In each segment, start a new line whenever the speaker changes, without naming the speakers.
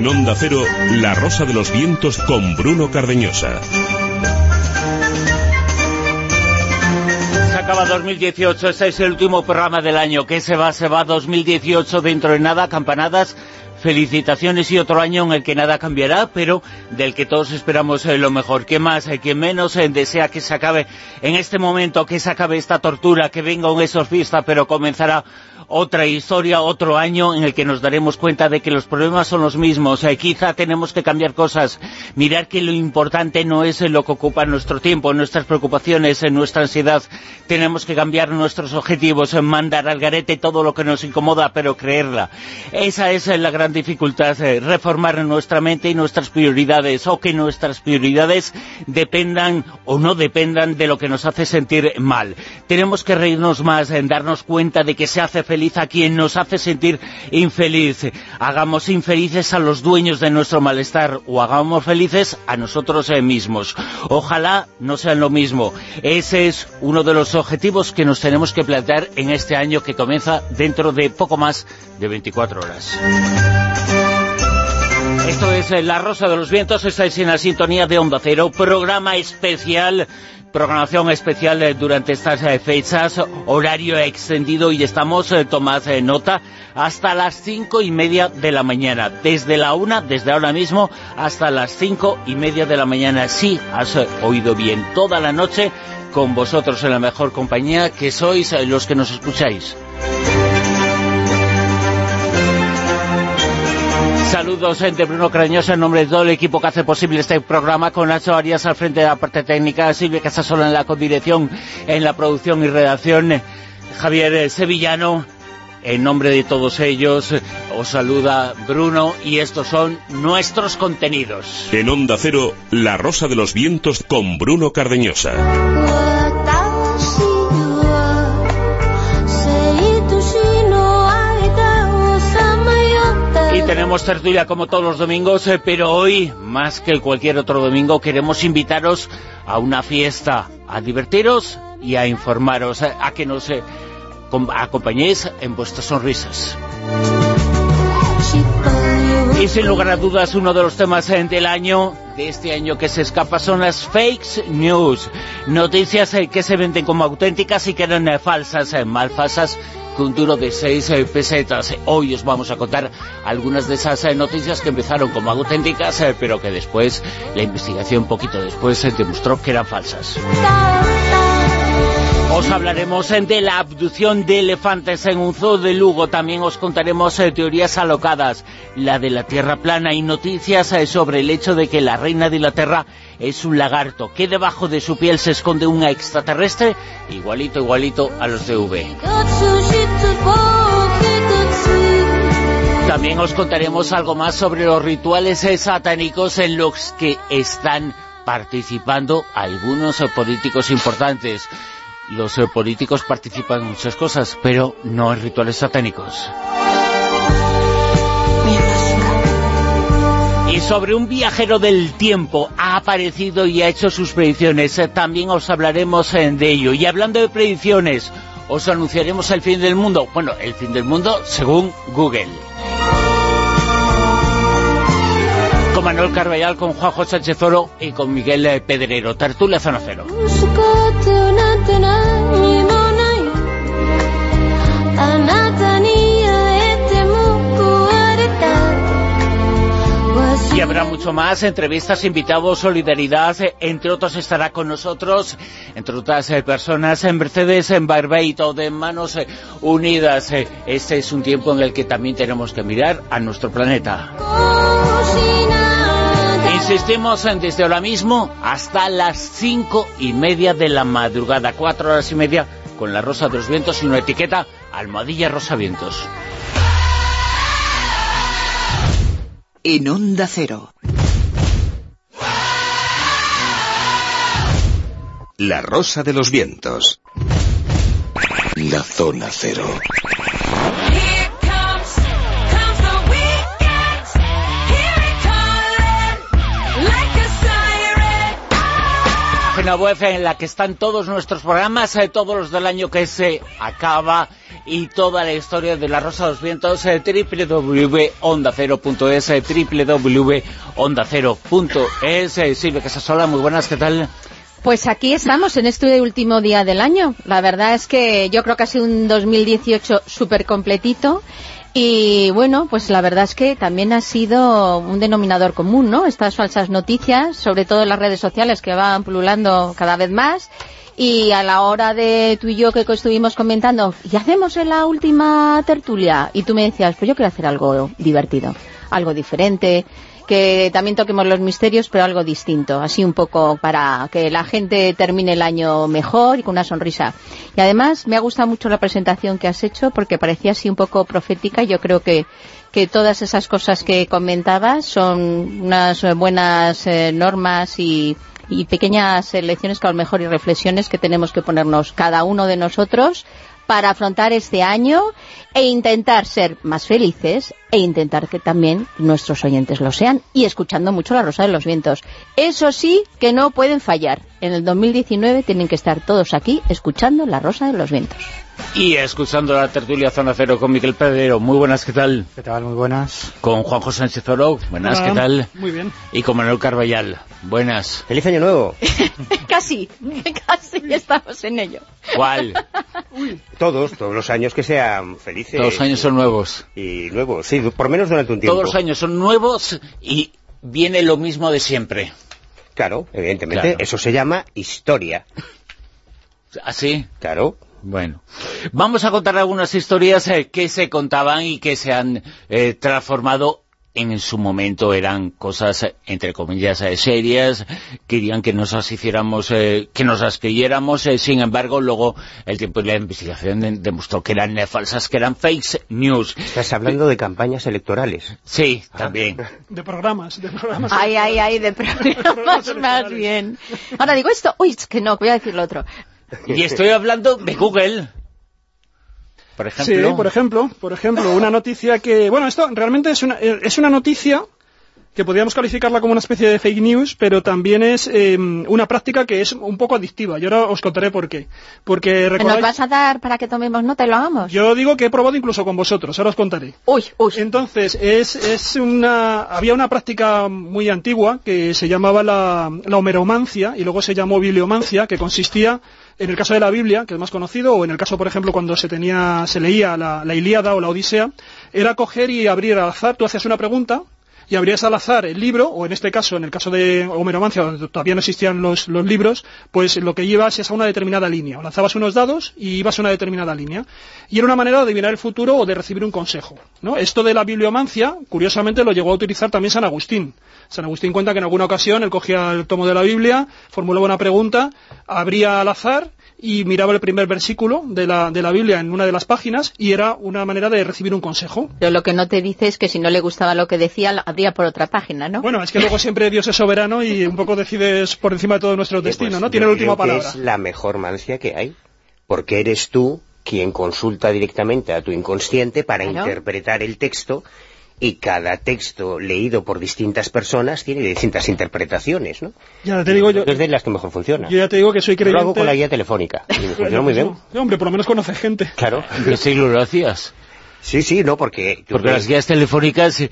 En Onda Cero, La Rosa de los Vientos con Bruno Cardeñosa.
Se acaba 2018, este es el último programa del año. ¿Qué se va? Se va 2018 dentro de nada, campanadas felicitaciones y otro año en el que nada cambiará, pero del que todos esperamos eh, lo mejor. ¿Qué más? Eh, ¿Quién menos eh, desea que se acabe en este momento, que se acabe esta tortura, que venga un exorcista, pero comenzará otra historia, otro año en el que nos daremos cuenta de que los problemas son los mismos. Eh, quizá tenemos que cambiar cosas, mirar que lo importante no es lo que ocupa nuestro tiempo, nuestras preocupaciones, nuestra ansiedad. Tenemos que cambiar nuestros objetivos, mandar al garete todo lo que nos incomoda, pero creerla. Esa es la gran dificultad, eh, reformar nuestra mente y nuestras prioridades, o que nuestras prioridades dependan o no dependan de lo que nos hace sentir mal. Tenemos que reírnos más, en darnos cuenta de que se hace feliz a quien nos hace sentir infeliz. Hagamos infelices a los dueños de nuestro malestar o hagamos felices a nosotros mismos. Ojalá no sean lo mismo. Ese es uno de los objetivos que nos tenemos que plantear en este año que comienza dentro de poco más de 24 horas. Esto es La Rosa de los Vientos, estáis en la sintonía de Onda Cero, programa especial programación especial eh, durante estas eh, fechas, horario extendido y estamos, eh, tomad nota, hasta las cinco y media de la mañana. Desde la una, desde ahora mismo, hasta las cinco y media de la mañana. Sí, has oído bien, toda la noche con vosotros en la mejor compañía que sois los que nos escucháis. Saludos de Bruno Crañoso en nombre de todo el equipo que hace posible este programa, con Nacho Arias al frente de la parte técnica, Silvia Casasola en la codirección, en la producción y redacción, Javier Sevillano, en nombre de todos ellos, os saluda Bruno y estos son nuestros contenidos.
En Onda Cero, La Rosa de los Vientos con Bruno Cardeñosa.
Tenemos tertulia como todos los domingos, eh, pero hoy, más que cualquier otro domingo, queremos invitaros a una fiesta, a divertiros y a informaros, eh, a que nos eh, acompañéis en vuestras sonrisas. Y sin lugar a dudas, uno de los temas del año, de este año que se escapa, son las fake news. Noticias que se venden como auténticas y que eran falsas, mal falsas un duro de seis eh, pesetas. Hoy os vamos a contar algunas de esas eh, noticias que empezaron como auténticas, eh, pero que después, la investigación poquito después, demostró que eran falsas. Os hablaremos de la abducción de elefantes en un zoo de Lugo. También os contaremos teorías alocadas, la de la Tierra plana y noticias sobre el hecho de que la reina de la Tierra es un lagarto, que debajo de su piel se esconde un extraterrestre igualito, igualito a los de V. También os contaremos algo más sobre los rituales satánicos en los que están participando algunos políticos importantes los políticos participan en muchas cosas, pero no en rituales satánicos. Y sobre un viajero del tiempo ha aparecido y ha hecho sus predicciones. También os hablaremos eh, de ello. Y hablando de predicciones, os anunciaremos el fin del mundo. Bueno, el fin del mundo según Google. Con Manuel Carballal, con Juanjo Sánchez Oro y con Miguel Pedrero. Tertulia Zona Cero. Y habrá mucho más, entrevistas, invitados, solidaridad, entre otros estará con nosotros, entre otras eh, personas, en Mercedes, en Barbeito, de Manos eh, Unidas. Eh, este es un tiempo en el que también tenemos que mirar a nuestro planeta. Insistimos en desde ahora mismo hasta las cinco y media de la madrugada, cuatro horas y media, con la Rosa de los Vientos y una etiqueta Almohadilla Rosa Vientos.
En Onda Cero.
La Rosa de los Vientos. La Zona Cero.
Página web en la que están todos nuestros programas, eh, todos los del año que se acaba y toda la historia de la Rosa de los Vientos, eh, www.ondacero.es, eh, www.ondacero.es. Eh, Silvia Casasola, muy buenas, ¿qué tal?
Pues aquí estamos en este último día del año. La verdad es que yo creo que ha sido un 2018 súper completito y bueno, pues la verdad es que también ha sido un denominador común, ¿no? Estas falsas noticias, sobre todo en las redes sociales que van pululando cada vez más. Y a la hora de tú y yo que estuvimos comentando, ¿y hacemos en la última tertulia? Y tú me decías, pues yo quiero hacer algo divertido, algo diferente, que también toquemos los misterios, pero algo distinto, así un poco para que la gente termine el año mejor y con una sonrisa. Y además me ha gustado mucho la presentación que has hecho porque parecía así un poco profética. Yo creo que, que todas esas cosas que comentabas son unas buenas eh, normas y, y pequeñas lecciones que a lo mejor y reflexiones que tenemos que ponernos cada uno de nosotros para afrontar este año e intentar ser más felices e intentar que también nuestros oyentes lo sean y escuchando mucho La Rosa de los Vientos. Eso sí que no pueden fallar. En el 2019 tienen que estar todos aquí escuchando La Rosa de los Vientos.
Y escuchando la tertulia Zona Cero con Miguel Pedrero. Muy buenas, ¿qué tal?
¿Qué tal? Muy buenas.
Con Juan José Sánchez Oro. Buenas, ¿qué tal?
Muy bien.
Y con Manuel Carballal. Buenas.
¡Feliz Año Nuevo!
casi, casi estamos en ello.
¿Cuál?
Todos, todos los años que sean felices.
Todos los años son nuevos.
Y nuevos, sí, por menos durante un tiempo.
Todos los años son nuevos y viene lo mismo de siempre.
Claro, evidentemente.
Claro.
Eso se llama historia.
¿Así?
Claro.
Bueno, vamos a contar algunas historias eh, que se contaban y que se han eh, transformado en su momento eran cosas, eh, entre comillas, eh, serias, querían que nos las hiciéramos, eh, que nos las creyéramos, eh, sin embargo, luego el tiempo y la investigación de- demostró que eran eh, falsas, que eran fake news.
Estás hablando de campañas electorales.
Sí, también.
De programas, de programas.
Ay, ay, ay, de programas más bien. Ahora digo esto, uy, es que no, voy a decir lo otro.
Y estoy hablando de Google. Por
Sí,
ejemplo.
por ejemplo, por ejemplo, una noticia que, bueno, esto realmente es una, es una noticia que podríamos calificarla como una especie de fake news, pero también es eh, una práctica que es un poco adictiva. Y ahora os contaré por qué. Porque
¿Nos
recordáis,
vas a dar para que tomemos nota y lo hagamos?
yo digo que he probado incluso con vosotros, ahora os contaré.
Uy, uy.
Entonces, es, es una, había una práctica muy antigua que se llamaba la, la homeromancia y luego se llamó bibliomancia, que consistía, en el caso de la Biblia, que es más conocido, o en el caso, por ejemplo, cuando se tenía, se leía la, Ilíada o la Odisea, era coger y abrir al azar, tú hacías una pregunta, y abrías al azar el libro, o en este caso, en el caso de Homeromancia, donde todavía no existían los, libros, pues lo que ibas es a una determinada línea. O lanzabas unos dados y ibas a una determinada línea. Y era una manera de adivinar el futuro o de recibir un consejo. ¿no? Esto de la bibliomancia, curiosamente, lo llegó a utilizar también San Agustín. San Agustín cuenta que en alguna ocasión él cogía el tomo de la Biblia, formulaba una pregunta, abría al azar y miraba el primer versículo de la, de la Biblia en una de las páginas y era una manera de recibir un consejo.
Pero lo que no te dice es que si no le gustaba lo que decía, lo abría por otra página, ¿no?
Bueno, es que luego siempre Dios es soberano y un poco decides por encima de todo nuestro destino,
Pues
¿no? Tiene la última palabra.
es la mejor mancia que hay. Porque eres tú quien consulta directamente a tu inconsciente para
Claro.
interpretar el texto y cada texto leído por distintas personas tiene distintas interpretaciones, ¿no?
Ya te digo yo,
Es de las que mejor funciona.
yo ya te digo que soy
Yo lo hago
creyente.
con la guía telefónica y me funciona muy bien.
Hombre, por lo menos conoce gente.
Claro.
¿Qué siglo lo hacías?
Sí, sí, no, porque...
Porque las guías telefónicas, eh,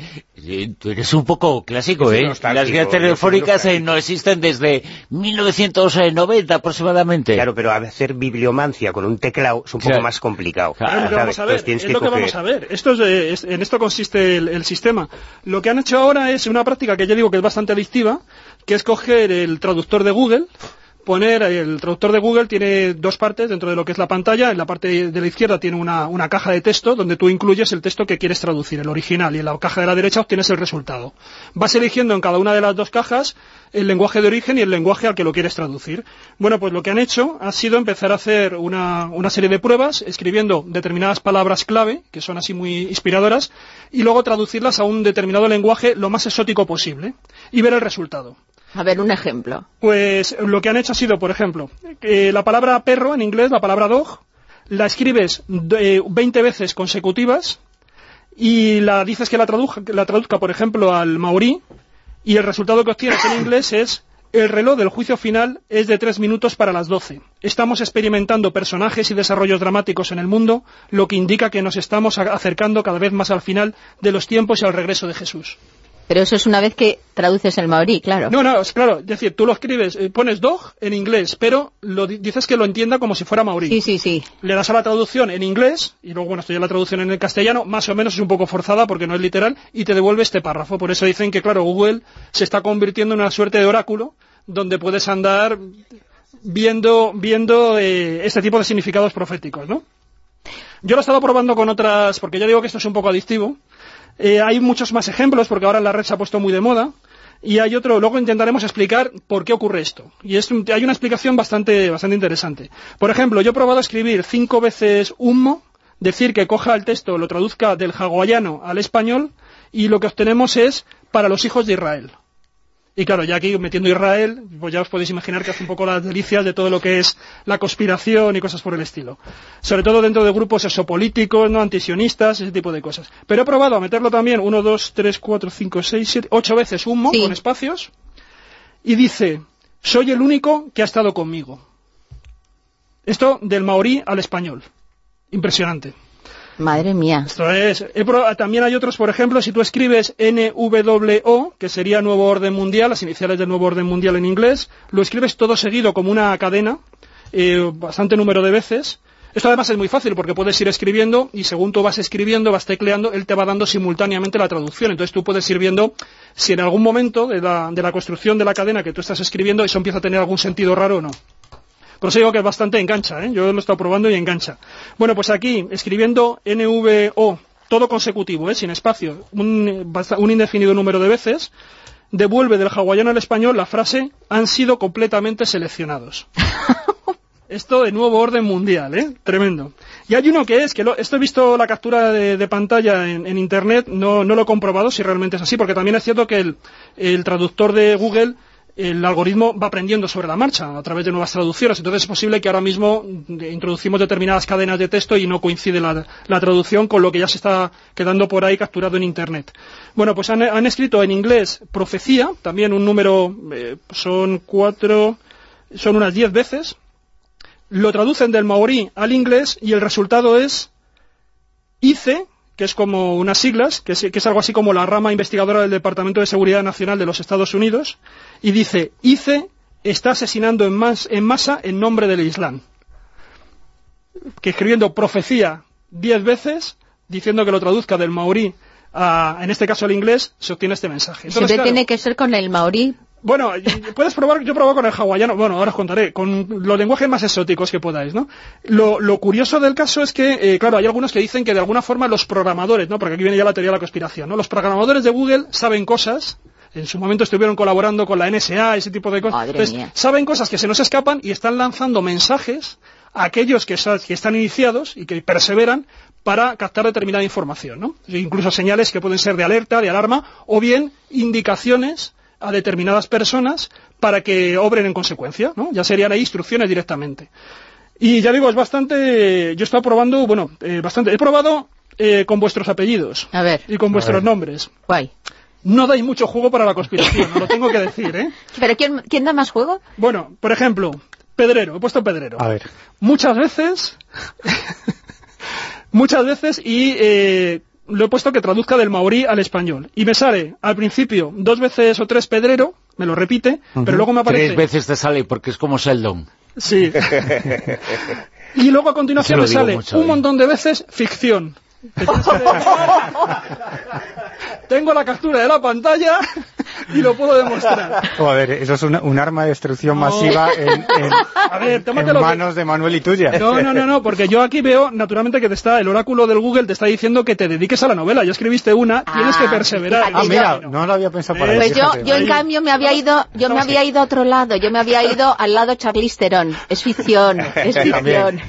tú eres un poco clásico,
Yo
¿eh? Las guías
yo
telefónicas eh, no existen desde 1990 aproximadamente.
Claro, pero hacer bibliomancia con un teclado es un poco
Claro.
más complicado.
Claro,
Claro, lo que vamos a ver,
Entonces tienes
es
que
lo que
coger-
vamos a ver. Esto es, eh, es- en esto consiste el, el sistema. Lo que han hecho ahora es una práctica que ya digo que es bastante adictiva, que es coger el traductor de Google, poner el traductor de Google tiene dos partes dentro de lo que es la pantalla. En la parte de la izquierda tiene una, caja de texto donde tú incluyes el texto que quieres traducir, el original, y en la caja de la derecha obtienes el resultado. Vas eligiendo en cada una de las dos cajas el lenguaje de origen y el lenguaje al que lo quieres traducir. Bueno, pues lo que han hecho ha sido empezar a hacer una serie de pruebas escribiendo determinadas palabras clave, que son así muy inspiradoras, y luego traducirlas a un determinado lenguaje lo más exótico posible y ver el resultado.
A ver, un ejemplo.
Pues lo que han hecho ha sido, por ejemplo, que la palabra perro en inglés, la palabra dog, la escribes eh, 20 veces consecutivas y la dices que la traduzca, la traduzca, por ejemplo, al maorí y el resultado que obtienes en inglés es El reloj del juicio final es de tres minutos para las doce. Estamos experimentando personajes y desarrollos dramáticos en el mundo, lo que indica que nos estamos acercando cada vez más al final de los tiempos y al regreso de Jesús.
Pero eso es una vez que traduces el maorí, claro.
No, no, es claro. Es decir, tú lo escribes, eh, pones dog en inglés, pero lo dices que lo entienda como si fuera maorí.
Sí, sí, sí.
Le das a la traducción en inglés, y luego, bueno, estoy ya la traducción en el castellano, más o menos es un poco forzada porque no es literal, y te devuelve este párrafo. Por eso dicen que, claro, Google se está convirtiendo en una suerte de oráculo donde puedes andar viendo, viendo eh, este tipo de significados proféticos, ¿no? Yo lo he estado probando con otras, porque ya digo que esto es un poco adictivo, eh, hay muchos más ejemplos porque ahora la red se ha puesto muy de moda. Y hay otro, luego intentaremos explicar por qué ocurre esto. Y hay una explicación bastante, bastante interesante. Por ejemplo, yo he probado a escribir cinco veces humo, decir que coja el texto, lo traduzca del hawaiano al español, y lo que obtenemos es para los hijos de Israel. Y claro, ya aquí metiendo Israel, pues ya os podéis imaginar que hace un poco las delicias de todo lo que es la conspiración y cosas por el estilo. Sobre todo dentro de grupos exopolíticos, no antisionistas, ese tipo de cosas. Pero he probado a meterlo también uno, dos, tres, cuatro, cinco, seis, siete, ocho veces humo con espacios. Y dice, soy el único que ha estado conmigo. Esto del maorí al español. Impresionante.
Madre mía.
Esto es. también hay otros, por ejemplo, si tú escribes NWO, que sería Nuevo Orden Mundial, las iniciales del Nuevo Orden Mundial en inglés, lo escribes todo seguido como una cadena, eh, bastante número de veces. Esto además es muy fácil porque puedes ir escribiendo y según tú vas escribiendo, vas tecleando, él te va dando simultáneamente la traducción. Entonces tú puedes ir viendo si en algún momento de la, de la construcción de la cadena que tú estás escribiendo eso empieza a tener algún sentido raro o no. Por eso digo que es bastante engancha, ¿eh? yo lo he estado probando y engancha. Bueno, pues aquí, escribiendo NVO, todo consecutivo, ¿eh? sin espacio, un, un indefinido número de veces, devuelve del hawaiano al español la frase han sido completamente seleccionados. Esto de nuevo orden mundial, ¿eh? Tremendo. Y hay uno que es, que esto he visto la captura de, pantalla en, Internet, no, no, lo he comprobado si realmente es así, porque también es cierto que el, el traductor de Google el algoritmo va aprendiendo sobre la marcha a través de nuevas traducciones. Entonces es posible que ahora mismo introducimos determinadas cadenas de texto y no coincide la, traducción con lo que ya se está quedando por ahí capturado en Internet. Bueno, pues han, escrito en inglés profecía, también un número, eh, son cuatro, son unas diez veces. Lo traducen del maorí al inglés y el resultado es ICE, que es como unas siglas, que es, algo así como la rama investigadora del Departamento de Seguridad Nacional de los Estados Unidos, y dice, ICE está asesinando en, masa en nombre del Islam. Que escribiendo profecía diez veces, diciendo que lo traduzca del maorí a, en este caso al inglés, se obtiene este mensaje.
Siempre tiene que ser con el maorí
bueno, puedes probar, yo probado con el hawaiano, bueno, ahora os contaré, con los lenguajes más exóticos que podáis, ¿no? Lo, curioso del caso es que, eh, claro, hay algunos que dicen que de alguna forma los programadores, ¿no? Porque aquí viene ya la teoría de la conspiración, ¿no? Los programadores de Google saben cosas, en su momento estuvieron colaborando con la NSA, ese tipo de cosas. Entonces, saben cosas que se nos escapan y están lanzando mensajes a aquellos que, que están iniciados y que perseveran para captar determinada información, ¿no? Incluso señales que pueden ser de alerta, de alarma, o bien indicaciones a determinadas personas para que obren en consecuencia, ¿no? Ya serían ahí instrucciones directamente. Y ya digo, es bastante... Yo he estado probando, bueno, eh, bastante... He probado eh, con vuestros apellidos.
A ver.
Y con vuestros nombres.
Guay.
No dais mucho juego para la conspiración, lo tengo que decir, ¿eh?
¿Pero quién, quién da más juego?
Bueno, por ejemplo, Pedrero, he puesto Pedrero.
A ver.
Muchas veces... muchas veces y eh, lo he puesto que traduzca del maorí al español. Y me sale, al principio, dos veces o tres pedrero, me lo repite, pero luego me aparece...
Tres veces te sale, porque es como Sheldon.
Sí. y luego a continuación me sale un montón de veces ficción. Tengo la captura de la pantalla y lo puedo demostrar.
Joder, eso es un arma de destrucción masiva en, manos de Manuel y tuya.
No, no, no, no, porque yo aquí veo, naturalmente, que te está, el oráculo del Google te está diciendo que te dediques a la novela. Ya escribiste una, tienes que ah, perseverar.
Ah, mira, no lo había pensado para
Pues yo, yo en cambio me había ido, yo me había ido a otro lado, yo me había ido al lado Charlize Theron. Es ficción, es ficción.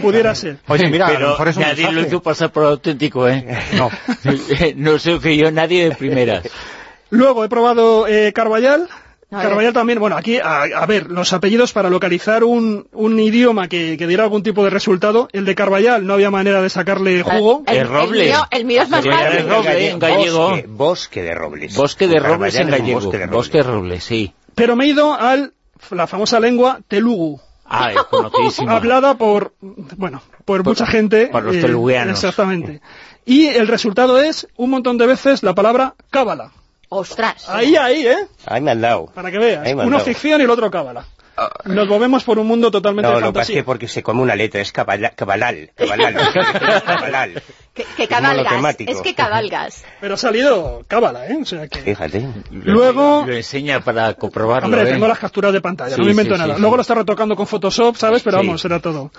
Pudiera ser.
Oye, mira, a lo mejor es un
nadie lo hizo pasar por auténtico, ¿eh?
No.
no sé que yo nadie de primera.
Luego he probado eh, Carballal. Carballal también, bueno, aquí, a, ver, los apellidos para localizar un, un idioma que, que, diera algún tipo de resultado. El de Carballal no había manera de sacarle jugo.
El, roble.
El mío, es más fácil.
Roble, en gallego. Bosque, de robles.
Bosque de robles en gallego. Bosque de robles, sí.
Pero me he ido a la famosa lengua telugu.
Ah, es
Hablada por, bueno, por, mucha gente.
Por los eh,
Exactamente. Y el resultado es, un montón de veces, la palabra cábala.
¡Ostras!
Ahí, ahí, ¿eh?
Ahí me han dado.
Para que veas. Uno ficción y el otro cábala. Nos movemos por un mundo totalmente
no,
de
fantasía. No, pasa que porque se come una letra, es cabalal, cabalal, cabalal.
Que, cabalgas, es, que cabalgas.
Pero ha salido cábala, ¿eh? O sea que...
Fíjate.
Luego...
Lo enseña para comprobarlo,
Hombre,
¿eh?
tengo las capturas de pantalla, no me invento nada. Luego lo está retocando con Photoshop, ¿sabes? Pero vamos, era todo.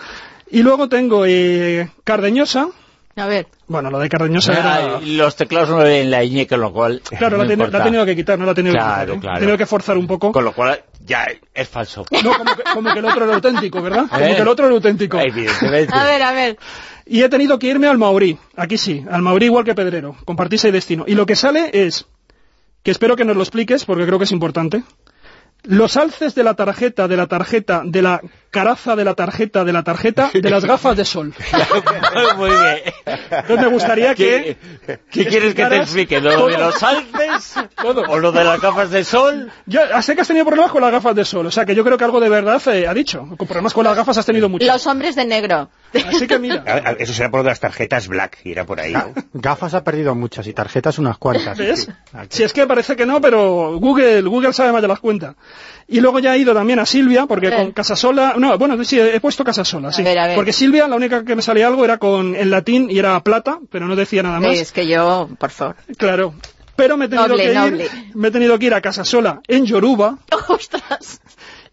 Y luego tengo eh, Cardeñosa,
a ver.
Bueno, lo de Cardeñosa era...
Los teclados no ven la ñ, con lo cual...
Claro, la, ha tenido que quitar, no la ha tenido
claro,
que quitar. ¿eh?
Claro.
Ha tenido que forzar un poco.
Con lo cual ya es falso.
No, como que, como que el otro era auténtico, ¿verdad? Como que el otro era auténtico.
Evidentemente.
A ver, a ver.
Y he tenido que irme al Maurí. Aquí sí, al Maurí igual que Pedrero. Compartirse destino. Y lo que sale es... Que espero que nos lo expliques, porque creo que es importante. Los alces de la tarjeta, de la tarjeta, de la caraza de la tarjeta, de la tarjeta, de las gafas de sol.
Muy bien.
Entonces me gustaría que...
¿Qué, quieres que te explique? ¿Lo de los alces? ¿O lo de las gafas de sol?
Yo sé que has tenido problemas con las gafas de sol, o sea que yo creo que algo de verdad eh, ha dicho. Con problemas con las gafas has tenido mucho.
Los hombres de negro.
Así que mira.
Eso será por las tarjetas black, era por ahí, ¿no?
Gafas ha perdido muchas y tarjetas unas cuantas.
¿Ves? Si es que parece que no, pero Google, Google sabe más de las cuentas. Y luego ya he ido también a Silvia, porque con Casasola... No, bueno, sí, he puesto Casasola, sí. Porque Silvia, la única que me salía algo era con en latín y era plata, pero no decía nada más.
es que yo, por favor.
Claro. Pero me he tenido, que, Ir, me he tenido que ir a Casasola en Yoruba.
¡Ostras!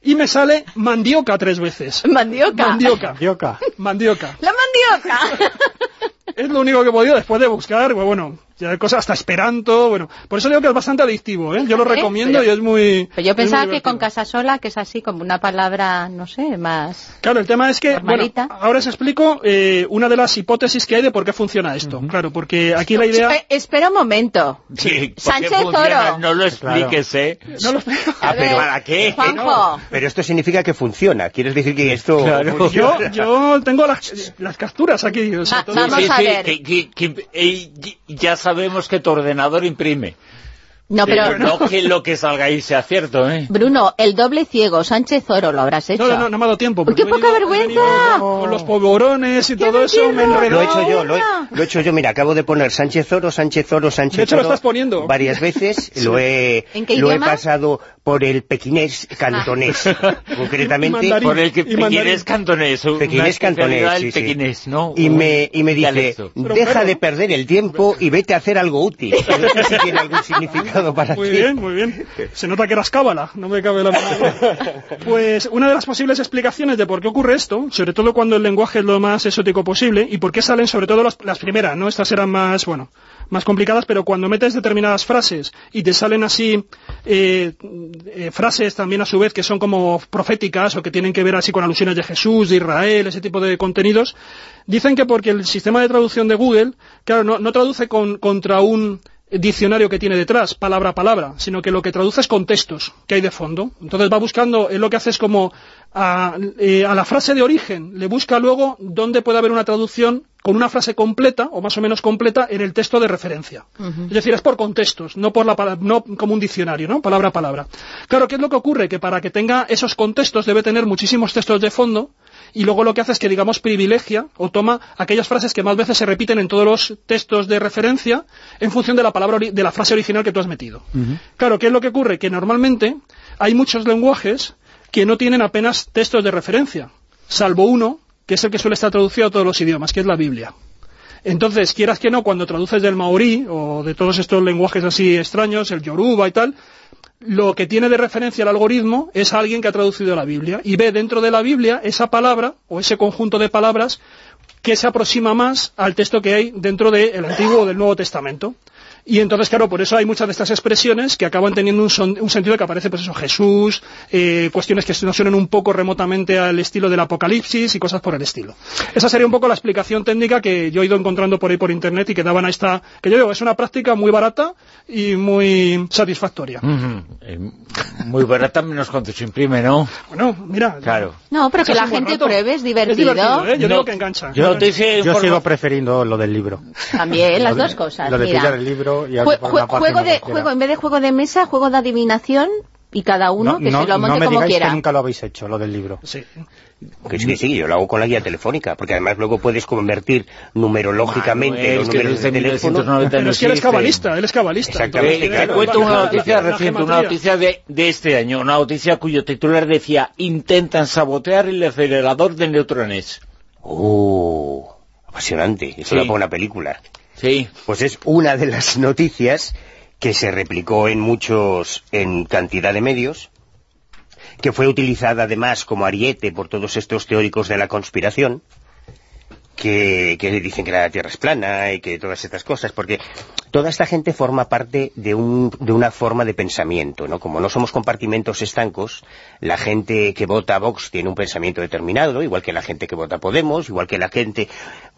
Y me sale mandioca tres veces.
¿Mandioca?
Mandioca.
Mandioca.
Mandioca.
¡La mandioca!
es lo único que he podido después de buscar, pues bueno, ya cosas hasta Esperanto, bueno, por eso digo que es bastante adictivo, ¿eh? Yo lo ¿Eh? recomiendo y es muy...
Pero yo pensaba que con casa sola, que es así como una palabra, no sé, más...
Claro, el tema es que, bueno, ahora os explico eh, una de las hipótesis que hay de por qué funciona esto. Claro, porque aquí la idea...
espera un momento.
Sí,
Sánchez Oro.
No lo expliques, ¿eh?
No lo explico.
Ah, pero ¿para qué? Pero esto significa que funciona. ¿Quieres decir que esto...
Claro. Yo, yo tengo las, las capturas aquí. O sea,
vamos a ver.
Que, que, eh, ya sabemos que tu ordenador imprime.
No, pero...
no que lo que salga ahí sea cierto, ¿eh?
Bruno, el doble ciego, Sánchez Oro, ¿lo habrás hecho?
No, no, no, me ha dado tiempo.
¡Qué poca vergüenza!
Con los polvorones y todo eso me enredó.
Lo he hecho yo, lo he, hecho yo. Mira, acabo de poner Sánchez Oro, Sánchez Oro, Sánchez
De hecho,
Oro.
lo estás poniendo.
Varias veces. Lo he, lo he pasado por el pequinés cantonés. Concretamente.
Y por el que, pequinés cantonés.
Pequinés cantonés, sí,
pequinés, ¿no?
Y me, y me dice, deja de perder el tiempo y vete a hacer algo útil. No sé si tiene algún significado para
Muy
ti.
bien, muy bien. Se nota que eras cábala, no me cabe la Pues una de las posibles explicaciones de por qué ocurre esto, sobre todo cuando el lenguaje es lo más exótico posible, y por qué salen sobre todo las, las primeras, ¿no? Estas eran más, bueno, más complicadas, pero cuando metes determinadas frases y te salen así eh, eh, frases también a su vez que son como proféticas o que tienen que ver así con alusiones de Jesús, de Israel, ese tipo de contenidos, dicen que porque el sistema de traducción de Google, claro, no, no traduce con, contra un diccionario que tiene detrás, palabra a palabra, sino que lo que traduce es contextos que hay de fondo. Entonces va buscando, lo que hace es como a, eh, a, la frase de origen, le busca luego dónde puede haber una traducción con una frase completa, o más o menos completa, en el texto de referencia. Es decir, es por contextos, no, por la, no como un diccionario, ¿no? Palabra a palabra. Claro, ¿qué es lo que ocurre? Que para que tenga esos contextos debe tener muchísimos textos de fondo, y luego lo que hace es que, digamos, privilegia o toma aquellas frases que más veces se repiten en todos los textos de referencia en función de la palabra de la frase original que tú has metido. Claro, ¿qué es lo que ocurre? Que normalmente hay muchos lenguajes que no tienen apenas textos de referencia, salvo uno, que es el que suele estar traducido a todos los idiomas, que es la Biblia. Entonces, quieras que no, cuando traduces del maorí o de todos estos lenguajes así extraños, el yoruba y tal, lo que tiene de referencia el algoritmo es alguien que ha traducido la Biblia y ve dentro de la Biblia esa palabra o ese conjunto de palabras que se aproxima más al texto que hay dentro del Antiguo o del Nuevo Testamento. Y entonces, claro, por eso hay muchas de estas expresiones que acaban teniendo un, sentido que aparece, pues eso, Jesús, eh, cuestiones que nos suenan un poco remotamente al estilo del Apocalipsis y cosas por el estilo. Esa sería un poco la explicación técnica que yo he ido encontrando por ahí por Internet y que daban a esta, que yo digo, es una práctica muy barata y muy satisfactoria.
Eh, muy barata menos cuando se imprime, ¿no?
Bueno, mira.
Claro.
No, pero que la gente pruebe, es divertido.
¿eh? Yo digo que engancha.
Yo, sigo prefiriendo lo del libro.
También, las dos cosas.
Lo de pillar el libro
juego de, juego, en vez de juego de mesa, juego de adivinación y cada uno que se lo monte
no me
como
digáis
quiera.
que nunca lo habéis hecho, lo del libro.
Sí.
Que sí, que sí, yo lo hago con la guía telefónica, porque además luego puedes convertir numerológicamente
Manuel,
los
que
números de teléfono.
1990
Pero es que él es cabalista, él es cabalista.
Exactamente,
entonces,
Te
claro.
cuento una
la-
noticia
la- la
reciente, una noticia de, de este año, una noticia cuyo titular decía intentan sabotear el acelerador de neutrones.
¡Oh! Apasionante, eso
Sí.
para una película.
Sí,
Pues es una de las noticias que se replicó en muchos, en cantidad de medios, que fue utilizada además como ariete por todos estos teóricos de la conspiración, que, que dicen que la Tierra es plana y que todas estas cosas, porque toda esta gente forma parte de, un, de una forma de pensamiento, ¿no? Como no somos compartimentos estancos, la gente que vota Vox tiene un pensamiento determinado, igual que la gente que vota Podemos, igual que la gente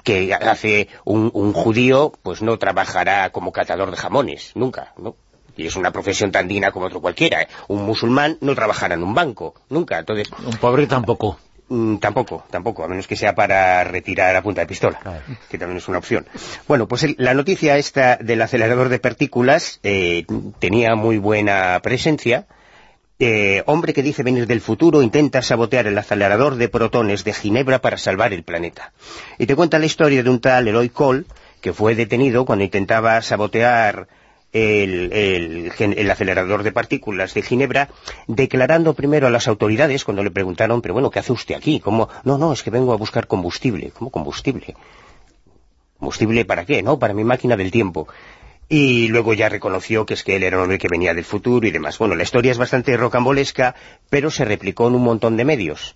que hace un, un judío, pues no trabajará como catador de jamones, nunca, ¿no? Y es una profesión tan digna como otro cualquiera. ¿eh? Un musulmán no trabajará en un banco, nunca. Entonces,
un pobre tampoco.
Mm, tampoco, tampoco, a menos que sea para retirar a punta de pistola, que también es una opción. Bueno, pues el- la noticia esta del acelerador de partículas eh, tenía muy buena presencia. Eh, hombre que dice venir del futuro intenta sabotear el acelerador de protones de Ginebra para salvar el planeta. Y te cuenta la historia de un tal Eloy Cole que fue detenido cuando intentaba sabotear el, el el acelerador de partículas de Ginebra, declarando primero a las autoridades cuando le preguntaron, pero bueno, ¿qué hace usted aquí? ¿Cómo? No, no, es que vengo a buscar combustible. ¿Cómo combustible? ¿Combustible para qué? No, para mi máquina del tiempo. Y luego ya reconoció que es que él era un hombre que venía del futuro y demás. Bueno, la historia es bastante rocambolesca, pero se replicó en un montón de medios.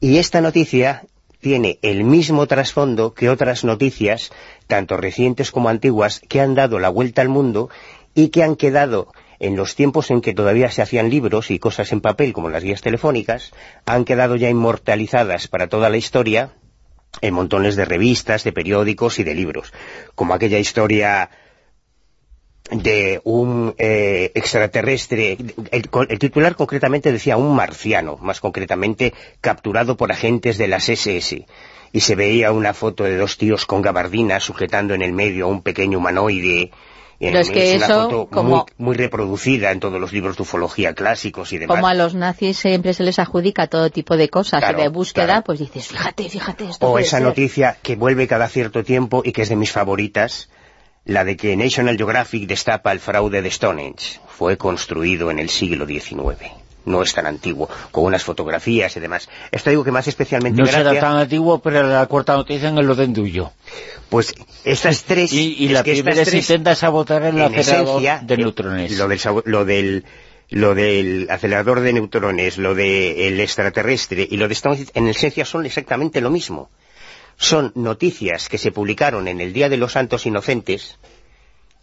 Y esta noticia tiene el mismo trasfondo que otras noticias, tanto recientes como antiguas, que han dado la vuelta al mundo y que han quedado en los tiempos en que todavía se hacían libros y cosas en papel, como las guías telefónicas, han quedado ya inmortalizadas para toda la historia en montones de revistas, de periódicos y de libros, como aquella historia de un eh, extraterrestre, el, el titular concretamente decía un marciano, más concretamente capturado por agentes de las SS, y se veía una foto de dos tíos con gabardina sujetando en el medio a un pequeño humanoide,
Pero es que
una
eso,
foto
como-
muy, muy reproducida en todos los libros de ufología clásicos y demás.
Como a los nazis siempre se les adjudica todo tipo de cosas
Claro,
de búsqueda,
claro.
pues dices, fíjate, fíjate, esto
O esa
ser.
noticia que vuelve cada cierto tiempo y que es de mis favoritas, la de que National Geographic destapa el fraude de Stonehenge. Fue construido en el siglo XIX. No es tan antiguo, con unas fotografías y demás. Esto digo que más especialmente
No
gracia,
será tan antiguo, pero la cuarta noticia en el Odenduyo.
pues estas tres...
Y, y
es
la
que
primera es
tres,
intenta sabotar el
en
acelerador
esencia,
de neutrones.
Lo del, lo del lo del acelerador de neutrones, lo del extraterrestre y lo de Stonehenge, en esencia son exactamente lo mismo. Son noticias que se publicaron en el Día de los Santos Inocentes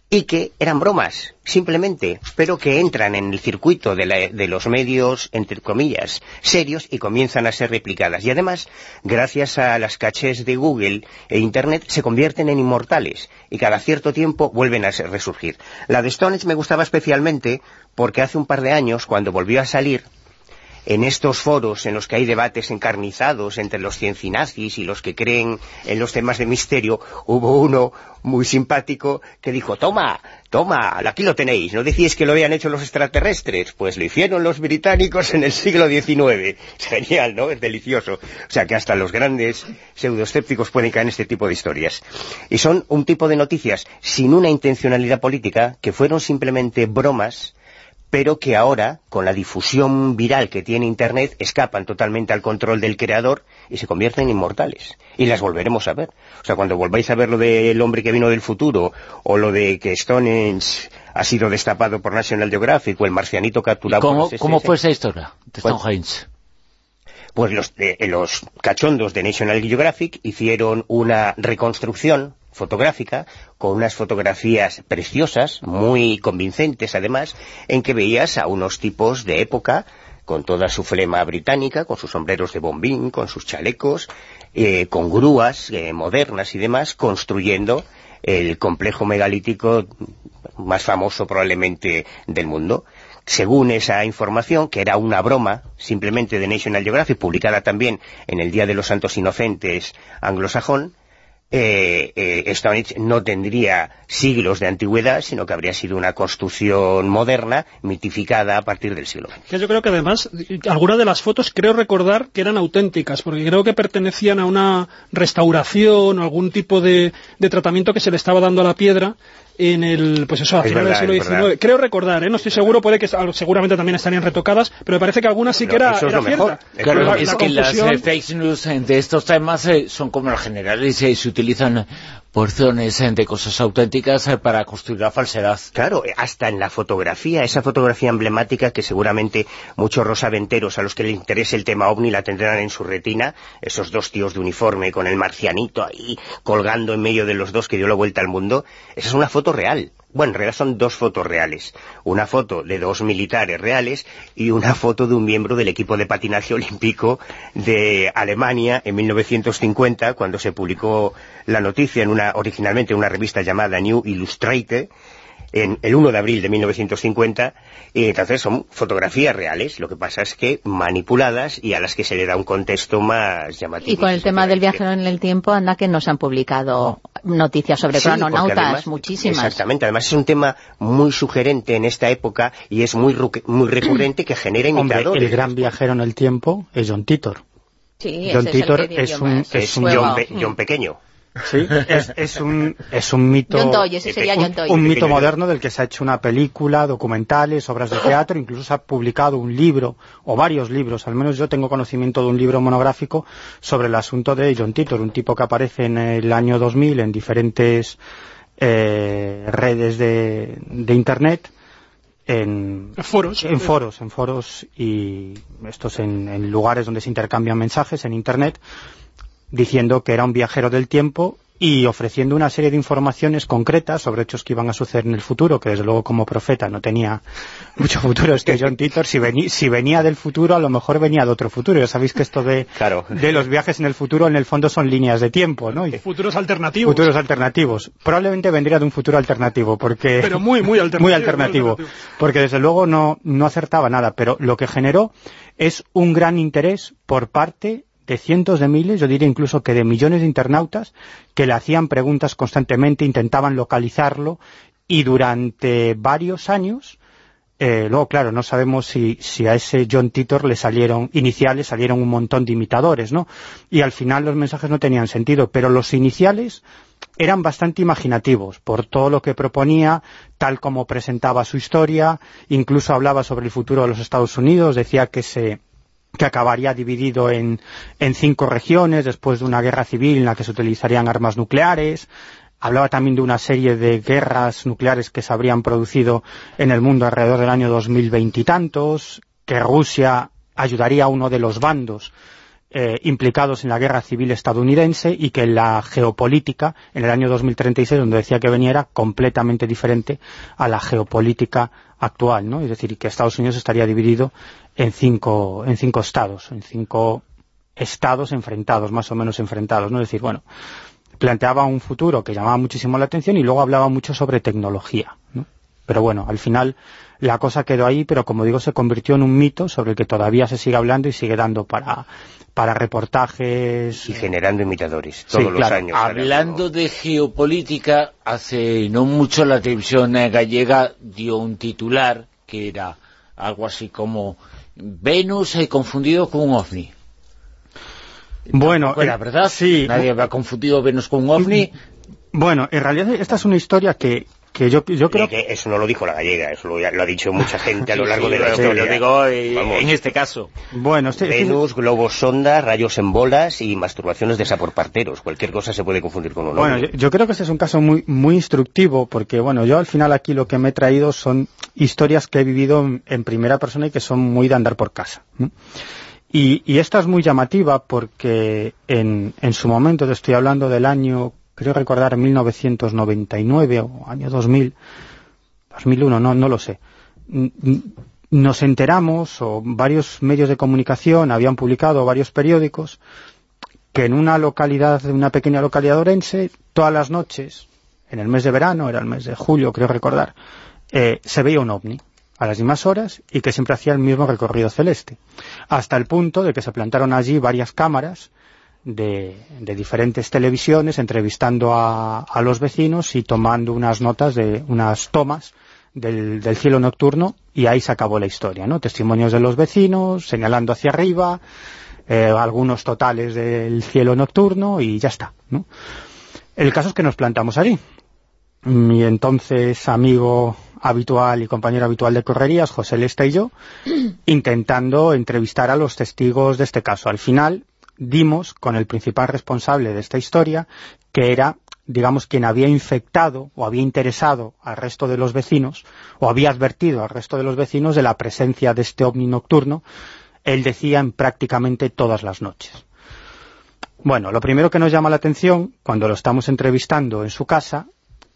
y que eran bromas, simplemente, pero que entran en el circuito de, de los medios, entre comillas, serios y comienzan a ser replicadas. Y además, gracias a las cachés de Google e Internet, se convierten en inmortales y cada cierto tiempo vuelven a resurgir. La de Stonehenge me gustaba especialmente porque hace un par de años, cuando volvió a salir, en estos foros en los que hay debates encarnizados entre los ciencinazis y los que creen en los temas de misterio, hubo uno muy simpático que dijo, toma, toma, aquí lo tenéis, ¿no decís que lo habían hecho los extraterrestres? Pues lo hicieron los británicos en el siglo XIX. Genial, ¿no? Es delicioso. O sea que hasta los grandes pseudoescépticos pueden caer en este tipo de historias. Y son un tipo de noticias sin una intencionalidad política que fueron simplemente bromas pero que ahora, con la difusión viral que tiene Internet, escapan totalmente al control del creador y se convierten en inmortales. Y las volveremos a ver. O sea, cuando volváis a ver lo del hombre que vino del futuro, o lo de que Stonehenge ha sido destapado por National Geographic, o el marcianito capturado
¿Cómo,
por
¿Cómo fue esa historia de
Pues-
Stonehenge?
pues los, eh, los cachondos de National Geographic hicieron una reconstrucción fotográfica con unas fotografías preciosas, muy convincentes además, en que veías a unos tipos de época con toda su flema británica, con sus sombreros de bombín, con sus chalecos, eh, con grúas eh, modernas y demás, construyendo el complejo megalítico más famoso probablemente del mundo. Según esa información, que era una broma simplemente de National Geographic, publicada también en el Día de los Santos Inocentes anglosajón, eh, eh, Stonehenge no tendría siglos de antigüedad, sino que habría sido una construcción moderna, mitificada a partir del siglo XX.
Yo creo que además, algunas de las fotos creo recordar que eran auténticas, porque creo que pertenecían a una restauración o algún tipo de, de tratamiento que se le estaba dando a la piedra en el, pues eso, a finales del siglo XIX. Creo recordar, ¿eh? no estoy seguro, puede que seguramente también estarían retocadas, pero me parece que algunas sí que era,
era
cierta.
Claro, es que las eh, fake news de estos temas eh, son como las generales y se utilizan porciones de cosas auténticas para construir la falsedad.
Claro, hasta en la fotografía, esa fotografía emblemática que seguramente muchos rosaventeros a los que les interese el tema ovni la tendrán en su retina, esos dos tíos de uniforme con el marcianito ahí colgando en medio de los dos que dio la vuelta al mundo, esa es una foto real. Bueno, en realidad son dos fotos reales. Una foto de dos militares reales y una foto de un miembro del equipo de patinaje olímpico de Alemania en 1950, cuando se publicó la noticia en una originalmente en una revista llamada New Illustrated, en el 1 de abril de 1950, y entonces son fotografías reales, lo que pasa es que manipuladas y a las que se le da un contexto más llamativo.
Y con el tema del viaje en el tiempo, anda que nos han publicado noticias sobre sí, crononautas, muchísimas.
Exactamente, además es un tema muy sugerente en esta época y es muy, muy recurrente que genera imitadores.
el gran viajero en el tiempo es John Titor.
Sí,
John Titor es, un,
es un John pequeño.
Sí, es, un, es un mito, un, mito moderno del que se ha hecho una película, documentales, obras de teatro, incluso se ha publicado un libro, o varios libros, al menos yo tengo conocimiento de un libro monográfico sobre el asunto de John Titor, un tipo que aparece en el año 2000 en diferentes eh, redes de, Internet, en
foros.
en foros en foros y estos en lugares donde se intercambian mensajes en internet diciendo que era un viajero del tiempo y ofreciendo una serie de informaciones concretas sobre hechos que iban a suceder en el futuro, que desde luego como profeta no tenía mucho futuro. Es que John Titor, si, si venía del futuro, a lo mejor venía de otro futuro. Ya sabéis que esto de, de los viajes en el futuro, en el fondo, son líneas de tiempo, ¿no?
futuros alternativos.
Futuros alternativos. Probablemente vendría de un futuro alternativo, porque...
Pero muy, muy alternativo.
muy alternativo. Porque desde luego no, no acertaba nada, pero lo que generó es un gran interés por parte de cientos de miles, yo diría incluso que de millones de internautas, que le hacían preguntas constantemente, intentaban localizarlo, y durante varios años, eh, luego claro, no sabemos si, si, a ese John Titor le salieron, iniciales salieron un montón de imitadores, ¿no? Y al final los mensajes no tenían sentido, pero los iniciales eran bastante imaginativos por todo lo que proponía, tal como presentaba su historia, incluso hablaba sobre el futuro de los Estados Unidos, decía que se que acabaría dividido en, en cinco regiones después de una guerra civil en la que se utilizarían armas nucleares, hablaba también de una serie de guerras nucleares que se habrían producido en el mundo alrededor del año 2020 y tantos, que Rusia ayudaría a uno de los bandos eh, implicados en la guerra civil estadounidense y que la geopolítica en el año 2036, donde decía que venía, era completamente diferente a la geopolítica actual, ¿no? Es decir, que Estados Unidos estaría dividido en cinco, en cinco estados, en cinco estados enfrentados, más o menos enfrentados, ¿no? Es decir, bueno, planteaba un futuro que llamaba muchísimo la atención y luego hablaba mucho sobre tecnología, ¿no? Pero bueno, al final la cosa quedó ahí, pero como digo, se convirtió en un mito sobre el que todavía se sigue hablando y sigue dando para, para reportajes.
Y generando imitadores todos los años.
Hablando de geopolítica, hace no mucho la televisión gallega dio un titular que era algo así como Venus he confundido con un ovni.
Bueno,
era eh, verdad, sí. Nadie ha confundido Venus con un ovni.
Bueno, en realidad esta es una historia que, que yo, yo creo
que eso no lo dijo la gallega, eso lo, ha dicho mucha gente a lo largo de la historia.
Lo digo eh, en este caso.
Bueno,
este, Venus, globos sonda, rayos en bolas y masturbaciones de saporparteros. Cualquier cosa se puede confundir con un
Bueno, yo, creo que este es un caso muy muy instructivo porque, bueno, yo al final aquí lo que me he traído son historias que he vivido en, primera persona y que son muy de andar por casa. Y, y, esta es muy llamativa porque en, en su momento, te estoy hablando del año creo recordar 1999 o año 2000, 2001, no, no lo sé. Nos enteramos, o varios medios de comunicación habían publicado, varios periódicos, que en una localidad, una pequeña localidad orense, todas las noches, en el mes de verano, era el mes de julio, creo recordar, eh, se veía un ovni a las mismas horas y que siempre hacía el mismo recorrido celeste. Hasta el punto de que se plantaron allí varias cámaras de, diferentes televisiones entrevistando a, los vecinos y tomando unas notas de unas tomas del, cielo nocturno y ahí se acabó la historia, ¿no? Testimonios de los vecinos, señalando hacia arriba, eh, algunos totales del cielo nocturno y ya está, ¿no? El caso es que nos plantamos allí. Mi entonces amigo habitual y compañero habitual de correrías, José Lesta y yo, intentando entrevistar a los testigos de este caso. Al final dimos con el principal responsable de esta historia, que era, digamos, quien había infectado o había interesado al resto de los vecinos, o había advertido al resto de los vecinos de la presencia de este ovni nocturno, él decía en prácticamente todas las noches. Bueno, lo primero que nos llama la atención, cuando lo estamos entrevistando en su casa,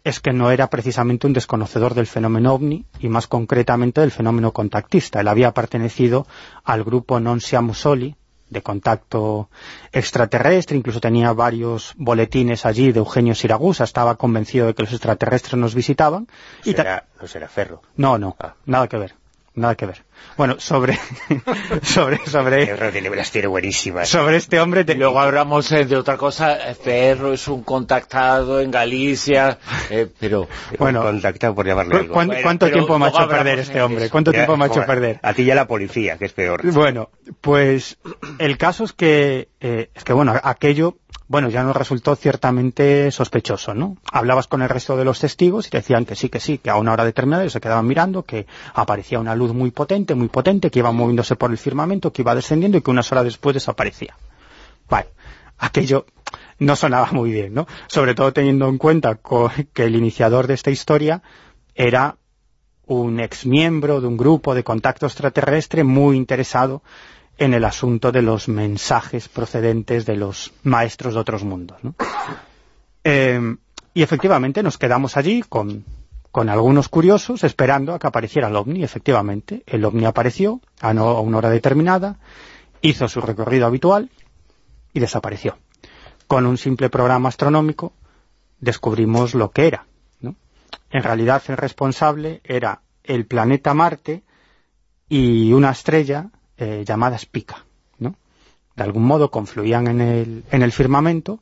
es que no era precisamente un desconocedor del fenómeno ovni, y más concretamente del fenómeno contactista. Él había pertenecido al grupo Non Siamo Soli, de contacto extraterrestre, incluso tenía varios boletines allí de Eugenio Siragusa, estaba convencido de que los extraterrestres nos visitaban.
y no será Ferro.
No, no, ah. nada que ver nada que ver. Bueno, sobre... sobre sobre
tiene buenísimas.
Sobre este hombre...
Luego hablamos eh, de otra cosa. Ferro es un contactado en Galicia, eh, pero...
Bueno, contactado por llamarle algo.
¿Cuánto, tiempo me ha hecho perder este hombre? ¿Cuánto tiempo me ha hecho perder?
A ti ya la policía, que es peor.
Bueno, pues el caso es que... Eh, es que, bueno, aquello bueno, ya nos resultó ciertamente sospechoso, ¿no? Hablabas con el resto de los testigos y decían que sí, que sí, que a una hora determinada ellos se quedaban mirando, que aparecía una luz muy potente, muy potente, que iba moviéndose por el firmamento, que iba descendiendo y que unas horas después desaparecía. Vale, aquello no sonaba muy bien, ¿no? Sobre todo teniendo en cuenta que el iniciador de esta historia era un exmiembro de un grupo de contacto extraterrestre muy interesado en el asunto de los mensajes procedentes de los maestros de otros mundos. Eh, y efectivamente nos quedamos allí con, algunos curiosos esperando a que apareciera el OVNI. Efectivamente, el OVNI apareció a, una hora determinada, hizo su recorrido habitual y desapareció. Con un simple programa astronómico descubrimos lo que era. En realidad el responsable era el planeta Marte y una estrella eh, llamadas pica, ¿no? De algún modo confluían en el, en el firmamento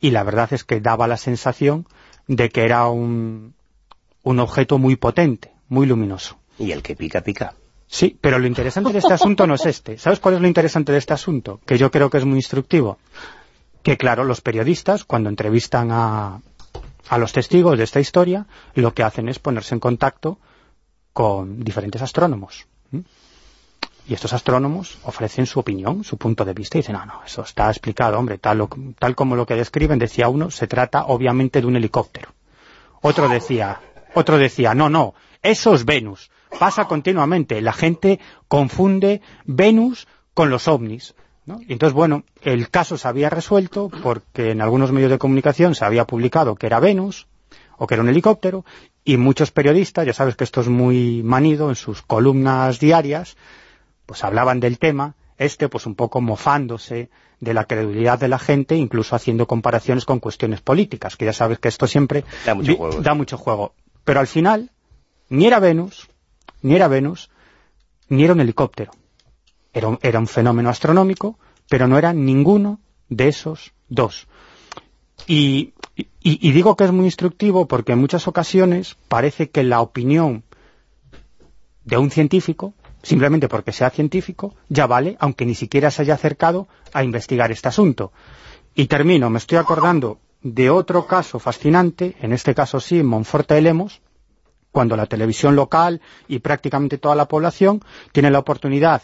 y la verdad es que daba la sensación de que era un, un objeto muy potente, muy luminoso.
Y el que pica, pica.
Sí, pero lo interesante de este asunto no es este. ¿Sabes cuál es lo interesante de este asunto? Que yo creo que es muy instructivo. Que claro, los periodistas, cuando entrevistan a, a los testigos de esta historia, lo que hacen es ponerse en contacto con diferentes astrónomos. Y estos astrónomos ofrecen su opinión, su punto de vista, y dicen, no, no, eso está explicado, hombre, tal, tal como lo que describen, decía uno, se trata obviamente de un helicóptero. Otro decía, otro decía, no, no, eso es Venus, pasa continuamente, la gente confunde Venus con los ovnis. Y entonces, bueno, el caso se había resuelto porque en algunos medios de comunicación se había publicado que era Venus, o que era un helicóptero, y muchos periodistas, ya sabes que esto es muy manido en sus columnas diarias, pues hablaban del tema, este pues un poco mofándose de la credibilidad de la gente, incluso haciendo comparaciones con cuestiones políticas, que ya sabes que esto siempre
da mucho, juego.
da mucho juego. Pero al final, ni era Venus, ni era Venus, ni era un helicóptero. Era un, fenómeno astronómico, pero no era ninguno de esos dos. y digo que es muy instructivo porque en muchas ocasiones parece que la opinión de un científico simplemente porque sea científico, ya vale, aunque ni siquiera se haya acercado a investigar este asunto. Y termino, me estoy acordando de otro caso fascinante, en este caso sí, en Monforte de Lemos, cuando la televisión local y prácticamente toda la población tiene la oportunidad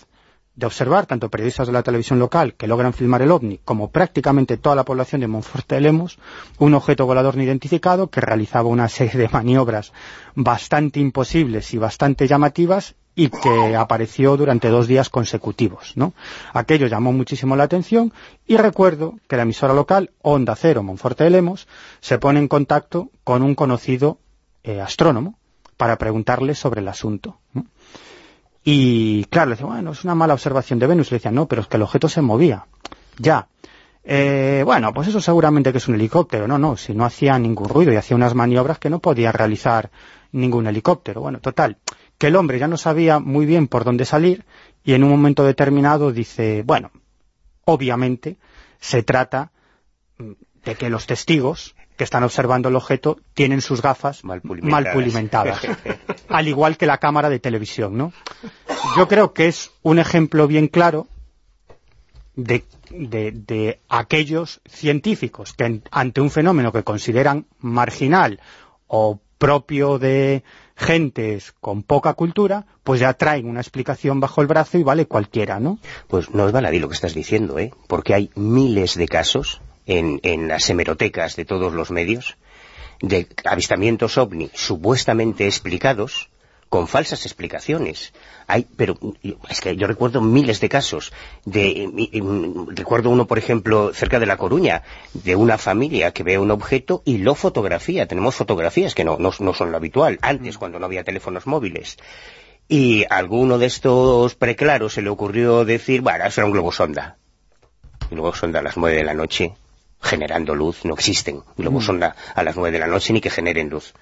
de observar, tanto periodistas de la televisión local que logran filmar el OVNI, como prácticamente toda la población de Monforte de Lemos, un objeto volador no identificado que realizaba una serie de maniobras bastante imposibles y bastante llamativas y que apareció durante dos días consecutivos. ¿no? Aquello llamó muchísimo la atención y recuerdo que la emisora local, Onda Cero Monforte de Lemos, se pone en contacto con un conocido eh, astrónomo para preguntarle sobre el asunto. Y claro, le decía, bueno, es una mala observación de Venus. Le decía, no, pero es que el objeto se movía. Ya. Eh, bueno, pues eso seguramente que es un helicóptero. No, no, si no hacía ningún ruido y hacía unas maniobras que no podía realizar ningún helicóptero. Bueno, total, que el hombre ya no sabía muy bien por dónde salir y en un momento determinado dice, bueno, obviamente se trata de que los testigos que están observando el objeto tienen sus gafas mal pulimentadas, al igual que la cámara de televisión, ¿no? Yo creo que es un ejemplo bien claro de, de aquellos científicos que ante un fenómeno que consideran marginal o propio de gentes con poca cultura, pues ya traen una explicación bajo el brazo y vale cualquiera, ¿no?
Pues no es baladí lo que estás diciendo, ¿eh? Porque hay miles de casos en, en las hemerotecas de todos los medios de avistamientos ovni supuestamente explicados con falsas explicaciones. Hay, pero es que yo recuerdo miles de casos. De, recuerdo uno, por ejemplo, cerca de La Coruña, de una familia que ve un objeto y lo fotografía. Tenemos fotografías que no, no, no son lo habitual, antes cuando no había teléfonos móviles. Y a alguno de estos preclaros se le ocurrió decir, bueno, eso era un globo sonda. Un globo sonda a las nueve de la noche generando luz, no existen globos mm. sonda a las nueve de la noche ni que generen luz.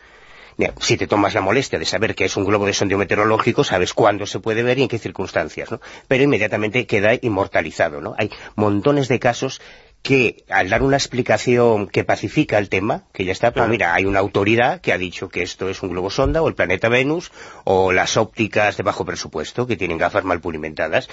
Si te tomas la molestia de saber que es un globo de sondeo meteorológico, sabes cuándo se puede ver y en qué circunstancias, ¿no? Pero inmediatamente queda inmortalizado, ¿no? Hay montones de casos que al dar una explicación que pacifica el tema, que ya está, pues mira, hay una autoridad que ha dicho que esto es un globo sonda o el planeta Venus o las ópticas de bajo presupuesto que tienen gafas mal pulimentadas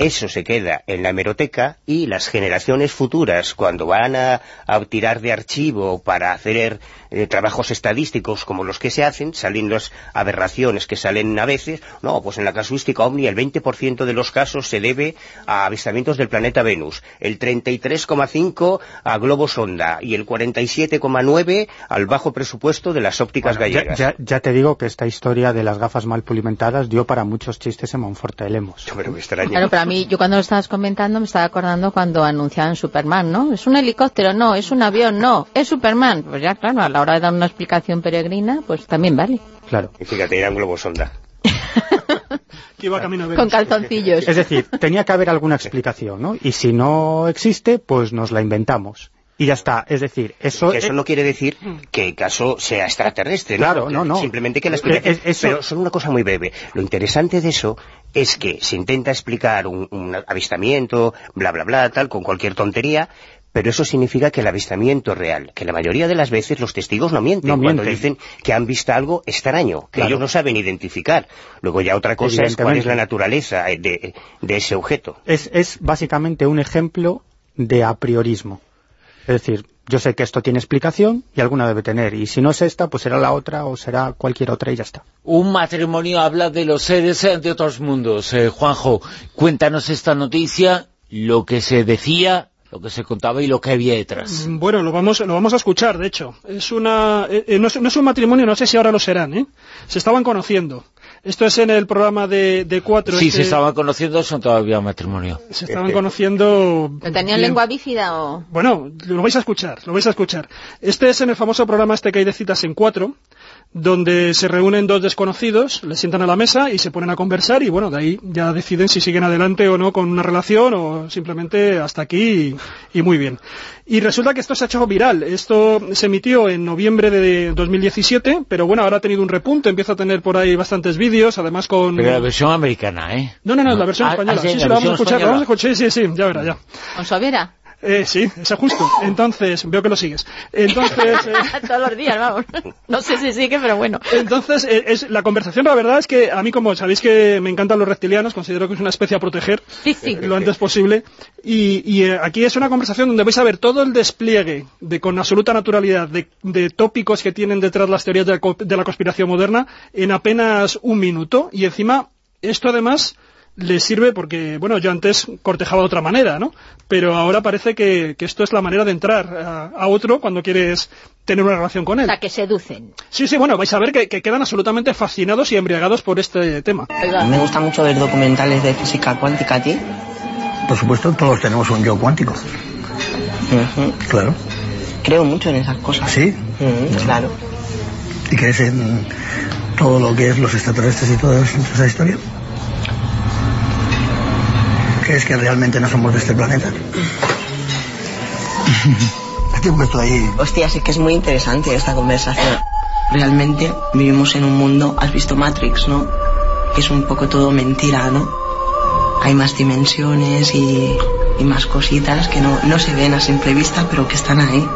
eso se queda en la hemeroteca y las generaciones futuras, cuando van a, tirar de archivo para hacer eh, trabajos estadísticos como los que se hacen, salen las aberraciones que salen a veces, no, pues en la casuística OVNI el 20% de los casos se debe a avistamientos del planeta Venus, el 33,5% a globo sonda y el 47,9% al bajo presupuesto de las ópticas gallegas.
Ya, te digo que esta historia de las gafas mal pulimentadas dio para muchos chistes en Monforte de Lemos.
Pero me extraña
yo cuando lo estabas comentando me estaba acordando cuando anunciaban Superman, ¿no? Es un helicóptero, no, es un avión, no, es Superman. Pues ya, claro, a la hora de dar una explicación peregrina, pues también vale.
Claro.
Y fíjate, era un globo sonda.
Con calzoncillos.
Es decir, tenía que haber alguna explicación, ¿no? Y si no existe, pues nos la inventamos y ya está. Es decir, eso...
eso no quiere decir que el caso sea extraterrestre,
Claro, no, no.
Simplemente que la explicación... Pero solo una cosa muy breve. Lo interesante de eso es que se intenta explicar un, avistamiento, bla, bla, bla, tal, con cualquier tontería, pero eso significa que el avistamiento es real, que la mayoría de las veces los testigos no mienten, cuando dicen que han visto algo extraño, que ellos no saben identificar. Luego ya otra cosa es cuál es la naturaleza de, de ese objeto.
Es, es básicamente un ejemplo de a priorismo. Es decir, yo sé que esto tiene explicación y alguna debe tener, y si no es esta, pues será la otra o será cualquier otra y ya está.
Un matrimonio habla de los seres de otros mundos. Eh, Juanjo, cuéntanos esta noticia, lo que se decía lo que se contaba y lo que había detrás.
Mm, bueno, lo vamos, lo vamos a escuchar, de hecho. Es una, eh, eh, no, es, no, es, un matrimonio, no sé si ahora lo serán, ¿eh? Se estaban conociendo. Esto es en el programa de, de Cuatro.
Sí, se estaban conociendo, son todavía matrimonio.
Se estaban conociendo...
¿Tenían lengua bífida o...?
Bueno, lo vais a escuchar, lo vais a escuchar. Este es en el famoso programa este que hay de citas en Cuatro, donde se reúnen dos desconocidos, les sientan a la mesa y se ponen a conversar y bueno, de ahí ya deciden si siguen adelante o no con una relación o simplemente hasta aquí y, muy bien. Y resulta que esto se ha hecho viral. Esto se emitió en noviembre de 2017, pero bueno, ahora ha tenido un repunte, empieza a tener por ahí bastantes vídeos, además con...
Pero la versión americana, ¿eh?
No, no, no, la versión ah, española. Ah, sí, sí, la, vamos a escuchar, la vamos a escuchar, sí, sí, ya verá, ya.
¿Con?
Eh, sí, es justo. Entonces, veo que lo sigues. Entonces...
Eh, Todos los días, vamos. No sé si sigue, pero bueno.
Entonces, eh, es, la conversación, la verdad es que a mí, como sabéis que me encantan los reptilianos, considero que es una especie a proteger
sí, sí.
lo antes posible. Y, y eh, aquí es una conversación donde vais a ver todo el despliegue de con absoluta naturalidad de, de tópicos que tienen detrás las teorías de la, de la conspiración moderna en apenas un minuto. Y encima, esto además le sirve porque, bueno, yo antes cortejaba de otra manera, ¿no? Pero ahora parece que, esto es la manera de entrar a, otro cuando quieres tener una relación con él.
O sea, que seducen.
Sí, sí, bueno, vais a ver que, quedan absolutamente fascinados y embriagados por este tema.
Me gusta mucho ver documentales de física cuántica, ¿a ti?
Por supuesto, todos tenemos un yo cuántico. Claro.
Creo mucho en esas cosas.
¿Sí?
Claro.
¿Y crees en todo lo que es los extraterrestres y toda esa historia? ¿Crees que realmente no somos de este planeta? estoy ahí.
Hostia, sí que es muy interesante esta conversación. Realmente vivimos en un mundo, has visto Matrix, ¿no? Que es un poco todo mentira, ¿no? Hay más dimensiones y, y más cositas que no, no se ven a simple vista, pero que están ahí.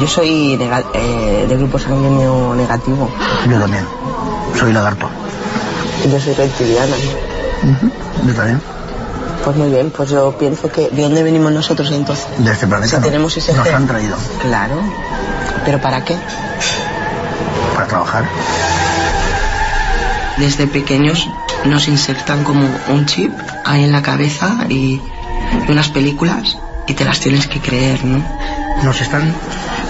Yo soy nega- eh, de grupo sanguíneo negativo.
Yo también. Soy lagarto.
Yo soy reptiliana.
Yo también.
Pues muy bien, pues yo pienso que... ¿De dónde venimos nosotros entonces?
De este planeta.
Si
no.
tenemos ese
Nos
gen.
han traído
Claro. ¿Pero para qué?
para trabajar.
Desde pequeños nos insertan como un chip ahí en la cabeza y, unas películas y te las tienes que creer, ¿no?
Nos están,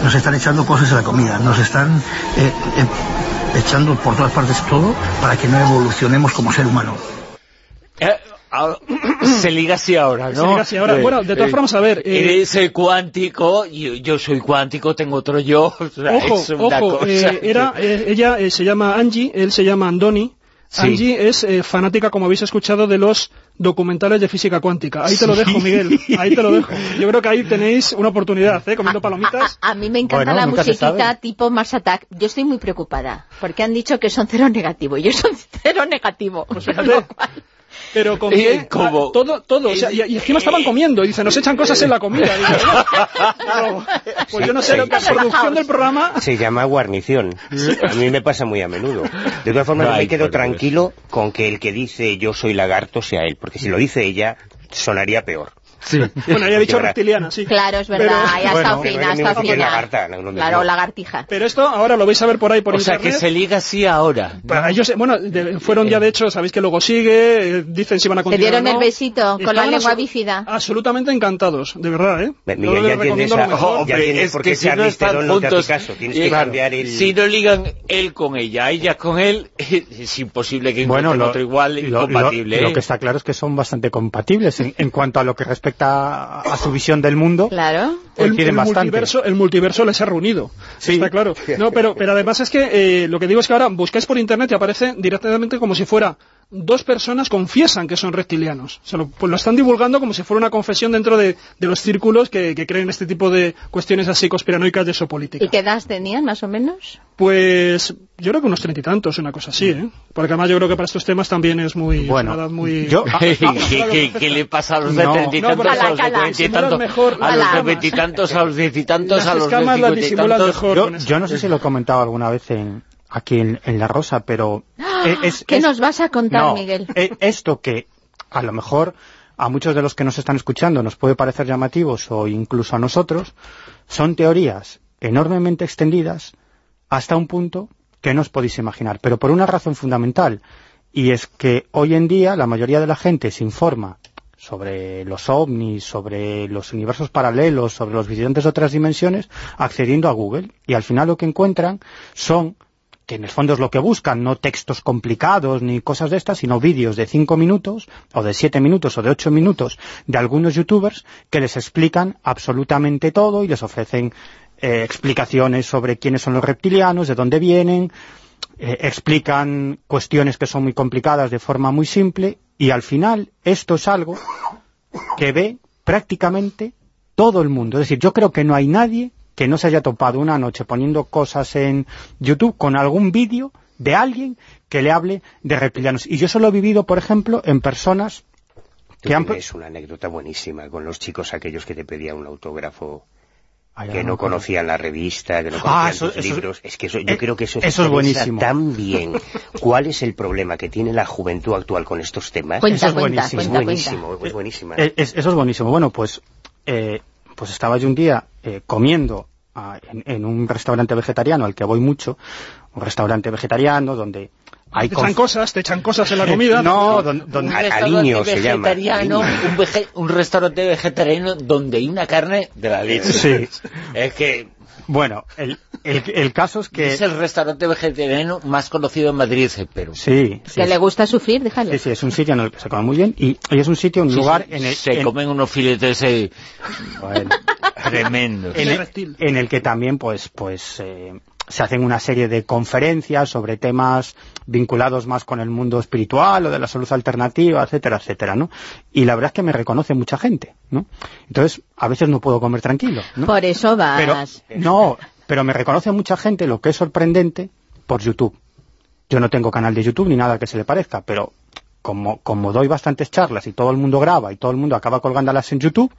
nos están echando cosas en la comida. Nos están eh, eh, echando por todas partes todo para que no evolucionemos como ser humano.
Eh, ah, se liga así ahora, ¿no?
Se liga así ahora. Bueno, de todas formas, a ver, eh,
Eres eh, cuántico, yo, yo soy cuántico, tengo otro yo. o sea,
Ojo,
es una
ojo,
cosa
eh, era, eh, ella eh, se llama Angie, él se llama Andoni.
Sí.
Angie es eh, fanática, como habéis escuchado, de los documentales de física cuántica. Ahí te lo dejo, Miguel. Ahí te lo dejo. Yo creo que ahí tenéis una oportunidad, ¿eh? Comiendo palomitas.
A mí me encanta
Bueno,
la musiquita tipo Mars Attack. Yo estoy muy preocupada, porque han dicho que son cero negativo, y yo soy cero negativo.
Pues fíjate. Pero con
Eh,
qué?
¿cómo?
Ah, todo, todo. O sea, y, y encima estaban comiendo. Y dice, nos echan cosas en la comida. Digo, "Bueno". pues yo no sé,
Sí.
lo que la producción del programa...
Se llama guarnición. A mí me pasa muy a menudo. De todas formas, me quedo
por Dios.
tranquilo con que el que dice yo soy lagarto sea él, porque si lo dice ella, sonaría peor.
Bueno, había dicho reptiliana, sí.
Claro, es verdad,
Pero-
ya ha
Bueno,
fina,
no
ha
es lo
estado
mismo que
fina.
lagarta, no, no, no.
Claro, lagartija.
Pero esto ahora lo vais a ver por ahí por
O sea,
internet.
que se liga así ahora.
Para ellos, eh, bueno, de- fueron ya de hecho, sabéis que luego sigue, eh, dicen si van a
Te
continuar
dieron
o
el
no.
besito con la lengua bífida.
Absolutamente encantados, de verdad, ¿eh? Les
ya tienes a-
mejor.
ya
Hombre,
tienes
es
por qué
que si no están
te
juntos,
caso, tienes
eh,
que cambiar el...
Si no ligan él con ella, ella con él, es imposible que
Bueno,
encuentren
lo,
otro igual
lo-
incompatible.
lo- lo
¿eh?
que está claro es que son bastante compatibles en, en cuanto a lo que respecta a, a su visión del mundo.
Claro.
el, multiverso, el multiverso les ha reunido.
Sí.
Está claro. No, pero, pero además es que eh, lo que digo es que ahora buscáis por internet y aparece directamente como si fuera dos personas confiesan que son reptilianos. O sea, lo, pues lo están divulgando como si fuera una confesión dentro de, de los círculos que, que creen este tipo de cuestiones así conspiranoicas de exopolítica.
¿Y qué edad tenían, más o menos?
Pues yo creo que unos treinta y tantos, una cosa así, ¿eh? Porque además yo creo que para estos temas también es muy...
Bueno,
una edad muy...
yo-
¿Qué, qué- qué le pasa a los de treinta y tantos, a los de cuarenta y tantos, a los de veintitantos, a los de veintitantos,
Las
a los de cincuenta y tantos?
yo no sé si lo he comentado alguna vez en, aquí en, en La Rosa, pero... eh, es-
¿Qué
es-
nos vas a contar,
no,
Miguel?
eh, esto que a lo mejor a muchos de los que nos están escuchando nos puede parecer llamativos o incluso a nosotros, son teorías enormemente extendidas hasta un punto que no os podéis imaginar, pero por una razón fundamental, y es que hoy en día la mayoría de la gente se informa sobre los ovnis, sobre los universos paralelos, sobre los visitantes de otras dimensiones, accediendo a Google. Y al final lo que encuentran son, que en el fondo es lo que buscan, no textos complicados ni cosas de estas, sino vídeos de cinco minutos, o de siete minutos, o de ocho minutos, de algunos youtubers que les explican absolutamente todo y les ofrecen eh, explicaciones sobre quiénes son los reptilianos, de dónde vienen, eh, explican cuestiones que son muy complicadas de forma muy simple y al final esto es algo que ve prácticamente todo el mundo. Es decir, yo creo que no hay nadie que no se haya topado una noche poniendo cosas en YouTube con algún vídeo de alguien que le hable de reptilianos. Y yo solo he vivido, por ejemplo, en personas
Tú
que han...
tienes una anécdota buenísima con los chicos aquellos que te pedían un autógrafo que no conocían la revista, que no
Ah,
conocían
eso es-
libros. Es que eso, yo
eh,
creo que eso,
eso es buenísimo.
tan bien cuál es el problema que tiene la juventud actual con estos temas.
Cuenta,
Eso es
cuenta,
buenísimo.
es
cuenta,
buenísimo, es buenísima.
Eh, es- eso es buenísimo. Bueno, pues, eh, pues estaba yo un día eh, comiendo ah, en, en un restaurante vegetariano al que voy mucho, un restaurante vegetariano donde hay
Te echan cosas, te echan cosas en la comida.
No, don- don-
un
A-
restaurante
se llama,
vegetariano,
aliño.
un, vege- un restaurante vegetariano donde hay una carne de la leche.
Sí.
Es que
Bueno, el, el, el caso es que...
es el restaurante vegetariano más conocido en Madrid, pero
Sí, sí,
Que le gusta sufrir, déjale.
sí, sí, es un sitio en el que se come muy bien y, y es un sitio, un lugar en el,
se
en-
comen unos filetes eh,
bueno,
tremendos.
el, en el que también pues pues eh, se hacen una serie de conferencias sobre temas vinculados más con el mundo espiritual o de la salud alternativa, etcétera, etcétera, ¿no? Y la verdad es que me reconoce mucha gente, ¿no? Entonces, a veces no puedo comer tranquilo, ¿no?
Por eso
Pero,
vas.
no, pero me reconoce mucha gente, lo que es sorprendente, por YouTube. Yo no tengo canal de YouTube ni nada que se le parezca, pero como, como doy bastantes charlas y todo el mundo graba y todo el mundo acaba colgándolas en YouTube,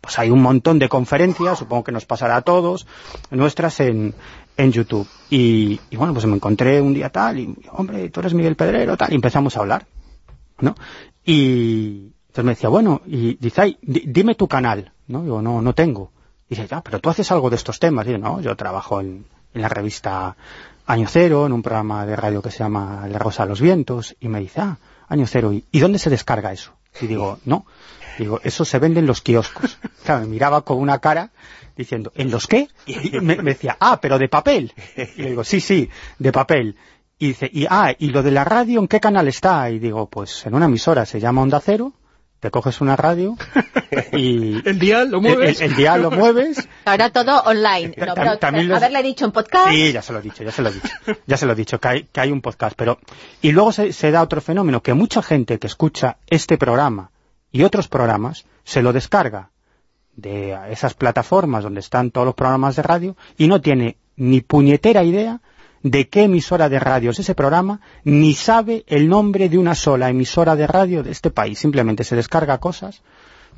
pues hay un montón de conferencias, supongo que nos pasará a todos, nuestras en, en YouTube. Y, bueno, pues me encontré un día tal, y hombre, tú eres Miguel Pedrero, tal, y empezamos a hablar, ¿no? Y entonces me decía, bueno, y dice, ay, di- dime tu canal, ¿no? Digo, no, no tengo. Y dice, ya, pero tú haces algo de estos temas. Y yo, no, yo trabajo en, en la revista Año Cero, en un programa de radio que se llama La Rosa de los Vientos, y me dice, ah, Año Cero, ¿y, ¿y dónde se descarga eso? Y digo, no, digo, eso se vende en los kioscos. Claro, me miraba con una cara diciendo, ¿en los qué? Y me, me decía, ah, pero de papel. Y le digo, sí, sí, de papel. Y dice, y, ah, ¿y lo de la radio en qué canal está? Y digo, pues en una emisora, se llama Onda Cero, te coges una radio y...
El dial lo mueves.
El, el dial lo mueves
Ahora todo online. No, pero,
también los-
haberle dicho en podcast.
Sí, ya se lo he dicho, ya se lo he dicho. Ya se lo he dicho, que hay, que hay un podcast. pero Y luego se, se da otro fenómeno, que mucha gente que escucha este programa y otros programas se lo descarga de esas plataformas donde están todos los programas de radio y no tiene ni puñetera idea de qué emisora de radio es ese programa, ni sabe el nombre de una sola emisora de radio de este país. Simplemente se descarga cosas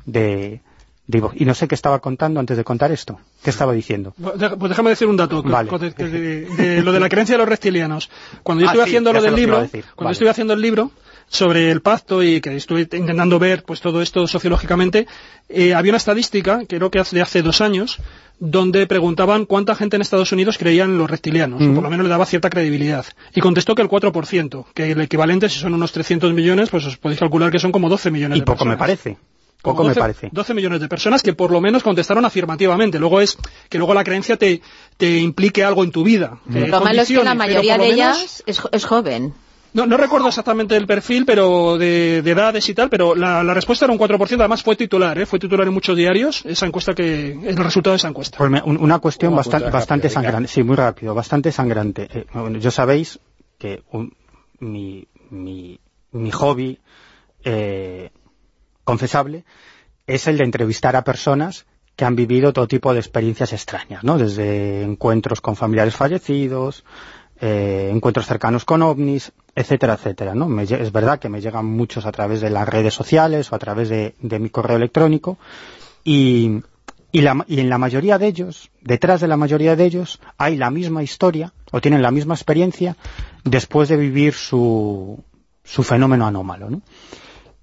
de... de- y no sé qué estaba contando antes de contar esto. ¿Qué estaba diciendo?
Pues déjame decir un dato que-
Vale.
de, de lo de la creencia de los reptilianos. Cuando yo
Ah,
estuve
sí,
haciendo lo del
lo
libro, cuando
Vale.
estuve haciendo el libro sobre el pacto y que estuve intentando ver pues todo esto sociológicamente, eh, había una estadística, creo que hace, de hace dos años, donde preguntaban cuánta gente en Estados Unidos creía en los reptilianos, o por lo menos le daba cierta credibilidad. Y contestó que el 4%, que el equivalente, si son unos 300 millones, pues os podéis calcular que son como 12 millones
Y
de
poco me
personas.
parece.
Como
Poco me
12
parece.
12 millones de personas que por lo menos contestaron afirmativamente. Luego es que luego la creencia te, te implique algo en tu vida.
Lo malo es que la mayoría de
menos-
ellas es, jo- es joven.
No, no recuerdo exactamente el perfil pero de, de edades y tal, pero la, la respuesta era un 4%. Además fue titular, ¿eh? fue titular en muchos diarios esa encuesta que el resultado de esa encuesta.
Pues me- un- una cuestión
Una
bastante, sangrante, sí, muy rápido, bastante sangrante. Eh, bueno, yo sabéis que un- mi, mi, mi hobby eh, confesable es el de entrevistar a personas que han vivido todo tipo de experiencias extrañas, ¿no? Desde encuentros con familiares fallecidos, eh, encuentros cercanos con ovnis, etcétera, etcétera, ¿no? Me es verdad que me llegan muchos a través de las redes sociales o a través de, mi correo electrónico y en la mayoría de ellos, detrás de la mayoría de ellos, hay la misma historia o tienen la misma experiencia después de vivir su, su fenómeno anómalo, ¿no?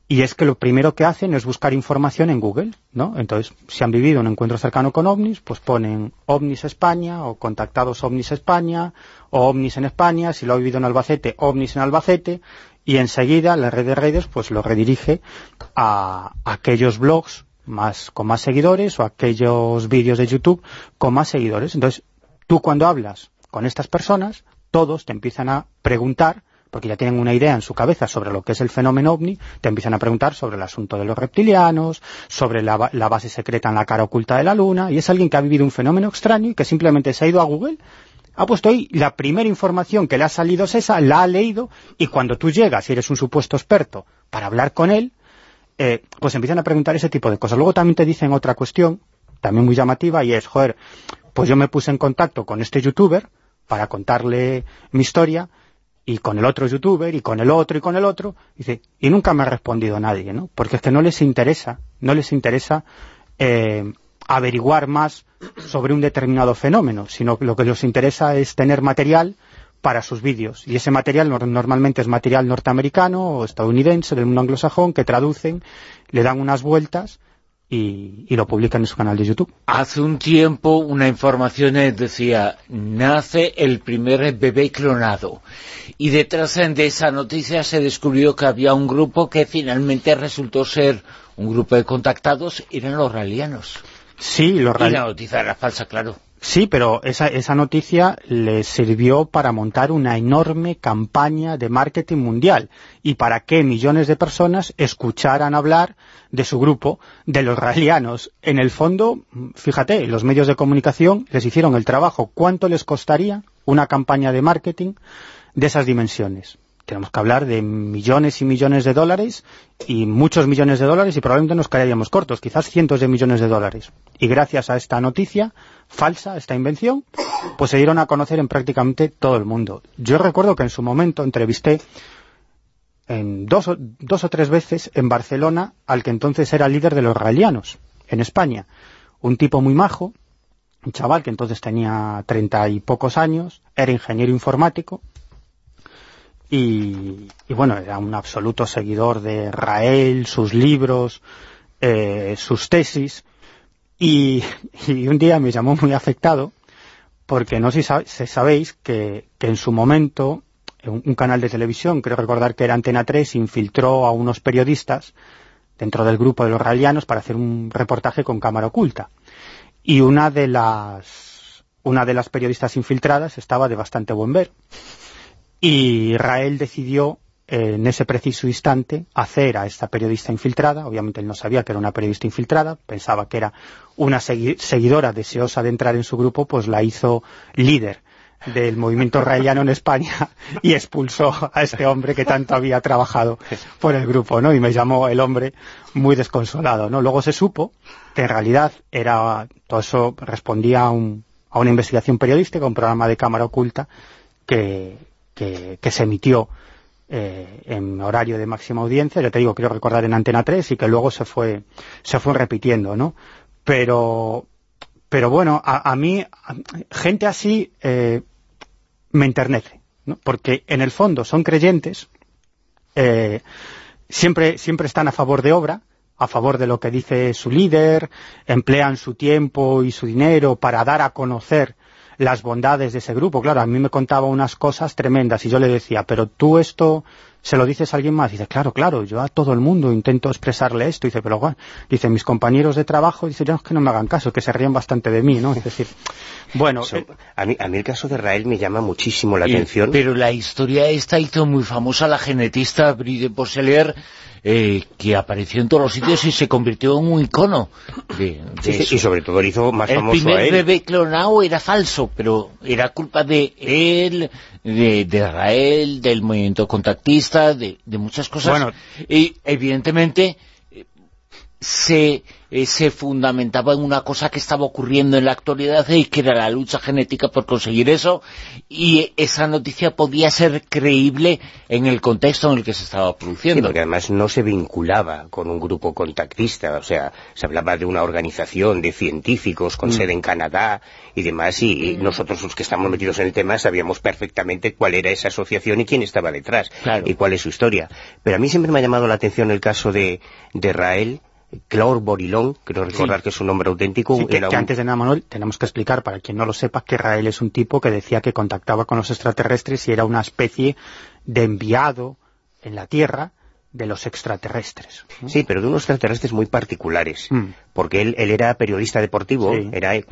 Y es que lo primero que hacen es buscar información en Google, ¿no? Entonces, si han vivido un encuentro cercano con ovnis, pues ponen ovnis España o contactados ovnis España o ovnis en España, si lo ha vivido en Albacete, ovnis en Albacete, y enseguida la red de redes pues lo redirige a aquellos blogs más con más seguidores o aquellos vídeos de YouTube con más seguidores. Entonces, tú cuando hablas con estas personas, todos te empiezan a preguntar porque ya tienen una idea en su cabeza sobre lo que es el fenómeno ovni, te empiezan a preguntar sobre el asunto de los reptilianos, sobre la, la base secreta en la cara oculta de la luna, y es alguien que ha vivido un fenómeno extraño y que simplemente se ha ido a Google, ha puesto ahí la primera información que le ha salido es esa, la ha leído, y cuando tú llegas y eres un supuesto experto para hablar con él, eh, pues empiezan a preguntar ese tipo de cosas. Luego también te dicen otra cuestión, también muy llamativa, y es, joder, pues yo me puse en contacto con este youtuber para contarle mi historia, y con el otro youtuber, y con el otro, y con el otro, y dice, y nunca me ha respondido nadie, ¿no? Porque es que no les interesa, no les interesa eh, averiguar más sobre un determinado fenómeno, sino que lo que les interesa es tener material para sus vídeos. Y ese material nor- normalmente es material norteamericano o estadounidense, del mundo anglosajón, que traducen, le dan unas vueltas y, y lo publican en su canal de YouTube.
Hace un tiempo una información decía, nace el primer bebé clonado. Y detrás de esa noticia se descubrió que había un grupo que finalmente resultó ser un grupo de contactados, eran los ralianos.
Sí, lo
Y
real-
la noticia era falsa, claro.
Sí, pero esa, esa noticia les sirvió para montar una enorme campaña de marketing mundial y para que millones de personas escucharan hablar de su grupo, de los raelianos. En el fondo, fíjate, los medios de comunicación les hicieron el trabajo. ¿Cuánto les costaría una campaña de marketing de esas dimensiones? Tenemos que hablar de millones y millones de dólares y muchos millones de dólares y probablemente nos quedaríamos cortos, quizás cientos de millones de dólares. Y gracias a esta noticia falsa, esta invención, pues se dieron a conocer en prácticamente todo el mundo. Yo recuerdo que en su momento entrevisté en dos, o, dos o tres veces en Barcelona al que entonces era líder de los raelianos, en España. Un tipo muy majo, un chaval que entonces tenía treinta y pocos años, era ingeniero informático, y, bueno, era un absoluto seguidor de Rael, sus libros, eh, sus tesis, y, un día me llamó muy afectado, porque no sé si sabéis que en su momento un, canal de televisión, creo recordar que era Antena 3, infiltró a unos periodistas dentro del grupo de los raelianos para hacer un reportaje con cámara oculta. Y una de las, una de las periodistas infiltradas estaba de bastante buen ver. Y Israel decidió en ese preciso instante hacer a esta periodista infiltrada, obviamente él no sabía que era una periodista infiltrada, pensaba que era una seguidora deseosa de entrar en su grupo, pues la hizo líder del movimiento israeliano en España y expulsó a este hombre que tanto había trabajado por el grupo, ¿no? Y me llamó el hombre muy desconsolado, ¿no? Luego se supo que en realidad era todo eso respondía a, un, a una investigación periodística, un programa de cámara oculta que, que, que se emitió eh, en horario de máxima audiencia, ya te digo, quiero recordar en Antena 3 y que luego se fue, se fue repitiendo, ¿no? Pero, pero bueno, a, a mí, gente así eh, me enternece, ¿no? Porque en el fondo son creyentes, eh, siempre, siempre están a favor de obra, a favor de lo que dice su líder, emplean su tiempo y su dinero para dar a conocer las bondades de ese grupo. Claro, a mí me contaba unas cosas tremendas y yo le decía, pero tú esto se lo dices a alguien más. Y dice, claro, claro, yo a todo el mundo intento expresarle esto. Y dice, pero bueno, dice, mis compañeros de trabajo, dice, ya que no me hagan caso, que se ríen bastante de mí, ¿no? Es decir, bueno...
So, eh, a, mí, a mí el caso de Rael me llama muchísimo la
y,
atención.
Pero la historia esta hizo muy famosa la genetista Bride Bosselier, eh, que apareció en todos los sitios y se convirtió en un icono de, de
sí, sí, y sobre todo lo hizo más
el
famoso a
primer
él.
bebé clonado era falso, pero era culpa de él, de, de Israel, del movimiento contactista, de, de muchas cosas.
Bueno.
Y evidentemente se, eh, se fundamentaba en una cosa que estaba ocurriendo en la actualidad y que era la lucha genética por conseguir eso y esa noticia podía ser creíble en el contexto en el que se estaba
Sí,
produciendo.
porque además no se vinculaba con un grupo contactista, o sea, se hablaba de una organización de científicos con
Mm.
sede en Canadá y demás, y, y nosotros los que estamos metidos en el tema sabíamos perfectamente cuál era esa asociación y quién estaba detrás,
Claro.
y cuál es su historia. Pero a mí siempre me ha llamado la atención el caso de, de Rael, Claude Borilón, creo recordar
Sí.
que es un nombre auténtico.
Sí, que,
era
que
un-
antes de nada, Manuel, tenemos que explicar, para quien no lo sepa, que Rael es un tipo que decía que contactaba con los extraterrestres y era una especie de enviado en la Tierra de los extraterrestres. ¿no?
Sí, pero de unos extraterrestres muy particulares,
Mm.
porque él, él era periodista deportivo,
Sí.
era eh,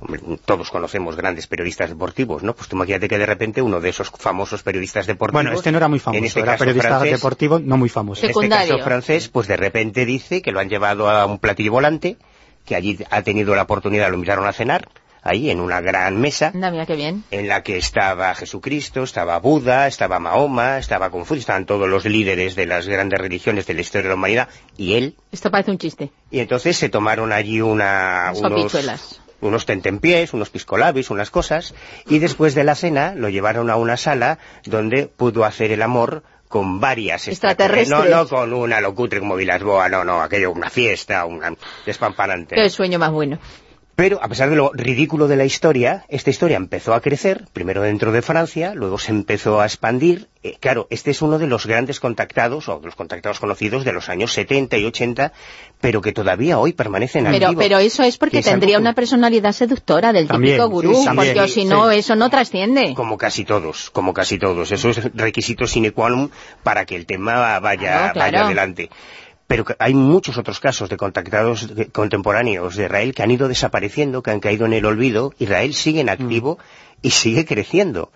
hombre, todos conocemos grandes periodistas deportivos, ¿no? Pues tú imagínate que de repente uno de esos famosos periodistas deportivos...
Bueno, este no era muy famoso,
en este
era
caso
periodista
francés,
deportivo no muy famoso.
En este
Secundario.
caso francés, pues de repente dice que lo han llevado a un platillo volante, que allí ha tenido la oportunidad, lo invitaron a cenar, ahí en una gran mesa,
Anda, mira qué bien.
en la que estaba Jesucristo, estaba Buda, estaba Mahoma, estaba Confucio, estaban todos los líderes de las grandes religiones de la historia de la humanidad, y él,
Esto parece un chiste.
y entonces se tomaron allí una,
Unas
unos. Unos tentempiés, unos piscolabis, unas cosas, y después de la cena lo llevaron a una sala donde pudo hacer el amor con varias
Extraterrestres.
No, no con una locutre como Vilasboa, no, no, aquello, una fiesta, una despampanante.
Qué sueño más bueno.
Pero, a pesar de lo ridículo de la historia, esta historia empezó a crecer, primero dentro de Francia, luego se empezó a expandir. Eh, claro, este es uno de los grandes contactados, o de los contactados conocidos de los años 70 y 80, pero que todavía hoy permanecen
Pero,
activos.
pero eso es porque
es
tendría
como-
una personalidad seductora del
También,
típico gurú,
sí, también,
porque si
sí.
no, eso no trasciende.
Como casi todos, como casi todos. Eso es requisito sine qua non para que el tema vaya,
Claro, claro.
vaya adelante. Pero hay muchos otros casos de contactados contemporáneos de Israel que han ido desapareciendo, que han caído en el olvido. Israel sigue en activo y sigue creciendo.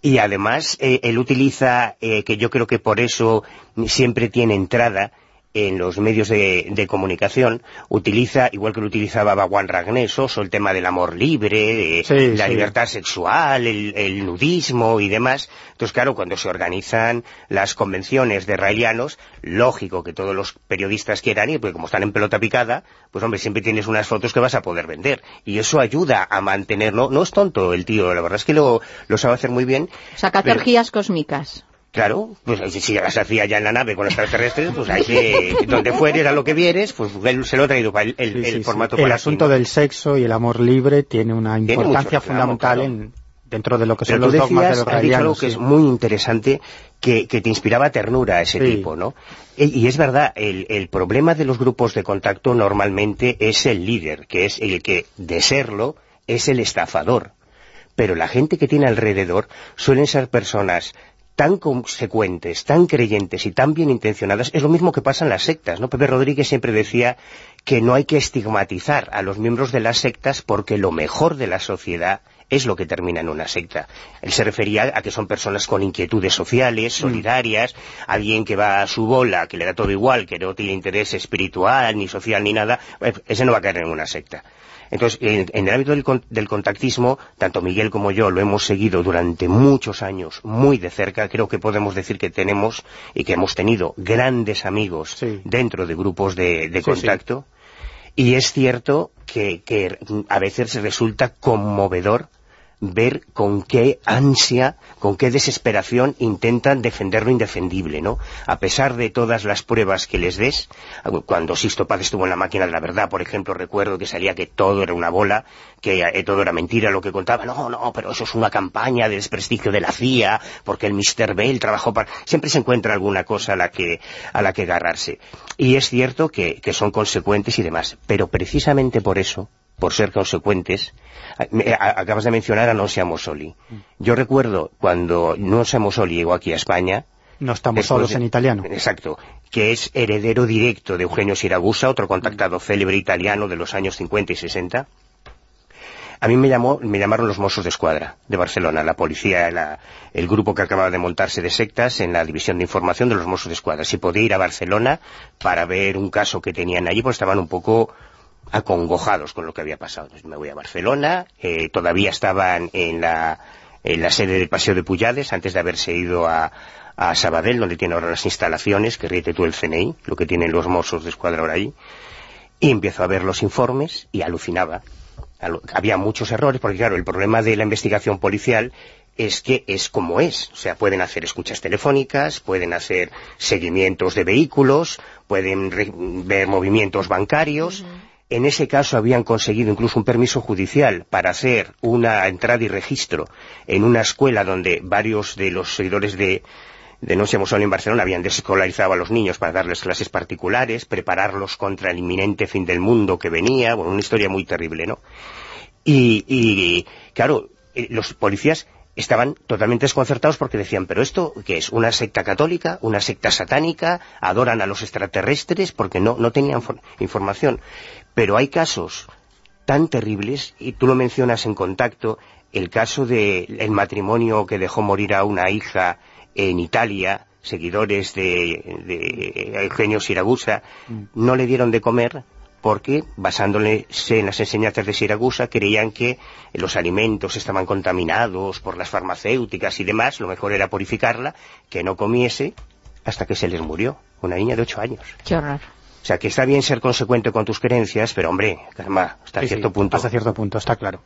Y además, eh, él utiliza, eh, que yo creo que por eso siempre tiene entrada en los medios de, de comunicación, utiliza, igual que lo utilizaba Baguán Ragnesos, el tema del amor libre,
Sí,
la
sí.
libertad sexual, el, el nudismo y demás. Entonces, claro, cuando se organizan las convenciones de israelianos, lógico que todos los periodistas quieran ir, porque como están en pelota picada, pues hombre, siempre tienes unas fotos que vas a poder vender. Y eso ayuda a mantenerlo. No es tonto el tío, la verdad es que lo, lo sabe hacer muy bien.
O cósmicas.
Claro, pues si las hacía ya en la nave con extraterrestres, pues ahí que, donde fuere, a lo que vieres, pues él se lo ha traído para el, el,
Sí, sí,
el
sí.
formato
El
para
asunto del sexo y el amor libre tiene una
Tiene
importancia
mucho
fundamental
claro.
en, dentro de lo que son los dogmas de
decías,
los
has dicho algo que
sí.
es muy interesante, que, que te inspiraba ternura a ese
Sí.
tipo, ¿no? E- Y es verdad, el, el problema de los grupos de contacto normalmente es el líder, que es el que, de serlo, es el estafador. Pero la gente que tiene alrededor suelen ser personas tan consecuentes, tan creyentes y tan bien intencionadas, es lo mismo que pasa en las sectas, ¿no? Pepe Rodríguez siempre decía que no hay que estigmatizar a los miembros de las sectas porque lo mejor de la sociedad es lo que termina en una secta. Él se refería a que son personas con inquietudes sociales, solidarias, alguien que va a su bola, que le da todo igual, que no tiene interés espiritual, ni social, ni nada, eh, ese no va a caer en una secta. Entonces, en, en el ámbito del, del contactismo, tanto Miguel como yo lo hemos seguido durante muchos años muy de cerca. Creo que podemos decir que tenemos y que hemos tenido grandes amigos
Sí.
dentro de grupos de, de
Sí,
contacto. Y es cierto que, que a veces resulta conmovedor ver con qué ansia, con qué desesperación intentan defender lo indefendible, ¿no? A pesar de todas las pruebas que les des, cuando Sisto Paz estuvo en la máquina de la verdad, por ejemplo, recuerdo que salía que todo era una bola, que eh, todo era mentira lo que contaba, no, no, pero eso es una campaña de desprestigio de la CIA, porque el Mr. Bell trabajó para... Siempre se encuentra alguna cosa a la que, a la que agarrarse. Y es cierto que, que son consecuentes y demás, pero precisamente por eso, por ser consecuentes, acabas de mencionar a Nonsia Mosoli. Yo recuerdo cuando Nonsia Mosoli llegó aquí a España,
No estamos
después
solos en italiano.
Exacto, que es heredero directo de Eugenio Siragusa, otro contactado célebre italiano de los años 50 y 60. A mí me llamó, me llamaron los Mossos de Escuadra de Barcelona, la policía, la- el grupo que acababa de montarse de sectas en la división de información de los Mossos de Escuadra. Si podía ir a Barcelona para ver un caso que tenían allí, pues estaban un poco acongojados con lo que había pasado. Me voy a Barcelona, eh, todavía estaban en la, en la sede del Paseo de Puyades, antes de haberse ido a, Sabadell, donde tiene ahora las instalaciones, que ríete tú el CNI, lo que tienen los Mossos de Escuadra ahora ahí, y empiezo a ver los informes y alucinaba. Alu- Había muchos errores, porque claro, el problema de la investigación policial es que es como es. O sea, pueden hacer escuchas telefónicas, pueden hacer seguimientos de vehículos, pueden ver movimientos bancarios. En ese caso habían conseguido incluso un permiso judicial para hacer una entrada y registro en una escuela donde varios de los seguidores de, de No Seamos Solo en Barcelona habían desescolarizado a los niños para darles clases particulares, prepararlos contra el inminente fin del mundo que venía, bueno, una historia muy terrible, ¿no? Y, claro, eh, los policías estaban totalmente desconcertados porque decían, pero esto, ¿qué es? ¿Una secta católica? ¿Una secta satánica? ¿Adoran a los extraterrestres? Porque no, no tenían for- información. Pero hay casos tan terribles, y tú lo mencionas en contacto, el caso del matrimonio que dejó morir a una hija en Italia, seguidores de, de Eugenio Siragusa, no le dieron de comer porque, basándose en las enseñanzas de Siragusa, creían que los alimentos estaban contaminados por las farmacéuticas y demás, lo mejor era purificarla, que no comiese hasta que se les murió, una niña de ocho años.
Qué horror.
O sea, que está bien ser consecuente con tus creencias, pero hombre, calma, hasta
Sí,
cierto
sí,
punto.
Hasta cierto punto, está claro.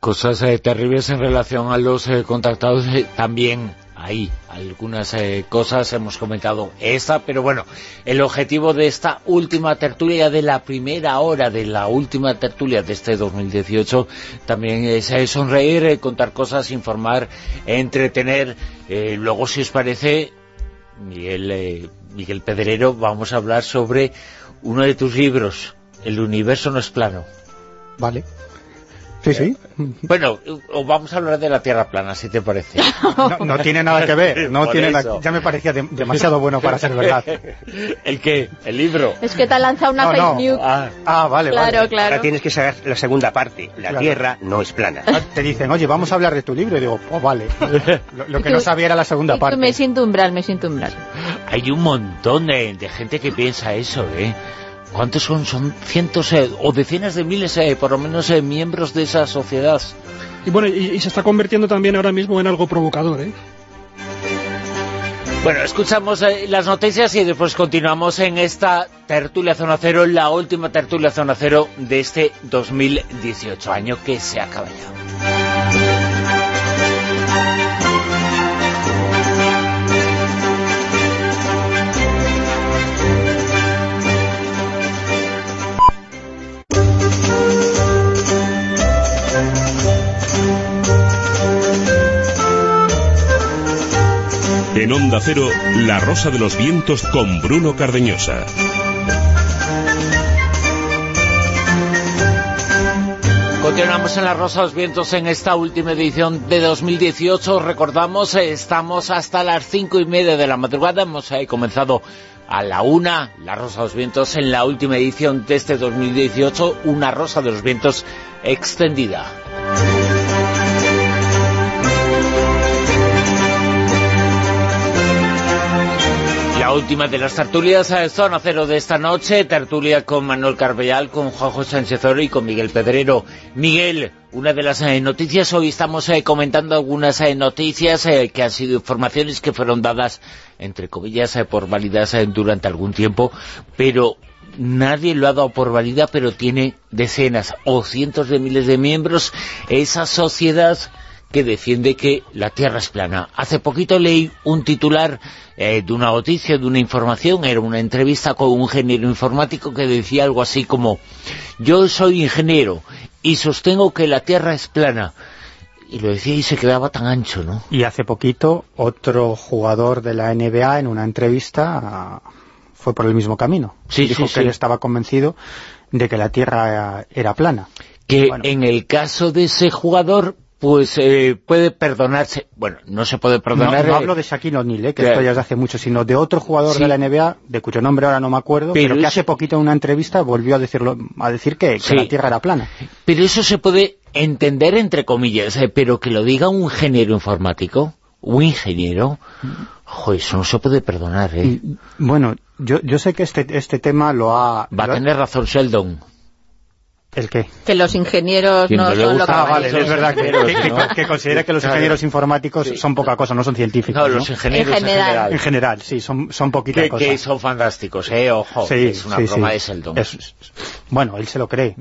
Cosas eh, terribles en relación a los eh, contactados eh, también ahí algunas eh, cosas hemos comentado esta pero bueno el objetivo de esta última tertulia de la primera hora de la última tertulia de este 2018 también es eh, sonreír eh, contar cosas informar entretener eh, luego si os parece Miguel eh, Miguel Pedrero vamos a hablar sobre uno de tus libros El universo no es plano
Vale. Sí, sí.
bueno, o vamos a hablar de la Tierra plana, si te parece.
No, no tiene nada que ver. No
Por
tiene nada- ya me parecía de- demasiado bueno para ser verdad.
¿El qué? ¿El libro?
Es que te ha lanzado una
No,
fake
no.
news.
Ah,
Ah, vale,
claro,
vale.
claro.
Ahora tienes que saber la segunda parte. La
Claro.
Tierra no es plana.
Ah, Te dicen, oye, vamos a hablar de tu libro. Y digo, oh, vale. Lo, que
tú-
no sabía era la segunda parte.
me siento umbral, me siento umbral.
hay un montón de, de gente que piensa eso, ¿eh? ¿Cuántos son? Son cientos eh, o decenas de miles, eh, por lo menos, eh, miembros de esa sociedad.
Y bueno, y, y se está convirtiendo también ahora mismo en algo provocador, ¿eh?
Bueno, escuchamos las noticias y después continuamos en esta tertulia Zona Cero, la última tertulia Zona Cero de este 2018, año que se acaba ya.
En Onda Cero, La Rosa de los Vientos con Bruno Cardeñosa.
Continuamos en La Rosa de los Vientos en esta última edición de 2018. Recordamos, eh, estamos hasta las cinco y media de la madrugada. Hemos eh, comenzado a la una, La Rosa de los Vientos, en la última edición de este 2018, una Rosa de los Vientos extendida. La última de las tertulias a Zona Cero de esta noche, tertulia con Manuel Carbellal, con Juanjo Sánchez Oro y con Miguel Pedrero. Miguel, una de las eh, noticias, hoy estamos eh, comentando algunas eh, noticias que han sido informaciones que fueron dadas, entre comillas, por válidas durante algún tiempo, pero nadie lo ha dado por válida, pero tiene decenas o cientos de miles de miembros esa sociedad que defiende que la Tierra es plana. Hace poquito leí un titular eh, de una noticia, de una información, era una entrevista con un ingeniero informático que decía algo así como yo soy ingeniero y sostengo que la Tierra es plana. Y lo decía y se quedaba tan ancho, ¿no?
Y hace poquito otro jugador de la NBA en una entrevista fue por el mismo camino.
Sí,
Dijo
sí,
que
sí.
él estaba convencido de que la Tierra era plana.
Que
Bueno.
en el caso de ese jugador, pues eh, puede perdonarse. Bueno, no se puede
No,
perdonar.
no
eh,
hablo de Shaquille O'Neal, eh, que
Claro.
esto ya es de hace mucho, sino de otro jugador
Sí.
de la NBA, de cuyo nombre ahora no me acuerdo,
Pero
pero, que hace poquito en una entrevista volvió a decirlo a decir que, que
Sí.
la Tierra era plana.
Pero eso se puede entender entre comillas, eh, pero que lo diga un ingeniero informático, un ingeniero, jo, eso no se puede perdonar, ¿eh?
Y, bueno, yo, yo sé que este, este tema lo ha...
Va a tener razón Sheldon.
¿El qué?
Que los ingenieros no son lo que
ah, vale,
es verdad que,
ingenieros,
que- que- que considera que los ingenieros informáticos son poca cosa, no son científicos.
No,
¿no?
los ingenieros
En
en
general.
general.
En general, sí, son, son poquita
que,
cosa.
que son fantásticos, ¿eh? Ojo,
Sí,
es una
sí,
broma
sí.
de Sheldon.
Es- es- bueno, él se lo cree.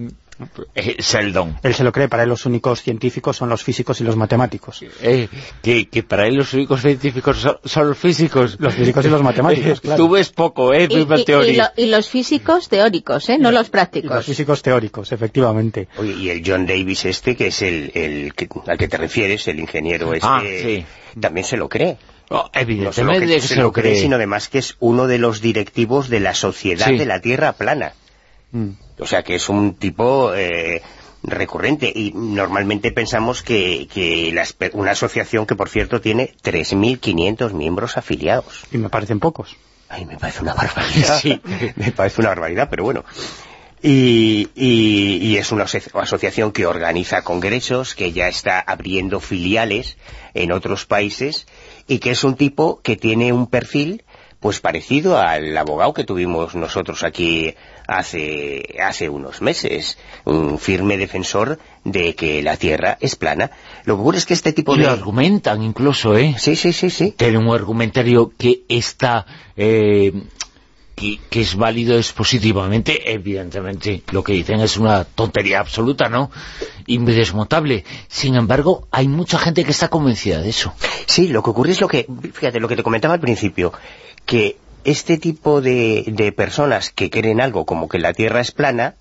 Eh, Sheldon.
Él se lo cree. Para él los únicos científicos son los físicos y los matemáticos.
Eh, que, que para él los únicos científicos son, son los físicos.
Los físicos y los matemáticos, claro.
Tú ves poco, ¿eh?
Y,
Viva
y- y lo- y los físicos teóricos, ¿eh? no los prácticos.
los físicos teóricos, efectivamente.
Oye, y el John Davis este, que es el, el que- al que te refieres, el ingeniero este,
Ah, sí.
también se lo cree.
Oh,
No solo
evidentemente
que
que se lo cree.
sino además que es uno de los directivos de la Sociedad
Sí.
de la Tierra Plana.
Mm.
O sea, que es un tipo eh, recurrente y normalmente pensamos que, que pe- una asociación que, por cierto, tiene 3.500 miembros afiliados.
Y me parecen pocos.
Ay, me parece una barbaridad.
Sí.
me parece una barbaridad, pero bueno. Y, y- y es una aso- asociación que organiza congresos, que ya está abriendo filiales en otros países y que es un tipo que tiene un perfil pues parecido al abogado que tuvimos nosotros aquí hace, hace unos meses, un firme defensor de que la Tierra es plana. Lo que ocurre es que este tipo
Y
de...
lo argumentan incluso, ¿eh?
Sí, sí, sí, sí.
Tienen un argumentario que está... eh, que, que es válido expositivamente, evidentemente lo que dicen es una tontería absoluta, ¿no? Indesmontable. Sin embargo, hay mucha gente que está convencida de eso.
Sí, lo que ocurre es lo que, fíjate, lo que te comentaba al principio, que este tipo de, de personas que creen algo como que la Tierra es plana,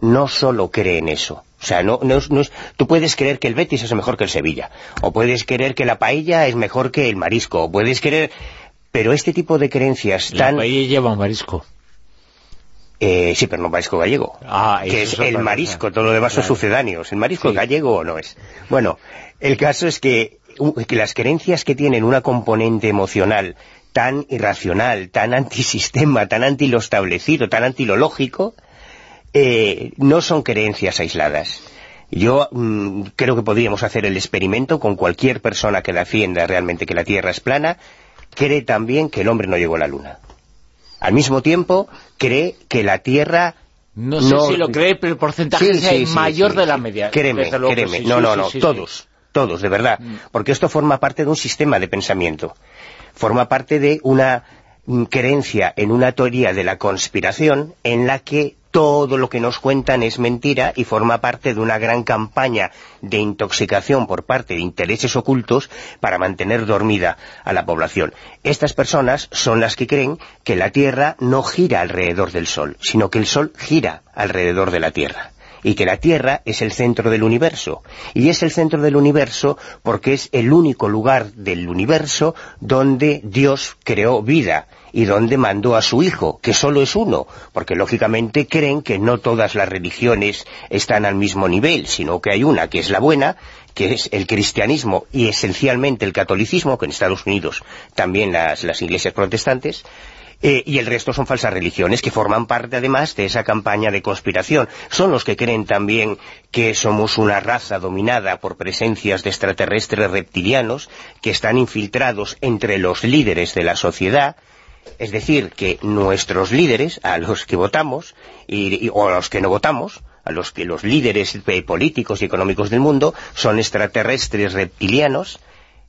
no solo creen eso. O sea, no, no es- no es- tú puedes creer que el Betis es mejor que el Sevilla, o puedes creer que la paella es mejor que el marisco, o puedes creer... Pero este tipo de creencias
La
tan...
paella lleva un marisco.
Eh, sí, pero no marisco gallego.
Ah,
que es el marisco, todo lo demás son
Claro.
sucedáneos. ¿El marisco
Sí.
gallego o no es? Bueno, el caso es que, u- que las creencias que tienen una componente emocional tan irracional, tan antisistema, tan anti lo establecido, tan anti lo lógico, eh, no son creencias aisladas. Yo mm, creo que podríamos hacer el experimento con cualquier persona que defienda realmente que la Tierra es plana, cree también que el hombre no llegó a la Luna. Al mismo tiempo, cree que la Tierra
No sé si lo cree, pero el porcentaje
Sí,
es
sí,
mayor de la media.
Créeme, créeme. no, no, no, todos, todos, de verdad. Porque esto forma parte de un sistema de pensamiento. Forma parte de una creencia en una teoría de la conspiración en la que todo lo que nos cuentan es mentira y forma parte de una gran campaña de intoxicación por parte de intereses ocultos para mantener dormida a la población. Estas personas son las que creen que la Tierra no gira alrededor del Sol, sino que el Sol gira alrededor de la Tierra. Y que la Tierra es el centro del universo. Y es el centro del universo porque es el único lugar del universo donde Dios creó vida y donde mandó a su hijo, que solo es uno, porque lógicamente creen que no todas las religiones están al mismo nivel, sino que hay una que es la buena, que es el cristianismo y esencialmente el catolicismo, que en Estados Unidos también las, las iglesias protestantes, eh, y el resto son falsas religiones que forman parte además de esa campaña de conspiración. Son los que creen también que somos una raza dominada por presencias de extraterrestres reptilianos que están infiltrados entre los líderes de la sociedad, es decir, que nuestros líderes, a los que votamos, y, o a los que no votamos, a los que los líderes eh, políticos y económicos del mundo son extraterrestres reptilianos,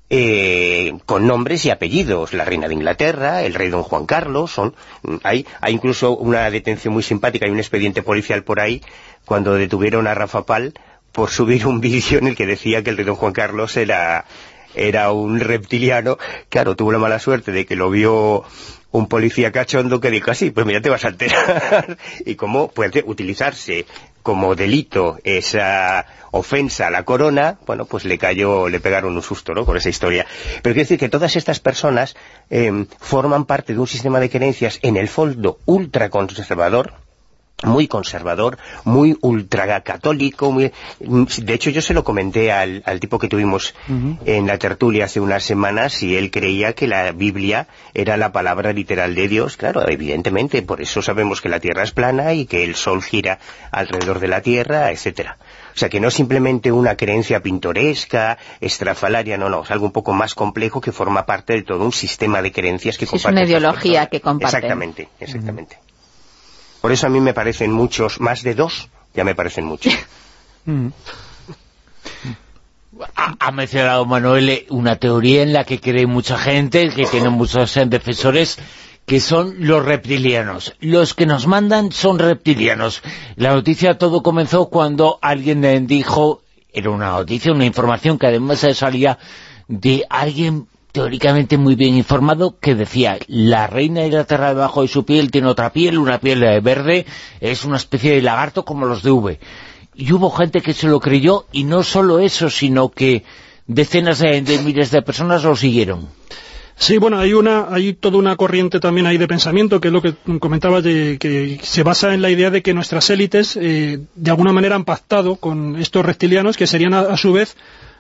eh, con nombres y apellidos. La reina de Inglaterra, el rey don Juan Carlos, son hay, hay incluso una detención muy simpática, hay un expediente policial por ahí, cuando detuvieron a Rafa Pal por subir un vídeo en el que decía que el rey don Juan Carlos era, era un reptiliano. Claro, tuvo la mala suerte de que lo vio un policía cachondo que dijo así, pues mira, te vas a alterar. y cómo puede utilizarse como delito esa ofensa a la corona, bueno, pues le cayó, le pegaron un susto, ¿no?, con esa historia. Pero quiero decir que todas estas personas eh, forman parte de un sistema de creencias en el fondo ultraconservador, muy conservador, muy ultracatólico, muy... de hecho yo se lo comenté al, al tipo que tuvimos uh -huh. en la tertulia hace unas semanas y él creía que la Biblia era la palabra literal de Dios, claro, evidentemente, por eso sabemos que la Tierra es plana y que el Sol gira alrededor de la Tierra, etcétera. O sea, que no es simplemente una creencia pintoresca, estrafalaria, no, no, es algo un poco más complejo que forma parte de todo un sistema de creencias que
sí, comparten. Es una ideología que comparten.
Exactamente, exactamente. Uh -huh. Por eso a mí me parecen muchos, más de dos, ya me parecen muchos.
ha, mencionado Manuel una teoría en la que cree mucha gente, que tiene muchos defensores, que son los reptilianos. Los que nos mandan son reptilianos. La noticia todo comenzó cuando alguien dijo, era una noticia, una información que además salía de alguien teóricamente muy bien informado, que decía, la reina de la tierra debajo de su piel tiene otra piel, una piel verde, es una especie de lagarto como los de V. Y hubo gente que se lo creyó, y no solo eso, sino que decenas de, miles de personas lo siguieron.
Sí, bueno, hay una hay toda una corriente también ahí de pensamiento, que es lo que comentaba, de, que se basa en la idea de que nuestras élites eh, de alguna manera han pactado con estos reptilianos, que serían a su vez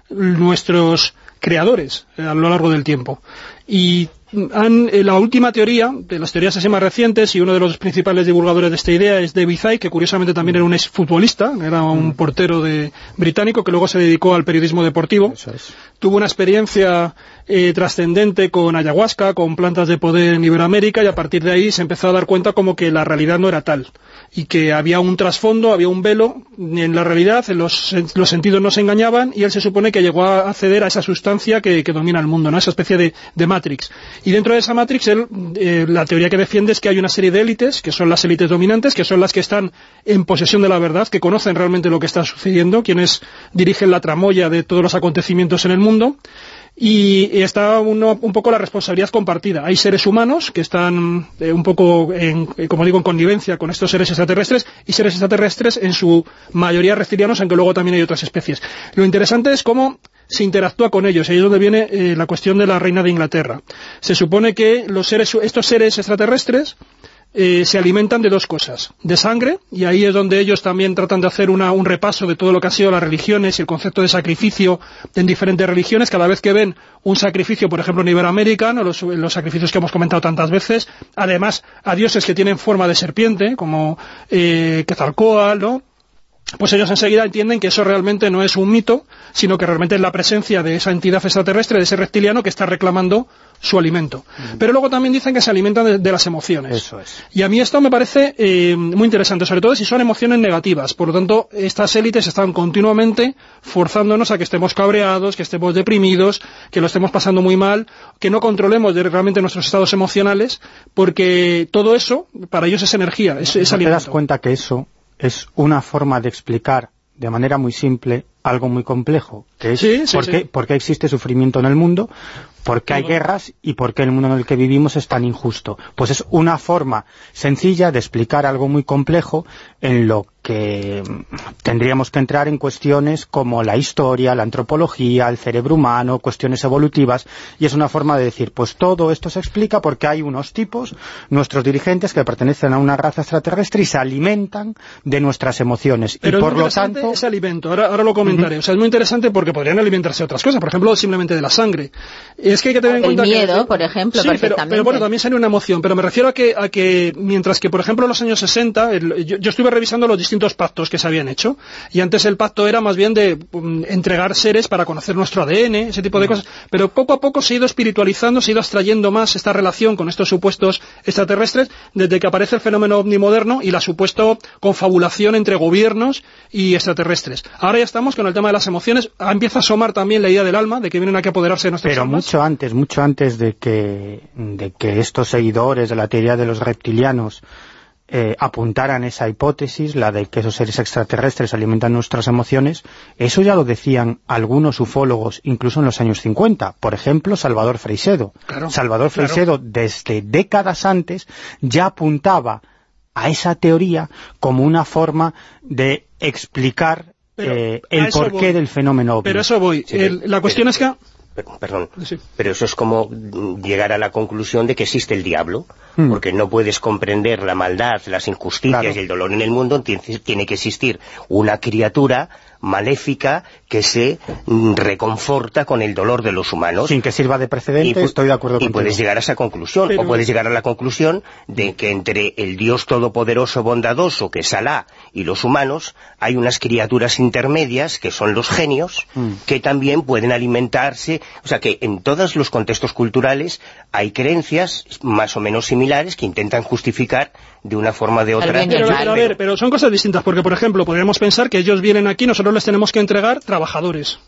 nuestros creadores eh, a lo largo del tiempo. Y han, eh, la última teoría, de las teorías así más recientes, y uno de los principales divulgadores de esta idea es David Icke, que curiosamente también era un exfutbolista, era un portero de, británico que luego se dedicó al periodismo deportivo.
Es.
Tuvo una experiencia eh, trascendente con ayahuasca, con plantas de poder en Iberoamérica, y a partir de ahí se empezó a dar cuenta como que la realidad no era tal y que había un trasfondo, había un velo en la realidad, los, los sentidos no se engañaban y él se supone que llegó a acceder a esa sustancia que, que domina el mundo, ¿no? esa especie de, de, Matrix. Y dentro de esa Matrix, él, eh, la teoría que defiende es que hay una serie de élites, que son las élites dominantes, que son las que están en posesión de la verdad, que conocen realmente lo que está sucediendo, quienes dirigen la tramoya de todos los acontecimientos en el mundo, y está uno, un poco la responsabilidad compartida. Hay seres humanos que están eh, un poco, en, eh, como digo, en connivencia con estos seres extraterrestres y seres extraterrestres en su mayoría reptilianos, aunque luego también hay otras especies. Lo interesante es cómo se interactúa con ellos, ahí es donde viene eh, la cuestión de la reina de Inglaterra. Se supone que los seres, estos seres extraterrestres eh, se alimentan de dos cosas, de sangre, y ahí es donde ellos también tratan de hacer una, un repaso de todo lo que ha sido las religiones y el concepto de sacrificio en diferentes religiones, cada vez que ven un sacrificio, por ejemplo en Iberoamérica, ¿no? los, los, sacrificios que hemos comentado tantas veces, además a dioses que tienen forma de serpiente, como eh, Quetzalcóatl, ¿no? Pues ellos enseguida entienden que eso realmente no es un mito, sino que realmente es la presencia de esa entidad extraterrestre, de ese reptiliano que está reclamando su alimento. Mm. Pero luego también dicen que se alimentan de, de las emociones.
Eso es.
Y a mí esto me parece eh, muy interesante, sobre todo si son emociones negativas. Por lo tanto, estas élites están continuamente forzándonos a que estemos cabreados, que estemos deprimidos, que lo estemos pasando muy mal, que no controlemos realmente nuestros estados emocionales, porque todo eso, para ellos es energía, es, es
¿No
alimento.
te das cuenta que eso es una forma de explicar de manera muy simple algo muy complejo, que es
sí, sí,
por, qué,
sí.
por, qué, existe sufrimiento en el mundo, por qué hay guerras y por qué el mundo en el que vivimos es tan injusto. Pues es una forma sencilla de explicar algo muy complejo en lo que tendríamos que entrar en cuestiones como la historia, la antropología, el cerebro humano, cuestiones evolutivas, y es una forma de decir, pues todo esto se explica porque hay unos tipos, nuestros dirigentes, que pertenecen a una raza extraterrestre y se alimentan de nuestras emociones.
Pero
y por lo tanto...
ese alimento, ahora, ahora lo comentaré. O sea, es muy interesante porque podrían alimentarse de otras cosas, por ejemplo, simplemente de la sangre. Es que hay que tener en
El
cuenta que-
miedo, por ejemplo,
Sí, pero,
perfectamente.
pero bueno, también sería una emoción. Pero me refiero a que, a que mientras que, por ejemplo, en los años 60, el- yo, yo estuve revisando los distintos pactos que se habían hecho, y antes el pacto era más bien de mm, entregar seres para conocer nuestro ADN, ese tipo de cosas, pero poco a poco se ha ido espiritualizando, se ha ido extrayendo más esta relación con estos supuestos extraterrestres, desde que aparece el fenómeno ovni moderno y la supuesta confabulación entre gobiernos y extraterrestres. Ahora ya estamos con el tema de las emociones, Ah, empieza a asomar también la idea del alma, de que vienen aquí a apoderarse de nuestras
Pero
almas.
mucho antes, mucho antes de que, de que estos seguidores de la teoría de los reptilianos eh, apuntaran esa hipótesis, la de que esos seres extraterrestres alimentan nuestras emociones, eso ya lo decían algunos ufólogos incluso en los años 50. Por ejemplo, Salvador Freixedo.
Claro,
Salvador
claro.
Freixedo, desde décadas antes, ya apuntaba a esa teoría como una forma de explicar
Pero
eh, el porqué
voy.
del fenómeno ovni.
Pero eso voy.
Sí,
El-
pero-
la cuestión
pero-
es que...
Per- Perdón,
Sí.
pero eso es como llegar a la conclusión de que existe el diablo,
Hmm.
porque no puedes comprender la maldad, las injusticias
Claro.
y el dolor en el mundo, tiene que existir una criatura maléfica que se reconforta con el dolor de los humanos.
Sin que sirva de precedente,
pu-
estoy de acuerdo
y puedes llegar a esa conclusión,
Pero-
o puedes llegar a la conclusión de que entre el Dios todopoderoso bondadoso, que es Alá, y los humanos, hay unas criaturas intermedias, que son los genios,
Mm.
que también pueden alimentarse, o sea que en todos los contextos culturales hay creencias más o menos similares que intentan justificar de una forma o de otra.
Pero, pero, a ver, pero son cosas distintas, porque por ejemplo, podríamos pensar que ellos vienen aquí, nosotros les tenemos que entregar trabajadores.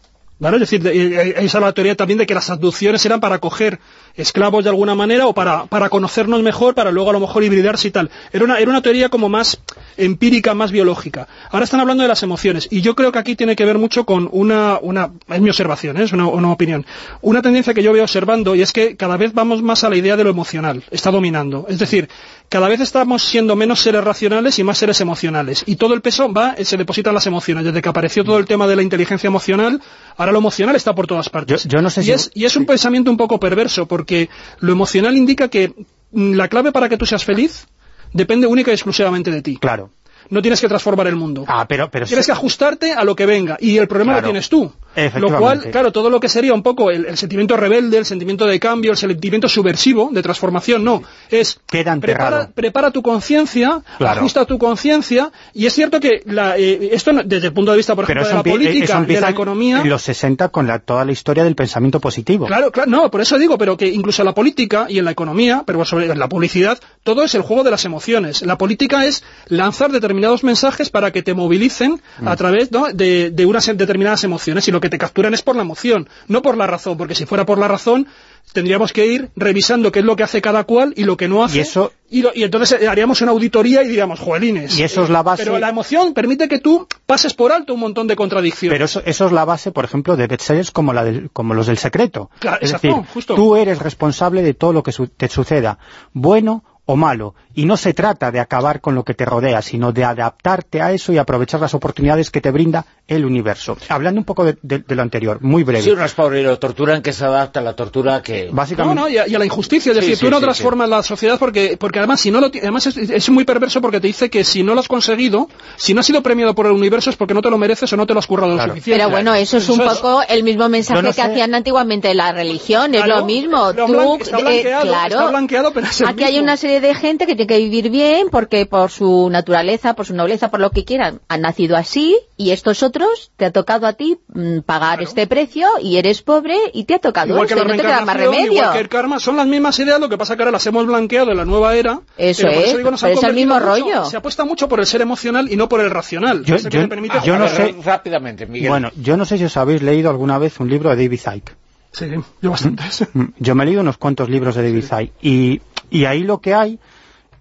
¿Vale? Es decir, de- eh, eh, esa es la teoría también de que las abducciones eran para coger esclavos de alguna manera o para, para conocernos mejor, para luego a lo mejor hibridarse y tal. Era una, era una teoría como más empírica, más biológica. Ahora están hablando de las emociones y yo creo que aquí tiene que ver mucho con una, una es mi observación, ¿eh? es una, una opinión, una tendencia que yo veo observando y es que cada vez vamos más a la idea de lo emocional, está dominando. Es decir, cada vez estamos siendo menos seres racionales y más seres emocionales. Y todo el peso va, eh, se deposita en las emociones. Desde que apareció todo el tema de la inteligencia emocional, ahora lo emocional está por todas partes.
Yo- yo no sé
y,
si-
es, y es un pensamiento un poco perverso, porque lo emocional indica que mm, la clave para que tú seas feliz depende única y exclusivamente de ti.
Claro.
No tienes que transformar el mundo.
Ah, pero... pero
Tienes que ajustarte a lo que venga y el problema
Claro.
lo tienes tú. Lo cual, claro, todo lo que sería un poco el, el sentimiento rebelde, el sentimiento de cambio, el sentimiento subversivo, de transformación, no. Es prepara, prepara tu conciencia,
Claro.
ajusta tu conciencia y es cierto que la, eh, esto desde el punto de vista, por
Pero
ejemplo, de la
eso
política, de la economía...
en los 60 con la, toda la historia del pensamiento positivo.
Claro, claro, no, por eso digo, pero que incluso en la política y en la economía, pero sobre la publicidad, todo es el juego de las emociones. La política es lanzar determinados mensajes para que te movilicen
Mm.
a través ¿no? de, de unas determinadas emociones y lo que te capturan es por la emoción, no por la razón, porque si fuera por la razón tendríamos que ir revisando qué es lo que hace cada cual y lo que no hace.
Y eso-
y, lo- y entonces eh, haríamos una auditoría y diríamos, joelines.
Y eso es la base-
Pero la emoción permite que tú pases por alto un montón de contradicciones.
Pero eso, eso es la base, por ejemplo, de bestsellers como, la del- como los del secreto.
Claro,
es
exacto,
decir,
justo.
tú eres responsable de todo lo que su- te suceda, bueno o malo. Y no se trata de acabar con lo que te rodea, sino de adaptarte a eso y aprovechar las oportunidades que te brinda el universo. Hablando un poco de, de- de lo anterior, muy breve.
Sí, unos pobres lo torturan que se adapta a la tortura que...
No,
Básicamente,
no, y a, y a la injusticia, es
Sí,
decir,
sí,
tú no
sí,
transformas la sociedad porque, porque además si no lo además es, es muy perverso porque te dice que si no lo has conseguido, si no has sido premiado por el universo es porque no te lo mereces o no te lo has currado
Claro.
lo suficiente.
Pero bueno, eso es un
Eso es-
poco el mismo mensaje
no
que
sé-
hacían antiguamente la religión, es
Claro,
lo mismo. Tú,
está
eh,
blanqueado,
claro,
está blanqueado, pero es el
aquí hay
mismo.
una serie de gente que tiene que vivir bien porque por su naturaleza, por su nobleza, por lo que quieran, han nacido así y estos otros te ha tocado a ti mm, pagar este precio y eres pobre y te ha tocado
Igual que
esto
la
y no te queda más remedio.
igual que el karma, son las mismas ideas, lo que pasa que ahora las hemos blanqueado en la nueva era.
Eso
pero por
es,
digo, nos
pero es el mismo
mucho-
rollo.
Se apuesta mucho por el ser emocional y no por el racional.
Yo-
que
yo-
te permite
yo no
ver,
sé-
Rápidamente, Miguel.
bueno, yo no sé si os habéis leído alguna vez un libro de David Icke.
Sí, yo bastantes.
Mm, Yo me he leído unos cuantos libros de David Icke y, y ahí lo que hay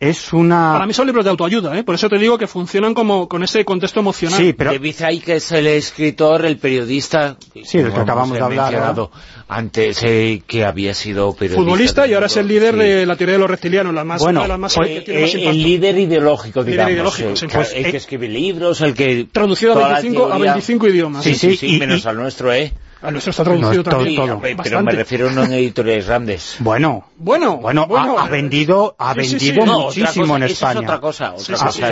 es una...
Para mí son libros de autoayuda, ¿eh? por eso te digo que funcionan como con ese contexto emocional.
Sí, pero
David Icke es el escritor, el periodista...
Sí, del que acabamos de hablar,
Antes eh, que había sido periodista.
Futbolista y ahora es el líder
sí.
de la teoría de los reptilianos, la más,
Bueno,
las más
Pues,
que tiene más
eh, el líder ideológico,
Líder
digamos.
ideológico,
eh,
sí,
pues, el
eh,
que escribe libros, el que...
Traducido a
toda la
25, a
teoría-
25 idiomas.
Sí, sí,
Sí,
sí,
y-
menos
y-
al nuestro, ¿eh?
A nuestro está traducido
No, todo-
también.
todo.
Pero me refiero no en editoriales grandes.
Bueno,
Bueno,
bueno, ha, ha vendido, ha
Sí, sí, sí.
vendido
No,
otra
muchísimo
cosa,
en España.
es otra cosa. Otra
Se,
sí,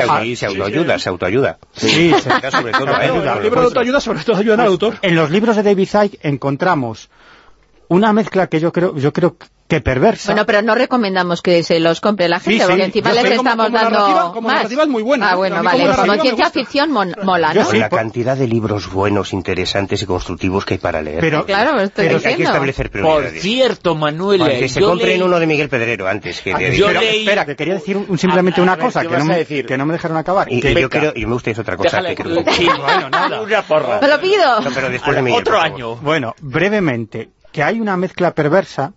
autoayuda, se autoayuda.
Sí, se-
sobre todo
Claro,
claro,
el libro de autoayuda sobre todo ayuda al autor.
En los libros de David Icke encontramos una mezcla que yo creo, yo creo que perversa.
Bueno, pero no recomendamos que se los compre la gente,
Sí, sí,
porque encima les
como-
estamos
como
dando
narrativa- como
más.
narrativa es muy buena,
Ah, bueno,
A
vale.
como
Como,
narrativa me
ciencia ficción mon- mola,
Yo
¿no?
sí,
la
por-
cantidad de libros buenos, interesantes y constructivos que hay para leer.
Pero-
Claro, estoy
Hay- hay que establecer
Por
prioridades.
cierto, Manuel,
Bueno,
eh,
que se
yo
compren
leí-
uno de Miguel Pedrero antes que de...
Yo
Pero,
leí-
espera, que quería decir un- simplemente
A- a
una
ver,
cosa,
¿qué
que no,
a
me,
decir?
que no me dejaron acabar.
Y,
que-
yo creo, y me gusta decir otra cosa. Que creo-
bueno, nada. Una porra.
Te lo pido.
No, pero después de
Otro
por
año.
Bueno, brevemente, que hay una mezcla perversa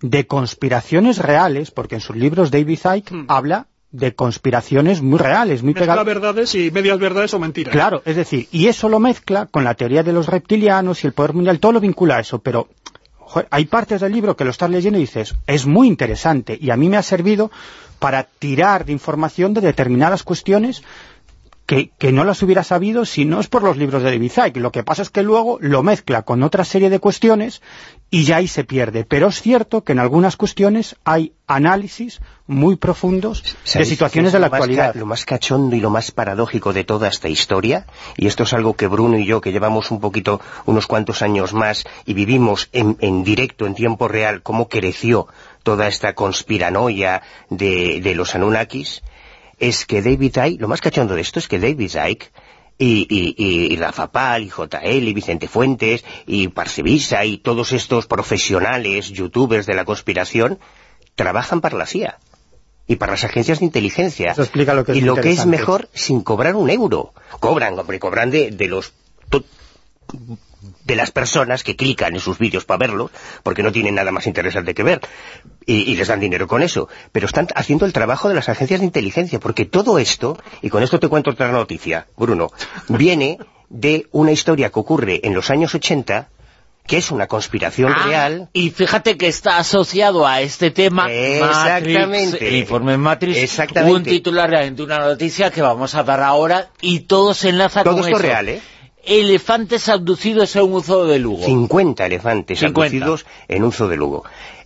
de conspiraciones reales, porque en sus libros David Icke
Hmm.
habla de conspiraciones muy reales, muy pegadas.
verdades y medias verdades o mentiras.
Claro, es decir, y eso lo mezcla con la teoría de los reptilianos y el poder mundial, todo lo vincula a eso, pero joder, hay partes del libro que lo estás leyendo y dices, es muy interesante, y a mí me ha servido para tirar de información de determinadas cuestiones que, que no las hubiera sabido si no es por los libros de David Icke. Lo que pasa es que luego lo mezcla con otra serie de cuestiones y ya ahí se pierde. Pero es cierto que en algunas cuestiones hay análisis muy profundos de
¿Sabéis
situaciones de la actualidad.
Lo más cachondo y lo más paradójico de toda esta historia, y esto es algo que Bruno y yo, que llevamos un poquito, unos cuantos años más, y vivimos en, en directo, en tiempo real, cómo creció toda esta conspiranoia de, de los Anunnakis, es que David Icke, lo más cachondo de esto es que David Icke y, y, y, y Rafa Pal, y JL, y Vicente Fuentes, y Parcevisa, y todos estos profesionales, youtubers de la conspiración, trabajan para la CIA y para las agencias de inteligencia.
Eso explica lo que es
y lo que es mejor, sin cobrar un euro. Cobran, hombre, cobran de, de los... de las personas que clican en sus vídeos para verlos, porque no tienen nada más interesante que ver, y, y les dan dinero con eso. Pero están haciendo el trabajo de las agencias de inteligencia, porque todo esto, y con esto te cuento otra noticia, Bruno, viene de una historia que ocurre en los años 80, que es una conspiración
Ah,
real,
Y fíjate que está asociado a este tema
Exactamente.
Matrix, el informe Matrix,
Exactamente.
un titular de una noticia que vamos a dar ahora y todo se enlaza
Todo
con
esto
eso.
real, ¿eh?
Elefantes abducidos en un zoo de Lugo.
50 elefantes
50.
abducidos en un zoo de Lugo.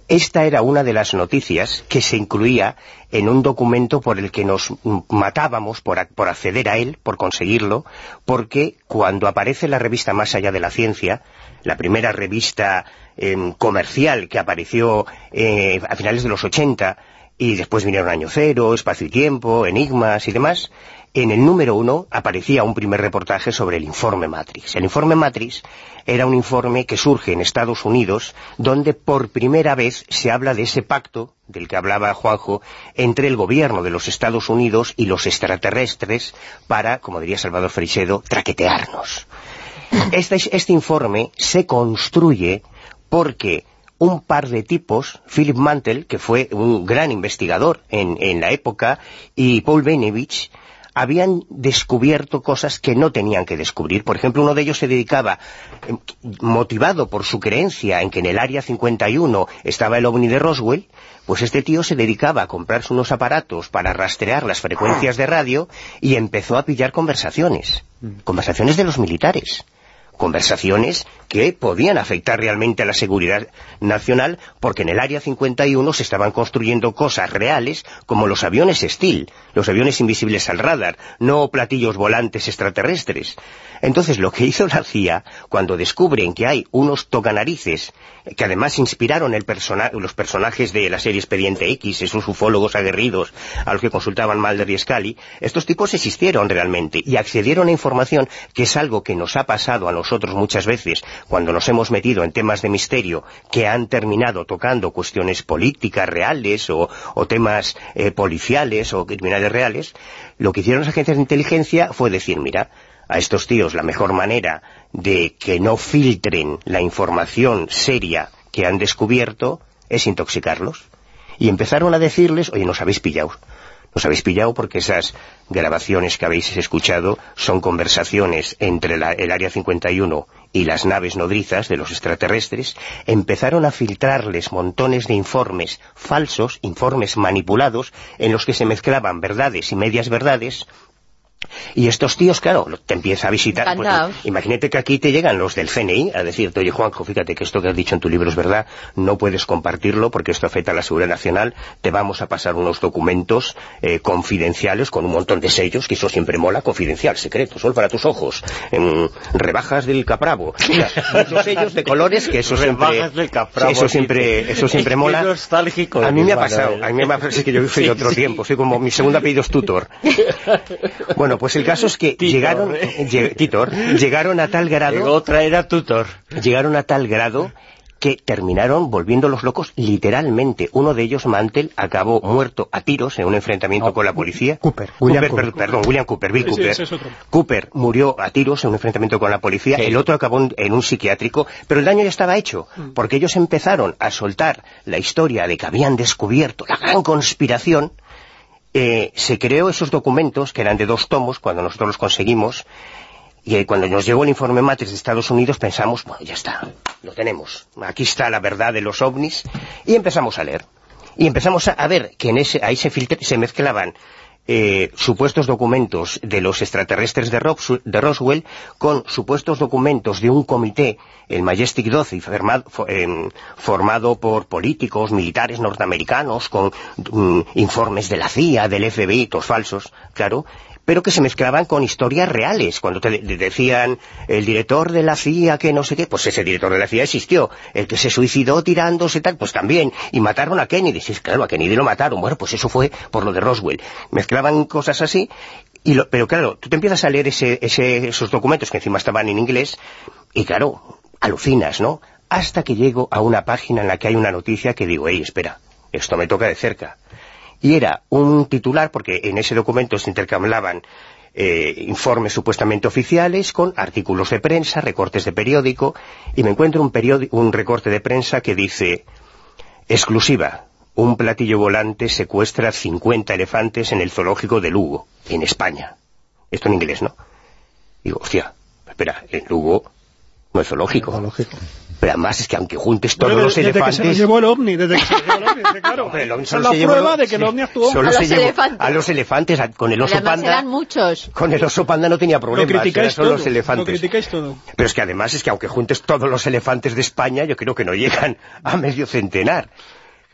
Esta era una de las noticias que se incluía en un documento por el que nos matábamos por acceder a él, por conseguirlo, porque cuando aparece la revista Más allá de la ciencia, la primera revista em, comercial que apareció eh, a finales de los 80, y después vinieron Año Cero, Espacio y Tiempo, Enigmas y demás, en el número uno aparecía un primer reportaje sobre el informe Matrix. El informe Matrix era un informe que surge en Estados Unidos, donde por primera vez se habla de ese pacto del que hablaba Juanjo, entre el gobierno de los Estados Unidos y los extraterrestres para, como diría Salvador Freixedo, traquetearnos. Este, este informe se construye porque un par de tipos, Philip Mantel, que fue un gran investigador en, en la época, y Paul Benevich, habían descubierto cosas que no tenían que descubrir. Por ejemplo, uno de ellos se dedicaba, eh, motivado por su creencia en que en el Área 51 estaba el ovni de Roswell, pues este tío se dedicaba a comprarse unos aparatos para rastrear las frecuencias de radio y empezó a pillar conversaciones. Conversaciones de los militares conversaciones que podían afectar realmente a la seguridad nacional porque en el Área 51 se estaban construyendo cosas reales como los aviones Steel, los aviones invisibles al radar, no platillos volantes extraterrestres. Entonces lo que hizo la CIA cuando descubren que hay unos tocanarices que además inspiraron el persona los personajes de la serie Expediente X, esos ufólogos aguerridos a los que consultaban Mulder y Scully, estos tipos existieron realmente y accedieron a información que es algo que nos ha pasado a nosotros muchas veces cuando nos hemos metido en temas de misterio que han terminado tocando cuestiones políticas reales o, temas eh, policiales o criminales reales, lo que hicieron las agencias de inteligencia fue decir, mira, a estos tíos la mejor manera de que no filtren la información seria que han descubierto es intoxicarlos. Y empezaron a decirles, oye, nos habéis pillado. Nos habéis pillado porque esas grabaciones que habéis escuchado son conversaciones entre la- el Área 51 y las naves nodrizas de los extraterrestres empezaron a filtrarles montones de informes falsos, informes manipulados, en los que se mezclaban verdades y medias verdades, y estos tíos, claro, te empieza a visitar. Pues, imagínate que aquí te llegan los del CNI a decirte, oye Juanjo, fíjate que esto que has dicho en tu libro es verdad, no puedes compartirlo porque esto afecta a la seguridad nacional, te vamos a pasar unos documentos eh, confidenciales con un montón de sellos, que eso siempre mola, confidencial, secreto, solo para tus ojos, en rebajas del capravo, Mira, muchos sellos de colores que eso siempre, eso siempre, eso siempre mola. a mí me ha pasado, a mí me ha pasado, es que yo soy otro tiempo, soy como mi segundo apellido es tutor. Bueno, pues el caso es que llegaron, ¿eh? Titor, llegaron a tal grado...
otra era Tutor.
Llegaron a tal grado que terminaron volviéndolos locos literalmente. Uno de ellos, Mantel, acabó muerto a tiros en un enfrentamiento con la policía.
Cooper.
William Cooper. Perdón, William Cooper, Bill Cooper. Cooper murió a tiros en un enfrentamiento con la policía. El otro acabó en un psiquiátrico. Pero el daño ya estaba hecho, mm. porque ellos empezaron a soltar la historia de que habían descubierto la gran conspiración eh, se creó esos documentos, que eran de dos tomos, cuando nosotros los conseguimos, y cuando nos llegó el informe Matrix de Estados Unidos pensamos, bueno, ya está, lo tenemos, aquí está la verdad de los ovnis, y empezamos a leer. Y empezamos a, ver que en ese, ahí se, se mezclaban eh, supuestos documentos de los extraterrestres de, Roswell con supuestos documentos de un comité, el Majestic 12, em, formado, por políticos, militares norteamericanos, con mm, informes de la CIA, del FBI, todos falsos, claro, pero que se mezclaban con historias reales. Cuando te decían el director de la CIA que no sé qué, pues ese director de la CIA existió. El que se suicidó tirándose tal, pues también. Y mataron a Kennedy. Sí, claro, a Kennedy lo mataron. Bueno, pues eso fue por lo de Roswell. Mezclaban cosas así. Y pero claro, tú te empiezas a leer ese, esos documentos que encima estaban en inglés y claro, alucinas, ¿no? Hasta que llego a una página en la que hay una noticia que digo, hey, espera, esto me toca de cerca y era un titular, porque en ese documento se intercambiaban eh, informes supuestamente oficiales con artículos de prensa, recortes de periódico, y me encuentro un, un recorte de prensa que dice, exclusiva, un platillo volante secuestra 50 elefantes en el zoológico de Lugo, en España. Esto en inglés, ¿no? Digo, hostia, espera, en Lugo no es zoológico. Pero además es que aunque juntes todos los elefantes...
Desde que se llevó el ovni, desde que se llevó el ovni, claro. Pero es la prueba de que el ovni actuó.
Solo a, los elefantes. a los elefantes. con el oso panda...
eran muchos.
Con el oso panda no tenía problemas,
lo criticáis
todo,
los elefantes. Lo criticáis todo.
Pero es que además es que aunque juntes todos los elefantes de España, yo creo que no llegan a medio centenar.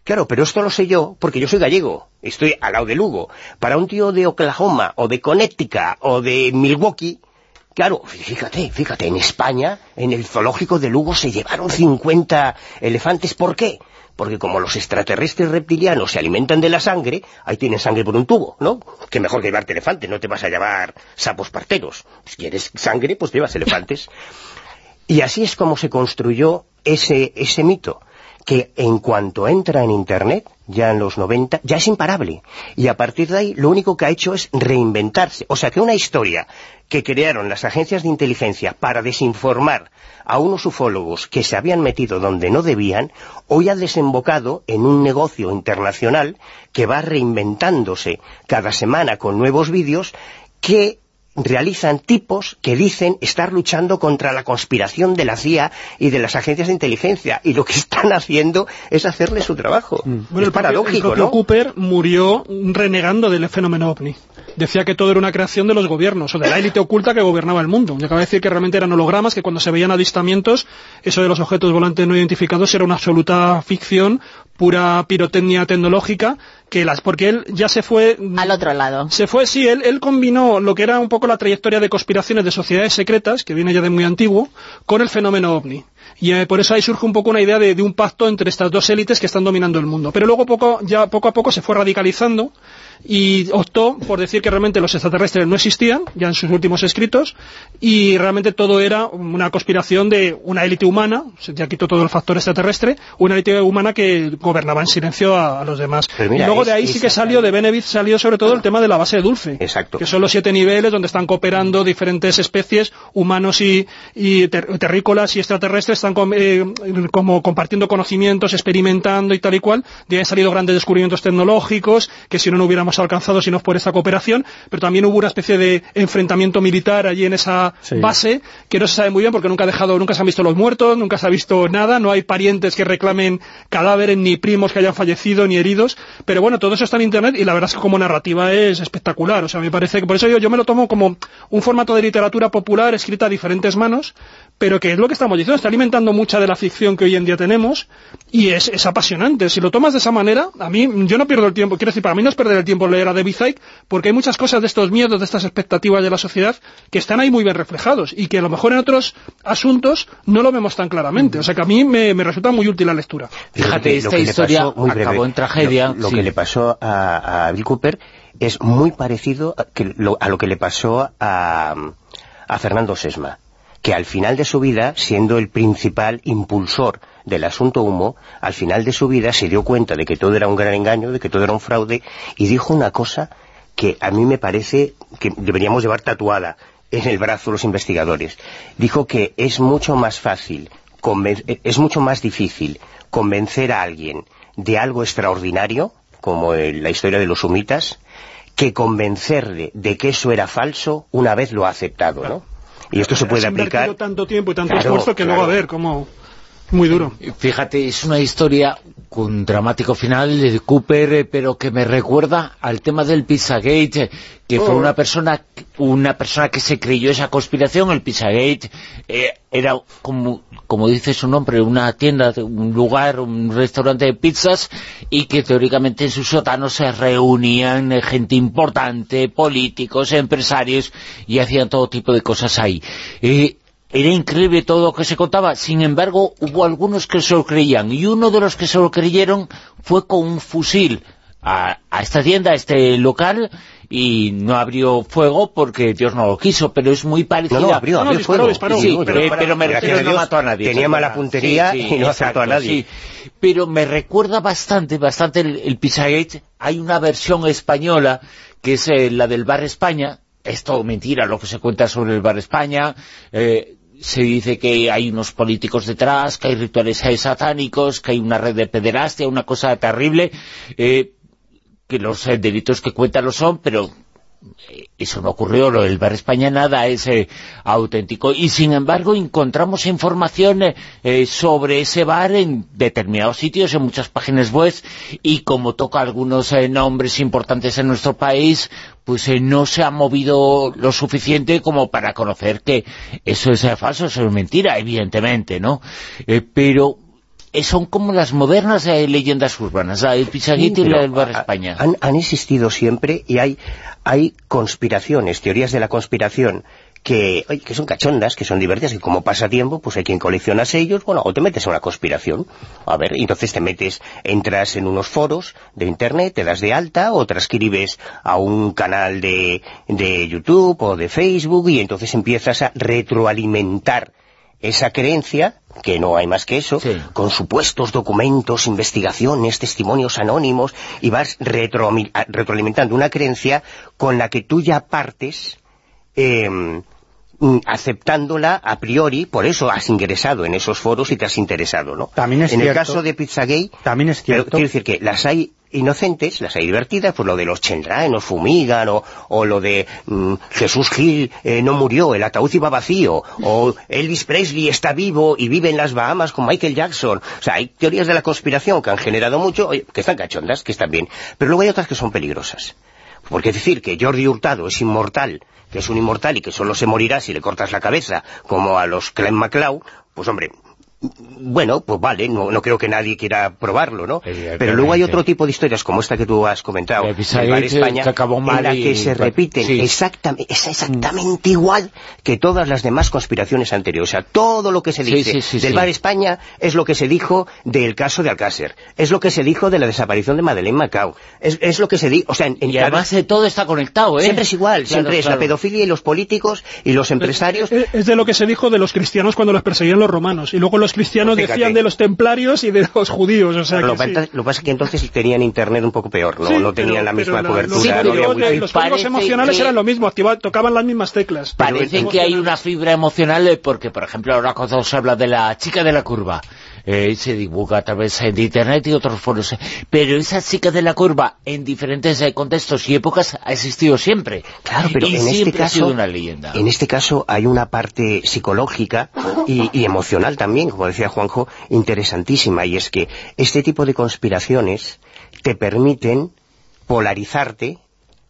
Claro, pero esto lo sé yo porque yo soy gallego, estoy al lado de Lugo. Para un tío de Oklahoma, o de Connecticut, o de Milwaukee, Claro, fíjate, fíjate, en España, en el zoológico de Lugo se llevaron 50 elefantes. ¿Por qué? Porque como los extraterrestres reptilianos se alimentan de la sangre, ahí tienen sangre por un tubo, ¿no? Que mejor que llevarte elefantes, no te vas a llevar sapos parteros. Si quieres sangre, pues llevas elefantes. Y así es como se construyó ese, ese mito que en cuanto entra en Internet, ya en los 90, ya es imparable. Y a partir de ahí lo único que ha hecho es reinventarse. O sea que una historia que crearon las agencias de inteligencia para desinformar a unos ufólogos que se habían metido donde no debían, hoy ha desembocado en un negocio internacional que va reinventándose cada semana con nuevos vídeos que realizan tipos que dicen estar luchando contra la conspiración de la CIA y de las agencias de inteligencia, y lo que están haciendo es hacerle su trabajo. Mm.
Bueno, es paradójico, el propio Cooper murió renegando del fenómeno OVNI. Decía que todo era una creación de los gobiernos, o de la élite oculta que gobernaba el mundo. Y acaba de decir que realmente eran hologramas, que cuando se veían avistamientos, eso de los objetos volantes no identificados era una absoluta ficción, pura pirotecnia tecnológica, que las porque él ya se fue...
Al otro lado.
Se fue, sí, él, él combinó lo que era un poco la trayectoria de conspiraciones de sociedades secretas, que viene ya de muy antiguo, con el fenómeno OVNI. Y eh, por eso ahí surge un poco una idea de, de, un pacto entre estas dos élites que están dominando el mundo. Pero luego poco, ya poco a poco se fue radicalizando y optó por decir que realmente los extraterrestres no existían, ya en sus últimos escritos, y realmente todo era una conspiración de una élite humana, ya quitó todo el factor extraterrestre, una élite humana que gobernaba en silencio a, los demás. y luego de ahí sí que salió, de Benevit salió sobre todo el tema de la base de dulce,
Exacto.
que son los siete niveles donde están cooperando diferentes especies, humanos y, terrícolas y extraterrestres, están eh, como compartiendo conocimientos, experimentando y tal y cual, de han salido grandes descubrimientos tecnológicos, que si no, no hubiéramos alcanzado si no es por esta cooperación, pero también hubo una especie de enfrentamiento militar allí en esa base, que no se sabe muy bien porque nunca ha dejado, nunca se han visto los muertos, nunca se ha visto nada, no hay parientes que reclamen cadáveres, ni primos que hayan fallecido, ni heridos, pero bueno, todo eso está en internet y la verdad es que como narrativa es espectacular, o sea, me parece que por eso yo, yo me lo tomo como un formato de literatura popular escrita a diferentes manos, pero que es lo que estamos diciendo, está alimentando mucha de la ficción que hoy en día tenemos y es, es apasionante. Si lo tomas de esa manera, a mí, yo no pierdo el tiempo, quiero decir, para mí no es perder el tiempo leer a David Icke, porque hay muchas cosas de estos miedos, de estas expectativas de la sociedad, que están ahí muy bien reflejados y que a lo mejor en otros asuntos no lo vemos tan claramente. O sea que a mí me, resulta muy útil la lectura.
Fíjate, esta historia acabó en tragedia.
Lo, que le pasó a, Bill Cooper es muy parecido a, a lo que le pasó a, a Fernando Sesma que al final de su vida, siendo el principal impulsor del asunto humo, al final de su vida se dio cuenta de que todo era un gran engaño, de que todo era un fraude, y dijo una cosa que a mí me parece que deberíamos llevar tatuada en el brazo los investigadores. Dijo que es mucho más fácil, es mucho más difícil convencer a alguien de algo extraordinario, como la historia de los humitas, que convencerle de que eso era falso una vez lo ha aceptado, ¿no? Y esto se puede aplicar...
tanto tiempo y tanto esfuerzo que luego a ver cómo... Muy duro.
Fíjate, es una historia con dramático final de Cooper, eh, pero que me recuerda al tema del Pizzagate, eh, que fue oh. una persona una persona que se creyó esa conspiración. El Pizzagate eh, era, como, como dice su nombre, una tienda, un lugar, un restaurante de pizzas, y que teóricamente en su sótano se reunían gente importante, políticos, empresarios, y hacían todo tipo de cosas ahí. Era increíble todo lo que se contaba, sin embargo hubo algunos que se lo creían y uno de los que se lo creyeron fue con un fusil a, esta tienda, a este local y no abrió fuego porque Dios no lo quiso, pero es muy parecido.
No, abrió, abrió fuego.
Sí, pero, me refiero no mató a nadie.
Tenía mala puntería y no acertó a nadie.
Pero me recuerda bastante, bastante el, el Pizzagate. Hay una versión española que es eh, la del Bar España, es todo mentira lo que se cuenta sobre el Bar España, eh, se dice que hay unos políticos detrás, que hay rituales satánicos, que hay una red de pederastia, una cosa terrible, eh, que los eh, delitos que cuentan lo son, pero eso no ocurrió, lo del Bar España nada es auténtico, y sin embargo encontramos información sobre ese bar en determinados sitios, en muchas páginas web, y como toca algunos nombres importantes en nuestro país, pues eh, no se ha movido lo suficiente como para conocer que eso es falso, eso es mentira, evidentemente, ¿no? Eh, pero eh, son como las modernas leyendas urbanas, el Pisaguito y la del Bar España.
Han, han, existido siempre y hay, hay conspiraciones, teorías de la conspiración que, que son cachondas, que son divertidas, y como pasa tiempo, pues hay quien colecciona sellos, bueno, o te metes en una conspiración, a ver, entonces te metes, entras en unos foros de internet, te das de alta, o transcribes a un canal de, de YouTube o de Facebook, y entonces empiezas a retroalimentar esa creencia, que no hay más que eso, con supuestos documentos, investigaciones, testimonios anónimos, y vas retroalimentando una creencia con la que tú ya partes eh, aceptándola a priori, por eso has ingresado en esos foros y te has interesado, ¿no?
También es
en
el
caso de Pizzagate,
también es cierto.
quiero decir que las hay inocentes, las hay divertidas, pues lo de los Chenrae nos fumigan, o, lo de mm, Jesús Gil eh, no murió, el ataúd iba vacío, o Elvis Presley está vivo y vive en las Bahamas con Michael Jackson. O sea, hay teorías de la conspiración que han generado mucho, que están cachondas, que están bien, pero luego hay otras que son peligrosas. Porque decir que Jordi Hurtado es inmortal que es un inmortal y que solo se morirá si le cortas la cabeza, como a los Clem MacLeod, pues hombre, bueno, pues vale, no, no, creo que nadie quiera probarlo, ¿no? Pero luego hay otro tipo de historias, como esta que tú has comentado,
el Bar España, en
la que se repiten exactamente, es exactamente igual que todas las demás conspiraciones anteriores. O sea, todo lo que se dice del Bar España es lo que se dijo del caso de Alcácer, es lo que se dijo de la desaparición de Madeleine Macao, es, lo que se dijo, o sea, en,
y además todo está conectado, ¿eh?
Siempre es igual, siempre es la pedofilia y los políticos y los empresarios.
Es, de lo que se dijo de los cristianos cuando los perseguían los romanos, y luego los los cristianos decían de los templarios y de los judíos. O sea
Lo,
que sí.
pasa- lo que pasa es que entonces tenían internet un poco peor, no,
Sí,
no tenían
pero-
la misma
la-
cobertura.
Los,
Sí,
no
códigos de- los códigos emocionales
que-
eran lo mismo, activa- tocaban las mismas teclas.
Parece que hay una fibra emocional eh, porque, por ejemplo, ahora cuando se habla de la chica de la curva, eh, se divulga a través de Internet y otros foros, eh, pero esa chica de la curva en diferentes eh, contextos y épocas ha existido siempre.
Claro, pero
y
en este
siempre ha sido
caso,
una leyenda.
en este caso hay una parte psicológica y, y emocional también, como decía Juanjo, interesantísima, y es que este tipo de conspiraciones te permiten polarizarte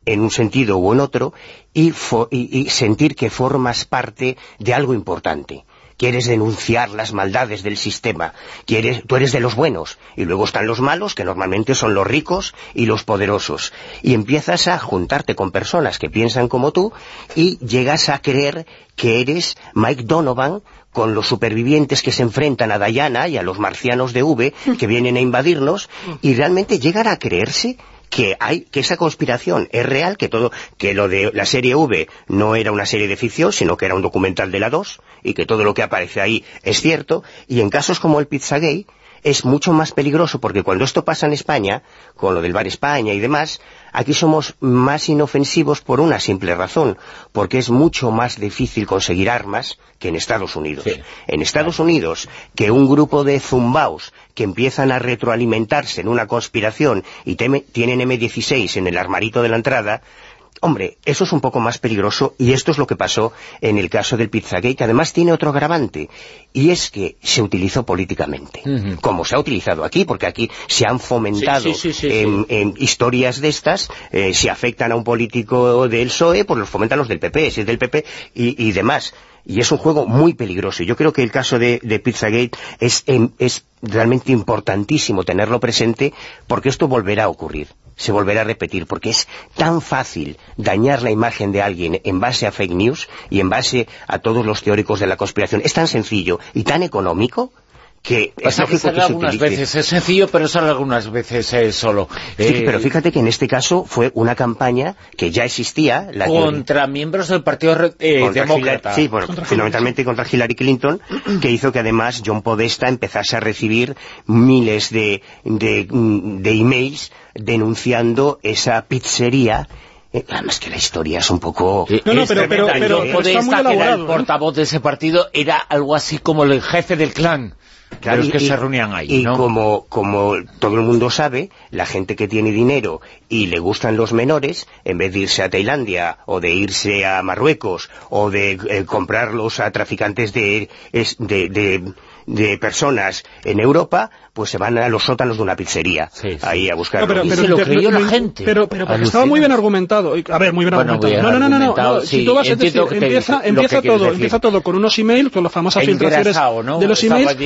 en un sentido u en otro y, fo- y- y sentir que formas parte de algo importante. Quieres denunciar las maldades del sistema, quieres, tú eres de los buenos, y luego están los malos, que normalmente son los ricos y los poderosos, y empiezas a juntarte con personas que piensan como tú, y llegas a creer que eres Mike Donovan con los supervivientes que se enfrentan a Diana y a los marcianos de V que vienen a invadirnos, y realmente llegan a creerse que hay que esa conspiración es real, que todo que lo de la serie V no era una serie de ficción, sino que era un documental de la 2 y que todo lo que aparece ahí es cierto y en casos como el Pizzagate es mucho más peligroso porque cuando esto pasa en España, con lo del Bar España y demás, aquí somos más inofensivos por una simple razón, porque es mucho más difícil conseguir armas que en Estados Unidos. En Estados Unidos, que un grupo de zumbaos que empiezan a retroalimentarse en una conspiración y tienen M16 en el armarito de la entrada, Hombre, eso es un poco más peligroso y esto es lo que pasó en el caso del Pizzagate, que además tiene otro agravante, y es que se utilizó políticamente, como se ha utilizado aquí, porque aquí se han fomentado
Sí, sí, sí, sí,
en, en historias de estas, eh, si afectan a un político del PSOE, pues los fomentan los del PP, si es del PP y, y demás. Y es un juego muy peligroso. Yo creo que el caso de, de Pizzagate es, em, es realmente importantísimo tenerlo presente porque esto volverá a ocurrir, se volverá a repetir, porque es tan fácil dañar la imagen de alguien en base a fake news y en base a todos los teóricos de la conspiración. Es tan sencillo y tan económico que es
Pasa que sale
que se
algunas
utilice.
veces es sencillo, pero sale algunas veces eh, solo.
Sí,
Eh,
pero fíjate que en este caso fue una campaña que ya existía, la
contra miembros del Partido eh,
contra
Demócrata.
Hillary- sí, bueno, fundamentalmente contra Hillary Clinton, que hizo que además John Podesta empezase a recibir miles de, de, mm, de emails denunciando esa pizzería. Eh, además que la historia es un poco...
Eh,
No, no,
es
pero- pero- pero- pero está muy
Podesta, que era el
elaborado, ¿eh?
portavoz de ese partido, era algo así como el jefe del clan.
Claro,
de los que
y-
se reunían ahí,
Y
¿no?
como, como todo el mundo sabe, la gente que tiene dinero y le gustan los menores, en vez de irse a Tailandia o de irse a Marruecos o de eh, comprarlos a traficantes de, de, de- de personas en Europa, pues se van a los sótanos de una pizzería, ahí a buscar...
No, pero,
Y
pero-
se lo
pero-
creyó la
pero-
gente.
Pero, pero estaba muy bien argumentado. A ver, muy bien
Bueno,
argumentado.
bien
no, no, no, no,
sí,
Si tú vas, es decir, empieza, empieza todo,
decir.
empieza todo con unos emails, con las famosas filtraciones
¿no?
de los emails,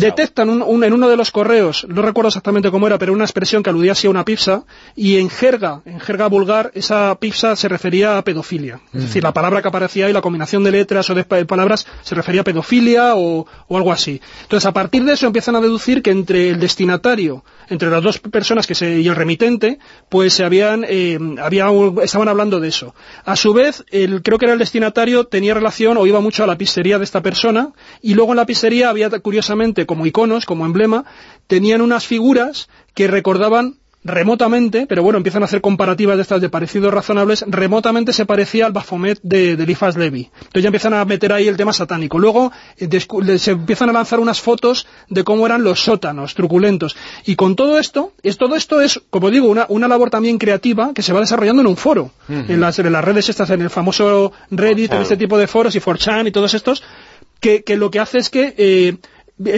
detectan un- un- en uno de los correos, no recuerdo exactamente cómo era, pero una expresión que aludía así a una pizza, y en jerga, en jerga vulgar, esa pizza se refería a pedofilia. Es decir, la palabra que aparecía ahí, la combinación de letras o de pa- palabras, se refería a pedofilia o, o algo así. Entonces, a partir de eso empiezan a deducir que entre el destinatario, entre las dos personas que se, y el remitente, pues se habían, eh, había estaban hablando de eso. A su vez, el, creo que era el destinatario, tenía relación o iba mucho a la pizzería de esta persona, y luego en la pizzería había, curiosamente, como iconos, como emblema, tenían unas figuras que recordaban remotamente, pero bueno, empiezan a hacer comparativas de estas de parecidos razonables, remotamente se parecía al Baphomet de, de Levi. Entonces ya empiezan a meter ahí el tema satánico. Luego eh, se empiezan a lanzar unas fotos de cómo eran los sótanos truculentos. Y con todo esto, es, todo esto es, como digo, una, una labor también creativa que se va desarrollando en un foro.
Ujú.
en, las, en las redes estas, en el famoso Reddit, en este tipo de foros, y 4chan y todos estos, que, que lo que hace es que eh,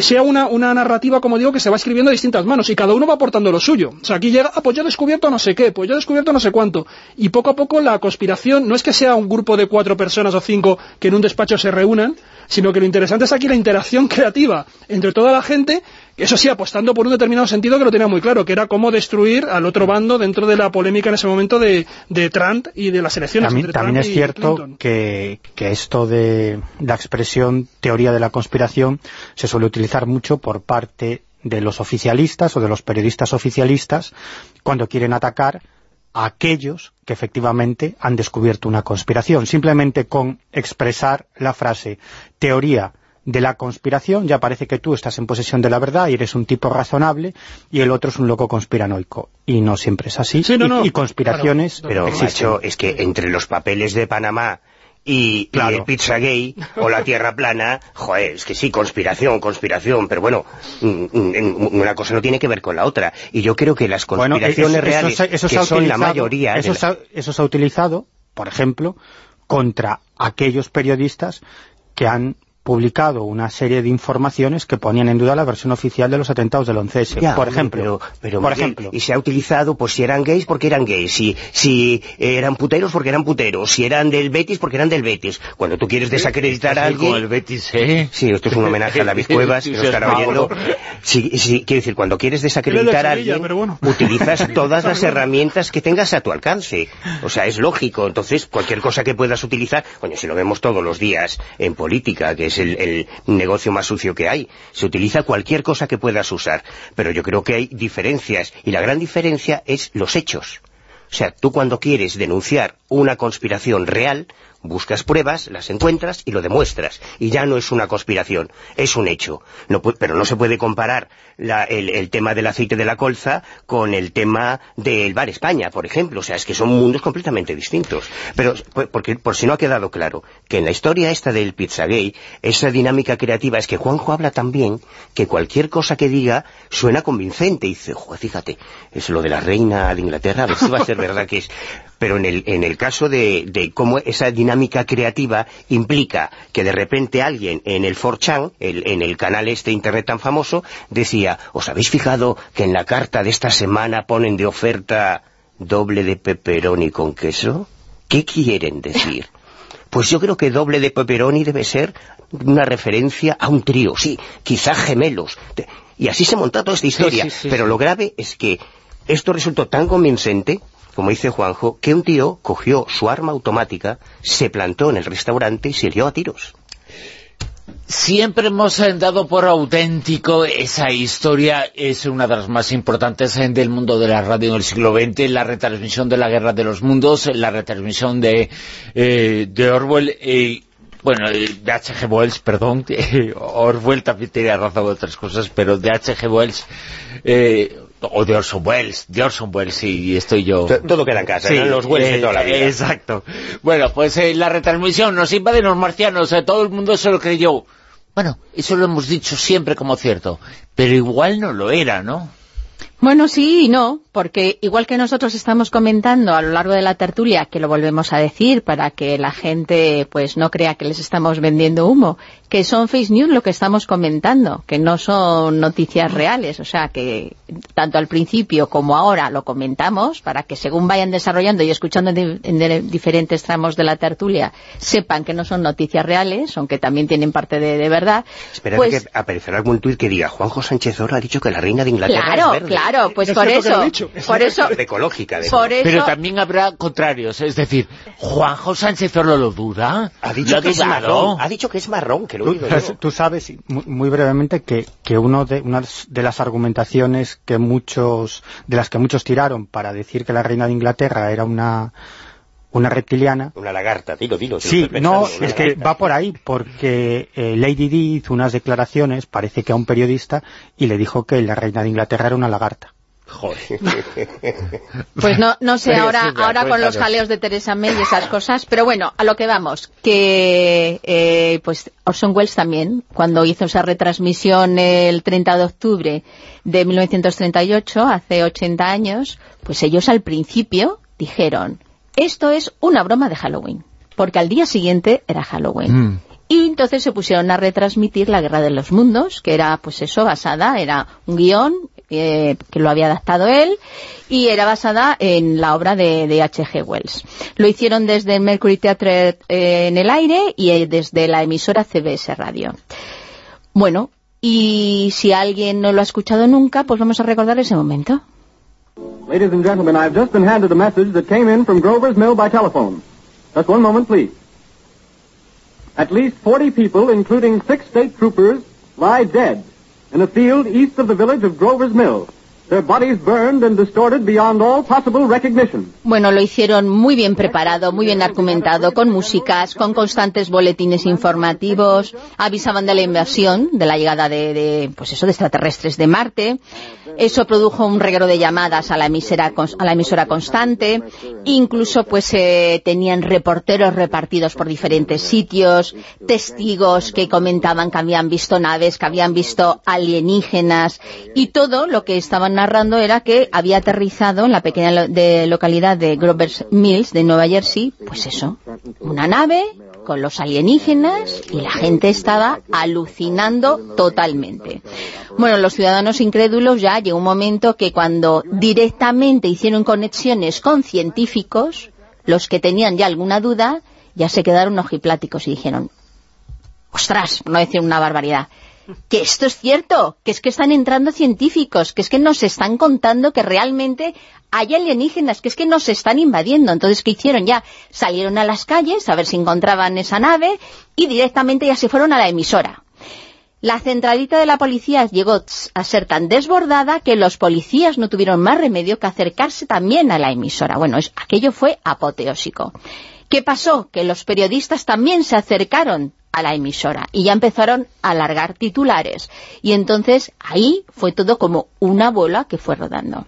sea una, una narrativa, como digo, que se va escribiendo a distintas manos y cada uno va aportando lo suyo. O sea, aquí llega, ah, pues yo he descubierto no sé qué, pues yo he descubierto no sé cuánto. Y poco a poco la conspiración no es que sea un grupo de cuatro personas o cinco que en un despacho se reúnan, sino que lo interesante es aquí la interacción creativa entre toda la gente, eso sí, apostando por un determinado sentido que lo tenía muy claro, que era cómo destruir al otro bando dentro de la polémica en ese momento de, de Trump y de las elecciones.
También, también es cierto que, que esto de la expresión teoría de la conspiración se suele utilizar mucho por parte de los oficialistas o de los periodistas oficialistas cuando quieren atacar a aquellos que efectivamente han descubierto una conspiración. Simplemente con expresar la frase teoría de la conspiración, ya parece que tú estás en posesión de la verdad y eres un tipo razonable y el otro es un loco conspiranoico. Y no siempre es así.
Sí, no,
y,
no.
y conspiraciones
Pero,
existen.
macho, es que entre los papeles de Panamá y, el pizza gay o la tierra plana, joder, es que sí, conspiración, conspiración, pero bueno, mm, mm, una cosa no tiene que ver con la otra. Y yo creo que las conspiraciones
eso
reales,
eso
que
ha
son la mayoría...
Eso,
la-
se ha, eso se ha utilizado, por ejemplo, contra aquellos periodistas que han publicado una serie de informaciones que ponían en duda la versión oficial de los atentados del 11S.
Ya,
por ejemplo,
pero, pero,
por
Miguel,
ejemplo,
y se ha utilizado pues si eran gays porque eran gays, si, si eran puteros porque eran puteros, si eran del Betis porque eran del Betis. Cuando tú quieres desacreditar a
ahí con el. Betis, ¿eh?
Sí, esto es un homenaje a David Cuevas, que lo estará oyendo. Sí, sí, quiero decir, cuando quieres desacreditar
es de
a alguien,
bueno.
utilizas todas las herramientas que tengas a tu alcance. O sea, es lógico. Entonces, cualquier cosa que puedas utilizar, coño, si lo vemos todos los días en política, que es el, negocio más sucio que hay, se utiliza cualquier cosa que puedas usar. Pero yo creo que hay diferencias, y la gran diferencia es los hechos. O sea, tú cuando quieres denunciar una conspiración real, buscas pruebas, las encuentras y lo demuestras. Y ya no es una conspiración, es un hecho. No pero no se puede comparar la- el, el tema del aceite de la colza con el tema del Bar España, por ejemplo. O sea, es que son mundos completamente distintos. Pero, por- porque, por si no ha quedado claro, que en la historia esta del Pizzagate, esa dinámica creativa es que Juanjo habla también que cualquier cosa que diga suena convincente. Y dice, fíjate, es lo de la reina de Inglaterra, a ver si va a ser verdad que es... Pero en el, en el caso de, de cómo esa dinámica creativa implica que de repente alguien en el 4chan, el- en el canal este internet tan famoso, decía, ¿os habéis fijado que en la carta de esta semana ponen de oferta doble de pepperoni con queso? ¿Qué quieren decir? Pues yo creo que doble de pepperoni debe ser una referencia a un trío, sí, quizá gemelos. Y así se monta toda esta historia.
sí, sí,
Pero lo grave es que esto resultó tan convincente, como dice Juanjo, que un tío cogió su arma automática, se plantó en el restaurante y se lió a tiros.
Siempre hemos dado por auténtico esa historia, es una de las más importantes del mundo de la radio en el siglo XX, la retransmisión de la Guerra de los Mundos, la retransmisión de, eh, de Orwell, eh, bueno, eh, de H.G. Wells, perdón, Orwell también tenía razón en otras cosas, pero de H.G. Wells, eh, o de Orson Welles, de Orson Welles, sí, estoy yo...
To- Todo queda en casa, eran los Wells de toda la vida.
eh, Exacto. Bueno, pues eh, la retransmisión nos invaden los marcianos, eh, todo el mundo se lo creyó. Bueno, eso lo hemos dicho siempre como cierto, pero igual no lo era, ¿no?
Bueno, sí y no, porque igual que nosotros estamos comentando a lo largo de la tertulia, que lo volvemos a decir para que la gente pues no crea que les estamos vendiendo humo, que son fake news lo que estamos comentando, que no son noticias reales, o sea que tanto al principio como ahora lo comentamos para que según vayan desarrollando y escuchando en, diferentes tramos de la tertulia sepan que no son noticias reales, aunque también tienen parte de, de verdad.
Espérate
pues,
que aparecerá algún tuit que diga, Juanjo Sánchez Oro ha dicho que la reina de Inglaterra
Claro,
es verde.
claro, pues
Es
por
cierto que lo
eso,
dicho.
por eso,
De ecológica, de
por eso,
Pero también habrá contrarios, es decir, Juanjo Sánchez Oro lo duda,
Ha
¿Lo
dicho, que es marrón, ha dicho que es marrón, que lo
Tú,
digo yo.
tú sabes, muy brevemente, que, que uno de, una de las argumentaciones que muchos, de las que muchos tiraron para decir que la reina de Inglaterra era una, una reptiliana,
Una lagarta, dilo, dilo. si
Sí, no,
pensando,
es que
lagarta.
va por ahí, porque eh, Lady Di hizo unas declaraciones, parece que a un periodista, y le dijo que la reina de Inglaterra era una lagarta.
Pues no, no sé ahora,
sí, ya,
ahora con los jaleos de Teresa May y esas cosas, pero bueno, a lo que vamos, que eh, pues Orson Welles también, cuando hizo esa retransmisión el 30 de octubre de 1938, hace 80 años, pues ellos al principio dijeron, esto es una broma de Halloween, porque al día siguiente era Halloween.
Mm.
Y entonces se pusieron a retransmitir La Guerra de los Mundos, que era, pues eso, basada, era un guion eh, que lo había adaptado él, y era basada en la obra de, de H.G. Wells. Lo hicieron desde el Mercury Theatre eh, en el aire y eh, desde la emisora CBS Radio. Bueno, y si alguien no lo ha escuchado nunca, pues vamos a recordar ese momento.
Ladies and gentlemen, I've just been handed a message that came in from Grover's Mill by telephone. Just one moment, please. At least 40 people, including six state troopers, lie dead in a field east of the village of Grover's Mill.
Bueno, lo hicieron muy bien preparado, muy bien argumentado, con músicas, con constantes boletines informativos, avisaban de la invasión, de la llegada de, pues eso, de extraterrestres de Marte. Eso produjo un reguero de llamadas a la emisora, a la emisora constante. Incluso pues eh, tenían reporteros repartidos por diferentes sitios, testigos que comentaban que habían visto naves, que habían visto alienígenas y todo lo que estaban narrando era que había aterrizado en la pequeña de localidad de Grover's Mills de Nueva Jersey, pues eso, una nave con los alienígenas y la gente estaba alucinando totalmente. Bueno, los ciudadanos incrédulos ya llegó un momento que cuando directamente hicieron conexiones con científicos, los que tenían ya alguna duda, ya se quedaron ojipláticos y dijeron, ostras, no decir una barbaridad, que esto es cierto, que es que están entrando científicos, que es que nos están contando que realmente hay alienígenas, que es que nos están invadiendo. Entonces, ¿qué hicieron? Ya salieron a las calles a ver si encontraban esa nave y directamente ya se fueron a la emisora. La centralita de la policía llegó a ser tan desbordada que los policías no tuvieron más remedio que acercarse también a la emisora. Bueno, aquello fue apoteósico. ¿Qué pasó? Que los periodistas también se acercaron a la emisora y ya empezaron a alargar titulares. Y entonces ahí fue todo como una bola que fue rodando.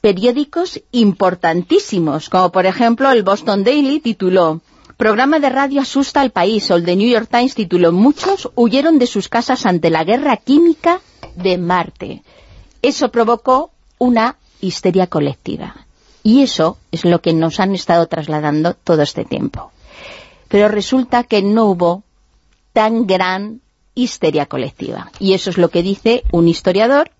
Periódicos importantísimos, como por ejemplo el Boston Daily tituló Programa de radio asusta al país, o el The New York Times tituló Muchos huyeron de sus casas ante la guerra química de Marte. Eso provocó una histeria colectiva. Y eso es lo que nos han estado trasladando todo este tiempo pero resulta que no hubo tan gran histeria colectiva. Y eso es lo que dice un historiador,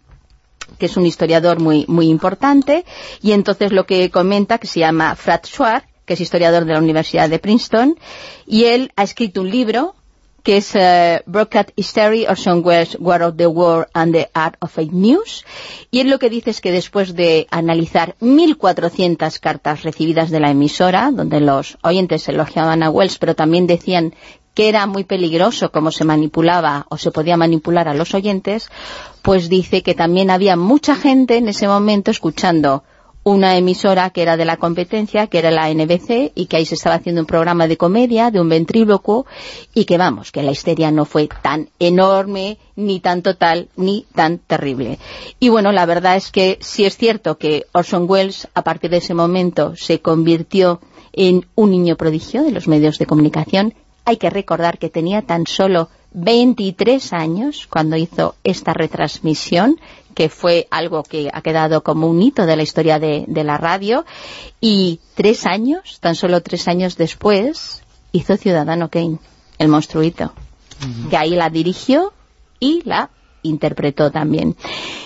que es un historiador muy, muy importante, y entonces lo que comenta, que se llama Frat Schwartz, que es historiador de la Universidad de Princeton, y él ha escrito un libro que es uh, Broadcast History, Orson Welles, War of the War and the Art of Fake News. Y él lo que dice es que después de analizar 1.400 cartas recibidas de la emisora, donde los oyentes elogiaban a Wells, pero también decían que era muy peligroso cómo se manipulaba o se podía manipular a los oyentes, pues dice que también había mucha gente en ese momento escuchando una emisora que era de la competencia, que era la NBC, y que ahí se estaba haciendo un programa de comedia, de un ventrílocuo, y que vamos, que la histeria no fue tan enorme, ni tan total, ni tan terrible. Y bueno, la verdad es que sí es cierto que Orson Welles, a partir de ese momento, se convirtió en un niño prodigio de los medios de comunicación. Hay que recordar que tenía tan solo 23 años cuando hizo esta retransmisión que fue algo que ha quedado como un hito de la historia de, la radio, y tres años, tan solo tres años después, hizo Ciudadano Kane, el monstruito, que ahí la dirigió y la interpretó también.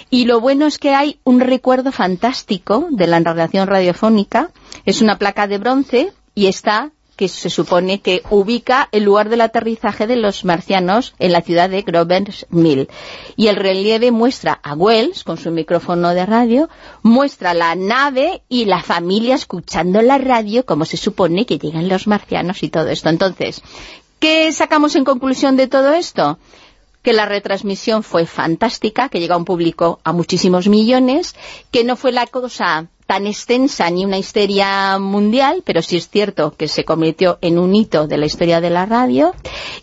Y lo bueno es que hay un recuerdo fantástico de la narración radiofónica, es una placa de bronce y está que se supone que ubica el lugar del aterrizaje de los marcianos en la ciudad de Grover's Mill. Y el relieve muestra a Wells, con su micrófono de radio, muestra la nave y la familia escuchando la radio, como se supone que llegan los marcianos y todo esto. Entonces, ¿qué sacamos en conclusión de todo esto? que la retransmisión fue fantástica, que llegó a un público a muchísimos millones, que no fue la cosa tan extensa ni una histeria mundial, pero sí es cierto que se convirtió en un hito de la historia de la radio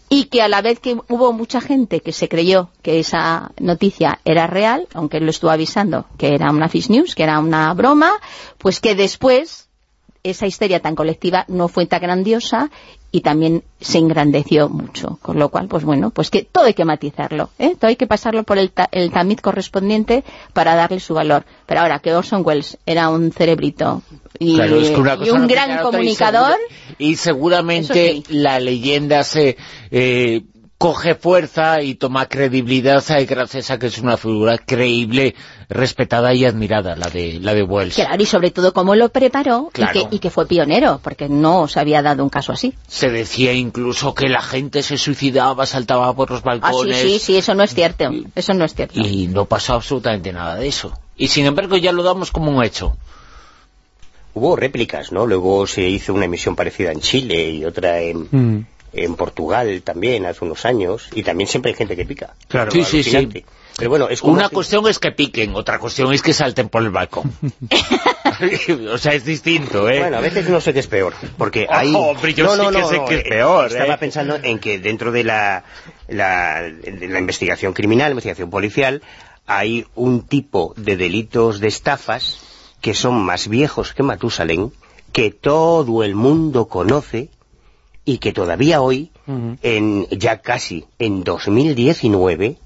y que a la vez que hubo mucha gente que se creyó que esa noticia era real, aunque él lo estuvo avisando que era una fish news, que era una broma, pues que después esa histeria tan colectiva no fue tan grandiosa y también se engrandeció mucho, con lo cual, pues bueno, pues que todo hay que matizarlo, ¿eh? todo hay que pasarlo por el, el tamiz correspondiente para darle su valor. Pero ahora que Orson Welles era un cerebrito y, un gran comunicador...
Y, seguramente la leyenda se... Eh, coge fuerza y toma credibilidad gracias a que es una figura creíble, respetada y admirada, la de la de Wells.
Claro, y sobre todo cómo lo preparó y, que, fue pionero, porque no se había dado un caso así.
Se decía incluso que la gente se suicidaba, saltaba por los balcones...
Ah, sí, sí, sí, eso no es cierto, eso no es cierto.
Y no pasó absolutamente nada de eso. Y sin embargo ya lo damos como un hecho.
Hubo réplicas, ¿no? Luego se hizo una emisión parecida en Chile y otra en... Mm en Portugal también hace unos años, y también siempre hay gente que pica.
Claro, sí, sí, sí.
Pero bueno, es como
Una
si-
cuestión es que piquen, otra cuestión es que salten por el balcón. o sea, es distinto, ¿eh?
Bueno, a veces no sé qué es peor, porque
Oh,
hay...
hombre, yo sí que sé que es peor,
Estaba
¿eh?
pensando en que dentro de la, la, de la investigación criminal, investigación policial, hay un tipo de delitos de estafas que son más viejos que Matusalén, que todo el mundo conoce y que todavía hoy, en ya casi en 2019,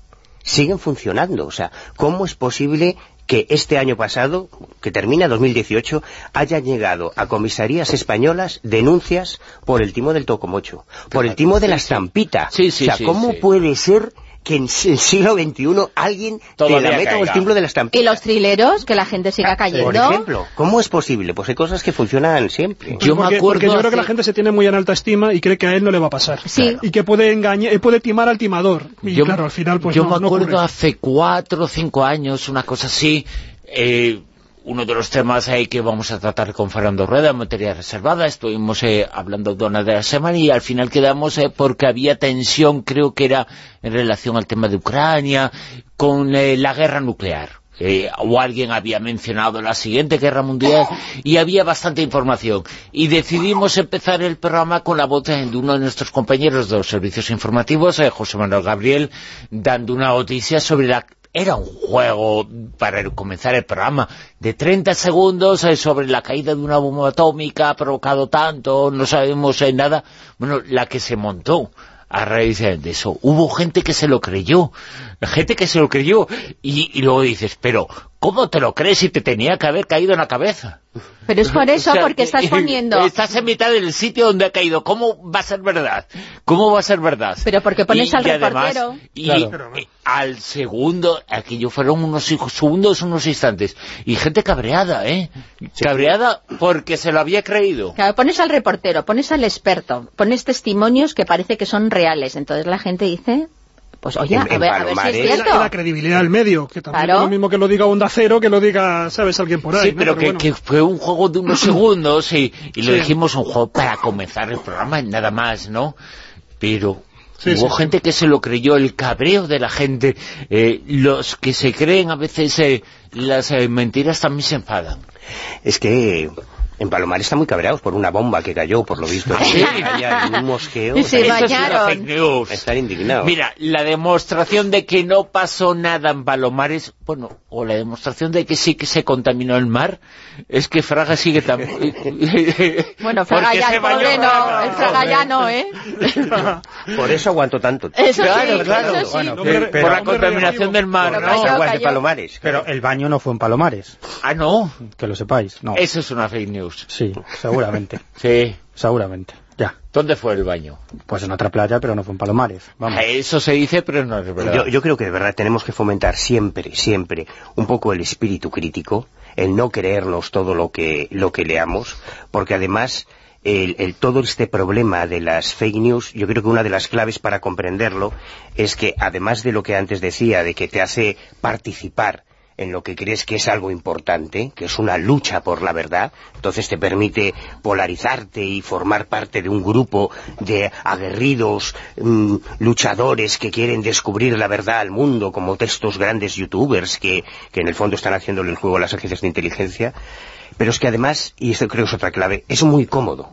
siguen funcionando. O sea, ¿cómo es posible que este año pasado, que termina 2018, hayan llegado a comisarías españolas denuncias por el timo del tocomocho, por el timo de la estampita?
Sí, sí,
o sea, ¿cómo
sí.
puede ser que en el siglo XXI alguien te
Todavía
la meta o el de la estampita?
Y los trileros, que la gente siga cayendo.
Por ejemplo, ¿cómo es posible? Pues hay cosas que funcionan siempre.
Yo me acuerdo
porque yo creo que la gente se tiene muy en alta estima y cree que a él no le va a pasar.
Sí.
Y que puede engañar, eh, puede timar al timador. Y
yo,
claro, al final pues
yo
no,
me acuerdo hace cuatro o cinco años, una cosa así, eh, uno de los temas ahí que vamos a tratar con Fernando Rueda en materia reservada, estuvimos eh, hablando de una de la semana y al final quedamos eh, porque había tensión, creo que era en relación al tema de Ucrania, con eh, la guerra nuclear. Eh, o alguien había mencionado la siguiente guerra mundial y había bastante información y decidimos empezar el programa con la voz de uno de nuestros compañeros de los servicios informativos, eh, José Manuel Gabriel, dando una noticia sobre la era un juego para comenzar el programa de 30 segundos eh, sobre la caída de una bomba atómica ha provocado tanto, no sabemos eh, nada. Bueno, la que se montó a raíz de eso. Hubo gente que se lo creyó, gente que se lo creyó y, y luego dices, pero ¿cómo te lo crees si te tenía que haber caído en la cabeza?
Pero es por eso,
O sea,
porque estás
eh,
poniendo...
Estás en mitad del sitio donde ha caído. ¿Cómo va a ser verdad? ¿Cómo va a ser verdad?
Pero porque pones
Y-
al
y además-
reportero.
y
Claro.
eh, al segundo, aquello fueron unos segundos, unos instantes. Y gente cabreada, ¿eh? Cabreada porque se lo había creído.
Claro, pones al reportero, pones al experto, pones testimonios que parece que son reales. Entonces la gente dice, pues oye,
En-
a
en
ver, a ver si es
Y la,
cierto.
la credibilidad del medio, que también
Claro.
es lo mismo que lo diga Onda Cero, que lo diga, ¿sabes?, alguien por ahí.
Sí,
¿no?
pero, que,
bueno.
que fue un juego de unos segundos y, y lo
Sí.
dijimos un juego para comenzar el programa y nada más, ¿no? Pero
Sí,
hubo
sí,
gente que se lo creyó, el cabreo de la gente, eh, los que se creen a veces eh, las eh, mentiras también se enfadan.
Es que en Palomar están muy cabreados por una bomba que cayó, por lo visto.
Sí.
Allá en un mosqueo.
Y se
están-
Eso es una
bañaron.
fake news.
Están indignados.
Mira, la demostración de que no pasó nada en Palomares, bueno, o la demostración de que sí que se contaminó el mar, es que Fraga sigue tan...
Bueno, Fraga ya, el pobre no, el Fraga ya no, ¿eh?
Por eso aguanto tanto.
Eso
Claro,
sí,
claro.
eso sí.
Bueno,
Hombre,
pero-
Por la contaminación del mar,
Pero
¿no?
cayó,
Aguas de
cayó.
Palomares.
Pero el baño no fue en Palomares,
Ah, no.
que lo sepáis. No.
Eso es una fake news.
Sí, seguramente.
Sí.
seguramente. Ya.
¿Dónde fue el baño?
Pues en otra playa, pero no fue en Palomares. Vamos.
Eso se dice, pero no es verdad.
Yo, yo creo que de verdad tenemos que fomentar siempre, siempre un poco el espíritu crítico, el no creernos todo lo que, lo que leamos, porque además el, el- todo este problema de las fake news, yo creo que una de las claves para comprenderlo es que además de lo que antes decía, de que te hace participar en lo que crees que es algo importante, que es una lucha por la verdad, entonces te permite polarizarte y formar parte de un grupo de aguerridos mm, luchadores que quieren descubrir la verdad al mundo, como estos grandes youtubers que, que en el fondo están haciéndole el juego a las agencias de inteligencia, pero es que además, y esto creo que es otra clave, es muy cómodo,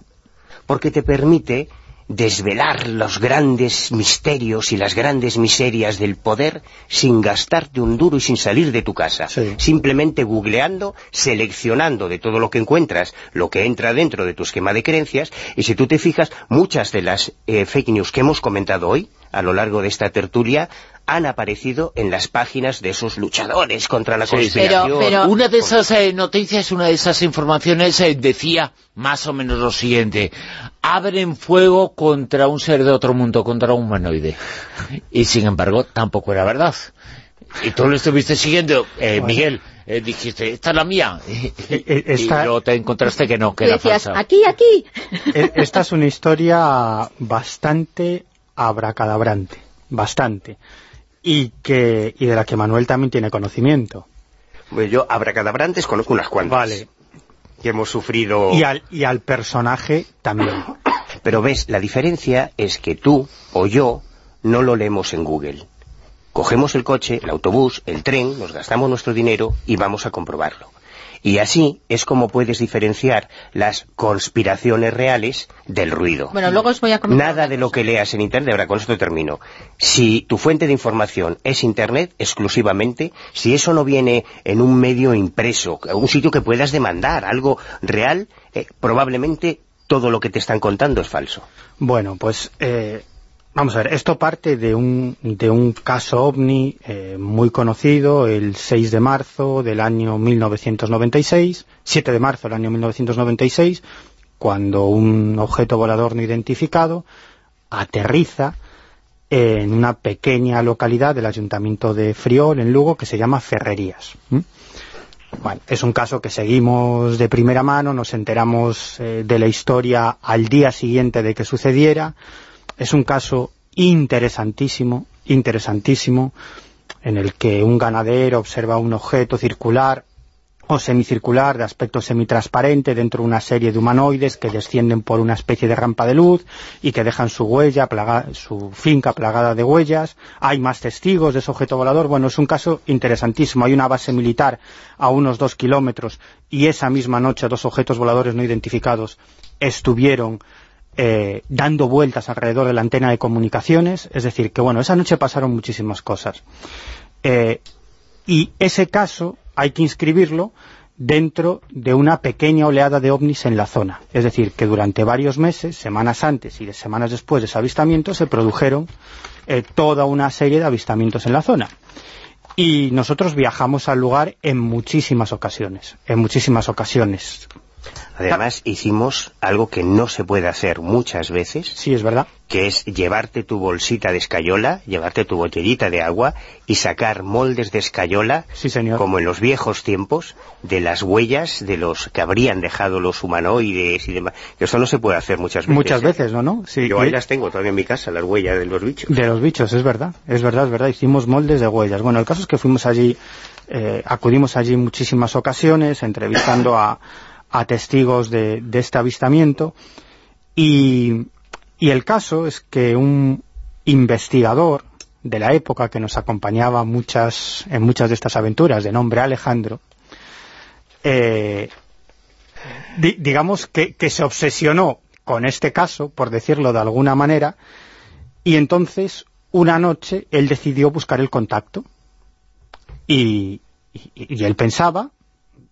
porque te permite desvelar los grandes misterios y las grandes miserias del poder sin gastarte un duro y sin salir de tu casa.
Sí.
Simplemente googleando, seleccionando de todo lo que encuentras lo que entra dentro de tu esquema de creencias y si tú te fijas, muchas de las eh, fake news que hemos comentado hoy a lo largo de esta tertulia han aparecido en las páginas de esos luchadores contra la conspiración.
Pero- pero-
Una de esas eh, noticias, una de esas informaciones eh, decía más o menos lo siguiente. Abren fuego contra un ser de otro mundo, contra un humanoide. Y sin embargo, tampoco era verdad. Y tú lo estuviste siguiendo, eh, Miguel. eh, dijiste, esta es la mía.
eh, esta-
Y luego te encontraste que no, que era
decías,
falsa.
aquí, aquí.
Esta es una historia bastante abracadabrante, bastante. Y, que, y de la que Manuel también tiene conocimiento.
Pues yo, abracadabrantes, conozco unas cuantas.
Vale.
Que hemos sufrido...
Y al, y al personaje también.
Pero ves, la diferencia es que tú o yo no lo leemos en Google. Cogemos el coche, el autobús, el tren, nos gastamos nuestro dinero y vamos a comprobarlo. Y así es como puedes diferenciar las conspiraciones reales del ruido.
Bueno, luego os voy a comentar
Nada de lo que leas en Internet, ahora con esto termino. Si tu fuente de información es Internet exclusivamente, si eso no viene en un medio impreso, un sitio que puedas demandar, algo real, eh, probablemente todo lo que te están contando es falso.
Bueno, pues eh, vamos a ver, esto parte de un, de un caso ovni eh, muy conocido, el 6 de marzo del año 1996, 7 de marzo del año 1996, cuando un objeto volador no identificado aterriza en una pequeña localidad del ayuntamiento de Friol, en Lugo, que se llama Ferrerías. ¿m? Bueno, es un caso que seguimos de primera mano, nos enteramos eh, de la historia al día siguiente de que sucediera. Es un caso interesantísimo, interesantísimo, en el que un ganadero observa un objeto circular o semicircular de aspecto semitransparente dentro de una serie de humanoides que descienden por una especie de rampa de luz y que dejan su huella, plaga- su finca plagada de huellas. Hay más testigos de ese objeto volador. Bueno, es un caso interesantísimo. Hay una base militar a unos dos kilómetros y esa misma noche dos objetos voladores no identificados estuvieron eh, dando vueltas alrededor de la antena de comunicaciones. Es decir, que bueno, esa noche pasaron muchísimas cosas. Eh, y ese caso hay que inscribirlo dentro de una pequeña oleada de ovnis en la zona. Es decir, que durante varios meses, semanas antes y de semanas después de ese avistamiento, se produjeron eh, toda una serie de avistamientos en la zona. Y nosotros viajamos al lugar en muchísimas ocasiones, en muchísimas ocasiones.
Además, hicimos algo que no se puede hacer muchas veces.
Sí, es verdad.
Que es llevarte tu bolsita de escayola, llevarte tu botellita de agua y sacar moldes de escayola, como en los viejos tiempos, de las huellas de los que habrían dejado los humanoides y demás. Eso no se puede hacer muchas veces.
Muchas
¿eh?
veces, ¿no? no? Sí,
Yo ahí las tengo todavía en mi casa, las huellas de los bichos.
De los bichos, es verdad, es verdad, es verdad. Hicimos moldes de huellas. Bueno, el caso es que fuimos allí, eh, acudimos allí muchísimas ocasiones, entrevistando a, a testigos de, este avistamiento, y, el caso es que un investigador de la época que nos acompañaba muchas, en muchas de estas aventuras, de nombre Alejandro, eh, di- digamos que, se obsesionó con este caso, por decirlo de alguna manera, y entonces una noche él decidió buscar el contacto. Y él pensaba,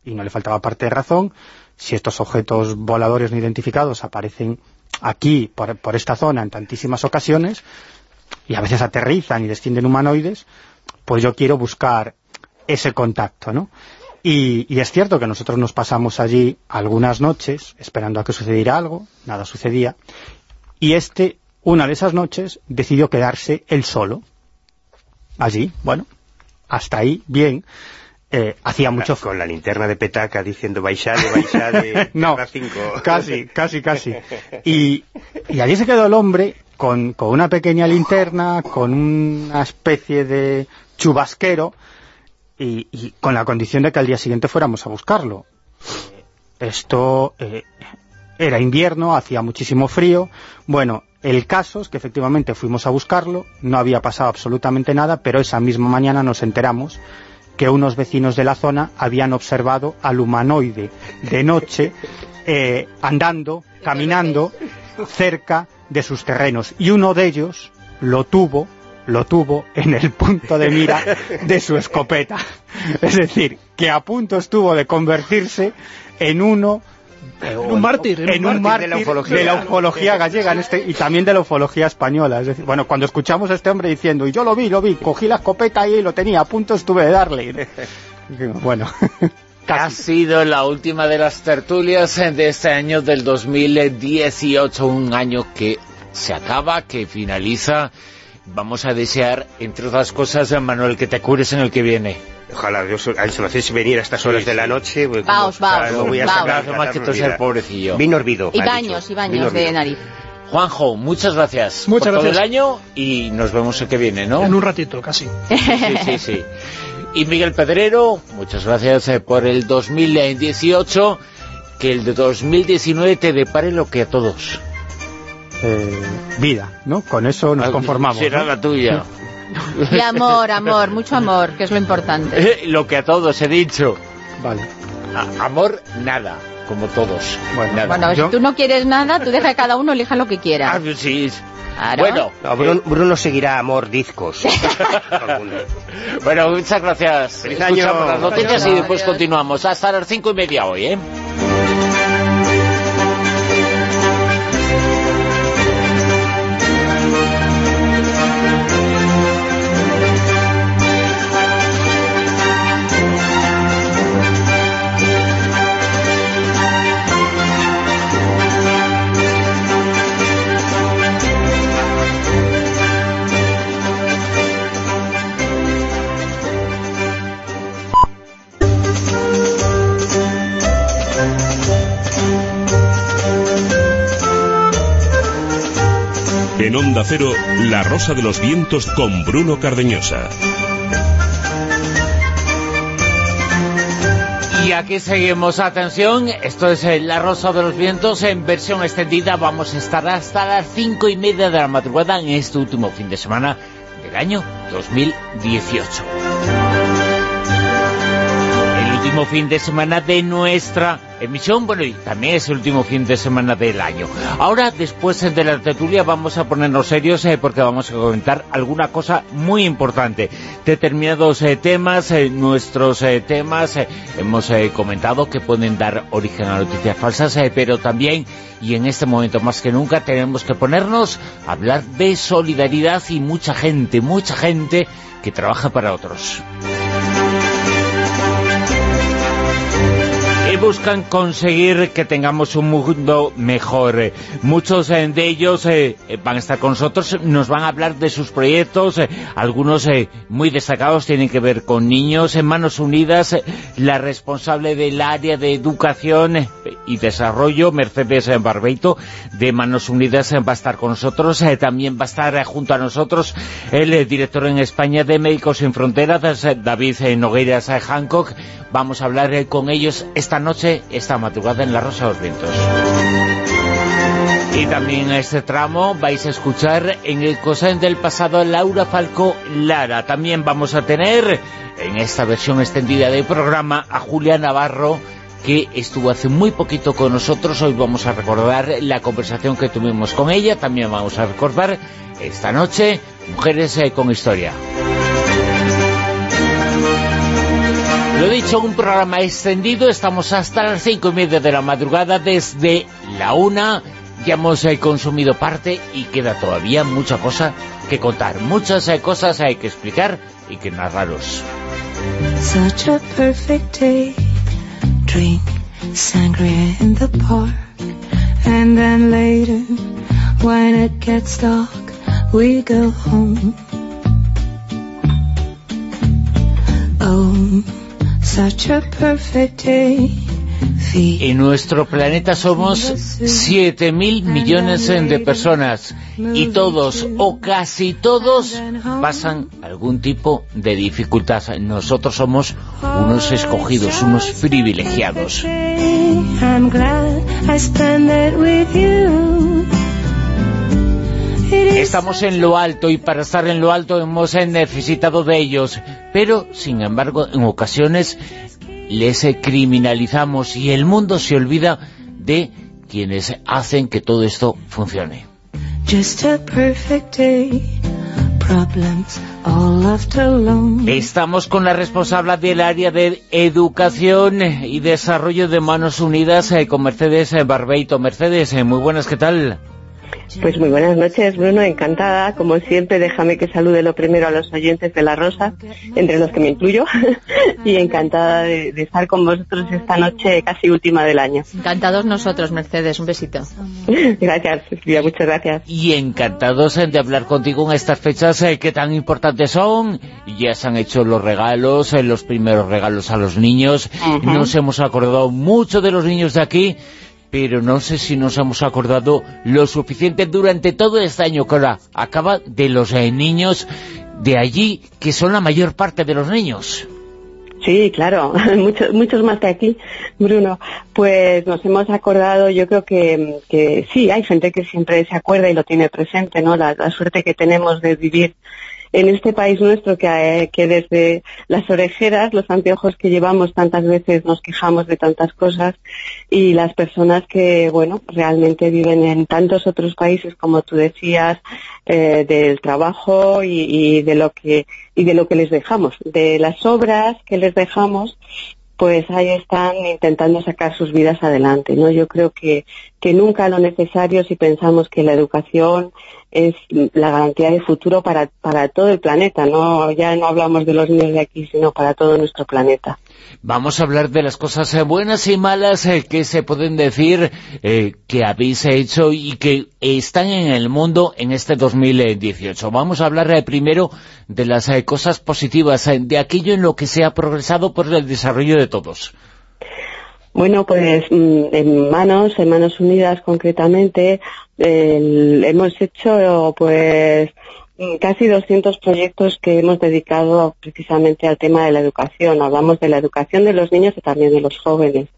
y no le faltaba parte de razón, si estos objetos voladores no identificados aparecen aquí, por, por esta zona, en tantísimas ocasiones, y a veces aterrizan y descienden humanoides, pues yo quiero buscar ese contacto, ¿no? Y, y es cierto que nosotros nos pasamos allí algunas noches esperando a que sucediera algo, nada sucedía, y este, una de esas noches, decidió quedarse él solo, allí, bueno, hasta ahí, bien, eh, hacía mucho
Con la linterna de petaca diciendo baixade, baixade,
No,
cinco.
casi, casi, casi. Y, y allí se quedó el hombre con, con una pequeña linterna, con una especie de chubasquero y, y con la condición de que al día siguiente fuéramos a buscarlo. Esto eh, era invierno, hacía muchísimo frío. Bueno, el caso es que efectivamente fuimos a buscarlo, no había pasado absolutamente nada, pero esa misma mañana nos enteramos que unos vecinos de la zona habían observado al humanoide de noche eh, andando, caminando cerca de sus terrenos y uno de ellos lo tuvo lo tuvo en el punto de mira de su escopeta. Es decir, que a punto estuvo de convertirse en uno
En un mártir, en
en
un
un
mártir
mártir
de la ufología.
de la ufología gallega en este, y también de la ufología española. Es decir, bueno, cuando escuchamos a este hombre diciendo, y yo lo vi, lo vi, cogí la escopeta y lo tenía, a punto estuve de darle. Bueno,
Ha sido la última de las tertulias de este año del 2018, un año que se acaba, que finaliza. Vamos a desear, entre otras cosas, Manuel, que te cures en el que viene.
Ojalá, yo, so- a se me hacéis venir a estas horas de la noche. pues,
Vaos,
como-
vaos,
claro, voy a sacar
más que toser, pobrecillo.
Vino hervido.
Y baños,
dicho.
y baños de nariz.
Juanjo, muchas gracias
Muchas
por todo el
gracias.
año y nos vemos el que viene, ¿no?
En un ratito, casi.
Sí, sí, sí. Y Miguel Pedrero, muchas gracias eh, por el 2018, que el de 2019 te depare lo que a todos.
Eh, vida, ¿no? Con eso nos conformamos.
Será
¿no?
la tuya.
Y amor, amor, mucho amor, que es lo importante.
Eh, Lo que a todos he dicho.
Vale.
A- amor, nada, como todos.
Bueno,
Nada.
Bueno, si tú no quieres nada, tú deja que cada uno elija lo que quiera.
Ah, sí.
Claro.
Bueno,
No, Bruno, Bruno seguirá a mordiscos.
bueno, muchas gracias.
Feliz año.
Escuchamos las noticias y después continuamos. Hasta las cinco y media hoy, ¿eh?
En Onda Cero, La Rosa de los Vientos con Bruno Cardeñosa.
Y aquí seguimos, atención, esto es eh, La Rosa de los Vientos en versión extendida, vamos a estar hasta las cinco y media de la madrugada en este último fin de semana del año 2018. El último fin de semana de nuestra emisión, bueno, y también es el último fin de semana del año. Ahora, después de la tertulia, vamos a ponernos serios eh, porque vamos a comentar alguna cosa muy importante. Determinados eh, temas, eh, nuestros eh, temas, hemos comentado que pueden dar origen a noticias falsas, pero también, y en este momento más que nunca, tenemos que ponernos a hablar de solidaridad y mucha gente, mucha gente que trabaja para otros. Buscan conseguir que tengamos un mundo mejor. Eh, Muchos eh, de ellos eh, van a estar con nosotros, nos van a hablar de sus proyectos, algunos eh, muy destacados tienen que ver con niños. En Manos Unidas, la responsable del área de educación y desarrollo, Mercedes Barbeito, de Manos Unidas, va a estar con nosotros. También va a estar junto a nosotros el director en España de Médicos Sin Fronteras, David Nogueiras eh, Hancock. Vamos a hablar con ellos esta noche, esta madrugada en La Rosa de los Vientos. Y también en este tramo vais a escuchar en el Cosén del pasado Laura Falco Lara. También vamos a tener en esta versión extendida del programa a Julia Navarro que estuvo hace muy poquito con nosotros. Hoy vamos a recordar la conversación que tuvimos con ella. También vamos a recordar esta noche Mujeres eh, con Historia. Lo dicho, un programa extendido, estamos hasta las cinco y media de la madrugada, desde la una, ya hemos eh, consumido parte y queda todavía mucha cosa que contar, muchas eh, cosas hay que explicar y que narraros.
Such a perfect day. Drink sangria in the park. And then later, when it gets dark, we go home. Oh, such a perfect day.
En nuestro planeta somos 7 mil millones de personas y todos o casi todos pasan algún tipo de dificultad. Nosotros somos unos escogidos, unos privilegiados. Estamos en lo alto y para estar en lo alto hemos necesitado de ellos, pero sin embargo en ocasiones les criminalizamos y el mundo se olvida de quienes hacen que todo esto funcione.
just a perfect day. Problems all left alone.
Estamos con la responsable del área de Educación y Desarrollo de Manos Unidas, eh, con Mercedes eh, Barbeito. Mercedes, eh, muy buenas, ¿qué tal?
Pues muy buenas noches, Bruno, encantada. Como siempre, déjame que salude lo primero a los oyentes de La Rosa, entre los que me incluyo, y encantada de, de estar con vosotros esta noche casi última del año.
Encantados nosotros, Mercedes, un besito.
Gracias, Silvia, muchas gracias.
Y encantados eh, de hablar contigo en estas fechas eh, que tan importantes son. Ya se han hecho los regalos, eh, los primeros regalos a los niños. Nos hemos acordado mucho de los niños de aquí, pero no sé si nos hemos acordado lo suficiente durante todo este año que ahora acaba de los eh, niños de allí, que son la mayor parte de los niños.
Sí, claro, muchos, muchos más que aquí, Bruno. Pues nos hemos acordado, yo creo que, que sí, hay gente que siempre se acuerda y lo tiene presente, ¿no? La, la suerte que tenemos de vivir en este país nuestro que, eh, que desde las orejeras, los anteojos que llevamos tantas veces nos quejamos de tantas cosas y las personas que, bueno, realmente viven en tantos otros países, como tú decías, eh, del trabajo y, y de lo que y de lo que les dejamos, de las obras que les dejamos pues ahí están intentando sacar sus vidas adelante, ¿no? Yo creo que, que nunca lo necesario si pensamos que la educación es la garantía de futuro para, para todo el planeta, ¿no? Ya no hablamos de los niños de aquí, sino para todo nuestro planeta.
Vamos a hablar de las cosas eh, buenas y malas eh, que se pueden decir eh, que habéis hecho y que están en el mundo en este 2018. Vamos a hablar primero de las cosas positivas, de aquello en lo que se ha progresado por el desarrollo de todos.
Bueno, pues mm, en Manos, en Manos Unidas concretamente, hemos hecho pues casi 200 proyectos que hemos dedicado precisamente al tema de la educación. Hablamos de la educación de los niños y también de los jóvenes,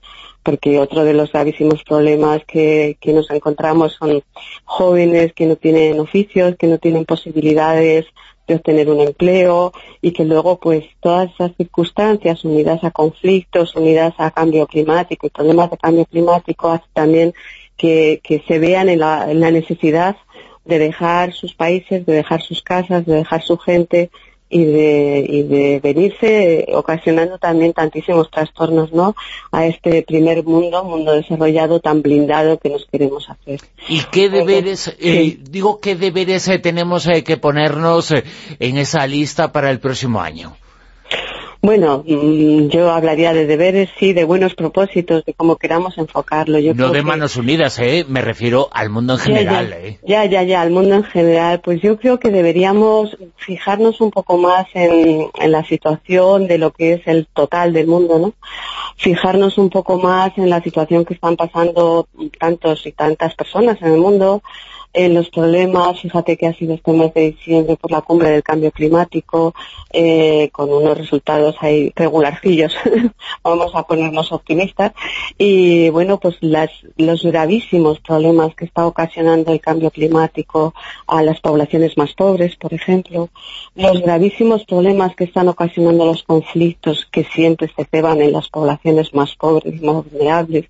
porque otro de los gravísimos problemas que, que nos encontramos son jóvenes que no tienen oficios, que no tienen posibilidades de obtener un empleo y que luego pues todas esas circunstancias unidas a conflictos, unidas a cambio climático y problemas de cambio climático hace también que, que se vean en la, en la necesidad de dejar sus países, de dejar sus casas, de dejar su gente y de, y de venirse eh, ocasionando también tantísimos trastornos ¿no? a este primer mundo, mundo desarrollado tan blindado que nos queremos hacer.
¿Y qué deberes, eh, digo, qué deberes eh, tenemos eh, que ponernos eh, en esa lista para el próximo año?
Bueno, mm, yo hablaría de deberes, sí, de buenos propósitos, de cómo queramos enfocarlo. Yo
No de
que-
manos unidas, eh, me refiero al mundo en
Ya,
general.
ya,
eh.
ya, ya, ya, al mundo en general. Pues yo creo que deberíamos fijarnos un poco más en, en la situación de lo que es el total del mundo, ¿no? Fijarnos un poco más en la situación que están pasando tantos y tantas personas en el mundo, en los problemas, fíjate que ha sido este mes de diciembre por la cumbre del cambio climático, eh, con unos resultados ahí regularcillos, vamos a ponernos optimistas, y bueno, pues las, los gravísimos problemas que está ocasionando el cambio climático a las poblaciones más pobres, por ejemplo, los gravísimos problemas que están ocasionando los conflictos que siempre se ceban en las poblaciones más pobres más vulnerables,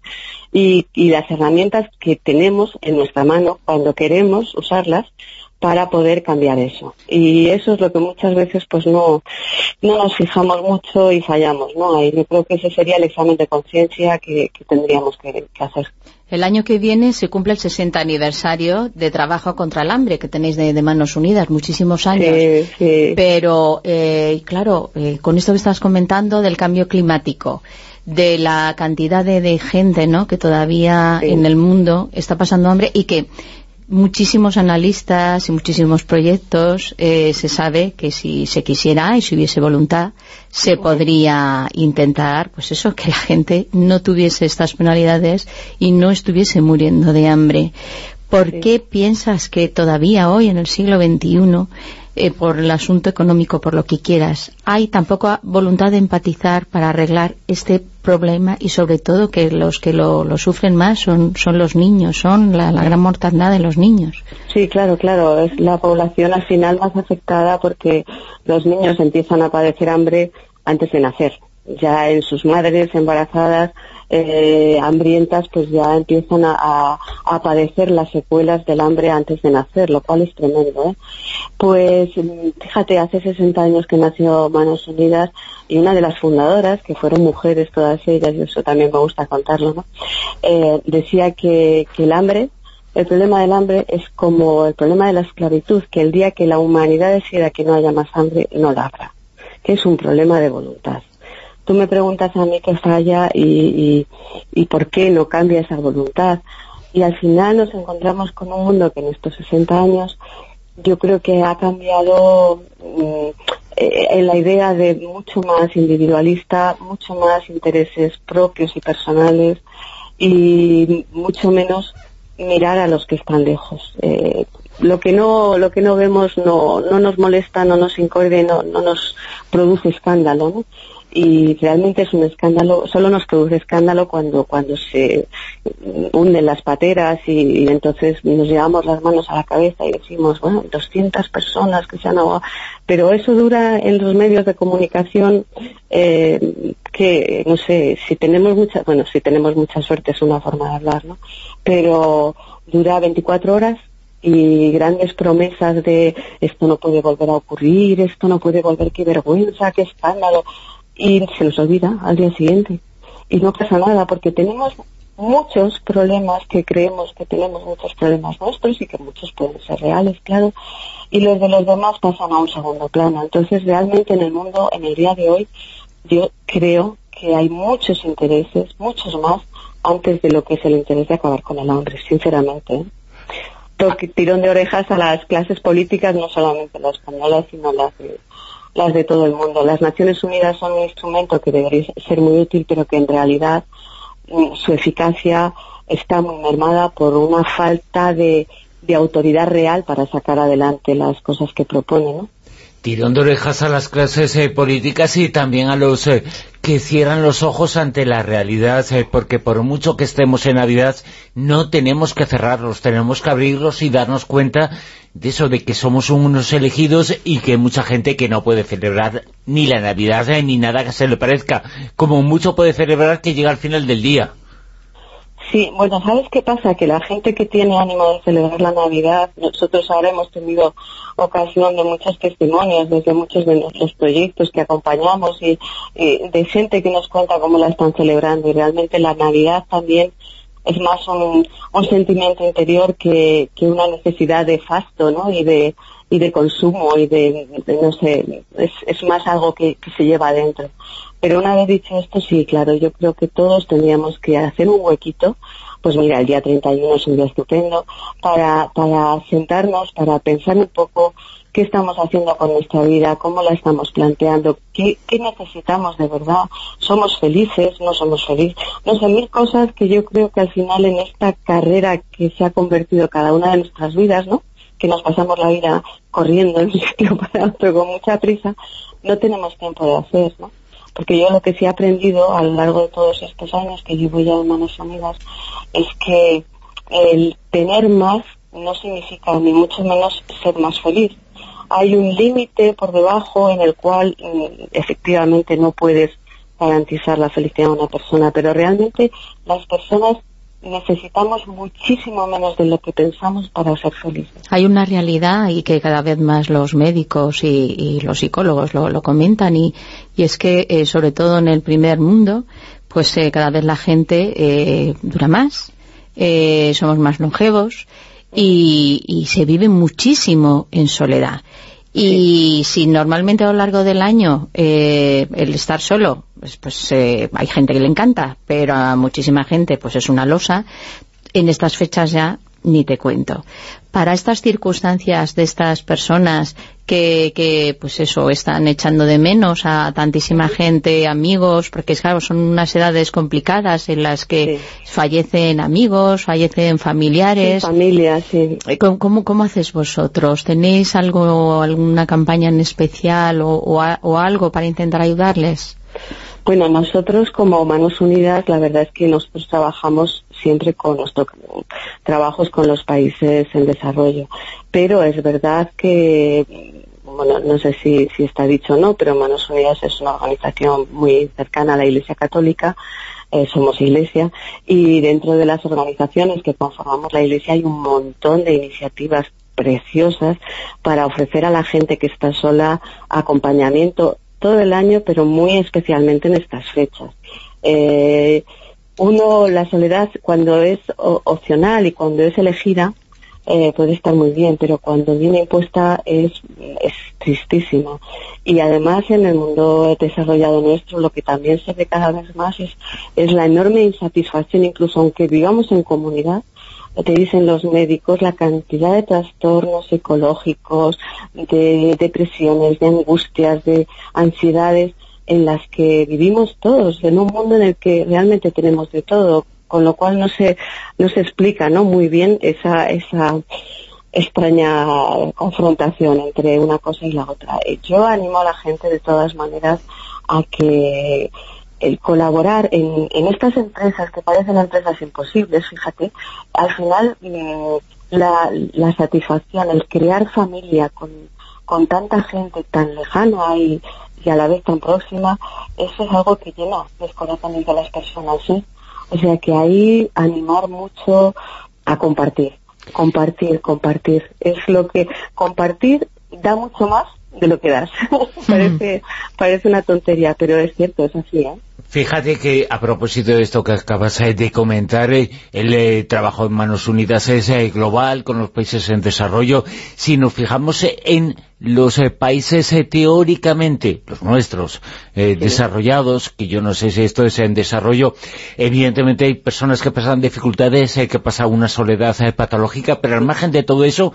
y, y las herramientas que tenemos en nuestra mano cuando queremos usarlas para poder cambiar eso. Y eso es lo que muchas veces pues no, no nos fijamos mucho y fallamos, ¿no? Y yo creo que ese sería el examen de conciencia que, que tendríamos que, que hacer.
El año que viene se cumple el 60 aniversario de Trabajo contra el Hambre que tenéis de, de Manos Unidas, muchísimos años.
Sí, sí.
Pero, eh, claro, eh, con esto que estás comentando del cambio climático, de la cantidad de, de gente ¿no? que todavía en el mundo está pasando hambre y que muchísimos analistas y muchísimos proyectos eh, se sabe que si se quisiera y si hubiese voluntad se podría intentar pues eso que la gente no tuviese estas penalidades y no estuviese muriendo de hambre. ¿por qué piensas que todavía hoy en el siglo XXI eh, por el asunto económico, por lo que quieras, hay tan poca voluntad de empatizar para arreglar este problema y sobre todo que los que lo, sufren más son, son los niños, son la, la gran mortandad de los niños.
Sí, claro, claro. Es la población al final más afectada porque los niños empiezan a padecer hambre antes de nacer. Ya en sus madres embarazadas, eh, hambrientas, pues ya empiezan a, a, a padecer las secuelas del hambre antes de nacer, lo cual es tremendo. ¿eh? Pues fíjate, hace 60 años que nació Manos Unidas y una de las fundadoras, que fueron mujeres todas ellas, y eso también me gusta contarlo, ¿no? Eh, decía que, que el hambre el problema del hambre es como el problema de la esclavitud, que el día que la humanidad decida que no haya más hambre, no la habrá, que es un problema de voluntad. Tú me preguntas a mí qué falla y, y, por qué no cambia esa voluntad. Y al final nos encontramos con un mundo que en estos 60 años yo creo que ha cambiado mm, eh, en la idea de mucho más individualista, mucho más intereses propios y personales y mucho menos mirar a los que están lejos. Eh, lo que no lo que no vemos no, no nos molesta, no nos incorde, no, no nos produce escándalo. Y realmente es un escándalo, solo nos produce escándalo cuando, cuando se hunden las pateras y, entonces nos llevamos las manos a la cabeza y decimos, bueno, 200 personas que se han ahogado, pero eso dura en los medios de comunicación eh, que, no sé, si tenemos mucha, bueno, si tenemos mucha suerte es una forma de hablar, ¿no? Pero dura 24 horas y grandes promesas de esto no puede volver a ocurrir, esto no puede volver, qué vergüenza, qué escándalo y se nos olvida al día siguiente. Y no pasa nada porque tenemos muchos problemas que creemos que tenemos muchos problemas nuestros y que muchos pueden ser reales, claro, y los de los demás pasan a un segundo plano. Entonces, realmente en el mundo, en el día de hoy, yo creo que hay muchos intereses, muchos más, antes de lo que es el interés de acabar con el hambre, sinceramente. ¿eh? tirón de orejas a las clases políticas, no solamente las españolas, sino las de las de todo el mundo. Las Naciones Unidas son un instrumento que debería ser muy útil, pero que en realidad mm, su eficacia está muy mermada por una falta de, de autoridad real para sacar adelante las cosas que propone, ¿no?
Tirón de orejas a las clases eh, políticas y también a los eh, que cierran los ojos ante la realidad, eh, porque por mucho que estemos en Navidad, no tenemos que cerrarlos, tenemos que abrirlos y darnos cuenta de eso, de que somos unos elegidos y que hay mucha gente que no puede celebrar ni la Navidad ni nada que se le parezca, como mucho puede celebrar que llega al final del día.
Sí, bueno, ¿sabes qué pasa? Que la gente que tiene ánimo de celebrar la Navidad, nosotros ahora hemos tenido ocasión de muchos testimonios desde muchos de nuestros proyectos que acompañamos y, de gente que nos cuenta cómo la están celebrando y realmente la Navidad también es más un, sentimiento interior que, una necesidad de fasto, ¿no? Y de, consumo y de, no sé, es, más algo que se lleva adentro. Pero una vez dicho esto, sí, claro, yo creo que todos tendríamos que hacer un huequito, pues mira, el día 31 es un día estupendo, para, para sentarnos, para pensar un poco qué estamos haciendo con nuestra vida, cómo la estamos planteando, qué, qué necesitamos de verdad, somos felices, no somos felices, no sé, mil cosas que yo creo que al final en esta carrera que se ha convertido cada una de nuestras vidas, ¿no? que nos pasamos la vida corriendo en un sitio para otro con mucha prisa, no tenemos tiempo de hacer, ¿no? Porque yo lo que sí he aprendido a lo largo de todos estos años que llevo ya en manos amigas es que el tener más no significa ni mucho menos ser más feliz. Hay un límite por debajo en el cual mm, efectivamente no puedes garantizar la felicidad de una persona, pero realmente las personas necesitamos muchísimo menos de lo que pensamos para ser felices.
Hay una realidad y que cada vez más los médicos y, los psicólogos lo, comentan y, es que eh, sobre todo en el primer mundo pues eh, cada vez la gente eh, dura más, somos más longevos y, y se vive muchísimo en soledad. Y si normalmente a lo largo del año eh, el estar solo, pues, pues eh, hay gente que le encanta, pero a muchísima gente pues es una losa, en estas fechas ya ni te cuento para estas circunstancias de estas personas que, que, pues eso, están echando de menos a tantísima gente, amigos, porque claro, son unas edades complicadas en las que fallecen amigos, fallecen familiares.
familias, sí.
Eh, ¿Cómo, ¿Cómo, haces vosotros? ¿Tenéis algo, alguna campaña en especial o, o algo para intentar ayudarles?
Bueno, nosotros como Manos Unidas, la verdad es que nosotros trabajamos siempre con nuestros trabajos con los países en desarrollo. Pero es verdad que, bueno, no sé si, si está dicho o no, pero Manos Unidas es una organización muy cercana a la Iglesia Católica, eh, somos iglesia, y dentro de las organizaciones que conformamos la iglesia hay un montón de iniciativas preciosas para ofrecer a la gente que está sola acompañamiento todo el año, pero muy especialmente en estas fechas. Eh, uno, la soledad, cuando es opcional y cuando es elegida, eh, puede estar muy bien, pero cuando viene impuesta es, es tristísima. Y además en el mundo desarrollado nuestro lo que también se ve cada vez más es, es la enorme insatisfacción, incluso aunque vivamos en comunidad, te dicen los médicos la cantidad de trastornos psicológicos, de depresiones, de angustias, de ansiedades en las que vivimos todos, en un mundo en el que realmente tenemos de todo, con lo cual no se, no se explica ¿no? muy bien esa, esa extraña confrontación entre una cosa y la otra. Eh, Yo animo a la gente de todas maneras a que el colaborar en, estas empresas que parecen empresas imposibles, fíjate, al final mm, la, la satisfacción, el crear familia con, con tanta gente tan lejana y, y a la vez tan próxima, eso es algo que llena los corazones de las personas, ¿sí? O sea que ahí animar mucho a compartir, compartir, compartir. Es lo que compartir da mucho más de lo que das. parece, parece una tontería, pero es cierto, es así, ¿eh?
Fíjate que a propósito de esto que acabas eh, de comentar, eh, el eh, trabajo en Manos Unidas es global con los países en desarrollo. Si nos fijamos en los países teóricamente, los nuestros, eh, desarrollados, que yo no sé si esto es en desarrollo, evidentemente hay personas que pasan dificultades, eh, que pasan una soledad eh, patológica, pero al margen de todo eso,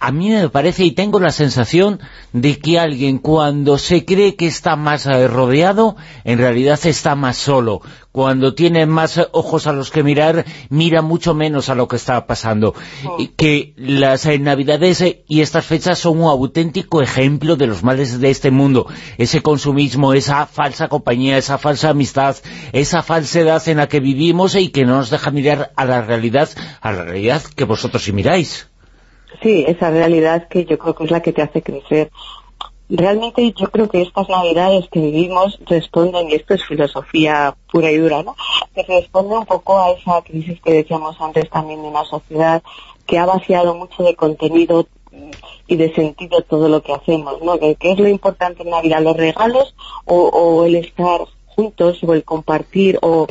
a mí me parece y tengo la sensación de que alguien cuando se cree que está más eh, rodeado, en realidad está más solo. Cuando tiene más ojos a los que mirar, mira mucho menos a lo que está pasando. Y que las eh, Navidades eh, y estas fechas son un auténtico ejemplo de los males de este mundo. Ese consumismo, esa falsa compañía, esa falsa amistad, esa falsedad en la que vivimos y que no nos deja mirar a la realidad, a la realidad que vosotros sí miráis.
Sí, esa realidad que yo creo que es la que te hace crecer. Realmente yo creo que estas navidades que vivimos responden, y esto es filosofía pura y dura, ¿no? Que responde un poco a esa crisis que decíamos antes también de una sociedad que ha vaciado mucho de contenido y de sentido todo lo que hacemos, ¿no? ¿Qué, es lo importante en Navidad? ¿Los regalos o, o el estar juntos o el compartir o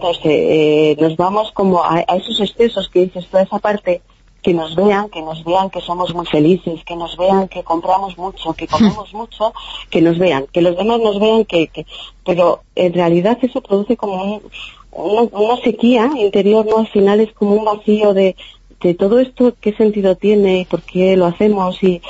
no sé, eh, nos vamos como a, a esos excesos que dices toda esa parte que nos vean, que nos vean que somos muy felices, que nos vean que compramos mucho, que comemos mucho, que nos vean, que los demás nos vean que, que pero en realidad eso produce como un, una, una sequía interior, ¿no? Al final es como un vacío de, de todo esto, qué sentido tiene y por qué lo hacemos y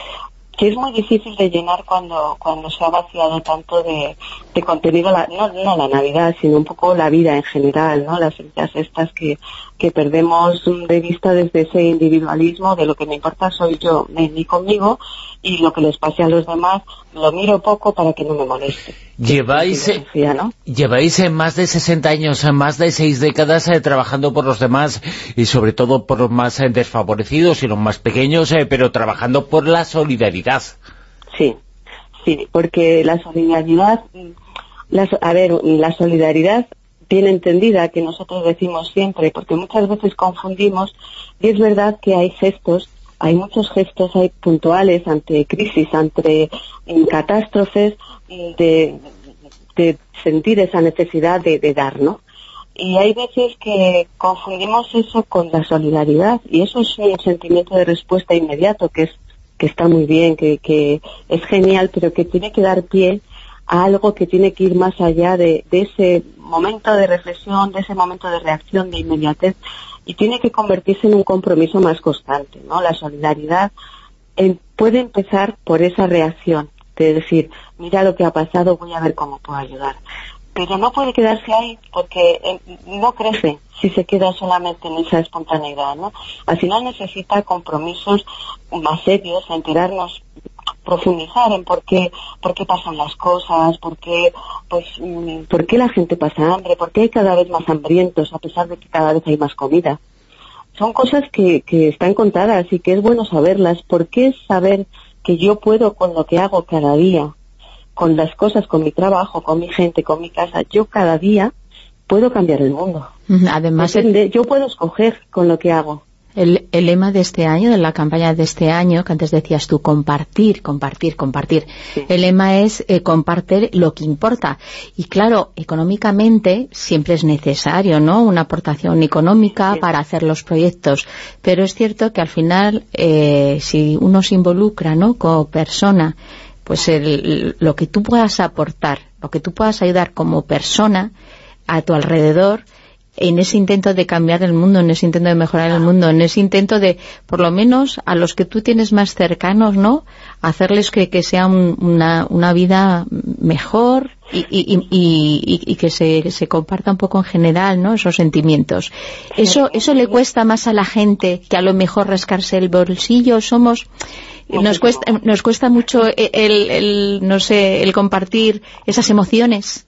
que es muy difícil de llenar cuando cuando se ha vaciado tanto de, de contenido, la, no, no la Navidad, sino un poco la vida en general, ¿no? Las fechas estas que, que perdemos de vista desde ese individualismo de lo que me importa soy yo, ni conmigo, y lo que les pase a los demás lo miro poco para que no me moleste.
Lleváis,
¿no?
lleváis eh, más de 60 años, eh, más de 6 décadas eh, trabajando por los demás y sobre todo por los más eh, desfavorecidos y los más pequeños, eh, pero trabajando por la solidaridad.
Sí, sí, porque la solidaridad, mm, la a ver, la solidaridad bien entendida que nosotros decimos siempre, porque muchas veces confundimos, y es verdad que hay gestos, hay muchos gestos, hay puntuales ante crisis, ante mm, catástrofes, mm, de, sentir esa necesidad de, dar, ¿no? Y hay veces que confundimos eso con la solidaridad, y eso es un sentimiento de respuesta inmediato que es que está muy bien, que es genial, pero que tiene que dar pie a algo que tiene que ir más allá de, ese momento de reflexión, de ese momento de reacción, de inmediatez, y tiene que convertirse en un compromiso más constante, ¿no? La solidaridad puede empezar por esa reacción, de decir, mira lo que ha pasado, voy a ver cómo puedo ayudar. Pero no puede quedarse ahí porque eh, no crece si se queda solamente en esa espontaneidad, ¿no? Al final necesita compromisos más serios, enterarnos, profundizar en por qué, por qué pasan las cosas, por qué, pues, mm, por qué la gente pasa hambre, por qué hay cada vez más hambrientos a pesar de que cada vez hay más comida. Son cosas que, que están contadas y que es bueno saberlas. ¿Por qué saber que yo puedo con lo que hago cada día, con las cosas, con mi trabajo, con mi gente, con mi casa, yo cada día puedo cambiar el mundo?
Además,
Depende, yo puedo escoger con lo que hago.
El, el lema de este año, de la campaña de este año, que antes decías tú, compartir, compartir, compartir. El lema es eh, compartir lo que importa. Y claro, económicamente siempre es necesario, ¿no? Una aportación económica para hacer los proyectos. Pero es cierto que al final, eh, si uno se involucra, ¿no? Como persona, pues el- lo que tú puedas aportar, lo que tú puedas ayudar como persona a tu alrededor, en ese intento de cambiar el mundo, en ese intento de mejorar el mundo, en ese intento de, por lo menos, a los que tú tienes más cercanos, ¿no? Hacerles que, sea un- una, una vida mejor y, y, y, y que se, se, comparta un poco en general, ¿no?, esos sentimientos. ¿Eso, ¿Eso le cuesta más a la gente que a lo mejor rascarse el bolsillo? Somos... Nos cuesta, nos cuesta mucho el, el, no sé, el compartir esas emociones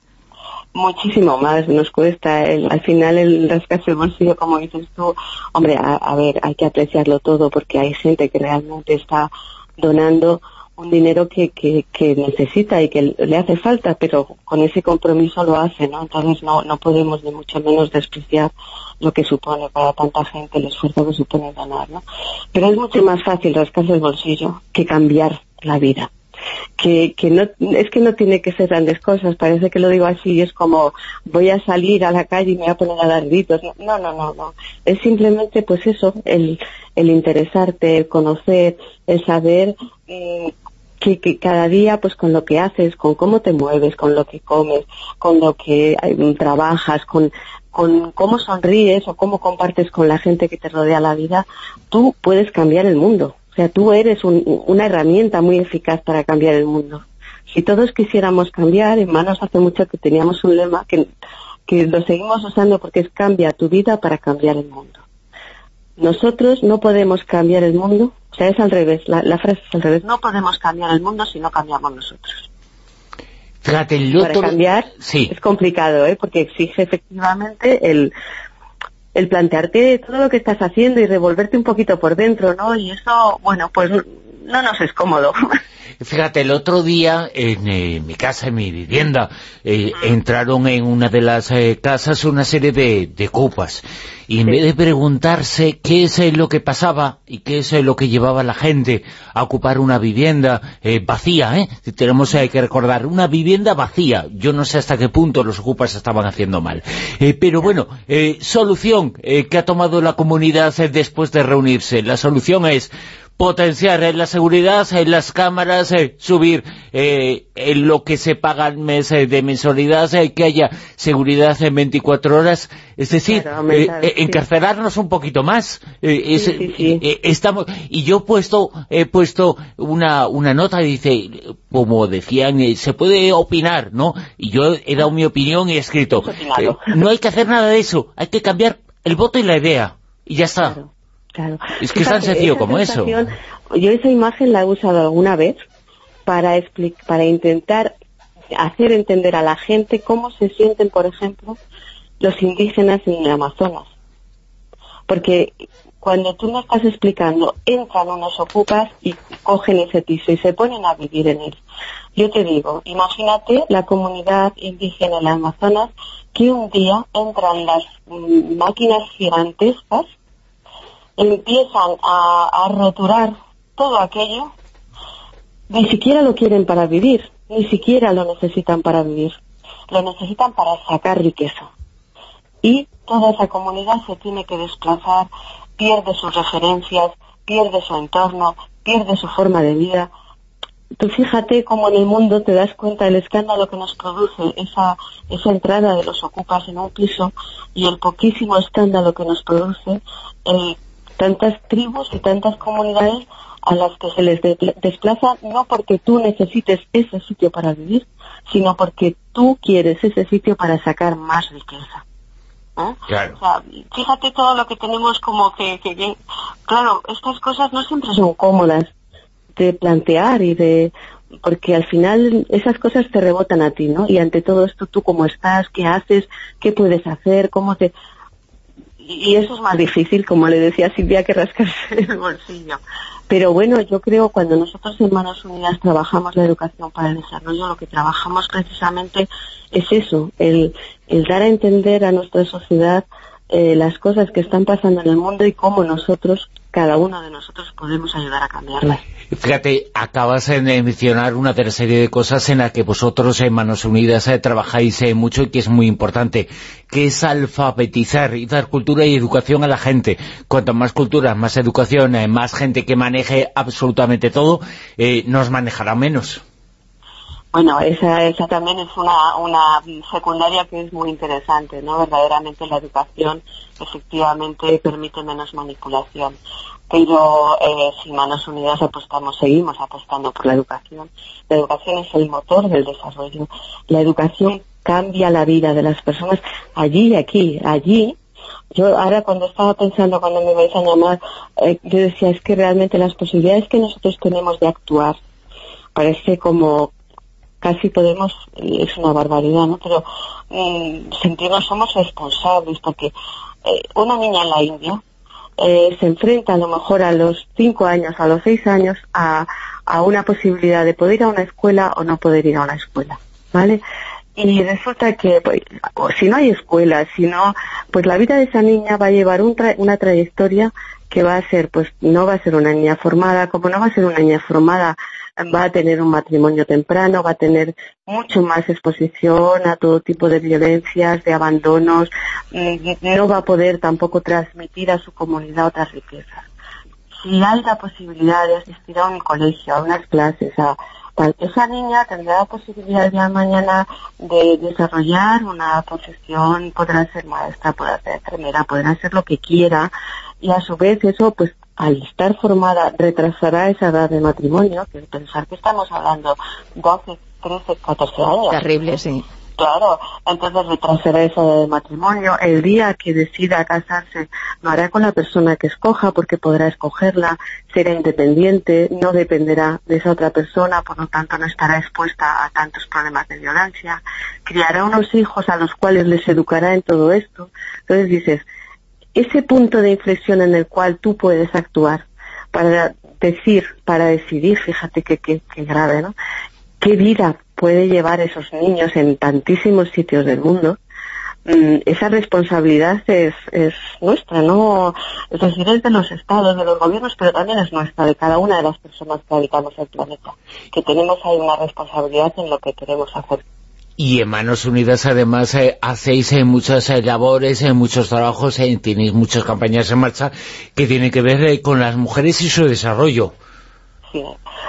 muchísimo más. Nos cuesta el, al final el rascarse el bolsillo como dices tú. Hombre a, ver hay que apreciarlo todo porque hay gente que realmente está donando un dinero que, que, que necesita y que le hace falta pero con ese compromiso lo hace no entonces no no podemos ni mucho menos despreciar lo que supone para tanta gente el esfuerzo que supone donar no pero es mucho más fácil rascarse el bolsillo que cambiar la vida que, que no, es que no tiene que ser grandes cosas, parece que lo digo así, es como voy a salir a la calle y me voy a poner a dar gritos, no, no, no, no, es simplemente pues eso, el, el interesarte, el conocer, el saber eh, que, que, cada día pues con lo que haces, con cómo te mueves, con lo que comes, con lo que eh, trabajas, con, con cómo sonríes o cómo compartes con la gente que te rodea la vida, tú puedes cambiar el mundo. O sea, tú eres un, una herramienta muy eficaz para cambiar el mundo. Si todos quisiéramos cambiar, en manos hace mucho que teníamos un lema que, que lo seguimos usando porque es cambia tu vida para cambiar el mundo. Nosotros no podemos cambiar el mundo, o sea, es al revés, la, la frase es al revés, no podemos cambiar el mundo si no cambiamos nosotros.
Fíjate, el
Para cambiar
sí.
es complicado, ¿eh? porque exige efectivamente el, el plantearte todo lo que estás haciendo y revolverte un poquito por dentro, ¿no? Y eso, bueno, pues no nos es cómodo.
Fíjate, el otro día en eh, mi casa, en mi vivienda, eh, entraron en una de las eh, casas una serie de, de copas. Y en sí. vez de preguntarse qué es eh, lo que pasaba y qué es eh, lo que llevaba a la gente a ocupar una vivienda eh, vacía, ¿eh? tenemos que recordar, una vivienda vacía. Yo no sé hasta qué punto los ocupas estaban haciendo mal. pero bueno, solución que ha tomado la comunidad después de reunirse. La solución es potenciar eh, la seguridad, eh, las cámaras, eh, subir en lo que se paga al mes de mensualidad, que haya seguridad en 24 horas, es decir,
Claro, aumentar, sí.
encarcelarnos un poquito más. es-
Sí, sí, sí.
eh, estamos Y yo he puesto, he puesto una, una nota, dice, como decían, eh, se puede opinar, ¿no? Y yo he dado mi opinión y he escrito, eh, no hay que hacer nada de eso, hay que cambiar el voto y la idea, y ya está.
Claro.
Es que es tan sencillo como eso.
Yo esa imagen la he usado alguna vez para, para intentar hacer entender a la gente cómo se sienten, por ejemplo, los indígenas en el Amazonas. Porque cuando tú me estás explicando, entran unos ocupas y cogen ese piso y se ponen a vivir en él. Yo te digo, imagínate la comunidad indígena en el Amazonas que un día entran las mm, máquinas gigantescas empiezan a, roturar todo aquello, ni siquiera lo quieren para vivir, ni siquiera lo necesitan para vivir, lo necesitan para sacar riqueza. Y toda esa comunidad se tiene que desplazar, pierde sus referencias, pierde su entorno, pierde su forma de vida. Tú fíjate cómo en el mundo te das cuenta del escándalo que nos produce esa, esa entrada de los ocupas en un piso y el poquísimo escándalo que nos produce el tantas tribus y tantas comunidades a las que se les de- desplaza no porque tú necesites ese sitio para vivir, sino porque tú quieres ese sitio para sacar más riqueza. ¿eh?
Claro.
O sea, fíjate todo lo que tenemos como que, que- que- Claro, estas cosas no siempre son cómodas de plantear y de... Porque al final esas cosas te rebotan a ti, ¿no? Y ante todo esto, tú cómo estás, qué haces, qué puedes hacer, cómo te... Y eso es más difícil, como le decía Silvia, que rascarse el bolsillo. Pero bueno, yo creo cuando nosotros en Manos Unidas trabajamos la educación para el desarrollo, lo que trabajamos precisamente es eso, el, el dar a entender a nuestra sociedad eh, las cosas que están pasando en el mundo y cómo nosotros, cada uno de nosotros, podemos ayudar a cambiarlas.
Fíjate, acabas de mencionar una de las serie de cosas en la que vosotros en Manos Unidas eh, trabajáis eh, mucho y que es muy importante, que es alfabetizar y dar cultura y educación a la gente. Cuanto más cultura, más educación, eh, más gente que maneje absolutamente todo, nos manejará menos.
Bueno, esa, esa también es una, una secundaria que es muy interesante, ¿no? Verdaderamente la educación efectivamente permite menos manipulación. Pero eh, si Manos Unidas apostamos, seguimos apostando por la educación. La educación es el motor del desarrollo. La educación cambia la vida de las personas allí y aquí, allí. Yo ahora cuando estaba pensando, cuando me vais a llamar, eh, yo decía, es que realmente las posibilidades que nosotros tenemos de actuar parece como casi podemos, es una barbaridad, ¿no? Pero mm, sentirnos somos responsables porque eh, una niña en la India eh, se enfrenta a lo mejor a los cinco años, a los seis años, a, a una posibilidad de poder ir a una escuela o no poder ir a una escuela, ¿vale? Y resulta que, pues, si no hay escuela, si no, pues la vida de esa niña va a llevar un tra una trayectoria que va a ser, pues no va a ser una niña formada, como no va a ser una niña formada, va a tener un matrimonio temprano, va a tener mucho más exposición a todo tipo de violencias, de abandonos, mm, no va a poder tampoco transmitir a su comunidad otras riquezas. Si hay la posibilidad de asistir a un colegio, a unas clases, a, esa niña tendrá la posibilidad ya mañana de desarrollar una profesión, podrá ser maestra, podrá ser enfermera, podrá hacer lo que quiera y a su vez eso pues al estar formada retrasará esa edad de matrimonio, que pensar que estamos hablando 12, 13, 14 años.
Terrible, sí.
Claro, entonces retrasará esa edad de matrimonio. El día que decida casarse lo hará con la persona que escoja porque podrá escogerla, será independiente, no dependerá de esa otra persona, por lo tanto no estará expuesta a tantos problemas de violencia. Criará unos hijos a los cuales les educará en todo esto. Entonces dices, ese punto de inflexión en el cual tú puedes actuar para decir, para decidir, fíjate que, que, grave, ¿no? ¿Qué vida puede llevar esos niños en tantísimos sitios del mundo? Mm, esa responsabilidad es, es nuestra, ¿no? Es decir, es de los estados, de los gobiernos, pero también es nuestra, de cada una de las personas que habitamos el planeta, que tenemos ahí una responsabilidad en lo que queremos hacer.
Y en Manos Unidas además eh, hacéis eh, muchas eh, labores, muchos trabajos, tenéis muchas campañas en marcha que tienen que ver con las mujeres y su desarrollo.
Sí.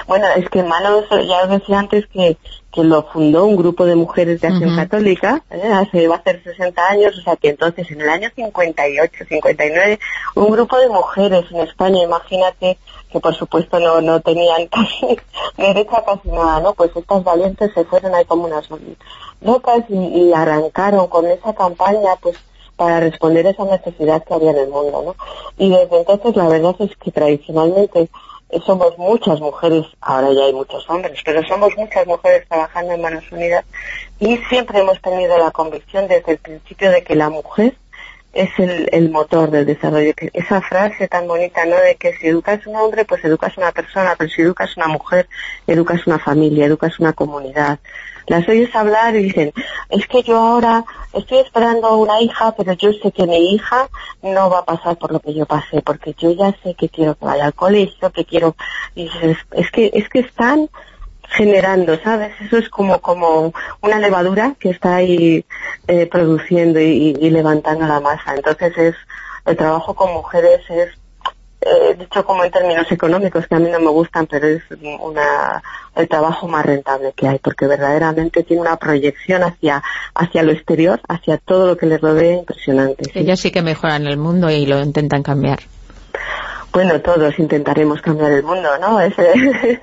Bueno, es que Manos, ya os decía antes que, que lo fundó un grupo de mujeres de acción católica, hace, va a ser 60 años, o sea que entonces en el año 58, 59, un grupo de mujeres en España, imagínate, que por supuesto no, no tenían casi derecho a casi nada, ¿no? Pues estas valientes se fueron ahí como unas locas y, y arrancaron con esa campaña, pues para responder esa necesidad que había en el mundo, ¿no? Y desde entonces la verdad es que tradicionalmente somos muchas mujeres, ahora ya hay muchos hombres, pero somos muchas mujeres trabajando en Manos Unidas y siempre hemos tenido la convicción desde el principio de que la mujer es el, el motor del desarrollo. Esa frase tan bonita, ¿no? De que si educas un hombre, pues educas una persona, pero si educas una mujer, educas una familia, educas una comunidad. Las oyes hablar y dicen, es que yo ahora estoy esperando una hija, pero yo sé que mi hija no va a pasar por lo que yo pasé, porque yo ya sé que quiero que vaya al colegio, que quiero... Y es que, es que están generando, ¿sabes? Eso es como, como una levadura que está ahí eh, produciendo y, levantando la masa. Entonces es, el trabajo con mujeres es, eh, dicho como en términos económicos, que a mí no me gustan, pero es una, el trabajo más rentable que hay, porque verdaderamente tiene una proyección hacia, hacia lo exterior, hacia todo lo que les rodea impresionante.
Ellos sí que mejoran el mundo y lo intentan cambiar
bueno, todos intentaremos cambiar el mundo, ¿no? Ese,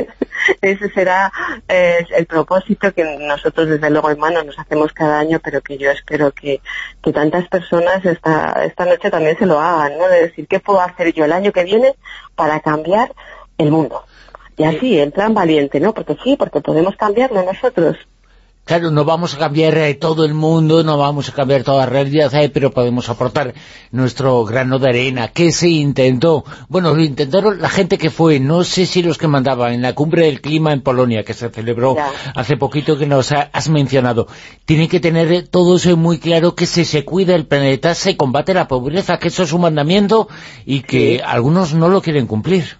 ese será eh, el propósito que nosotros desde luego en mano nos hacemos cada año, pero que yo espero que, que tantas personas esta, esta noche también se lo hagan, ¿no? De decir, ¿qué puedo hacer yo el año que viene para cambiar el mundo? Y así, en plan valiente, ¿no? Porque sí, porque podemos cambiarlo nosotros.
Claro, no vamos a cambiar eh, todo el mundo, no vamos a cambiar toda la realidad, eh, pero podemos aportar nuestro grano de arena. ¿Qué se intentó? Bueno, lo intentaron la gente que fue, no sé si los que mandaban, en la cumbre del clima en Polonia, que se celebró hace poquito que nos has mencionado. Tienen que tener eh, todo eso muy claro, que si se cuida el planeta, se combate la pobreza, que eso es un mandamiento y que algunos no lo quieren cumplir.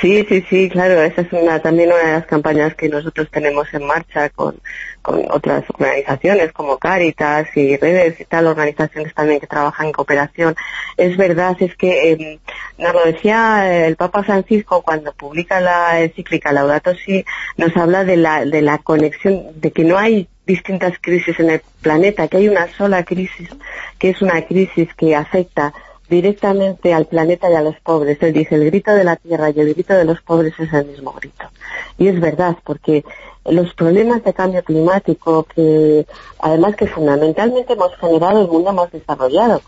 Sí, sí, sí, claro, esa es una, también una de las campañas que nosotros tenemos en marcha con, con otras organizaciones como Caritas y redes y tal, organizaciones también que trabajan en cooperación. Es verdad, es que eh, nos lo decía el Papa Francisco cuando publica la encíclica Laudato Si, nos habla de la, de la conexión, de que no hay distintas crisis en el planeta, que hay una sola crisis, que es una crisis que afecta directamente al planeta y a los pobres. Él dice, el grito de la tierra y el grito de los pobres es el mismo grito. Y es verdad, porque los problemas de cambio climático, que además que fundamentalmente hemos generado el mundo más desarrollado,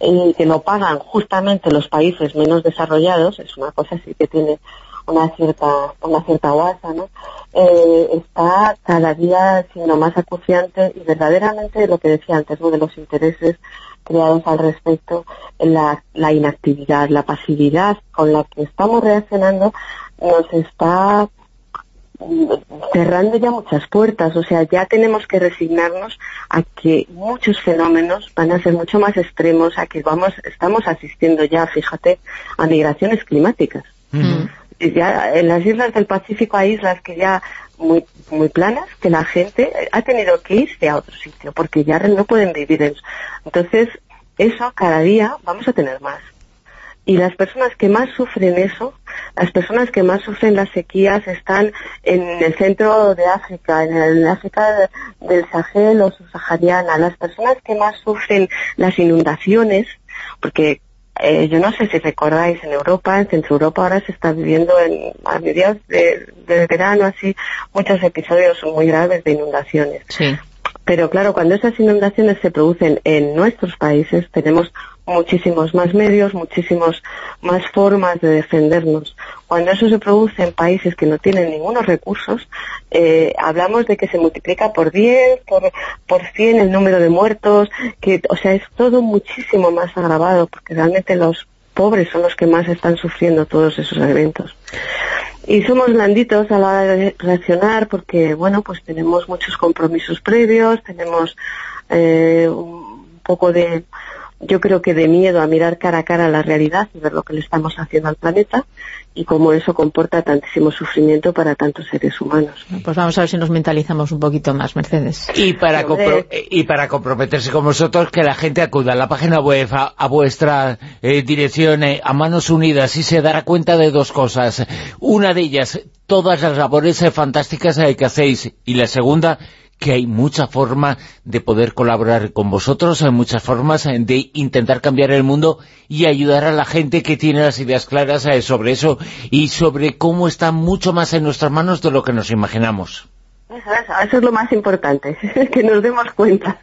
y que lo pagan justamente los países menos desarrollados, es una cosa así que tiene una cierta una cierta guasa, ¿no? Eh, está cada día siendo más acuciante y verdaderamente lo que decía antes, uno de los intereses creados al respecto, la, la inactividad, la pasividad con la que estamos reaccionando nos está cerrando ya muchas puertas, o sea, ya tenemos que resignarnos a que muchos fenómenos van a ser mucho más extremos, a que vamos, estamos asistiendo ya, fíjate, a migraciones climáticas. Ya en las islas del Pacífico hay islas que ya muy muy planas que la gente ha tenido que irse a otro sitio porque ya no pueden vivir en eso. Entonces, eso cada día vamos a tener más. Y las personas que más sufren eso, las personas que más sufren las sequías están en el centro de África, en el África del Sahel o subsahariana. Las personas que más sufren las inundaciones, porque eh, yo no sé si recordáis, en Europa, en Centro Europa, ahora se está viviendo en, a mediados de, del verano, así, muchos episodios muy graves de inundaciones.
Sí.
Pero claro, cuando esas inundaciones se producen en nuestros países, tenemos muchísimos más medios, muchísimos más formas de defendernos. Cuando eso se produce en países que no tienen ningunos recursos, eh, hablamos de que se multiplica por 10, por, por 100 el número de muertos, que, o sea, es todo muchísimo más agravado, porque realmente los pobres son los que más están sufriendo todos esos eventos. Y somos blanditos a la hora de reaccionar porque, bueno, pues tenemos muchos compromisos previos, tenemos eh, un poco de yo creo que de miedo a mirar cara a cara la realidad y ver lo que le estamos haciendo al planeta y cómo eso comporta tantísimo sufrimiento para tantos seres humanos.
Pues vamos a ver si nos mentalizamos un poquito más, Mercedes.
Y para, y para comprometerse con vosotros, que la gente acuda a la página web, a, vuestra eh, dirección, eh, a Manos Unidas, y se dará cuenta de dos cosas. Una de ellas, todas las labores eh, fantásticas que hacéis, y la segunda, que hay mucha forma de poder colaborar con vosotros, hay muchas formas de intentar cambiar el mundo y ayudar a la gente que tiene las ideas claras eh, sobre eso y sobre cómo está mucho más en nuestras manos de lo que nos imaginamos.
Eso, es lo más importante, que nos demos cuenta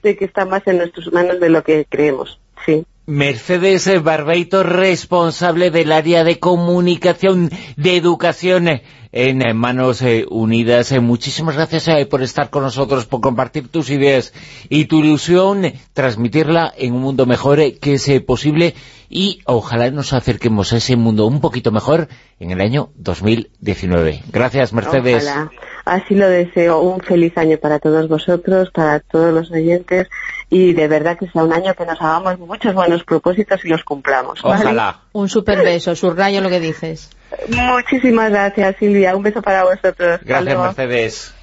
de que está más en nuestras manos de lo que creemos, sí.
Mercedes Barbeito, responsable del área de comunicación, de educación en Manos eh, Unidas. Eh, muchísimas gracias eh, por estar con nosotros, por compartir tus ideas y tu ilusión, transmitirla en un mundo mejor que es posible y ojalá nos acerquemos a ese mundo un poquito mejor en el año 2019. Gracias, Mercedes.
Ojalá. Así lo deseo. Un feliz año para todos vosotros, para todos los oyentes y de verdad que sea un año que nos hagamos muchos buenos propósitos y los cumplamos.
Ojalá.
Un super beso, subrayo lo que dices.
Muchísimas gracias, Silvia. Un beso para vosotros.
Gracias, Mercedes.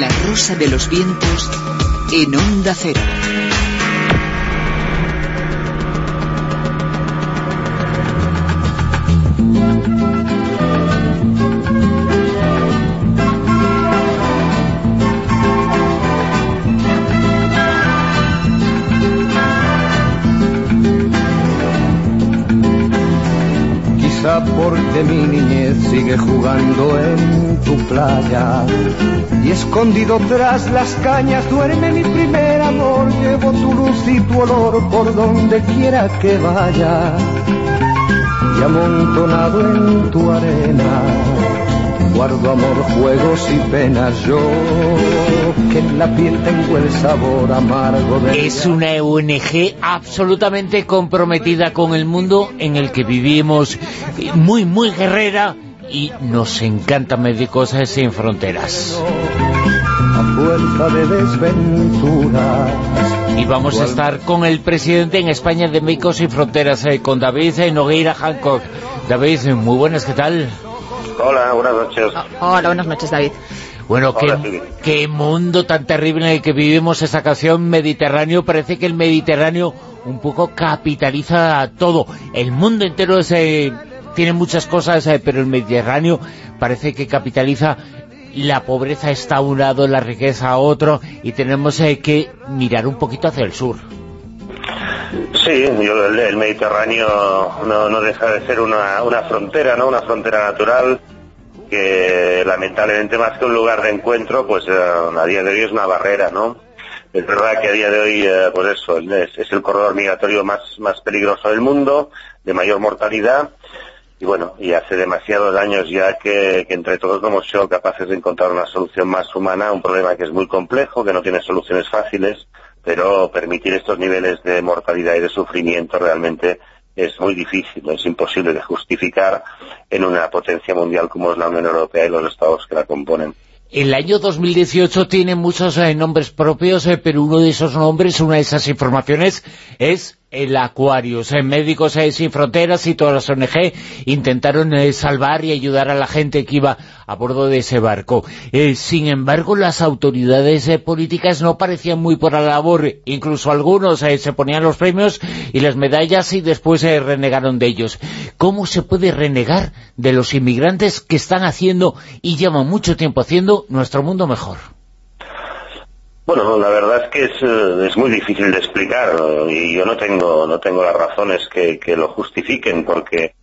La rosa de los vientos en Onda Cero.
Escondido tras las cañas duerme mi primer amor. Llevo tu luz y tu olor por donde quiera que vaya. Y amontonado en tu arena guardo amor, juegos y penas yo, que en la piel tengo el sabor amargo de...
Es una ONG absolutamente comprometida con el mundo en el que vivimos, muy, muy guerrera, y nos encanta Médicos Sin Fronteras.
A fuerza de desventuras
y vamos a estar con el presidente en España de Médicos Sin Fronteras, eh, con David Nogueira Hancock. David, muy buenas, ¿qué tal?
Hola, buenas noches.
Hola, buenas noches, David.
Bueno,
Hola,
qué, mundo tan terrible en el que vivimos esta canción Mediterráneo. Parece que el Mediterráneo un poco capitaliza todo. El mundo entero es, eh, tiene muchas cosas, eh, pero el Mediterráneo parece que capitaliza la pobreza está a un lado, la riqueza a otro, y tenemos eh, que mirar un poquito hacia el sur.
Sí, yo- el, el Mediterráneo no, no deja de ser una, una frontera, ¿no? Una frontera natural que lamentablemente más que un lugar de encuentro, pues eh, a día de hoy es una barrera, ¿no? Es verdad que a día de hoy, eh, pues eso, es, el corredor migratorio más peligroso del mundo, de mayor mortalidad, y bueno, y hace demasiados años ya que, entre todos no hemos sido capaces de encontrar una solución más humana a un problema que es muy complejo, que no tiene soluciones fáciles, pero permitir estos niveles de mortalidad y de sufrimiento realmente es muy difícil, es imposible de justificar en una potencia mundial como es la Unión Europea y los estados que la componen.
El año 2018 tiene muchos eh, nombres propios, eh, pero uno de esos nombres, una de esas informaciones, es el Aquarius. Eh, Médicos eh, Sin Fronteras y todas las ONG intentaron eh, salvar y ayudar a la gente que iba a bordo de ese barco. Eh, sin embargo, las autoridades eh, políticas no parecían muy por la labor. Incluso algunos eh, se ponían los premios y las medallas y después eh, renegaron de ellos. ¿Cómo se puede renegar de los inmigrantes que están haciendo y llevan mucho tiempo haciendo nuestro mundo mejor?
Bueno, la verdad es que es, eh, es muy difícil de explicar eh, y yo no tengo, no tengo las razones que, que lo justifiquen porque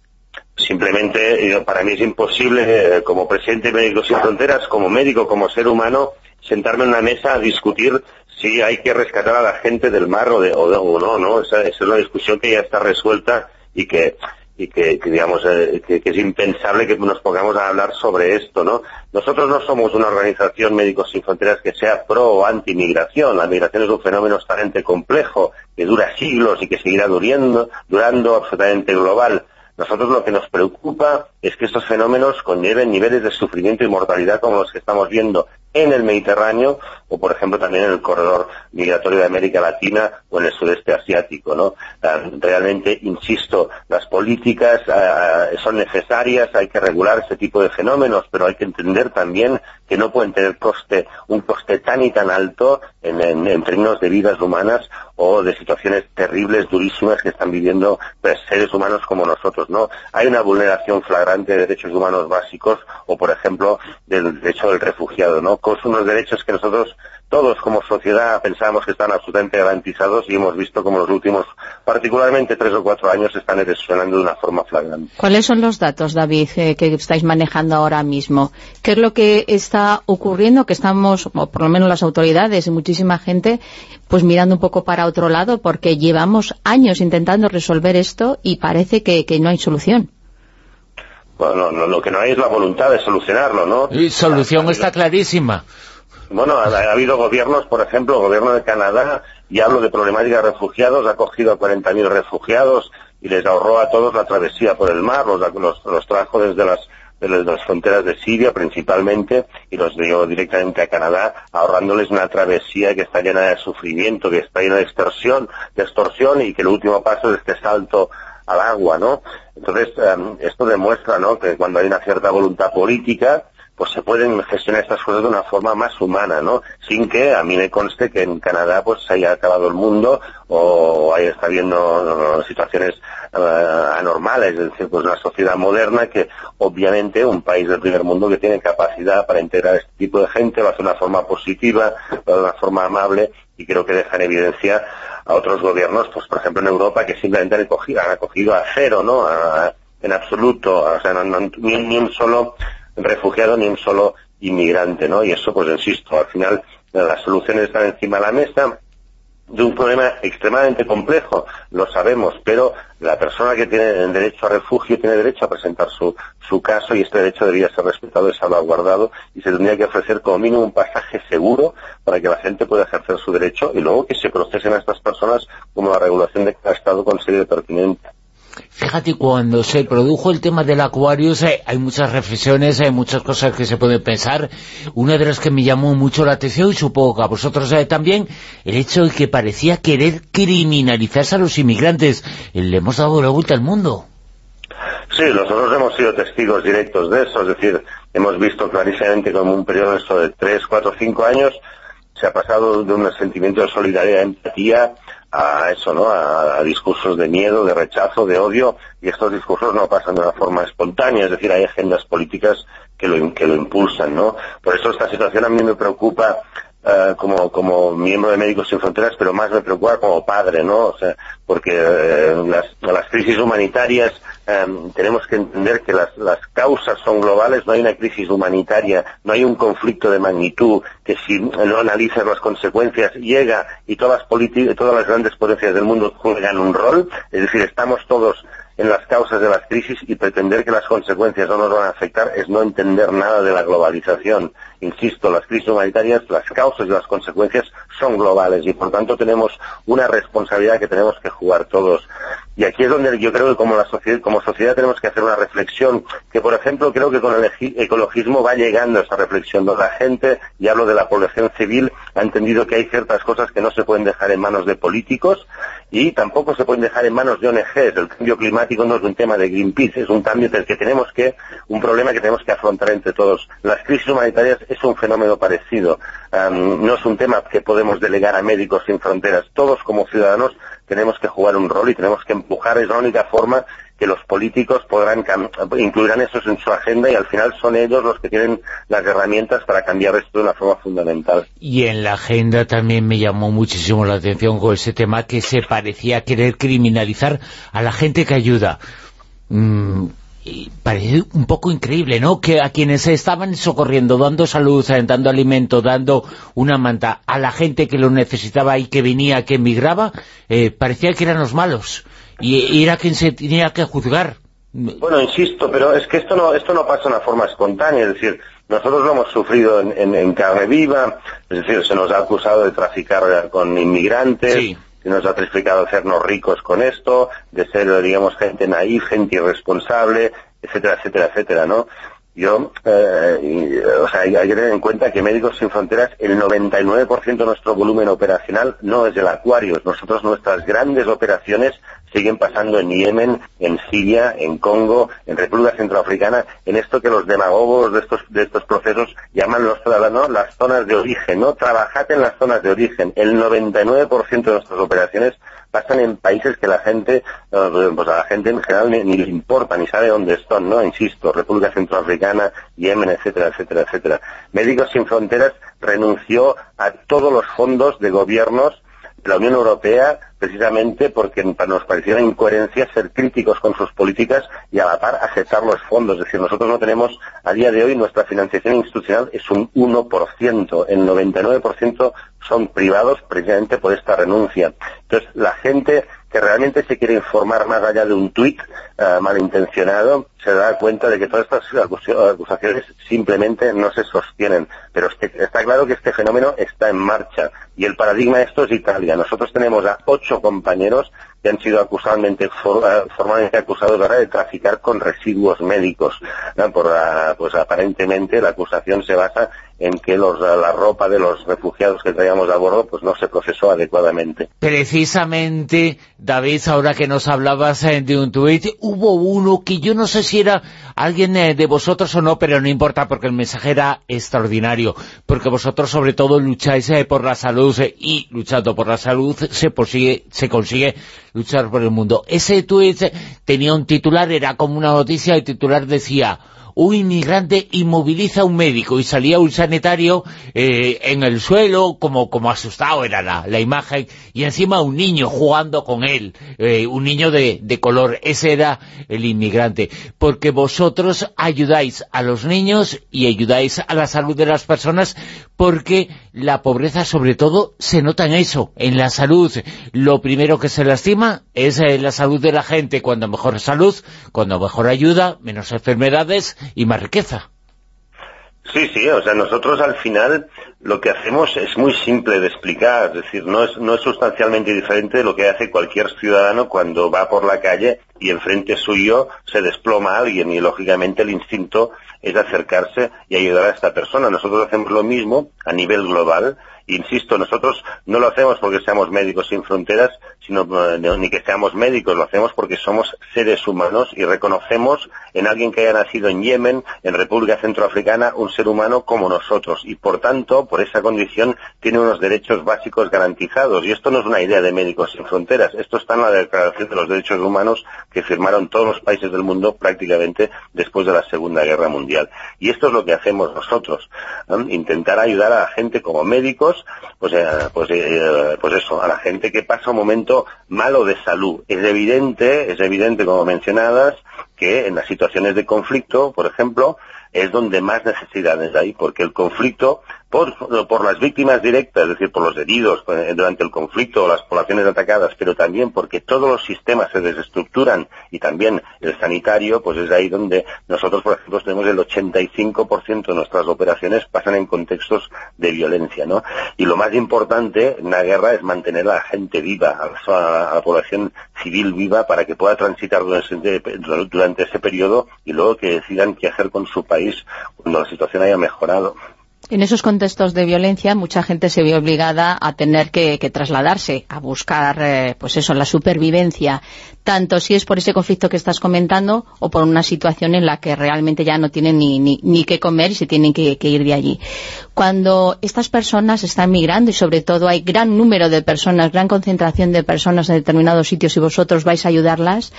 simplemente eh, para mí es imposible como presidente de Médicos Sin Fronteras, como médico, como ser humano, sentarme en una mesa a discutir si hay que rescatar a la gente del mar o, o, de- o no, ¿no? Esa, esa es una discusión que ya está resuelta y que y que, que, digamos eh, que, es impensable que nos pongamos a hablar sobre esto, ¿no? Nosotros no somos una organización Médicos Sin Fronteras que sea pro o anti migración. La migración es un fenómeno extremadamente complejo que dura siglos y que seguirá durando, durando absolutamente global. Nosotros lo que nos preocupa es que estos fenómenos conlleven niveles de sufrimiento y mortalidad como los que estamos viendo en el Mediterráneo o, por ejemplo, también en el corredor migratorio de América Latina o en el sudeste asiático, ¿no? Ah, Realmente, insisto, las políticas ah, son necesarias, hay que regular ese tipo de fenómenos, pero hay que entender también que no pueden tener coste, un coste tan y tan alto en términos de vidas humanas o de situaciones terribles, durísimas que están viviendo pues, seres humanos como nosotros, ¿no? Hay una vulneración flagrante de derechos humanos básicos o, por ejemplo, del derecho del refugiado, ¿no? Con unos derechos que nosotros todos como sociedad pensábamos que están absolutamente garantizados y hemos visto como los últimos, particularmente tres o cuatro años, están erosionando de una forma flagrante.
¿Cuáles son los datos, David, eh, que estáis manejando ahora mismo? ¿Qué es lo que está ocurriendo? Que estamos, o por lo menos las autoridades y muchísima gente, pues mirando un poco para otro lado, porque llevamos años intentando resolver esto y parece que no hay solución.
Bueno, no- lo que no hay es la voluntad de solucionarlo, ¿no?
Y solución está clarísima.
Bueno, ha, ha habido gobiernos, por ejemplo, el gobierno de Canadá, y hablo de problemática de refugiados, ha cogido a 40.000 refugiados y les ahorró a todos la travesía por el mar, los, los, los trajo desde las, desde las fronteras de Siria principalmente y los llevó directamente a Canadá, ahorrándoles una travesía que está llena de sufrimiento, que está llena de extorsión, de extorsión y que el último paso es este salto al agua, ¿no? Entonces, em, esto demuestra, ¿no?, que cuando hay una cierta voluntad política, pues se pueden gestionar estas cosas de una forma más humana, ¿no? Sin que a mí me conste que en Canadá pues se haya acabado el mundo o haya está habiendo situaciones eh, anormales, es decir, pues una sociedad moderna que obviamente un país del primer mundo que tiene capacidad para integrar este tipo de gente lo hace de una forma positiva, lo hace de una forma amable y creo que deja en evidencia a otros gobiernos, pues por ejemplo en Europa que simplemente han acogido, han acogido a cero, ¿no? A- en absoluto, o sea, no- no- ni, un solo refugiado ni un solo inmigrante, ¿no? Y eso, pues insisto, al final las soluciones están encima de la mesa de un problema extremadamente complejo, lo sabemos, pero la persona que tiene derecho a refugio tiene derecho a presentar su, su caso y este derecho debería ser respetado y salvaguardado y se tendría que ofrecer como mínimo un pasaje seguro para que la gente pueda ejercer su derecho y luego que se procesen a estas personas como la regulación de cada Estado considere pertinente.
Fíjate, cuando se produjo el tema del Aquarius, eh, hay muchas reflexiones, hay muchas cosas que se pueden pensar. Una de las que me llamó mucho la atención, y supongo que a vosotros eh, también, el hecho de que parecía querer criminalizarse a los inmigrantes. Eh, Le hemos dado la vuelta al mundo.
Sí, nosotros hemos sido testigos directos de eso, es decir, hemos visto clarísimamente como un periodo de tres, cuatro, cinco años se ha pasado de un sentimiento de solidaridad, empatía, a eso, ¿no? A, discursos de miedo, de rechazo, de odio, y estos discursos no pasan de una forma espontánea, es decir, hay agendas políticas que lo, que lo impulsan, ¿no? Por eso esta situación a mí me preocupa Uh, como, como miembro de Médicos Sin Fronteras, pero más me preocupa como padre, ¿no? O sea, porque uh, las, las, crisis humanitarias um, tenemos que entender que las, las, causas son globales, no hay una crisis humanitaria, no hay un conflicto de magnitud que si no analizas las consecuencias llega y todas, todas las grandes potencias del mundo juegan un rol, es decir, estamos todos en las causas de las crisis y pretender que las consecuencias no nos van a afectar es no entender nada de la globalización. Insisto, las crisis humanitarias, las causas y las consecuencias son globales y por tanto tenemos una responsabilidad que tenemos que jugar todos. Y aquí es donde yo creo que como, la sociedad, como sociedad tenemos que hacer una reflexión, que por ejemplo creo que con el ecologismo va llegando esa reflexión, donde la gente, y hablo de la población civil, ha entendido que hay ciertas cosas que no se pueden dejar en manos de políticos y tampoco se pueden dejar en manos de ONGs. El cambio climático no es un tema de Greenpeace, es un cambio que tenemos que, un problema que tenemos que afrontar entre todos. Las crisis humanitarias es un fenómeno parecido. No es un tema que podemos delegar a médicos sin fronteras. Todos como ciudadanos tenemos que jugar un rol y tenemos que empujar. Es la única forma que los políticos podrán incluirán eso en su agenda y al final son ellos los que tienen las herramientas para cambiar esto de una forma fundamental.
Y en la agenda también me llamó muchísimo la atención con ese tema que se parecía querer criminalizar a la gente que ayuda. Mm, y parece un poco increíble, ¿no? Que a quienes estaban socorriendo, dando salud, dando alimento, dando una manta a la gente que lo necesitaba y que venía, que emigraba, eh, parecía que eran los malos y era quien se tenía que juzgar.
Bueno, insisto, pero es que esto no, esto no pasa de una forma espontánea, es decir, nosotros lo hemos sufrido en, en, en carne viva, es decir, se nos ha acusado de traficar con inmigrantes,
sí.
Nos ha de hacernos ricos con esto, de ser, digamos, gente naif, gente irresponsable, etcétera, etcétera, etcétera, ¿no? Yo, eh, o sea, hay, que tener en cuenta que Médicos Sin Fronteras, el 99% de nuestro volumen operacional no es del Acuarios. Nosotros, nuestras grandes operaciones siguen pasando en Yemen, en Siria, en Congo, en República Centroafricana, en esto que los demagogos de estos, de estos procesos llaman los ciudadanos las zonas de origen, ¿no? Trabajad en las zonas de origen. El 99% de nuestras operaciones pasan en países que la gente, pues a la gente en general ni, ni, le importa, ni sabe dónde están, ¿no? Insisto, República Centroafricana, Yemen, etcétera, etcétera, etcétera. Médicos Sin Fronteras renunció a todos los fondos de gobiernos de la Unión Europea precisamente porque nos pareció una incoherencia ser críticos con sus políticas y a la par aceptar los fondos. Es decir, nosotros no tenemos, a día de hoy, nuestra financiación institucional es un 1%. El 99% son privados precisamente por esta renuncia. Entonces, la gente que realmente se quiere informar más allá de un tuit uh, malintencionado, se da cuenta de que todas estas acusaciones simplemente no se sostienen. Pero es que está claro que este fenómeno está en marcha. Y el paradigma de esto es Italia. Nosotros tenemos a ocho compañeros que han sido acusadamente, for, uh, formalmente acusados ahora de traficar con residuos médicos. Por, pues aparentemente la acusación se basa en que los, la ropa de los refugiados que traíamos a bordo pues no se procesó adecuadamente.
Precisamente, David, ahora que nos hablabas eh, de un tuit, hubo uno que yo no sé si era alguien eh, de vosotros o no, pero no importa porque el mensaje era extraordinario, porque vosotros sobre todo lucháis eh, por la salud y luchando por la salud se, consigue luchar por el mundo. Ese tuit tenía un titular, era como una noticia, el titular decía un inmigrante inmoviliza a un médico y salía un sanitario eh, en el suelo como, como asustado era la, la, imagen y encima un niño jugando con él, eh, un niño de, de, color, ese era el inmigrante, porque vosotros ayudáis a los niños y ayudáis a la salud de las personas porque la pobreza sobre todo se nota en eso, en la salud. Lo primero que se lastima es eh, la salud de la gente, cuando mejor salud, cuando mejor ayuda, menos enfermedades y más riqueza.
Sí, sí, o sea, nosotros al final lo que hacemos es muy simple de explicar, es decir, no es, no es sustancialmente diferente de lo que hace cualquier ciudadano cuando va por la calle y enfrente suyo se desploma alguien y lógicamente el instinto es acercarse y ayudar a esta persona. Nosotros hacemos lo mismo a nivel global insisto, nosotros no lo hacemos porque seamos médicos sin fronteras, sino eh, ni que seamos médicos, lo hacemos porque somos seres humanos y reconocemos en alguien que haya nacido en Yemen, en República Centroafricana, un ser humano como nosotros y por tanto, por esa condición, tiene unos derechos básicos garantizados. Y esto no es una idea de Médicos Sin Fronteras, esto está en la Declaración de los Derechos Humanos que firmaron todos los países del mundo prácticamente después de la Segunda Guerra Mundial. Y esto es lo que hacemos nosotros, intentar ayudar a la gente como médicos, pues, eh, pues, eh, pues eso, a la gente que pasa un momento malo de salud. Es evidente, es evidente, como mencionadas, que en las situaciones de conflicto, por ejemplo, es donde más necesidades hay, porque el conflicto por, por las víctimas directas, es decir, por los heridos eh, durante el conflicto las poblaciones atacadas, pero también porque todos los sistemas se desestructuran y también el sanitario, pues es ahí donde nosotros, por ejemplo, tenemos el 85% de nuestras operaciones pasan en contextos de violencia, ¿no? Y lo más importante en la guerra es mantener a la gente viva, a la, a la población civil viva para que pueda transitar durante, durante ese periodo y luego que decidan qué hacer con su país cuando la situación haya mejorado.
En esos contextos de violencia mucha gente se ve obligada a tener que, trasladarse, a buscar eh, pues eso, la supervivencia, tanto si es por ese conflicto que estás comentando o por una situación en la que realmente ya no tienen ni, ni, qué comer y se tienen que, ir de allí. Cuando estas personas están migrando y sobre todo hay gran número de personas, gran concentración de personas en determinados sitios y vosotros vais a ayudarlas,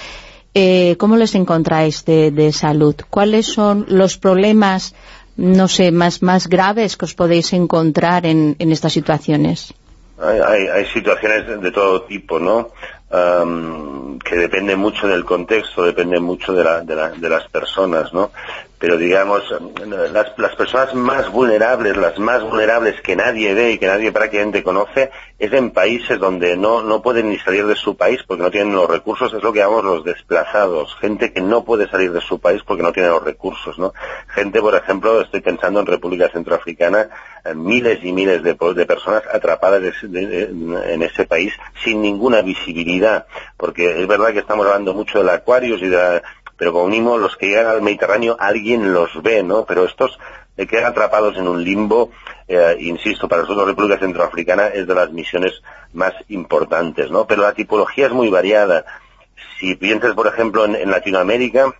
eh, ¿cómo les encontráis de, de salud? ¿Cuáles son los problemas no sé, más, más graves que os podéis encontrar en, estas situaciones?
Hay, hay, situaciones de todo tipo, ¿no? que depende mucho del contexto, depende mucho de, la, de, la, de las personas, ¿no? Pero digamos, las, las, personas más vulnerables, las más vulnerables que nadie ve y que nadie prácticamente conoce, es en países donde no, no pueden ni salir de su país porque no tienen los recursos, es lo que llamamos los desplazados, gente que no puede salir de su país porque no tiene los recursos, ¿no? Gente, por ejemplo, estoy pensando en República Centroafricana, eh, miles y miles de, de personas atrapadas en ese país sin ninguna visibilidad, porque es verdad que estamos hablando mucho del Aquarius y de la, pero como mínimo los que llegan al Mediterráneo alguien los ve, ¿no? Pero estos eh, quedan atrapados en un limbo, eh, insisto, para nosotros República Centroafricana es de las misiones más importantes, ¿no? Pero la tipología es muy variada. Si piensas, por ejemplo, en Latinoamérica,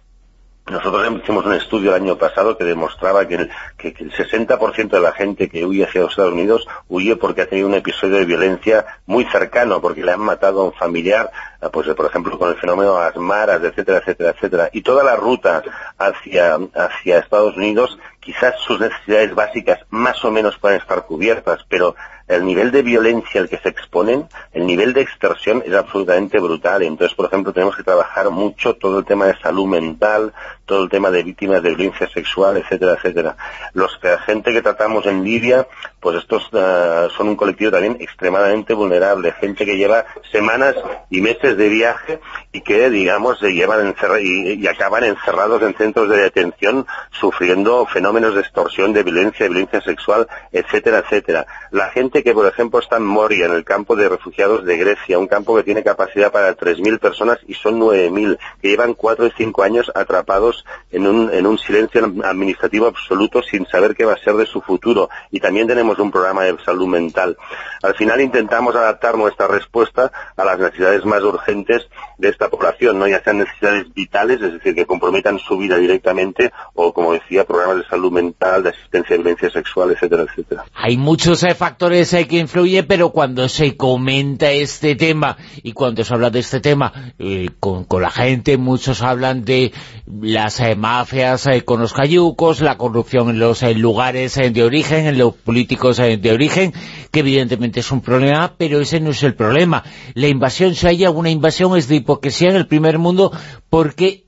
nosotros hicimos un estudio el año pasado que demostraba que el, que, el 60% de la gente que huye hacia los Estados Unidos huye porque ha tenido un episodio de violencia muy cercano, porque le han matado a un familiar, eh, pues por ejemplo con el fenómeno de las maras, etcétera, etcétera, etcétera. Y toda la ruta hacia, hacia Estados Unidos, quizás sus necesidades básicas más o menos pueden estar cubiertas, pero el nivel de violencia al que se exponen, el nivel de extorsión es absolutamente brutal. Entonces, por ejemplo, tenemos que trabajar mucho todo el tema de salud mental, todo el tema de víctimas de violencia sexual, etcétera, etcétera. Los que, la gente que tratamos en Libia, pues estos uh, son un colectivo también extremadamente vulnerable, gente que lleva semanas y meses de viaje y que, digamos, se llevan y, y acaban encerrados en centros de detención sufriendo fenómenos de extorsión, de violencia, de violencia sexual, etcétera, etcétera. La gente que, por ejemplo, está en Moria, en el campo de refugiados de Grecia, un campo que tiene capacidad para 3.000 personas y son 9.000, que llevan 4 o 5 años atrapados en un, en un silencio administrativo absoluto sin saber qué va a ser de su futuro. Y también tenemos un programa de salud mental. Al final intentamos adaptar nuestra respuesta a las necesidades más urgentes de esta población, ¿no? ya sean necesidades vitales, es decir, que comprometan su vida directamente, o como decía, programas de salud mental, de asistencia de violencia sexual, etcétera, etcétera.
Hay muchos eh, factores eh, que influyen, pero cuando se comenta este tema, y cuando se habla de este tema eh, con, con la gente, muchos hablan de las eh, mafias eh, con los cayucos, la corrupción en los lugares de origen, en los políticos de origen, que evidentemente es un problema, pero ese no es el problema. La invasión, si hay alguna invasión, es de hipocresía en el primer mundo, porque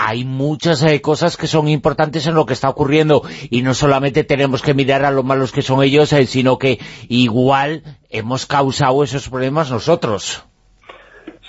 hay muchas cosas que son importantes en lo que está ocurriendo y no solamente tenemos que mirar a lo malos que son ellos, sino que igual hemos causado esos problemas nosotros.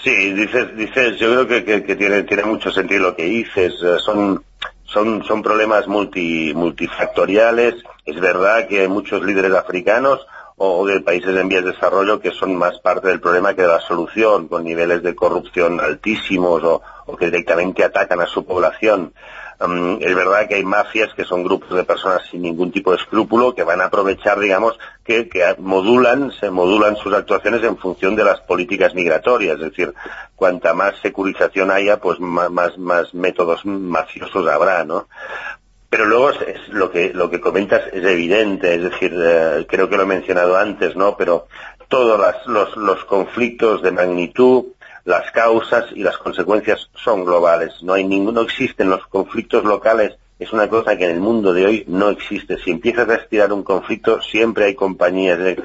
Sí, dices, dices, yo creo que, que, tiene, mucho sentido lo que dices. Eh, son, son, son problemas multi, multifactoriales. Es verdad que muchos líderes africanos o de países en vías de desarrollo que son más parte del problema que de la solución, con niveles de corrupción altísimos o, que directamente atacan a su población. Um, es verdad que hay mafias que son grupos de personas sin ningún tipo de escrúpulo que van a aprovechar, digamos, que, que modulan, se modulan sus actuaciones en función de las políticas migratorias. Es decir, cuanta más securización haya, pues más, más, más métodos mafiosos habrá, ¿no? Pero luego es, lo que lo que comentas es evidente, es decir, eh, creo que lo he mencionado antes, ¿no? Pero todos los, los conflictos de magnitud las causas y las consecuencias son globales. No hay ninguno, existen los conflictos locales. Es una cosa que en el mundo de hoy no existe. Si empiezas a estirar un conflicto, siempre hay compañías de,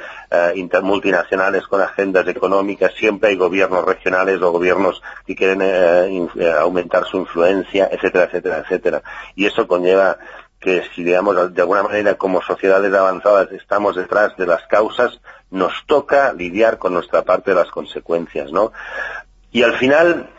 multinacionales con agendas económicas, siempre hay gobiernos regionales o gobiernos que quieren uh, aumentar su influencia, etcétera, etcétera, etcétera. Y eso conlleva que si, digamos, de alguna manera como sociedades avanzadas estamos detrás de las causas, nos toca lidiar con nuestra parte de las consecuencias, ¿no? Y al final,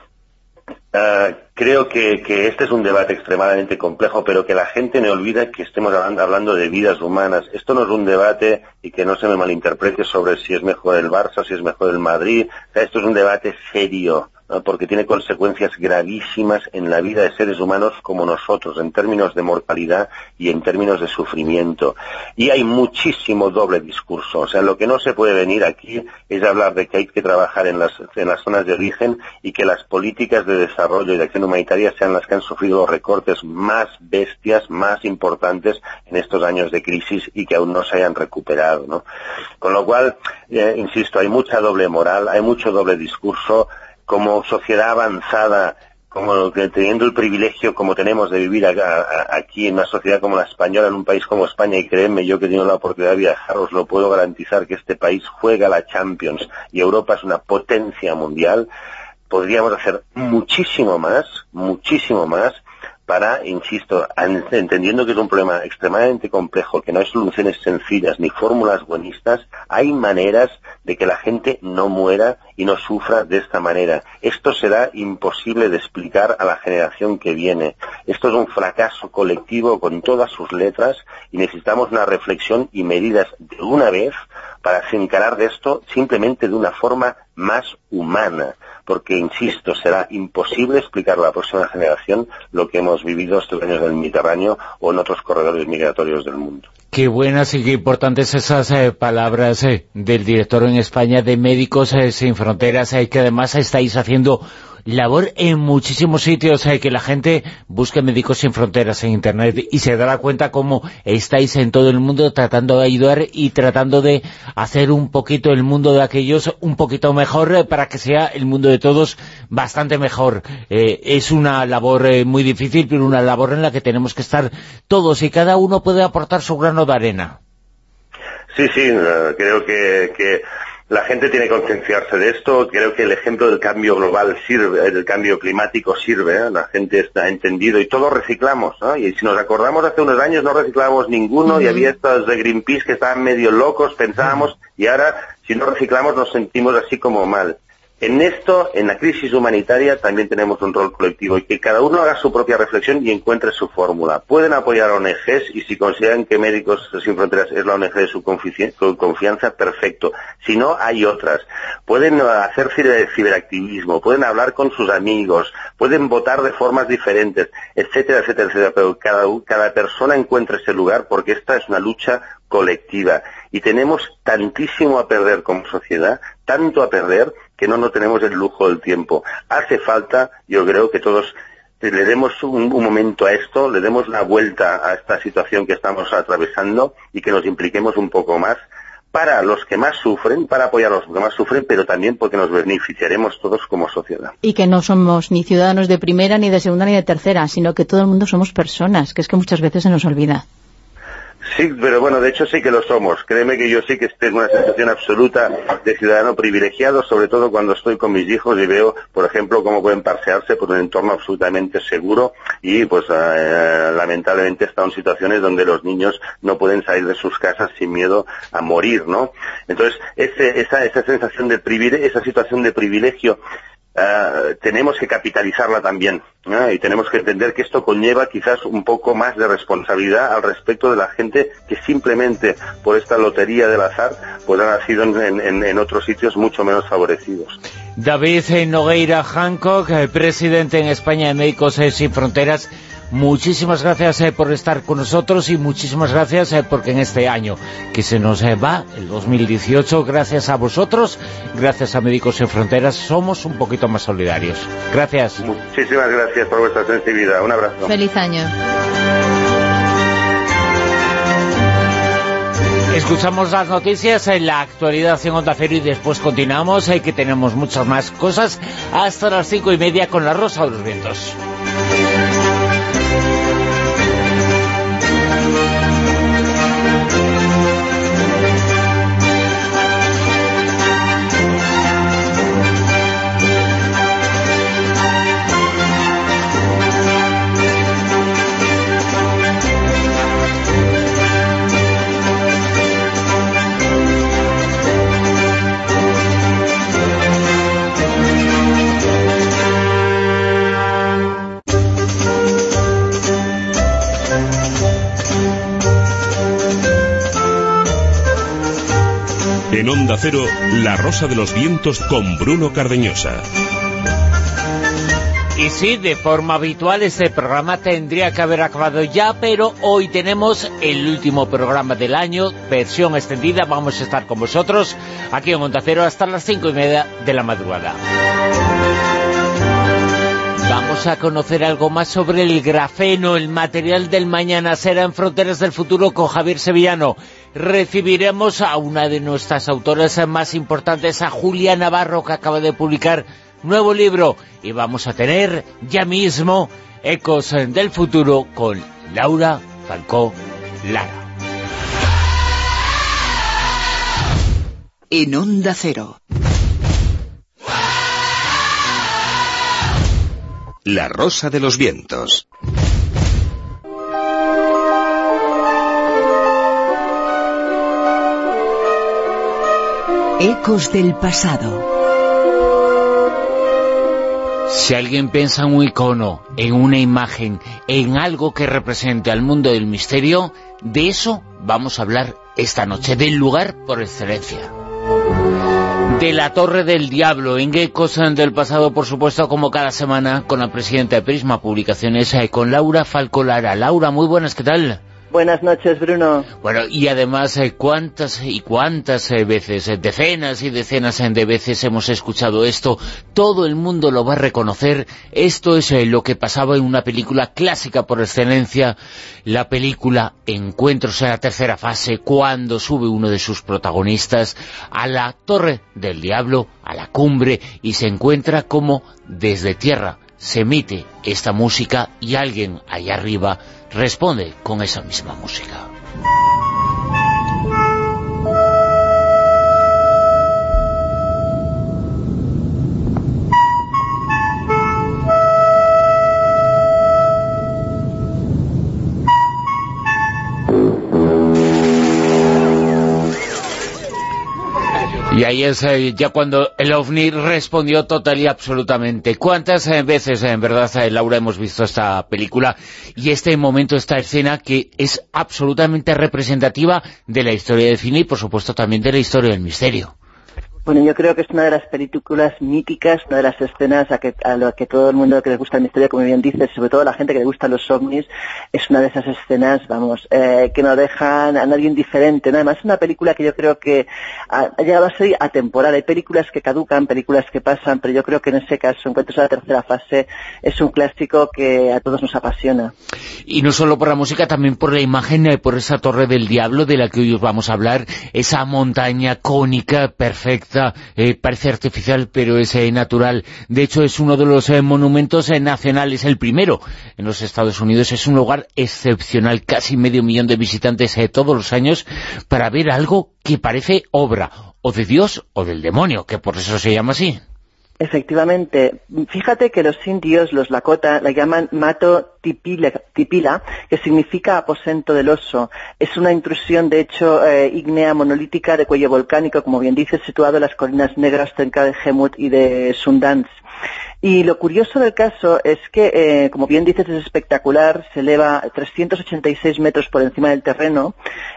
uh, creo que, que, este es un debate extremadamente complejo, pero que la gente me olvida que estemos hablando de vidas humanas. Esto no es un debate, y que no se me malinterprete, sobre si es mejor el Barça si es mejor el Madrid. O sea, esto es un debate serio porque tiene consecuencias gravísimas en la vida de seres humanos como nosotros, en términos de mortalidad y en términos de sufrimiento. Y hay muchísimo doble discurso. O sea, lo que no se puede venir aquí es hablar de que hay que trabajar en las, en las zonas de origen y que las políticas de desarrollo y de acción humanitaria sean las que han sufrido los recortes más bestias, más importantes en estos años de crisis y que aún no se hayan recuperado. ¿no? Con lo cual, eh, insisto, hay mucha doble moral, hay mucho doble discurso, como sociedad avanzada, como teniendo el privilegio como tenemos de vivir aquí en una sociedad como la española, en un país como España, y créeme, yo que he tenido la oportunidad de viajar, os lo puedo garantizar que este país juega la Champions y Europa es una potencia mundial, podríamos hacer muchísimo más, muchísimo más, para, insisto, entendiendo que es un problema extremadamente complejo, que no hay soluciones sencillas ni fórmulas buenistas, hay maneras de que la gente no muera y no sufra de esta manera. Esto será imposible de explicar a la generación que viene. Esto es un fracaso colectivo con todas sus letras y necesitamos una reflexión y medidas de una vez para encarar de esto simplemente de una forma más humana, porque, insisto, será imposible explicar a la próxima generación lo que hemos vivido estos años del Mediterráneo o en otros corredores migratorios del mundo.
Qué buenas y qué importantes esas eh, palabras eh, del director en España de Médicos eh, Sin Fronteras, eh, que además estáis haciendo labor en muchísimos sitios, eh, que la gente busque Médicos Sin Fronteras en Internet y se dará cuenta cómo estáis en todo el mundo tratando de ayudar y tratando de hacer un poquito el mundo de aquellos un poquito mejor eh, para que sea el mundo de todos bastante mejor. Eh, es una labor muy difícil, pero una labor en la que tenemos que estar todos y cada uno puede aportar su grano de arena.
Sí, sí, creo que, que la gente tiene que concienciarse de esto. Creo que el ejemplo del cambio global sirve, del cambio climático sirve. ¿eh? La gente está entendido y todos reciclamos. ¿no? Y si nos acordamos, hace unos años no reciclábamos ninguno y había estos de Greenpeace que estaban medio locos, pensábamos, y ahora si no reciclamos nos sentimos así como mal. En esto, en la crisis humanitaria, también tenemos un rol colectivo y que cada uno haga su propia reflexión y encuentre su fórmula. Pueden apoyar a ONGs y si consideran que Médicos Sin Fronteras es la ONG de su confianza, perfecto. Si no, hay otras. Pueden hacer ciberactivismo, pueden hablar con sus amigos, pueden votar de formas diferentes, etcétera, etcétera, etcétera. Pero cada, cada persona encuentra ese lugar porque esta es una lucha colectiva y tenemos tantísimo a perder como sociedad, tanto a perder que no nos tenemos el lujo del tiempo. Hace falta, yo creo que todos le demos un, un, momento a esto, le demos la vuelta a esta situación que estamos atravesando y que nos impliquemos un poco más para los que más sufren, para apoyar a los que más sufren, pero también porque nos beneficiaremos todos como sociedad.
Y que no somos ni ciudadanos de primera, ni de segunda, ni de tercera, sino que todo el mundo somos personas, que es que muchas veces se nos olvida.
Sí, pero bueno, de hecho sí que lo somos. Créeme que yo sí que tengo una sensación absoluta de ciudadano privilegiado, sobre todo cuando estoy con mis hijos y veo, por ejemplo, cómo pueden pasearse por un entorno absolutamente seguro y, pues, eh, lamentablemente están situaciones donde los niños no pueden salir de sus casas sin miedo a morir, ¿no? Entonces, ese, esa, esa sensación de privilegio, esa situación de privilegio Uh, tenemos que capitalizarla también ¿eh? y tenemos que entender que esto conlleva quizás un poco más de responsabilidad al respecto de la gente que simplemente por esta lotería del azar pues ha nacido en, en, en otros sitios mucho menos favorecidos.
David Nogueira Hancock, eh, presidente en España de Médicos Sin Fronteras, muchísimas gracias eh, por estar con nosotros y muchísimas gracias porque en este año que se nos va, el 2018, gracias a vosotros, gracias a Médicos Sin Fronteras, somos un poquito más solidarios. Gracias.
Muchísimas gracias por vuestra sensibilidad. Un abrazo.
Feliz año.
Escuchamos las noticias en la actualidad en Onda Cero y después continuamos, eh, que tenemos muchas más cosas, hasta las cinco y media con la Rosa de los Vientos.
En Onda Cero, La Rosa de los Vientos con Bruno Cardeñosa.
Y sí, de forma habitual este programa tendría que haber acabado ya, pero hoy tenemos el último programa del año, versión extendida, vamos a estar con vosotros aquí en Onda Cero hasta las cinco y media de la madrugada. Vamos a conocer algo más sobre el grafeno, el material del mañana, será en Fronteras del Futuro con Javier Sevillano. Recibiremos a una de nuestras autoras más importantes, a Julia Navarro, que acaba de publicar nuevo libro. Y vamos a tener ya mismo Ecos del Futuro con Laura Falcó Lara.
En Onda Cero.
La Rosa de los Vientos.
Ecos del pasado.
Si alguien piensa en un icono, en una imagen, en algo que represente al mundo del misterio, de eso vamos a hablar esta noche, del lugar por excelencia. De la Torre del Diablo, en Ecos del pasado, por supuesto, como cada semana, con la presidenta de Prisma Publicaciones, eh, con Laura Falcolara. Laura, muy buenas, ¿qué tal?
Buenas noches, Bruno.
Bueno, y además, eh, ¿cuántas y cuántas eh, veces, eh, decenas y decenas de veces hemos escuchado esto? Todo el mundo lo va a reconocer. Esto es lo que pasaba en una película clásica por excelencia, la película Encuentros en la tercera fase, cuando sube uno de sus protagonistas a la Torre del Diablo, a la cumbre, y se encuentra como desde tierra se emite esta música y alguien allá arriba responde con esa misma música. Ahí es eh, ya cuando el OVNI respondió total y absolutamente. ¿Cuántas eh, veces, en verdad, eh, Laura, hemos visto esta película y este momento, esta escena que es absolutamente representativa de la historia del cine y, por supuesto, también de la historia del misterio?
Bueno, yo creo que es una de las películas míticas, una de las escenas a, que, a lo que todo el mundo que le gusta el misterio, como bien dices, sobre todo la gente que le gusta los ovnis, es una de esas escenas, vamos, eh, que no dejan a nadie indiferente. ¿no? Además, es una película que yo creo que ha, llegado a ser atemporal. Hay películas que caducan, películas que pasan, pero yo creo que en ese caso, Encuentros a la tercera fase, es un clásico que a todos nos apasiona.
Y no solo por la música, también por la imagen, eh, por esa Torre del Diablo de la que hoy os vamos a hablar, esa montaña cónica, perfecta, eh, parece artificial, pero es eh, natural. De hecho, es uno de los eh, monumentos nacionales, el primero en los Estados Unidos. Es un lugar excepcional, casi medio millón de visitantes todos los años, para ver algo que parece obra, o de Dios o del demonio, que por eso se llama así.
Efectivamente. Fíjate que los indios, los Lakota, la llaman Mato
tipila, que significa aposento del oso. Es una intrusión, de hecho, eh, ígnea monolítica de cuello volcánico, como bien dice, situado en las colinas negras cerca de Hemut y de Sundance. Y lo curioso del caso es que, eh, como bien dices, es espectacular, se eleva 386 metros por encima del terreno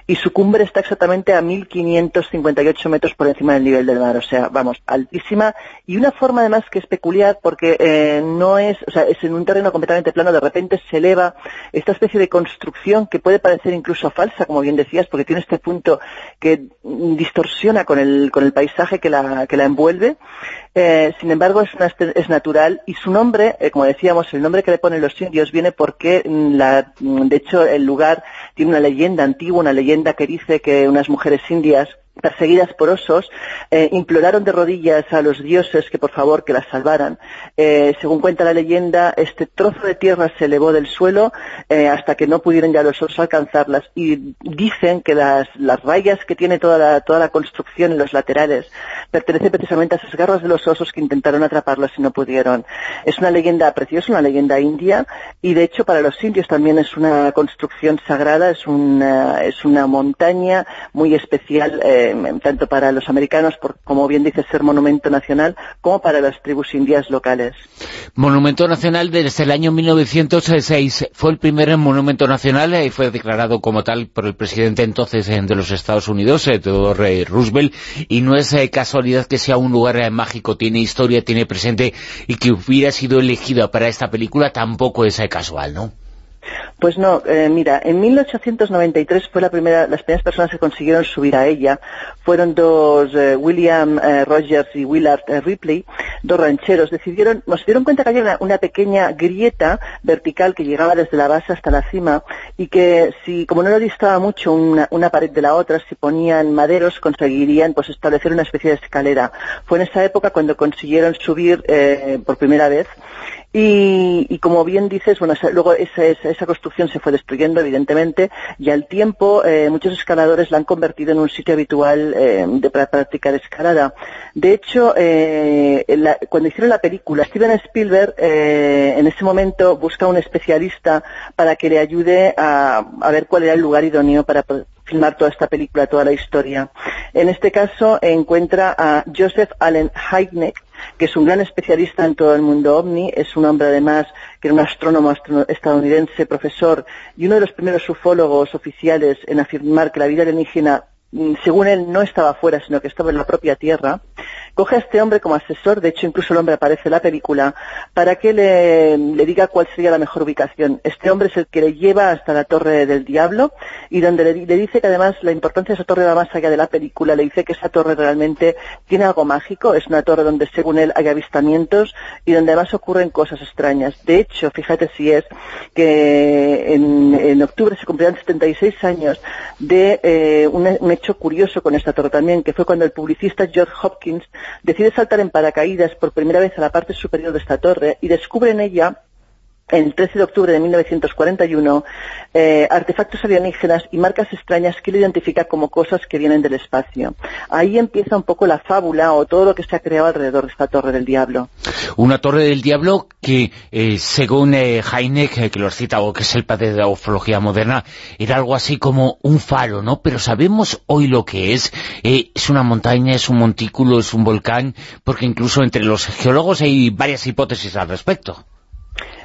y su cumbre está exactamente a 1558 metros por encima del nivel del mar, o sea, vamos, altísima. Y una forma además que es peculiar porque eh, no es, o sea, es en un terreno completamente plano, de repente se eleva esta especie de construcción que puede parecer incluso falsa, como bien decías, porque tiene este punto que distorsiona con el, con el paisaje que la, que la envuelve. Eh, sin embargo, es, es, natural y su nombre, eh, como decíamos, el nombre que le ponen los indios viene porque, mm, la, mm, de hecho, el lugar tiene una leyenda antigua, una leyenda que dice que unas mujeres indias perseguidas por osos, eh, imploraron de rodillas a los dioses que por favor que las salvaran. Eh, según cuenta la leyenda, este trozo de tierra se elevó del suelo eh, hasta que no pudieron ya los osos alcanzarlas y dicen que las, rayas que tiene toda la, toda la construcción en los laterales pertenecen precisamente a esas garras de los osos que intentaron atraparlas y no pudieron. Es una leyenda preciosa, una leyenda india y de hecho para los indios también es una construcción sagrada, es una, es una montaña muy especial tanto para los americanos, por, como bien dice, ser monumento nacional, como para las tribus indias locales.
Monumento nacional desde el año 1906. Fue el primer monumento nacional y fue declarado como tal por el presidente entonces eh, de los Estados Unidos, eh, Theodore Roosevelt, y no es eh, casualidad que sea un lugar mágico, tiene historia, tiene presente, y que hubiera sido elegido para esta película tampoco es casual, ¿no?
Pues no, eh, mira, en 1893 fue la primera, las primeras personas que consiguieron subir a ella. Fueron dos, eh, William eh, Rogers y Willard Ripley, dos rancheros. Decidieron, nos dieron cuenta que había una, pequeña grieta vertical que llegaba desde la base hasta la cima y que si, como no lo distaba mucho una, una pared de la otra, si ponían maderos conseguirían pues establecer una especie de escalera. Fue en esa época cuando consiguieron subir por primera vez y, como bien dices, bueno, luego esa, esa, construcción se fue destruyendo, evidentemente, y al tiempo eh, muchos escaladores la han convertido en un sitio habitual eh, de, para practicar escalada. De hecho, eh, cuando hicieron la película, Steven Spielberg en ese momento busca un especialista para que le ayude a, a ver cuál era el lugar idóneo para filmar toda esta película, toda la historia. En este caso encuentra a Joseph Allen Hynek, que es un gran especialista en todo el mundo ovni, es un hombre además que era un astrónomo estadounidense, profesor, y uno de los primeros ufólogos oficiales en afirmar que la vida alienígena según él, no estaba fuera, sino que estaba en la propia Tierra, coge a este hombre como asesor, de hecho incluso el hombre aparece en la película, para que le, diga cuál sería la mejor ubicación. Este hombre es el que le lleva hasta la Torre del Diablo y donde le, dice que además la importancia de esa torre va más allá de la película, le dice que esa torre realmente tiene algo mágico, es una torre donde según él hay avistamientos y donde además ocurren cosas extrañas. De hecho, fíjate si es que en, octubre se cumplirán 76 años de eh, un, un hecho curioso con esta torre también, que fue cuando el publicista George Hopkins decide saltar en paracaídas por primera vez a la parte superior de esta torre y descubre en ella el 13 de octubre de 1941, eh, artefactos alienígenas y marcas extrañas que él identifica como cosas que vienen del espacio. Ahí empieza un poco la fábula o todo lo que se ha creado alrededor de esta Torre del Diablo.
Una Torre del Diablo que, eh, según eh, Heineck, que lo has citado, que es el padre de la ufología moderna, era algo así como un faro, ¿no? Pero sabemos hoy lo que es. es una montaña, es un montículo, es un volcán, porque incluso entre los geólogos hay varias hipótesis al respecto.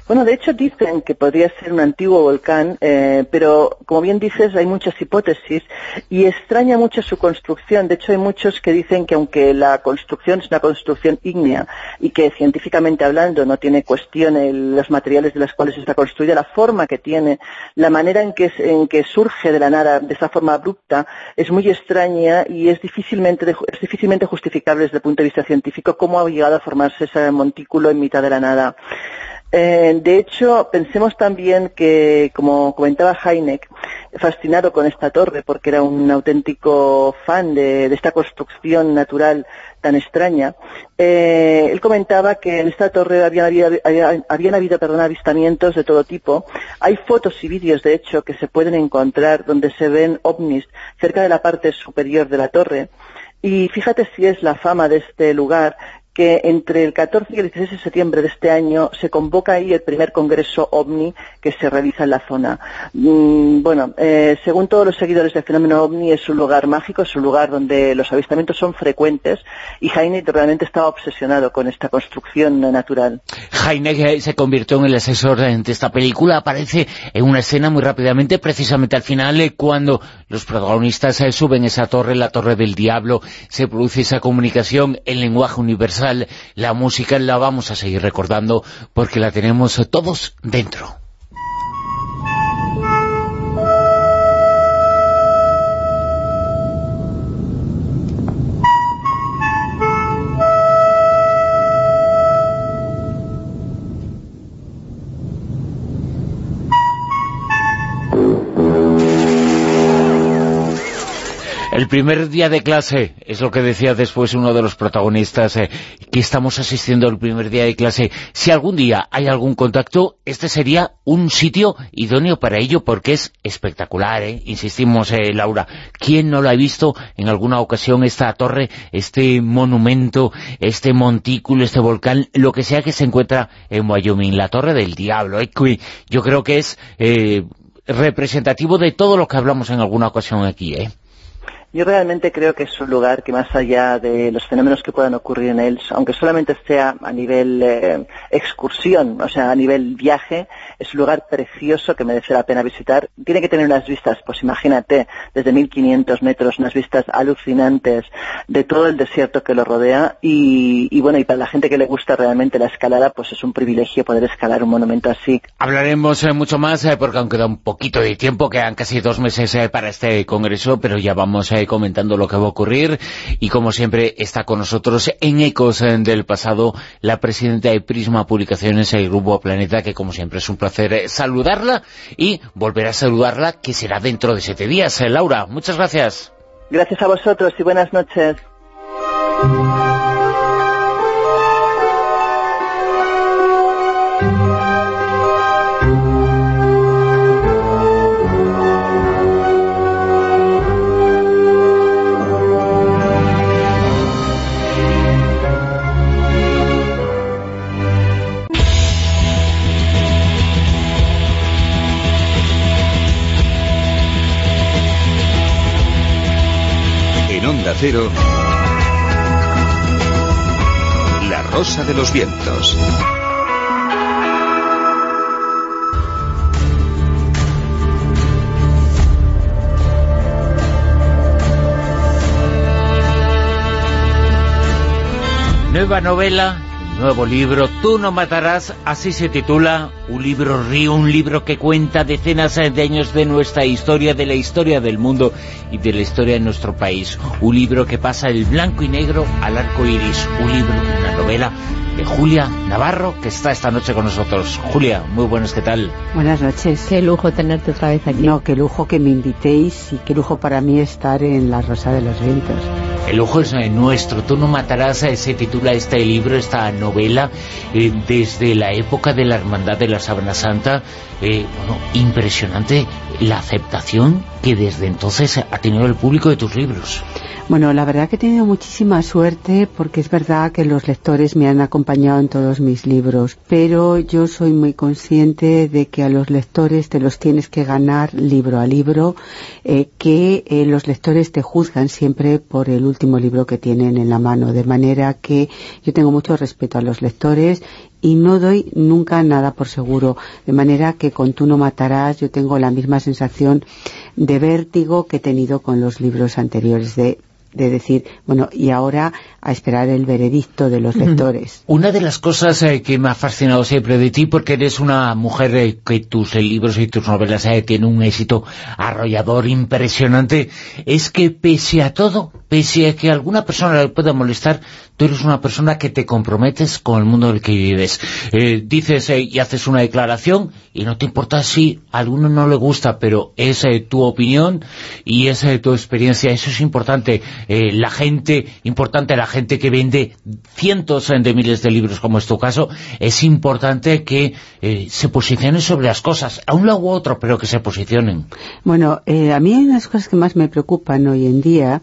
Bueno, de hecho dicen que podría ser un antiguo volcán, eh, pero como bien dices, hay muchas hipótesis y extraña mucho su construcción. De hecho, hay muchos que dicen que aunque la construcción es una construcción ígnea y que científicamente hablando no tiene cuestión los materiales de los cuales está construida, la forma que tiene, la manera en que, en que surge de la nada de esa forma abrupta es muy extraña y es difícilmente, es difícilmente justificable desde el punto de vista científico cómo ha llegado a formarse ese montículo en mitad de la nada. Eh, de hecho, pensemos también que, como comentaba Heineck, fascinado con esta torre, porque era un auténtico fan de, esta construcción natural tan extraña, eh, él comentaba que en esta torre había, habían habido perdón, avistamientos de todo tipo. Hay fotos y vídeos, de hecho, que se pueden encontrar donde se ven ovnis cerca de la parte superior de la torre. Y fíjate si es la fama de este lugar que entre el 14 y el 16 de septiembre de este año se convoca ahí el primer congreso OVNI que se realiza en la zona. Mm, bueno, eh, según todos los seguidores del fenómeno OVNI es un lugar mágico, es un lugar donde los avistamientos son frecuentes y Heine realmente estaba obsesionado con esta construcción natural.
Heine se convirtió en el asesor de esta película, aparece en una escena muy rápidamente, precisamente al final, eh, cuando los protagonistas eh, suben esa torre, la Torre del Diablo, se produce esa comunicación en lenguaje universal la música la vamos a seguir recordando porque la tenemos todos dentro. El primer día de clase, es lo que decía después uno de los protagonistas, eh, que estamos asistiendo al primer día de clase. Si algún día hay algún contacto, este sería un sitio idóneo para ello, porque es espectacular, ¿eh? insistimos, eh, Laura. ¿Quién no lo ha visto en alguna ocasión esta torre, este monumento, este montículo, este volcán, lo que sea que se encuentra en Wyoming, la Torre del Diablo? Eh? Yo creo que es representativo de todo lo que hablamos en alguna ocasión aquí, ¿eh?
Yo realmente creo que es un lugar que más allá de los fenómenos que puedan ocurrir en él, aunque solamente sea a nivel eh, excursión, o sea, a nivel viaje, es un lugar precioso que merece la pena visitar. Tiene que tener unas vistas, pues imagínate, desde 1500 metros, unas vistas alucinantes de todo el desierto que lo rodea y, bueno, y para la gente que le gusta realmente la escalada, pues es un privilegio poder escalar un monumento así.
Hablaremos eh, mucho más, eh, porque aunque da un poquito de tiempo, quedan casi dos meses para este congreso, pero ya vamos a comentando lo que va a ocurrir y como siempre está con nosotros en Ecos eh, del pasado la presidenta de Prisma Publicaciones, el Grupo Planeta, que como siempre es un placer eh, saludarla y volver a saludarla, que será dentro de siete días. Eh, Laura, muchas gracias.
Gracias a vosotros y buenas noches.
La Rosa de los Vientos.
Nueva novela Nuevo libro, Tú no matarás, así se titula, un libro río, un libro que cuenta decenas de años de nuestra historia, de la historia del mundo y de la historia de nuestro país. Un libro que pasa el blanco y negro al arco iris, un libro, una novela de Julia Navarro, que está esta noche con nosotros. Julia, muy buenas, ¿qué tal?
Buenas noches.
Qué lujo tenerte otra vez aquí.
No, qué lujo que me invitéis y qué lujo para mí estar en La Rosa de los Vientos.
El ojo es nuestro, tú no matarás, se titula este libro, esta novela, eh, desde la época de la Hermandad de la Sábana Santa, eh, bueno, impresionante la aceptación que desde entonces ha tenido el público de tus libros.
Bueno, la verdad que he tenido muchísima suerte porque es verdad que los lectores me han acompañado en todos mis libros, pero yo soy muy consciente de que a los lectores te los tienes que ganar libro a libro, eh, que eh, los lectores te juzgan siempre por el último libro que tienen en la mano, de manera que yo tengo mucho respeto a los lectores y no doy nunca nada por seguro, de manera que con Tú no matarás yo tengo la misma sensación de vértigo que he tenido con los libros anteriores de de decir, bueno, y ahora a esperar el veredicto de los lectores.
Una de las cosas eh, que me ha fascinado siempre de ti, porque eres una mujer eh, que tus eh, libros y tus novelas tienen un éxito arrollador, impresionante, es que pese a todo, pese a que alguna persona le pueda molestar, tú eres una persona que te comprometes con el mundo en el que vives. dices y haces una declaración y no te importa si a alguno no le gusta, pero es tu opinión y es tu experiencia, eso es importante. La gente, importante la gente que vende cientos de miles de libros, como es tu caso, es importante que eh, se posicionen sobre las cosas, a un lado u otro, pero que se posicionen.
Bueno, eh, a mí hay unas cosas que más me preocupan hoy en día,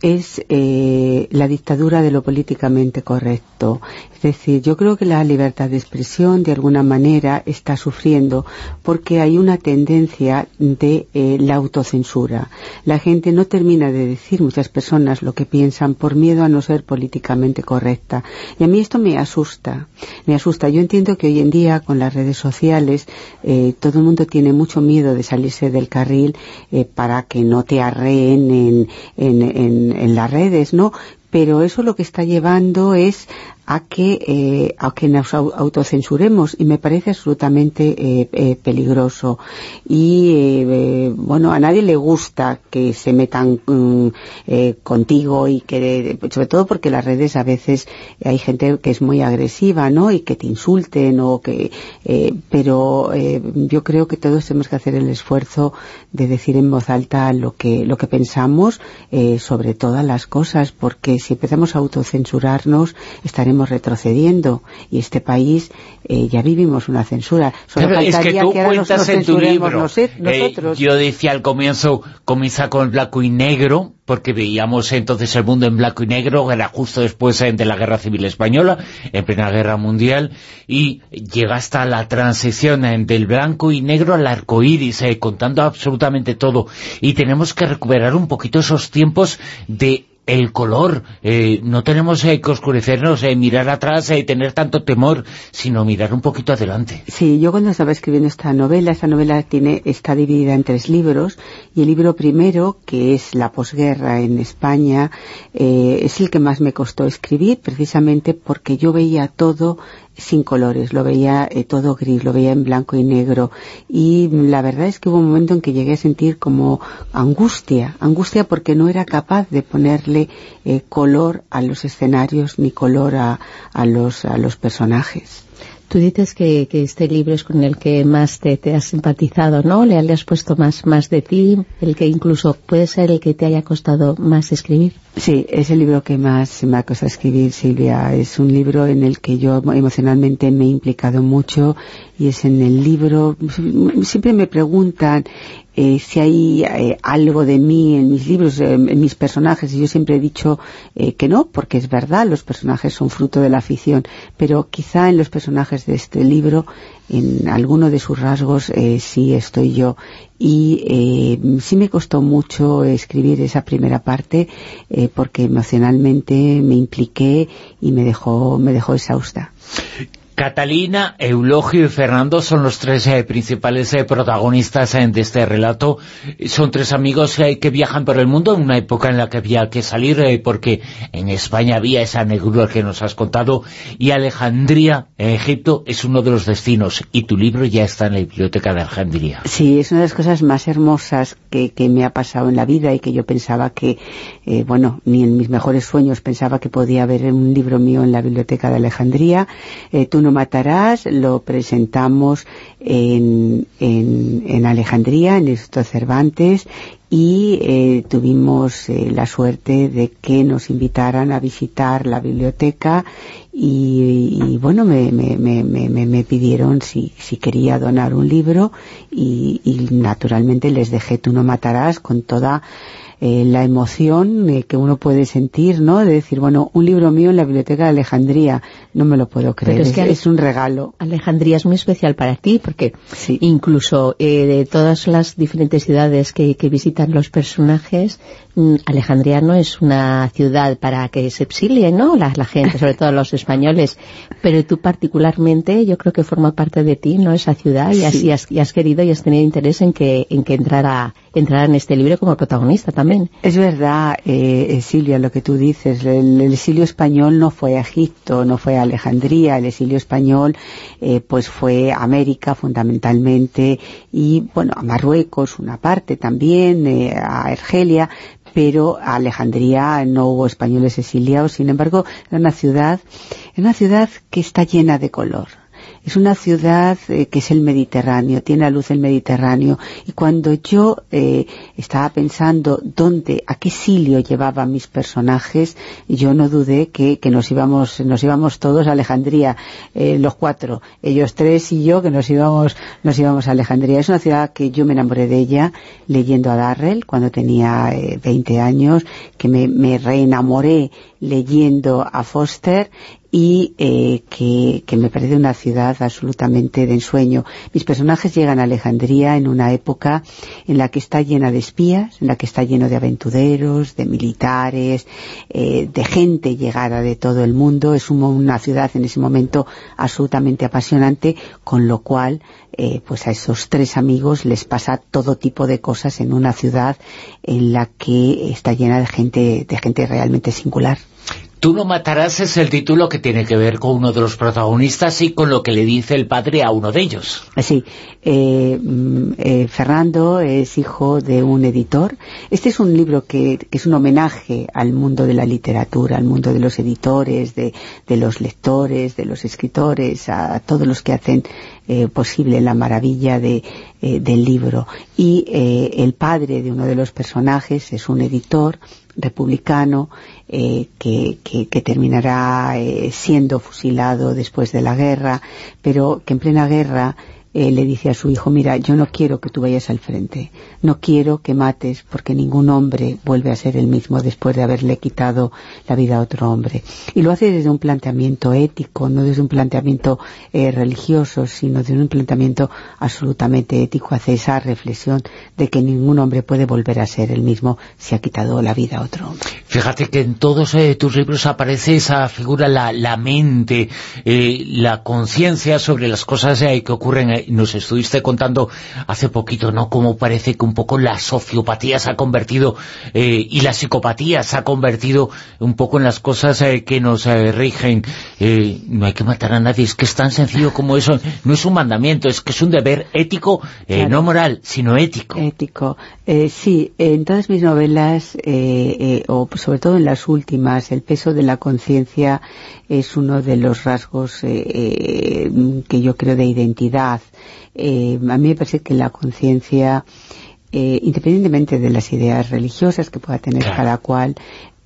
es eh, la dictadura de lo políticamente correcto. Es decir, yo creo que la libertad de expresión de alguna manera está sufriendo porque hay una tendencia de eh, la autocensura. La gente no termina de decir muchas personas lo que piensan por miedo a no ser políticamente correcta. Y a mí esto me asusta. Me asusta. Yo entiendo que hoy en día con las redes sociales eh, todo el mundo tiene mucho miedo de salirse del carril eh, para que no te arreen en, en, en, en las redes, ¿no? pero eso lo que está llevando es a que, eh, a que nos autocensuremos y me parece absolutamente eh, eh, peligroso. Y eh, bueno, a nadie le gusta que se metan mm, eh, contigo y que, sobre todo porque las redes a veces hay gente que es muy agresiva, ¿no? Y que te insulten o que, eh, pero eh, yo creo que todos tenemos que hacer el esfuerzo de decir en voz alta lo que, lo que pensamos eh, sobre todas las cosas, porque si empezamos a autocensurarnos estaremos retrocediendo y este país eh, ya vivimos una censura. Solo
es que tú
que ahora nos,
cuentas
nos
en tu libro.
nos-
eh, yo decía al comienzo, comienza con el blanco y negro, porque veíamos entonces el mundo en blanco y negro, era justo después eh, de la Guerra Civil Española, en plena Guerra Mundial, y llega hasta la transición eh, del blanco y negro al arco iris, eh, contando absolutamente todo. Y tenemos que recuperar un poquito esos tiempos de el color, eh, no tenemos eh, que oscurecernos, eh, mirar atrás, eh, tener tanto temor, sino mirar un poquito adelante.
Sí, yo cuando estaba escribiendo esta novela, esta novela tiene, está dividida en tres libros y el libro primero, que es la posguerra en España, eh, es el que más me costó escribir precisamente porque yo veía todo sin colores, lo veía eh, todo gris, lo veía en blanco y negro y la verdad es que hubo un momento en que llegué a sentir como angustia, angustia porque no era capaz de ponerle eh, color a los escenarios ni color a, los, a los personajes.
Tú dices que, que este libro es con el que más te, has simpatizado, ¿no? Le, le has puesto más, más de ti, el que incluso puede ser el que te haya costado más escribir.
Sí, es el libro que más me ha costado escribir, Silvia. Es un libro en el que yo emocionalmente me he implicado mucho y es en el libro... Siempre me preguntan eh, si hay eh, algo de mí en mis libros, eh, en mis personajes, yo siempre he dicho eh, que no, porque es verdad, los personajes son fruto de la ficción, pero quizá en los personajes de este libro, en alguno de sus rasgos, sí estoy yo. Y sí me costó mucho escribir esa primera parte, porque emocionalmente me impliqué y me dejó, me dejó exhausta.
Catalina, Eulogio y Fernando son los tres eh, principales eh, protagonistas eh, de este relato. Son tres amigos eh, que viajan por el mundo en una época en la que había que salir eh, porque en España había esa negrura que nos has contado y Alejandría, en Egipto, es uno de los destinos y tu libro ya está en la biblioteca de Alejandría.
Sí, es una de las cosas más hermosas que, me ha pasado en la vida y que yo pensaba que, bueno, ni en mis mejores sueños pensaba que podía haber un libro mío en la biblioteca de Alejandría. Matarás, lo presentamos en, en, en Alejandría, en el Instituto Cervantes, y eh, tuvimos eh, la suerte de que nos invitaran a visitar la biblioteca y, y, bueno, me, me, me, me, me pidieron si, si quería donar un libro y, y naturalmente les dejé Tú no matarás con toda eh, la emoción eh, que uno puede sentir, ¿no? De decir, bueno, un libro mío en la biblioteca de Alejandría, no me lo puedo creer, es,
es que
es un regalo.
Alejandría es muy especial para ti porque incluso eh, de todas las diferentes ciudades que, que visitan los personajes, mm, Alejandría no es una ciudad para que se exilie, ¿no? La, la gente, sobre todo los españoles, pero tú particularmente yo creo que forma parte de ti, ¿no? Esa ciudad y has, y has, y has querido y has tenido interés en que, en que entrara, entrara en este libro como protagonista también.
Es verdad, eh, eh, Silvia, lo que tú dices. El, el exilio español no fue a Egipto, no fue a Alejandría. El exilio español, eh, pues fue a América fundamentalmente y, bueno, a Marruecos una parte también, eh, a Argelia, pero a Alejandría no hubo españoles exiliados. Sin embargo, era una ciudad, era una ciudad que está llena de color. Es una ciudad eh, que es el Mediterráneo, tiene a luz el Mediterráneo. Y cuando yo eh, estaba pensando dónde, a qué silio llevaban mis personajes, yo no dudé que, nos íbamos nos íbamos todos a Alejandría, eh, los cuatro, ellos tres y yo, que nos íbamos nos íbamos a Alejandría. Es una ciudad que yo me enamoré de ella leyendo a Darrell cuando tenía 20 años, que me, me reenamoré leyendo a Foster y eh, que, me parece una ciudad absolutamente de ensueño. Mis personajes llegan a Alejandría en una época en la que está llena de espías, en la que está lleno de aventureros, de militares, eh, de gente llegada de todo el mundo. Es una ciudad en ese momento absolutamente apasionante, con lo cual eh, pues a esos tres amigos les pasa todo tipo de cosas en una ciudad en la que está llena de gente, de gente realmente singular.
Tú no matarás es el título que tiene que ver con uno de los protagonistas y con lo que le dice el padre a uno de ellos.
Sí, eh, mm, eh, Fernando es hijo de un editor. Este es un libro que, es un homenaje al mundo de la literatura, al mundo de los editores, de, los lectores, de los escritores, a todos los que hacen eh, posible la maravilla del libro. Y el padre de uno de los personajes es un editor republicano eh, que, que, terminará eh, siendo fusilado después de la guerra, pero que en plena guerra eh, le dice a su hijo, mira, yo no quiero que tú vayas al frente, no quiero que mates, porque ningún hombre vuelve a ser el mismo después de haberle quitado la vida a otro hombre. Y lo hace desde un planteamiento ético, no desde un planteamiento eh, religioso, sino desde un planteamiento absolutamente ético, hace esa reflexión de que ningún hombre puede volver a ser el mismo si ha quitado la vida a otro hombre.
Fíjate que en todos eh, tus libros aparece esa figura, la, la mente, la conciencia sobre las cosas que ocurren nos estuviste contando hace poquito, ¿no? Cómo parece que un poco la sociopatía se ha convertido eh, y la psicopatía se ha convertido un poco en las cosas eh, que nos eh, rigen. no hay que matar a nadie, es que es tan sencillo como eso. No es un mandamiento, es que es un deber ético, no moral, sino ético.
Ético. sí, en todas mis novelas, o sobre todo en las últimas, el peso de la conciencia es uno de los rasgos que yo creo de identidad. Eh, a mí me parece que la conciencia, eh, independientemente de las ideas religiosas que pueda tener cada cual,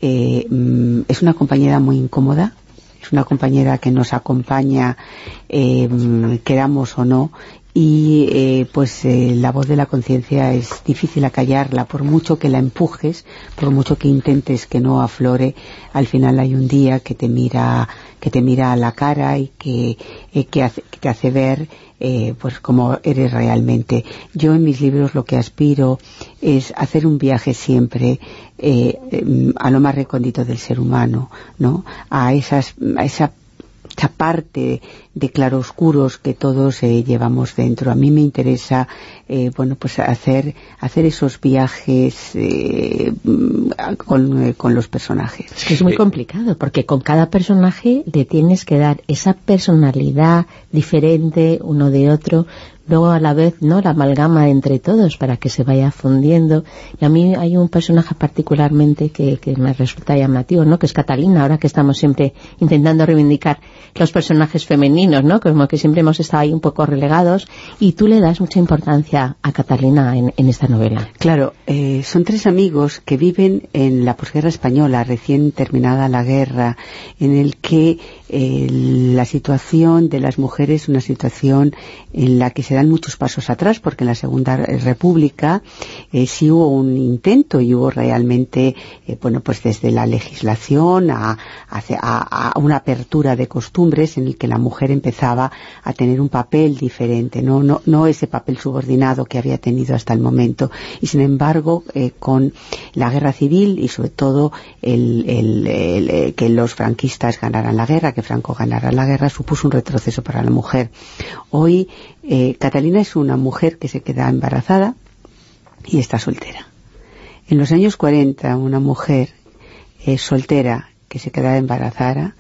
eh, mm, es una compañera muy incómoda, es una compañera que nos acompaña, mm, queramos o no, y eh, pues eh, la voz de la conciencia es difícil acallarla, por mucho que la empujes, por mucho que intentes que no aflore, al final hay un día que te mira, que te mira a la cara y que, eh, que, te hace ver pues como eres realmente. Yo en mis libros lo que aspiro es hacer un viaje siempre em, a lo más recóndito del ser humano, ¿no? A esas, a esa esta parte de claroscuros que todos eh, llevamos dentro. A mí me interesa, eh, bueno, pues hacer, hacer esos viajes eh, con, con, los personajes.
Es que es muy complicado, porque con cada personaje le tienes que dar esa personalidad diferente uno de otro, luego a la vez no la amalgama entre todos para que se vaya fundiendo y a mí hay un personaje particularmente que, que, me resulta llamativo ¿no? que es Catalina ahora que estamos siempre intentando reivindicar los personajes femeninos ¿no? como que siempre hemos estado ahí un poco relegados y tú le das mucha importancia a Catalina en, en esta novela
claro, eh, son tres amigos que viven en la posguerra española recién terminada la guerra en el que eh, la situación de las mujeres es una situación en la que se dan muchos pasos atrás, porque en la Segunda República eh, sí hubo un intento y hubo realmente, eh, bueno, pues desde la legislación a, a, una apertura de costumbres en el que la mujer empezaba a tener un papel diferente, no, no, no ese papel subordinado que había tenido hasta el momento. Y sin embargo, eh, con la guerra civil y sobre todo el, el, que los franquistas ganaran la guerra, Franco ganara la guerra, supuso un retroceso para la mujer. Hoy eh, Catalina es una mujer que se queda embarazada y está soltera. En los años 40 una mujer eh, soltera que se quedaba embarazada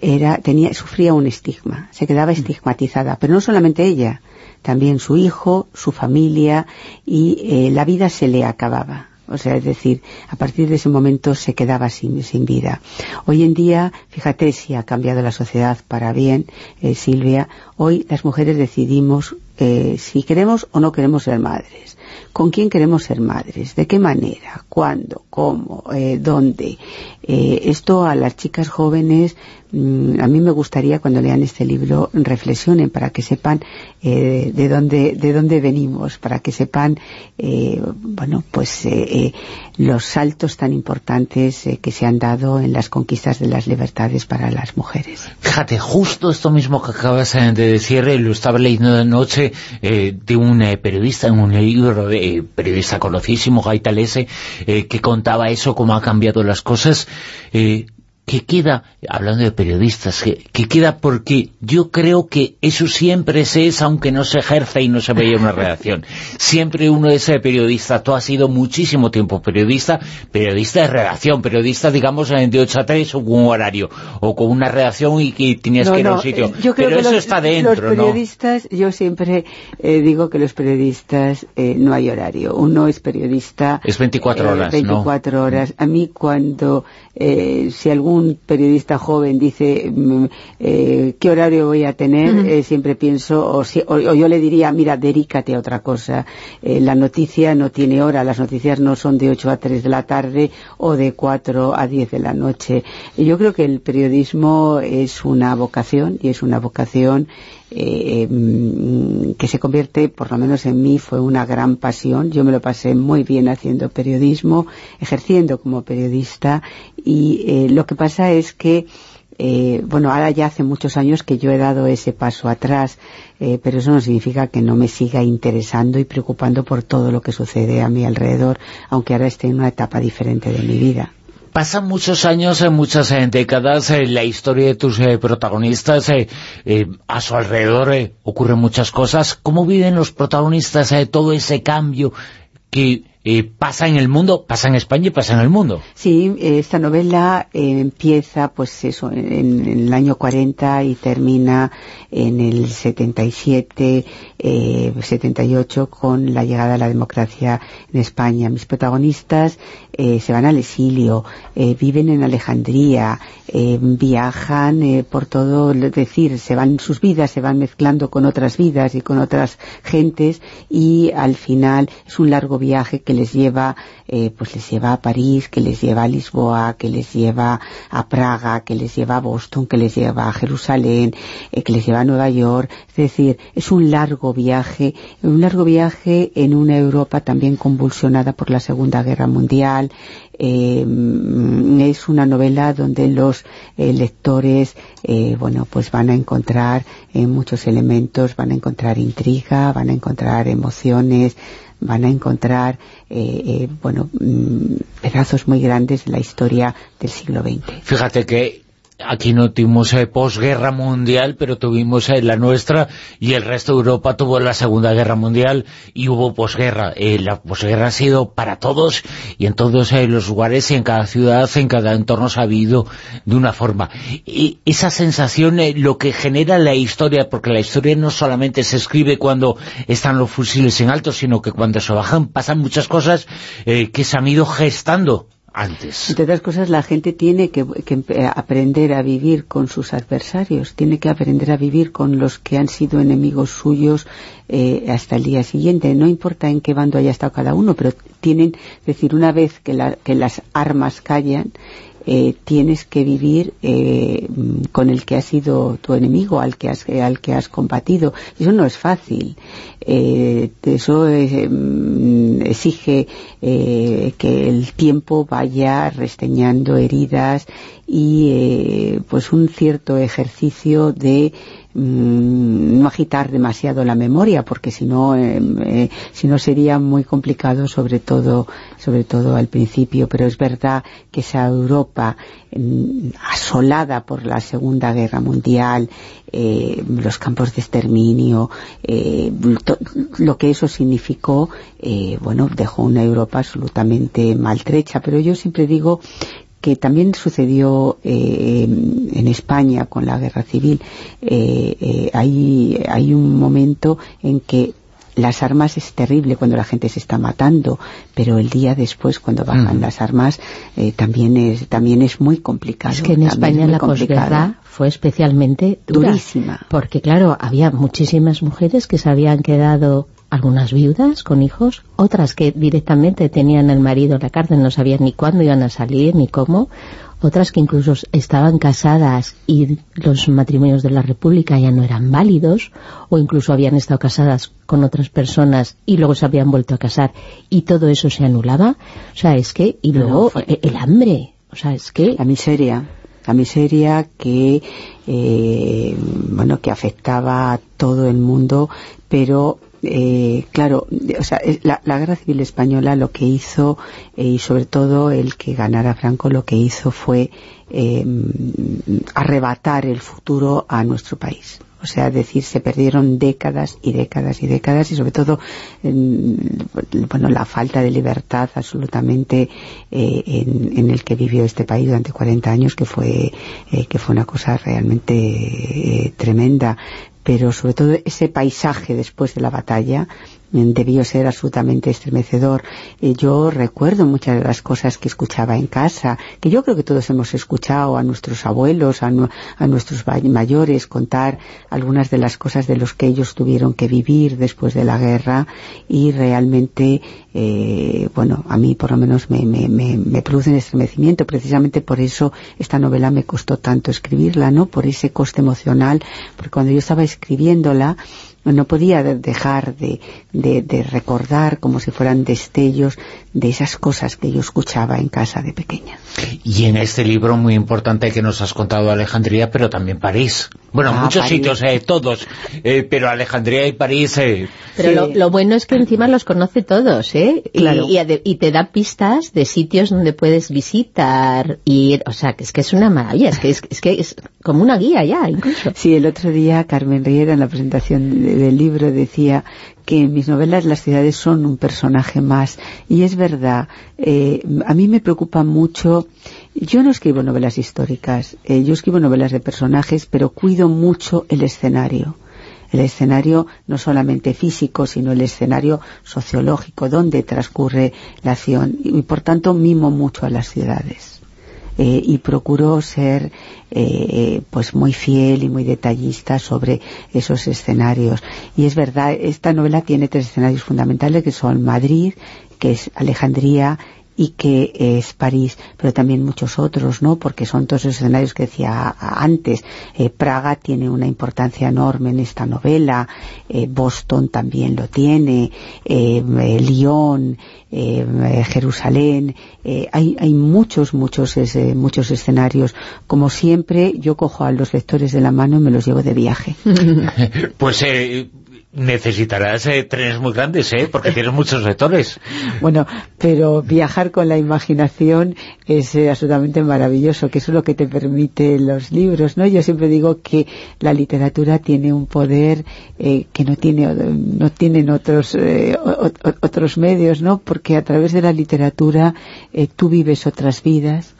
era, tenía, sufría un estigma, se quedaba estigmatizada, pero no solamente ella, también su hijo, su familia y eh, la vida se le acababa O sea, es decir, a partir de ese momento se quedaba sin, vida. Hoy en día, fíjate si ha cambiado la sociedad para bien, eh, Silvia, hoy las mujeres decidimos eh, si queremos o no queremos ser madres. ¿Con quién queremos ser madres? ¿De qué manera? ¿Cuándo? ¿Cómo? Eh, ¿Dónde? Eh, esto a las chicas jóvenes mm, a mí me gustaría cuando lean este libro reflexionen para que sepan eh, de dónde de dónde venimos para que sepan eh, bueno pues eh, eh, los saltos tan importantes eh, que se han dado en las conquistas de las libertades para las mujeres
Fíjate, justo esto mismo que acabas de decir, lo estaba leyendo de noche de un periodista, en un libro de periodista conocidísimo, Gaitalese, eh, que contaba eso, cómo han cambiado las cosas. Eh, que queda, hablando de periodistas, que, que queda porque yo creo que eso siempre se es, aunque no se ejerce y no se vea una redacción. Siempre uno es eh, periodista, tú has sido muchísimo tiempo periodista, periodista de redacción, periodista, digamos, eh, de 8 a 3 o con un horario, o con una redacción y que tenías
No,
que ir a
no,
un sitio.
eh, yo creo
Pero
que
eso
los,
está dentro,
los periodistas, yo siempre eh, digo que los periodistas eh, no hay horario. Uno es periodista...
Es 24
eh,
horas, ¿no?
24 horas. A mí cuando, eh, si algún periodista joven dice mm, eh, qué horario voy a tener, eh, siempre pienso, o, si- o- o yo le diría, mira, dedícate a otra cosa. Eh, la noticia no tiene hora, las noticias no son de 8 a 3 de la tarde o de 4 a 10 de la noche. Yo creo que el periodismo es una vocación y es una vocación eh, mm, que se convierte, por lo menos en mí, fue una gran pasión. Yo me lo pasé muy bien haciendo periodismo, ejerciendo como periodista y eh, lo que pasa es que eh, bueno, ahora ya hace muchos años que yo he dado ese paso atrás, eh, pero eso no significa que no me siga interesando y preocupando por todo lo que sucede a mi alrededor, aunque ahora esté en una etapa diferente de mi vida.
Pasan muchos años, en muchas eh, décadas, eh, la historia de tus eh, protagonistas, eh, eh, a su alrededor eh, ocurren muchas cosas. ¿Cómo viven los protagonistas eh, todo ese cambio que eh, pasa en el mundo, pasa en España y pasa en el mundo?
Sí, eh, esta novela eh, empieza pues en, en el año 40 y termina en el 77, eh, 78 con la llegada de la democracia en España. Mis protagonistas eh, se van al exilio, eh, viven en Alejandría, eh, viajan eh, por todo, es decir, se van sus vidas, se van mezclando con otras vidas y con otras gentes y al final es un largo viaje que les lleva, eh, pues les lleva a París, que les lleva a Lisboa, que les lleva a Praga, que les lleva a Boston, que les lleva a Jerusalén, que les lleva a Nueva York. Es decir, es un largo viaje, un largo viaje en una Europa también convulsionada por la Segunda Guerra Mundial. Eh, es una novela donde los eh, lectores, eh, bueno, pues van a encontrar muchos elementos, van a encontrar intriga, van a encontrar emociones, van a encontrar, bueno, mm, pedazos muy grandes de la historia del siglo XX.
Fíjate que aquí no tuvimos eh, posguerra mundial, pero tuvimos eh, la nuestra y el resto de Europa tuvo la Segunda Guerra Mundial y hubo posguerra. Eh, la posguerra ha sido para todos y en todos eh, los lugares y en cada ciudad, en cada entorno se ha vivido de una forma. Y esa sensación, lo que genera la historia, porque la historia no solamente se escribe cuando están los fusiles en alto, sino que cuando se bajan pasan muchas cosas que se han ido gestando antes.
Entre otras cosas, la gente tiene que, que empe- aprender a vivir con sus adversarios, tiene que aprender a vivir con los que han sido enemigos suyos eh, hasta el día siguiente. No importa en qué bando haya estado cada uno, pero tienen, es decir, una vez que, la- que las armas callan, eh, tienes que vivir eh, con el que ha sido tu enemigo, al que has, al que has combatido. Eso no es fácil. Eh, eso eh, mm, exige eh, que el tiempo vaya resteñando heridas y eh, pues un cierto ejercicio de mm, no agitar demasiado la memoria porque si no eh, eh, si no sería muy complicado sobre todo sobre todo al principio. Pero es verdad que esa Europa mm, asolada por la Segunda Guerra Mundial eh, los campos de exterminio lo que eso significó bueno dejó una Europa absolutamente maltrecha. Pero yo siempre digo que también sucedió eh, en España con la guerra civil. Eh, eh, hay, hay un momento en que las armas es terrible cuando la gente se está matando, pero el día después cuando bajan las armas eh, también es también es muy complicado.
Es que en España
es
la posguerra fue especialmente dura.
Durísima.
Porque claro, había muchísimas mujeres que se habían quedado algunas viudas con hijos, otras que directamente tenían al marido en la cárcel, no sabían ni cuándo iban a salir ni cómo, otras que incluso estaban casadas y los matrimonios de la República ya no eran válidos, o incluso habían estado casadas con otras personas y luego se habían vuelto a casar y todo eso se anulaba. O sea, es que, y luego eh, el hambre, o sea, es que...
La miseria, la miseria que, eh, bueno, que afectaba a todo el mundo, pero eh, claro, o sea, la, la guerra civil española lo que hizo, eh, y sobre todo el que ganara Franco, lo que hizo fue eh, arrebatar el futuro a nuestro país. O sea, decir, se perdieron décadas y décadas y décadas y sobre todo, en, bueno, la falta de libertad absolutamente eh, en, en el que vivió este país durante 40 años, que fue, eh, que fue una cosa realmente eh, tremenda. Pero sobre todo ese paisaje después de la batalla debió ser absolutamente estremecedor. Eh, yo recuerdo muchas de las cosas que escuchaba en casa, que yo creo que todos hemos escuchado a nuestros abuelos, a, nu- a nuestros mayores contar algunas de las cosas de los que ellos tuvieron que vivir después de la guerra y realmente, eh, bueno, a mí por lo menos me, me, me, me produce un estremecimiento. Precisamente por eso esta novela me costó tanto escribirla, ¿no? Por ese coste emocional, porque cuando yo estaba escribiéndola, no podía de- dejar de, de- de recordar como si fueran destellos de esas cosas que yo escuchaba en casa de pequeña.
Y en este libro muy importante que nos has contado Alejandría, pero también París. Bueno,
Ah,
muchos
París.
sitios, eh, todos, eh, pero Alejandría y París... eh,
Pero lo, lo bueno es que encima los conoce todos, ¿eh? Y-
Claro.
Y, te da pistas de sitios donde puedes visitar, ir, o sea, que es que es una maravilla, es que es, es que es como una guía ya, incluso.
Sí, el otro día Carmen Riera en la presentación de- del libro decía que en mis novelas las ciudades son un personaje más y es verdad, eh, a mí me preocupa mucho, yo no escribo novelas históricas, eh, yo escribo novelas de personajes, pero cuido mucho el escenario. El escenario no solamente físico, sino el escenario sociológico, donde transcurre la acción. Y por tanto mimo mucho a las ciudades eh, y procuro ser eh, pues muy fiel y muy detallista sobre esos escenarios. Y es verdad esta novela tiene tres escenarios fundamentales que son Madrid que es Alejandría y que es París, pero también muchos otros, ¿no? Porque son todos esos escenarios que decía antes. Eh, Praga tiene una importancia enorme en esta novela, eh, Boston también lo tiene, eh, eh, Lyon, eh, eh, Jerusalén, eh, hay, hay muchos, muchos, muchos escenarios. Como siempre, yo cojo a los lectores de la mano y me los llevo de viaje.
pues eh, necesitarás eh, trenes muy grandes, ¿eh? Porque tienes muchos lectores.
Bueno, pero viajar con la imaginación es eh, absolutamente maravilloso, que eso es lo que te permite los libros, ¿no? Yo siempre digo que la literatura tiene un poder eh, que no tiene no tienen otros eh, otros medios, ¿no? Porque a través de la literatura eh, tú vives otras vidas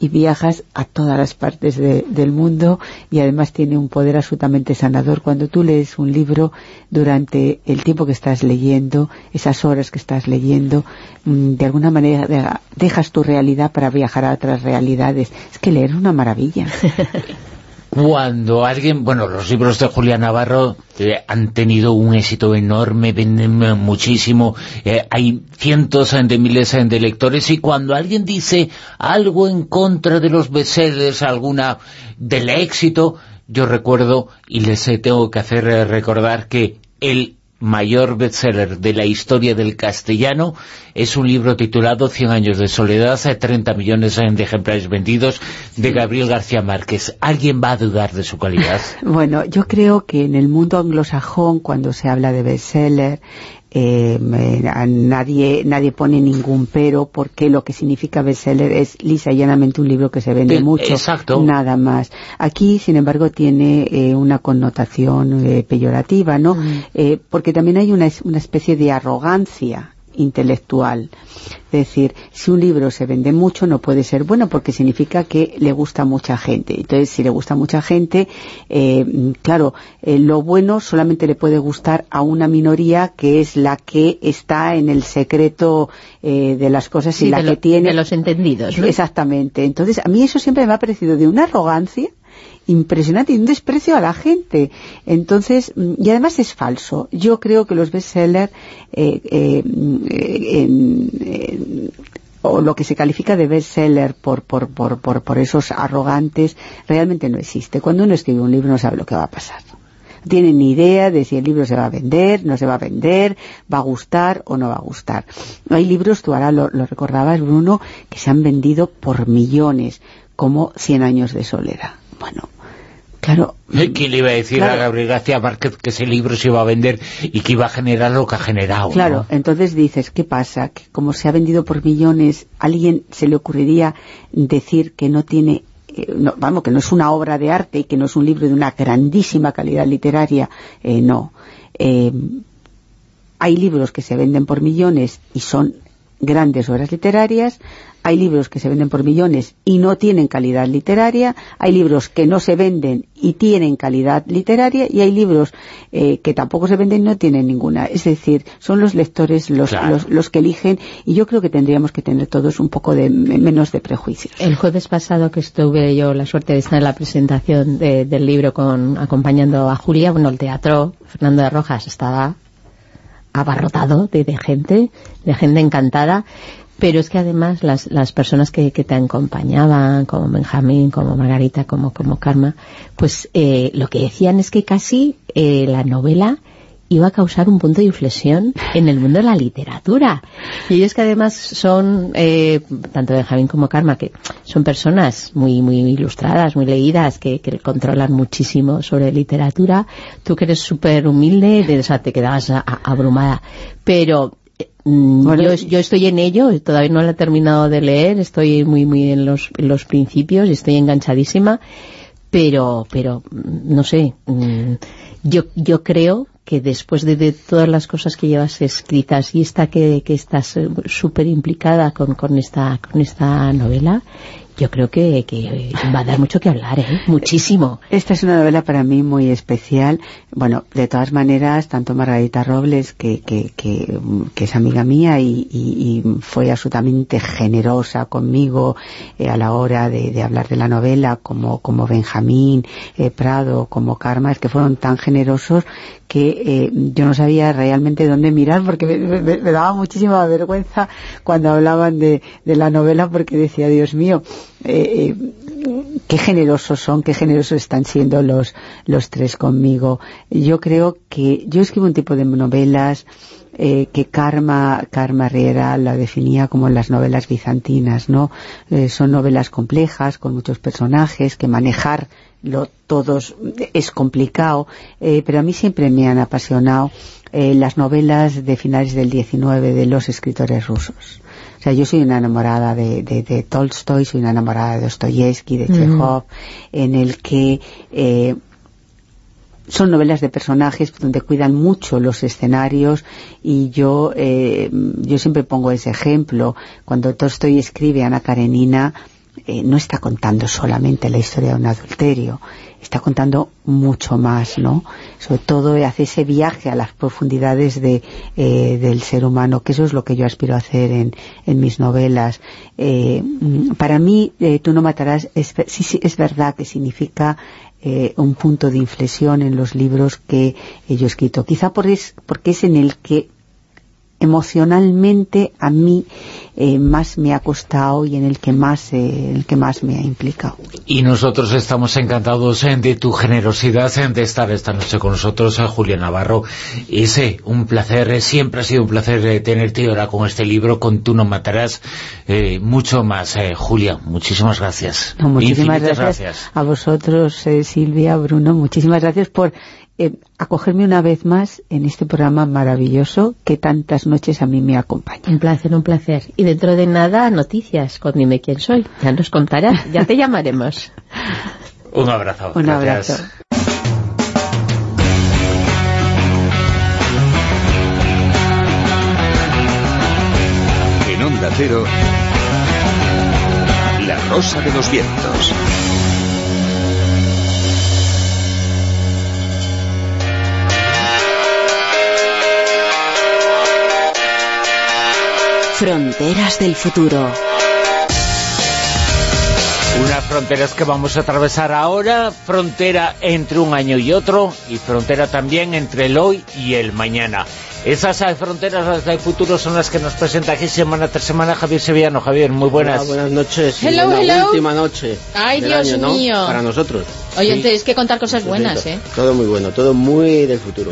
y viajas a todas las partes de- del mundo y además tiene un poder absolutamente sanador. Cuando tú lees un libro durante el tiempo que estás leyendo, esas horas que estás leyendo, mm, de alguna manera de- dejas tu realidad para viajar a otras realidades. Es que leer es una maravilla.
Cuando alguien, bueno, los libros de Julián Navarro eh, han tenido un éxito enorme, venden eh, muchísimo, eh, hay cientos de miles de lectores y cuando alguien dice algo en contra de los bestsellers, alguna del éxito, yo recuerdo y les tengo que hacer recordar que el mayor bestseller de la historia del castellano es un libro titulado Cien años de soledad, eh, 30 millones eh, de ejemplares vendidos, de Gabriel García Márquez. ¿Alguien va a dudar de su calidad?
Bueno, yo creo que en el mundo anglosajón, cuando se habla de bestseller, eh, nadie nadie pone ningún pero porque lo que significa bestseller es lisa y llanamente un libro que se vende mucho,
exacto.
nada más. Aquí, sin embargo, tiene eh, una connotación eh, peyorativa, ¿no? Eh, porque también hay una, una especie de arrogancia intelectual. Es decir, si un libro se vende mucho no puede ser bueno porque significa que le gusta a mucha gente. Entonces, si le gusta a mucha gente, eh, claro, eh, lo bueno solamente le puede gustar a una minoría que es la que está en el secreto eh, de las cosas y
Sí,
la que
lo-
tiene...
de los entendidos, ¿no?
Exactamente. Entonces, a mí eso siempre me ha parecido de una arrogancia impresionante y un desprecio a la gente. Entonces, mm, y además es falso. Yo creo que los bestsellers eh, eh, eh, o lo que se califica de bestseller por, por, por, por, por esos arrogantes realmente no existe. Cuando uno escribe un libro no sabe lo que va a pasar. No tiene ni idea de si el libro se va a vender, no se va a vender, va a gustar o no va a gustar. Hay libros, tú ahora lo, lo recordabas, Bruno, que se han vendido por millones, como Cien años de soledad. Bueno, claro,
Eh, ¿Quién le iba a decir
Claro.
a Gabriel García Márquez que ese libro se iba a vender y que iba a generar lo que ha generado?
Claro,
¿no?
entonces dices, ¿qué pasa? Que como se ha vendido por millones, ¿a alguien se le ocurriría decir que no tiene, eh, no, vamos, que no es una obra de arte y que no es un libro de una grandísima calidad literaria? Eh, no. Eh, hay libros que se venden por millones y son grandes obras literarias, hay libros que se venden por millones y no tienen calidad literaria, hay libros que no se venden y tienen calidad literaria y hay libros eh, que tampoco se venden y no tienen ninguna. Es decir, son los lectores los,
Claro.
los, los que eligen y yo creo que tendríamos que tener todos un poco de menos de prejuicios.
El jueves pasado que estuve yo la suerte de estar en la presentación de- del libro con acompañando a Julia, bueno, el teatro Fernando de Rojas estaba abarrotado de, de gente, de gente encantada, pero es que además las, las personas que, que te acompañaban, como Benjamín, como Margarita, como, como Karma, pues eh, lo que decían es que casi eh, la novela iba a causar un punto de inflexión en el mundo de la literatura. Y ellos que además son, eh, tanto Benjamín como Karma, que son personas muy muy ilustradas, muy leídas, que, que controlan muchísimo sobre literatura, tú que eres súper humilde, de- o sea, te quedabas a- abrumada. Pero mm, yo, yo estoy en ello, todavía no lo he terminado de leer, estoy muy muy en los, en los principios y estoy enganchadísima, pero, pero mm, no sé, mm, yo, yo creo que después de, de todas las cosas que llevas escritas y esta que, que estás eh, súper implicada con, con, esta, con esta novela, yo creo que, que va a dar mucho que hablar, ¿eh? Muchísimo.
Esta es una novela para mí muy especial. Bueno, de todas maneras, tanto Margarita Robles, que, que, que, que es amiga mía y, y- y fue absolutamente generosa conmigo eh, a la hora de, hablar de la novela, como, como Benjamín eh, Prado, como Karma, es que fueron tan generosos que eh, yo no sabía realmente dónde mirar porque me, me- me daba muchísima vergüenza cuando hablaban de, de la novela porque decía, Dios mío, eh, eh, qué generosos son, qué generosos están siendo los, los tres conmigo. Yo creo que yo escribo un tipo de novelas eh, que Karma, Karma Riera la definía como las novelas bizantinas, ¿no? Eh, son novelas complejas, con muchos personajes, que manejar lo, todos es complicado, pero a mí siempre me han apasionado las novelas de finales del 19 de los escritores rusos. O sea, yo soy una enamorada de, de, de Tolstoy, soy una enamorada de Dostoyevsky, de. Chekhov, en el que eh, son novelas de personajes donde cuidan mucho los escenarios y yo eh, yo siempre pongo ese ejemplo cuando Tolstoy escribe Ana Karenina eh, no está contando solamente la historia de un adulterio está contando mucho más ¿no? sobre todo hace ese viaje a las profundidades de, eh, del ser humano que eso es lo que yo aspiro a hacer en, en mis novelas Eh, mm, para mí eh, tú no matarás es, sí, sí, es verdad que significa eh, un punto de inflexión en los libros que yo he escrito. Quizá por es, porque es en el que emocionalmente a mí eh, más me ha costado y en el que más eh, el que más me ha implicado.
Y nosotros estamos encantados eh, de tu generosidad eh, de estar esta noche con nosotros, Julia Navarro. Ese, un placer, siempre ha sido un placer tenerte ahora con este libro, con Tú no matarás, eh, mucho más. eh, Julia, muchísimas gracias.
No, muchísimas
Infinitas
gracias, a vosotros, eh, Silvia, Bruno, muchísimas gracias por eh, acogerme una vez más en este programa maravilloso que tantas noches a mí me acompaña.
Un placer, un placer. Y dentro de nada, noticias con Dime quién soy. Ya nos contarás, ya te llamaremos.
Un abrazo.
Un
gracias.
abrazo.
Cero, La Rosa de los Vientos.
Fronteras del futuro.
Unas fronteras que vamos a atravesar ahora, frontera entre un año y otro, y frontera también entre el hoy y el mañana. Esas fronteras, las del futuro, son las que nos presenta aquí semana tras semana Javier Sevillano. Javier, muy buenas.
Hola, buenas noches. y
Hello,
buena
hello.
última noche
Ay,
del
Dios
año, ¿no?
mío.
Para nosotros.
Oye,
Sí.
tenéis que contar cosas buenas, ¿eh?
Todo muy bueno, todo muy del futuro.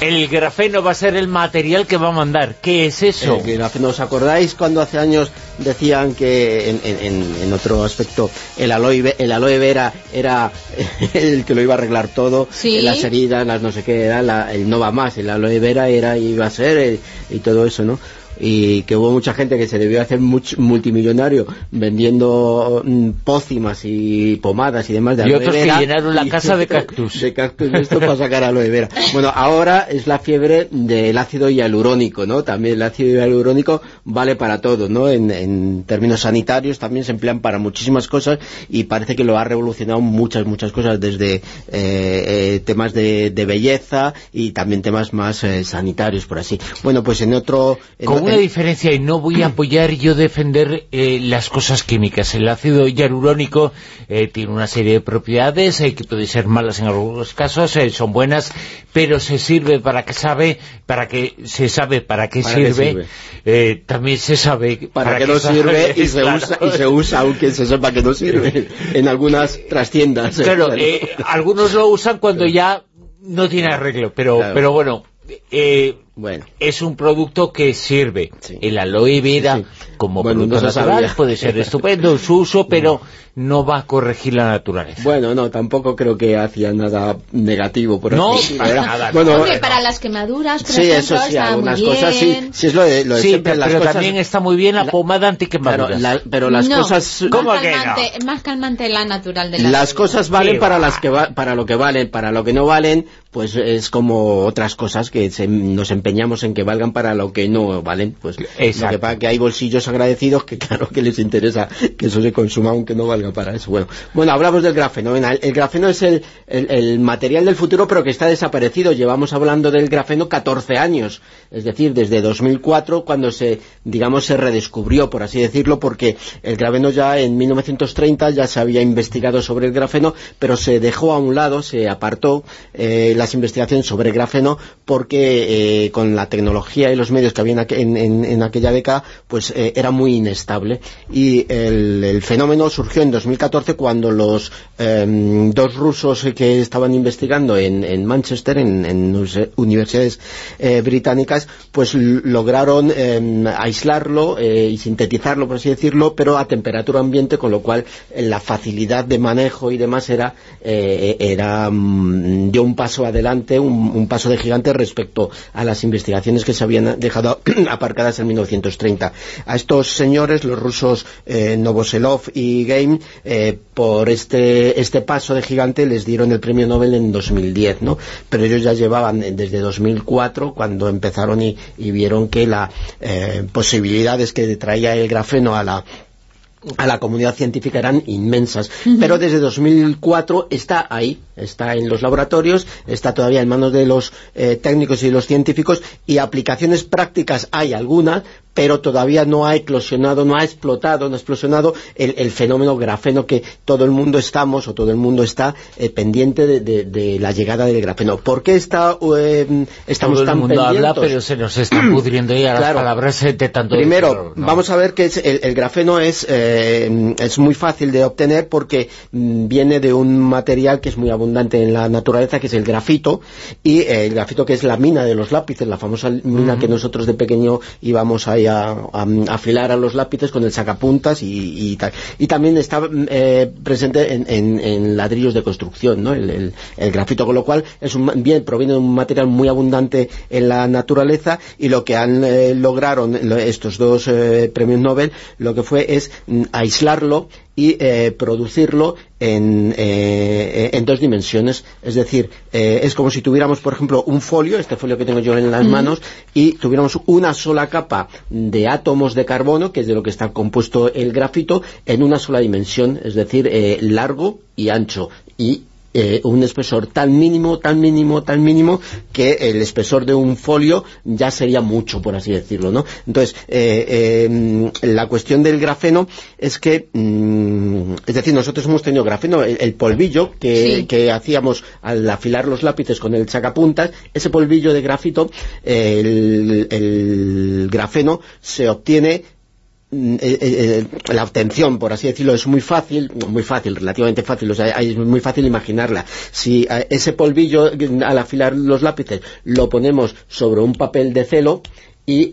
El grafeno va a ser el material que va a mandar. ¿Qué es eso?
El grafeno, ¿Os acordáis cuando hace años decían que en, en- en- en otro aspecto el aloe, el aloe vera era el que lo iba a arreglar todo?
Sí.
Las heridas, las no sé qué, era la- el no va más, el aloe vera era iba a ser el- y todo eso, ¿no? Y que hubo mucha gente que se debió hacer much- multimillonario vendiendo mm, pócimas y pomadas y demás de
Y
aloe
otros que llenaron la
y-
casa de cactus.
de cactus esto para sacar aloe vera. Bueno, ahora es la fiebre del ácido hialurónico, ¿no? También el ácido hialurónico vale para todo, ¿no? En, en términos sanitarios también se emplean para muchísimas cosas y parece que lo ha revolucionado muchas, muchas cosas, desde eh, eh, temas de, de belleza y también temas más eh, sanitarios, por así. Bueno, pues en otro... en-
Con una
en-
diferencia, y no voy a apoyar yo defender eh, las cosas químicas. El ácido hialurónico eh, tiene una serie de propiedades que pueden ser malas en algunos casos, eh, son buenas, pero se sirve para que sabe, para que se sabe para qué
¿Para
sirve,
sirve?
También se sabe
para,
qué
no sirve y se,
claro.
usa, y se usa aunque se sepa que no sirve en algunas trastiendas.
Claro, eh, algunos lo usan cuando ya no tiene arreglo, pero,
Claro.
pero bueno, eh,
Bueno.
es un producto que sirve. El aloe vera, como
Bueno,
producto
no
natural,
sabía.
puede ser estupendo en su uso, pero no va a corregir la naturaleza.
Bueno, no, tampoco creo que hacía nada negativo por
No,
así
para nada.
Bueno,
Hombre, para las quemaduras, por
sí,
ejemplo,
eso sí,
está muy
algunas
bien.
cosas sí, sí es lo de, lo de
Sí,
siempre,
pero
las cosas...
también está muy bien la pomada antiquemaduras.
Claro, la- pero las
No,
cosas...
más
¿Cómo que no?
calmante, más calmante la natural de las
Las cosas valen
Sí,
para
va.
las que va- para lo que valen, para lo que no valen, pues es como otras cosas que se- nos empeñamos en que valgan para lo que no valen. Pues lo
Exacto.
que pasa que hay bolsillos agradecidos que claro que les interesa que eso se consuma aunque no valga para eso. Bueno, bueno hablamos del grafeno. Venga, el, el grafeno es el, el- el material del futuro pero que está desaparecido. Llevamos hablando del grafeno 14 años, es decir, desde 2004 cuando se, digamos, se redescubrió, por así decirlo, porque el grafeno ya en 1930 ya se había investigado sobre el grafeno, pero se dejó a un lado, se apartó eh, las investigaciones sobre el grafeno porque eh, con la tecnología y los medios que había en, aqu- en- en- en aquella década, pues eh, era muy inestable. Y el, fenómeno surgió en 2014 cuando los em, dos rusos que estaban investigando en, en Manchester, en, universidades eh, británicas, pues lograron em, aislarlo eh, y sintetizarlo, por así decirlo, pero a temperatura ambiente, con lo cual eh, la facilidad de manejo y demás era, eh, era mm, dio un paso adelante, un paso de gigante respecto a las investigaciones que se habían dejado aparcadas en 1930. A estos señores, los rusos eh, Novoselov y Game, eh, por este, este paso de gigante les dieron el premio Nobel en 2010, ¿no? Pero ellos ya llevaban eh, desde 2004 cuando empezaron y, vieron que las posibilidades que traía el grafeno a la a la comunidad científica eran inmensas. Pero desde 2004 está ahí, está en los laboratorios, está todavía en manos de los eh, técnicos y de los científicos y aplicaciones prácticas hay algunas, pero todavía no ha eclosionado, no ha explotado, no ha explosionado el, el fenómeno grafeno que todo el mundo estamos o todo el mundo está eh, pendiente de, de- de la llegada del grafeno. ¿Por qué está, eh, estamos
Todo el
tan
mundo habla, pero se nos están pudriendo ya las
Claro.
palabras eh, de tanto
Primero, vamos a ver que es- el, el grafeno es, eh, es muy fácil de obtener porque mm, viene de un material que es muy abundante en la naturaleza, que es el grafito, y eh, el grafito que es la mina de los lápices, la famosa mina que nosotros de pequeño íbamos ahí a, a- a afilar a los lápices con el sacapuntas y, y tal. Y también está mm, eh, presente en, en- en ladrillos de construcción, ¿no? El, el- el grafito, con lo cual es un, bien, proviene de un material muy abundante en la naturaleza y lo que han lograron lo- estos dos premios Nobel, lo que fue es mm, aislarlo y eh, producirlo en, eh, en dos dimensiones. Es decir, eh, es como si tuviéramos, por ejemplo, un folio, este folio que tengo yo en las manos, y tuviéramos una sola capa de átomos de carbono, que es de lo que está compuesto el grafito, en una sola dimensión, es decir, largo y ancho. Y eh, un espesor tan mínimo, tan mínimo, tan mínimo que el espesor de un folio ya sería mucho, por así decirlo, ¿no? Entonces, eh, eh, la cuestión del grafeno es que, mm, es decir, nosotros hemos tenido grafeno, el, el polvillo que,
Sí.
que hacíamos al afilar los lápices con el sacapuntas, ese polvillo de grafito, el, el grafeno se obtiene eh, eh, eh, la obtención, por así decirlo, es muy fácil, muy fácil, relativamente fácil, o sea, es muy fácil imaginarla. Si ese polvillo, al afilar los lápices, lo ponemos sobre un papel de celo, y eh,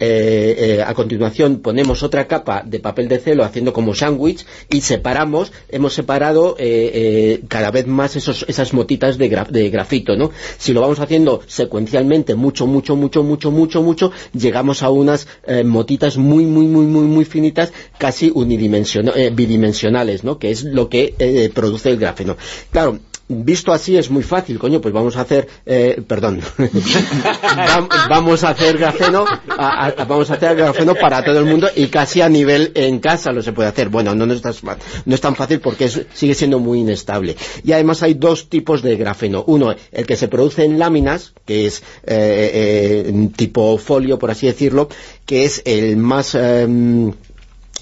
eh, a continuación ponemos otra capa de papel de celo haciendo como sándwich y separamos, hemos separado eh, eh, cada vez más esas motitas de, de grafito, ¿no? Si lo vamos haciendo secuencialmente mucho, mucho, mucho, mucho, mucho, mucho, llegamos a unas eh, motitas muy, muy, muy, muy, muy finitas, casi unidimensiona- eh, bidimensionales, ¿no? Que es lo que produce el grafeno. Claro, Visto así es muy fácil, coño, pues vamos a hacer, eh, perdón, Vam- vamos a hacer grafeno, a- a- vamos a hacer grafeno para todo el mundo y casi a nivel en casa lo se puede hacer. Bueno, no, no, es, tan, no es tan fácil porque es- sigue siendo muy inestable. Y además hay dos tipos de grafeno. Uno, el que se produce en láminas, que es eh, eh, tipo folio, por así decirlo, que es el más... em,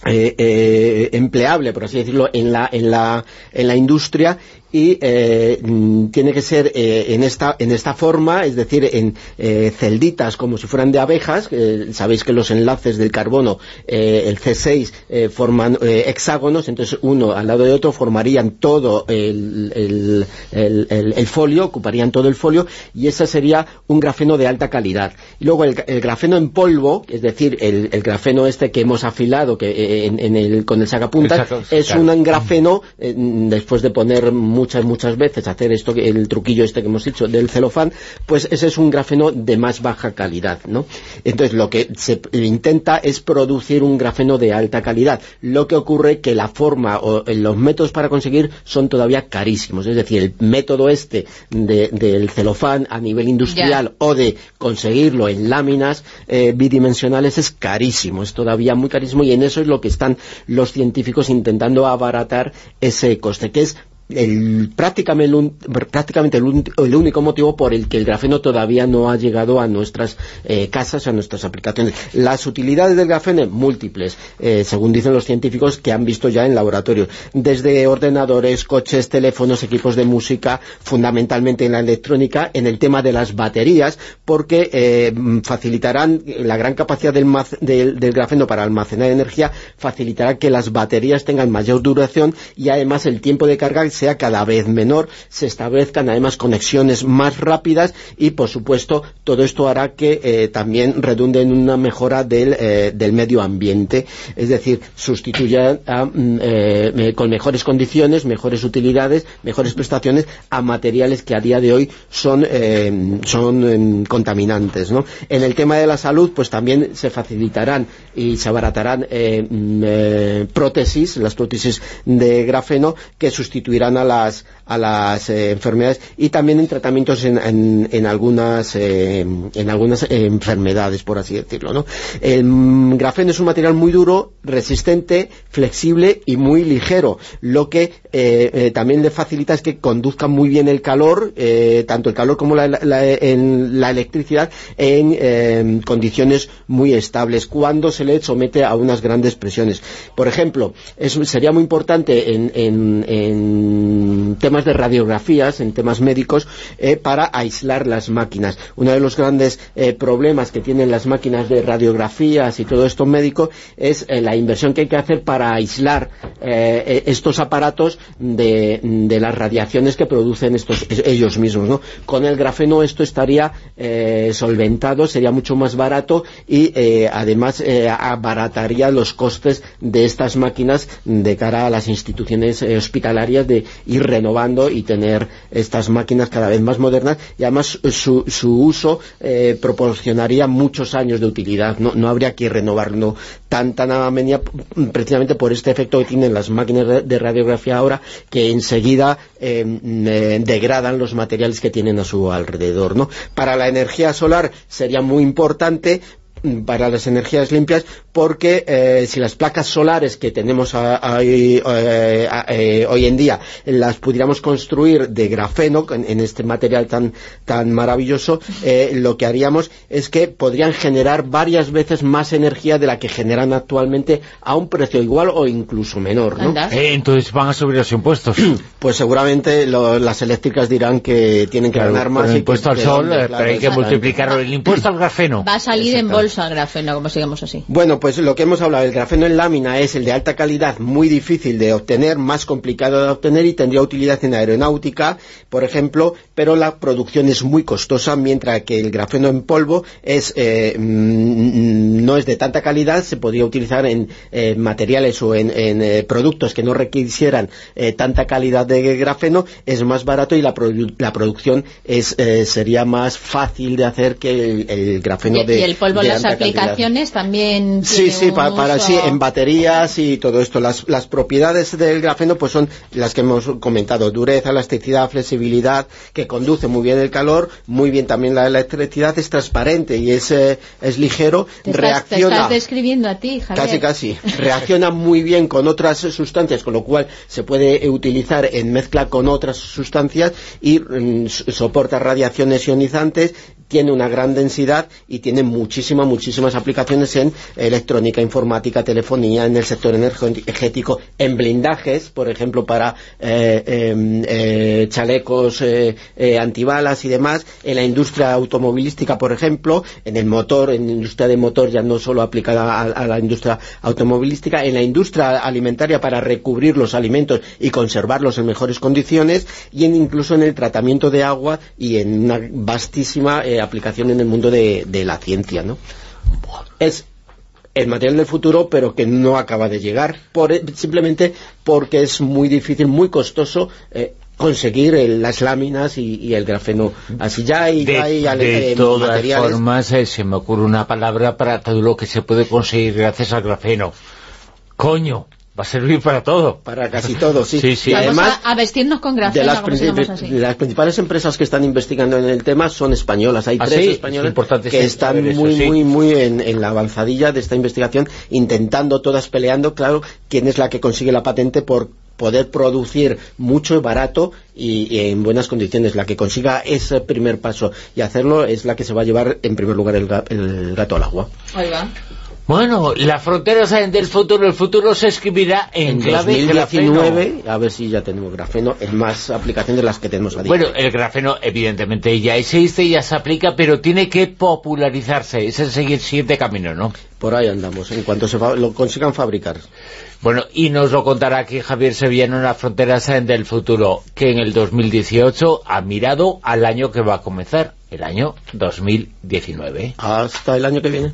eh, eh, empleable, por así decirlo, en la, en la, en la industria y eh, mm, tiene que ser eh, en, esta, en esta forma, es decir, en eh, celditas como si fueran de abejas. sabéis que los enlaces del carbono, eh, el C6, eh, forman hexágonos, entonces uno al lado de otro formarían todo el, el, el- el- el folio, ocuparían todo el folio y ese sería un grafeno de alta calidad. Y luego el, grafeno en polvo, es decir, el, grafeno este que hemos afilado que en, en el, con el sacapuntas,
Exacto,
es
claro.
un grafeno, después de poner muchas, muchas veces, hacer esto, el truquillo este que hemos dicho del celofán, pues ese es un grafeno de más baja calidad, ¿no? Entonces lo que se intenta es producir un grafeno de alta calidad. Lo que ocurre que la forma o eh, los métodos para conseguir son todavía carísimos. Es decir, el método este de- del celofán a nivel industrial o de conseguirlo en láminas eh, bidimensionales es carísimo, es todavía muy carísimo y en eso es lo que están los científicos intentando abaratar ese coste, que es el, prácticamente, el, el, único motivo por el que el grafeno todavía no ha llegado a nuestras eh, casas, a nuestras aplicaciones. Las utilidades del grafeno múltiples, eh, según dicen los científicos que han visto ya en laboratorio, desde ordenadores, coches, teléfonos, equipos de música, fundamentalmente en la electrónica, en el tema de las baterías, porque eh, facilitarán la gran capacidad del- del grafeno para almacenar energía, facilitará que las baterías tengan mayor duración y además el tiempo de carga sea cada vez menor, se establezcan además conexiones más rápidas y por supuesto todo esto hará que eh, también redunde en una mejora del, eh, medio ambiente, es decir, sustituya mm, eh, con mejores condiciones, mejores utilidades, mejores prestaciones a materiales que a día de hoy son, son em, contaminantes. En el tema de la salud, pues también se facilitarán y se abaratarán mm, prótesis, las prótesis de grafeno, que sustituirán a las, a las eh, enfermedades y también en tratamientos en, en- algunas, eh, en algunas eh, enfermedades, por así decirlo. ¿no? El grafeno es un material muy duro, resistente, flexible y muy ligero, lo que eh, eh, también le facilita es que conduzca muy bien el calor, eh, tanto el calor como la, la- en la electricidad, en eh, condiciones muy estables, cuando se le somete a unas grandes presiones. Por ejemplo, es- sería muy importante en, en- en temas de radiografías, en temas médicos, eh, para aislar las máquinas. Uno de los grandes eh, problemas que tienen las máquinas de radiografías y todo esto médico es eh, la inversión que hay que hacer para aislar estos aparatos de, las radiaciones que producen estos ellos mismos. Con el grafeno esto estaría solventado, sería mucho más barato y además abarataría los costes de estas máquinas de cara a las instituciones hospitalarias de, ir renovando y tener estas máquinas cada vez más modernas y además su, su uso eh, proporcionaría muchos años de utilidad, no, no habría que renovarlo tan tan precisamente por este efecto que tienen las máquinas de radiografía ahora que enseguida eh, eh, degradan los materiales que tienen a su alrededor. ¿no? Para la energía solar sería muy importante para las energías limpias porque eh, si las placas solares que tenemos hoy en día las pudiéramos construir de grafeno en, este material tan, tan maravilloso lo que haríamos es que podrían generar varias veces más energía de la que generan actualmente a un precio igual o incluso menor ¿no?
entonces van a subir los impuestos.
Pues seguramente las eléctricas dirán que tienen que ganar más
el impuesto al sol pero hay que multiplicarlo. El impuesto al grafeno.
Va a salir en bolsa el grafeno como sigamos así.
Bueno pues lo que hemos hablado el grafeno en lámina es el de alta calidad muy difícil de obtener más complicado de obtener y tendría utilidad en aeronáutica por ejemplo pero la producción es muy costosa mientras que el grafeno en polvo es eh, mm, no es de tanta calidad se podría utilizar en eh, materiales o en, en eh, productos que no requisieran tanta calidad de grafeno es más barato y la, la producción es sería más fácil de hacer que el, el grafeno
y,
de
y el polvo las aplicaciones también
sí, sí,
para,
para sí, en baterías y todo esto. Las, las propiedades del grafeno pues son las que hemos comentado. Dureza, elasticidad, flexibilidad que conduce muy bien el calor muy bien también la electricidad es transparente y es, eh, es ligero
te estás,
reacciona
te estás describiendo a ti Javier.
casi casi. Reacciona muy bien con otras sustancias con lo cual se puede utilizar en mezcla con otras sustancias y mm, soporta radiaciones ionizantes tiene una gran densidad y tiene muchísimas, muchísimas aplicaciones en electrónica, informática, telefonía, en el sector energético, en blindajes, por ejemplo, para eh, eh, eh, chalecos eh, antibalas y demás, en la industria automovilística, por ejemplo, en el motor, en la industria de motor ya no solo aplicada a, a la industria automovilística, en la industria alimentaria para recubrir los alimentos y conservarlos en mejores condiciones y en, incluso en el tratamiento de agua y en una vastísima eh, aplicación en el mundo de, de la ciencia, ¿no? Es el material del futuro, pero que no acaba de llegar, por, simplemente porque es muy difícil, muy costoso eh, conseguir el, las láminas y, y, el grafeno. Así ya hay,
de,
ya hay
de
eh,
todas
materiales.
formas, eh, se me ocurre una palabra para todo lo que se puede conseguir gracias al grafeno. Coño, va a servir para todo.
Para casi todo, sí.
sí, sí.
Y
Vamos
además,
a, a vestirnos con grafeno,
de las,
así.
de principales empresas que están investigando en el tema son españolas. Hay
¿Ah,
tres
sí?
españolas
Es
que están
eso,
muy,
sí.
muy, muy en, en la avanzadilla de esta investigación, intentando, todas peleando, claro, quién es la que consigue la patente por poder producir mucho y barato y, y en buenas condiciones. La que consiga ese primer paso y hacerlo es la que se va a llevar en primer lugar el, el gato al agua.
Ahí va.
Bueno, las fronteras del futuro, el futuro se escribirá en,
En
clave grafeno.
2019, a ver si ya tenemos grafeno en más aplicaciones de las que tenemos a día.
Bueno, el grafeno evidentemente ya existe, ya se aplica, pero tiene que popularizarse. Es el seguir siguiente camino, ¿no?
Por ahí andamos, en cuanto se lo consigan fabricar.
Bueno, y nos lo contará aquí Javier Sevillano en las fronteras del futuro, que en el 2018 ha mirado al año que va a comenzar, el año 2019.
Hasta el año que viene.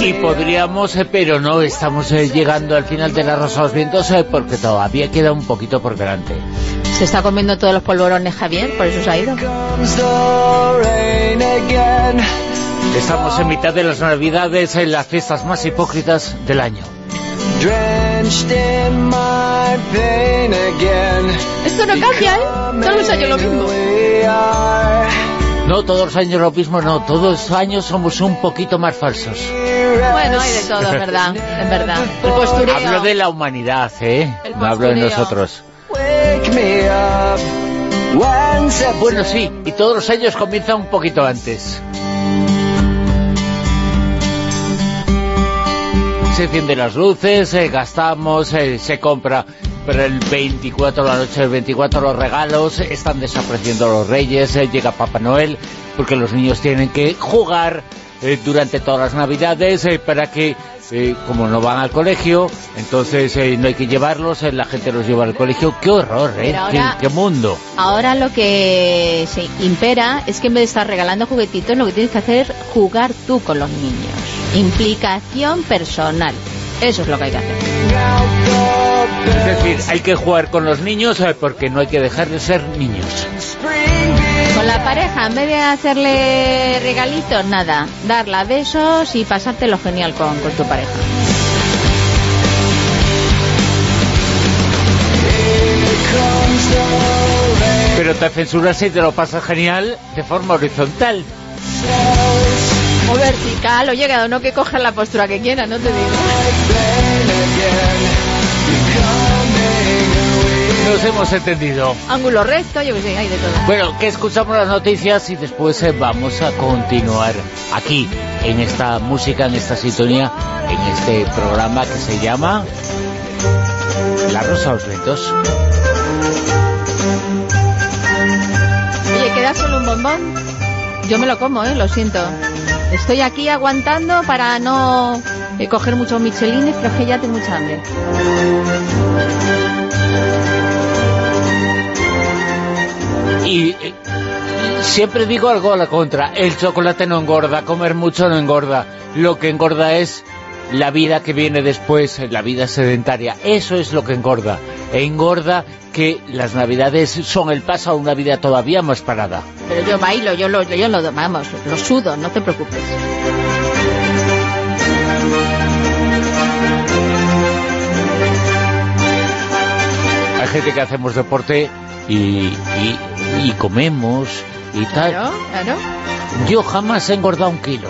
Y podríamos, eh, pero no estamos eh, llegando al final de la Rosa de los Vientos eh, porque todavía queda un poquito por delante.
Se está comiendo todos los polvorones Javier, por eso se ha ido.
Estamos en mitad de las Navidades, en las fiestas más hipócritas del año.
Drenched in my pain again.
Esto no cambia, ¿eh? Todos los años lo mismo.
No, todos los años lo mismo, no, todos los años somos un poquito más falsos.
Bueno, hay de todo, es verdad, es verdad. El postureo.
Hablo de la humanidad, ¿eh? No hablo de nosotros. Bueno, sí, y todos los años comienzan un poquito antes. Se encienden las luces, eh, gastamos, eh, se compra Pero el 24, la noche del 24, los regalos, están desapareciendo los reyes, eh, llega Papá Noel, porque los niños tienen que jugar eh, durante todas las navidades eh, para que, como no van al colegio, entonces no hay que llevarlos, la gente los lleva al colegio. ¡Qué horror, eh! ¿Qué, qué mundo!
Ahora lo que se impera es que en vez de estar regalando juguetitos, lo que tienes que hacer es jugar tú con los niños. Implicación personal. Eso es lo que hay que hacer.
Es decir, hay que jugar con los niños eh, porque no hay que dejar de ser niños.
Con la pareja, en vez de hacerle regalitos, nada. Darla besos y pasártelo genial con, con tu pareja.
Pero te censuras y te lo pasas genial de forma horizontal.
O vertical, oye, cada uno que coja la postura que quiera, no te digo.
Nos hemos entendido.
Ángulo recto, yo que sé, hay de todo.
Bueno, que escuchamos las noticias y después eh, vamos a continuar aquí, en esta música, en esta sintonía, en este programa que se llama La Rosa de los Vientos.
Oye, ¿queda solo un bombón? Yo me lo como, ¿eh? Lo siento. Estoy aquí aguantando para no eh, coger muchos michelines, pero es que ya tengo mucha hambre.
Y eh, siempre digo algo a la contra, el chocolate no engorda, comer mucho no engorda, lo que engorda es la vida que viene después, la vida sedentaria, eso es lo que engorda, engorda que las navidades son el paso a una vida todavía más parada.
Pero yo bailo, yo lo, yo lo, vamos, lo sudo, no te preocupes.
Hay gente que hacemos deporte y, y- y comemos y tal.
Claro, claro.
Yo jamás he engordado un kilo.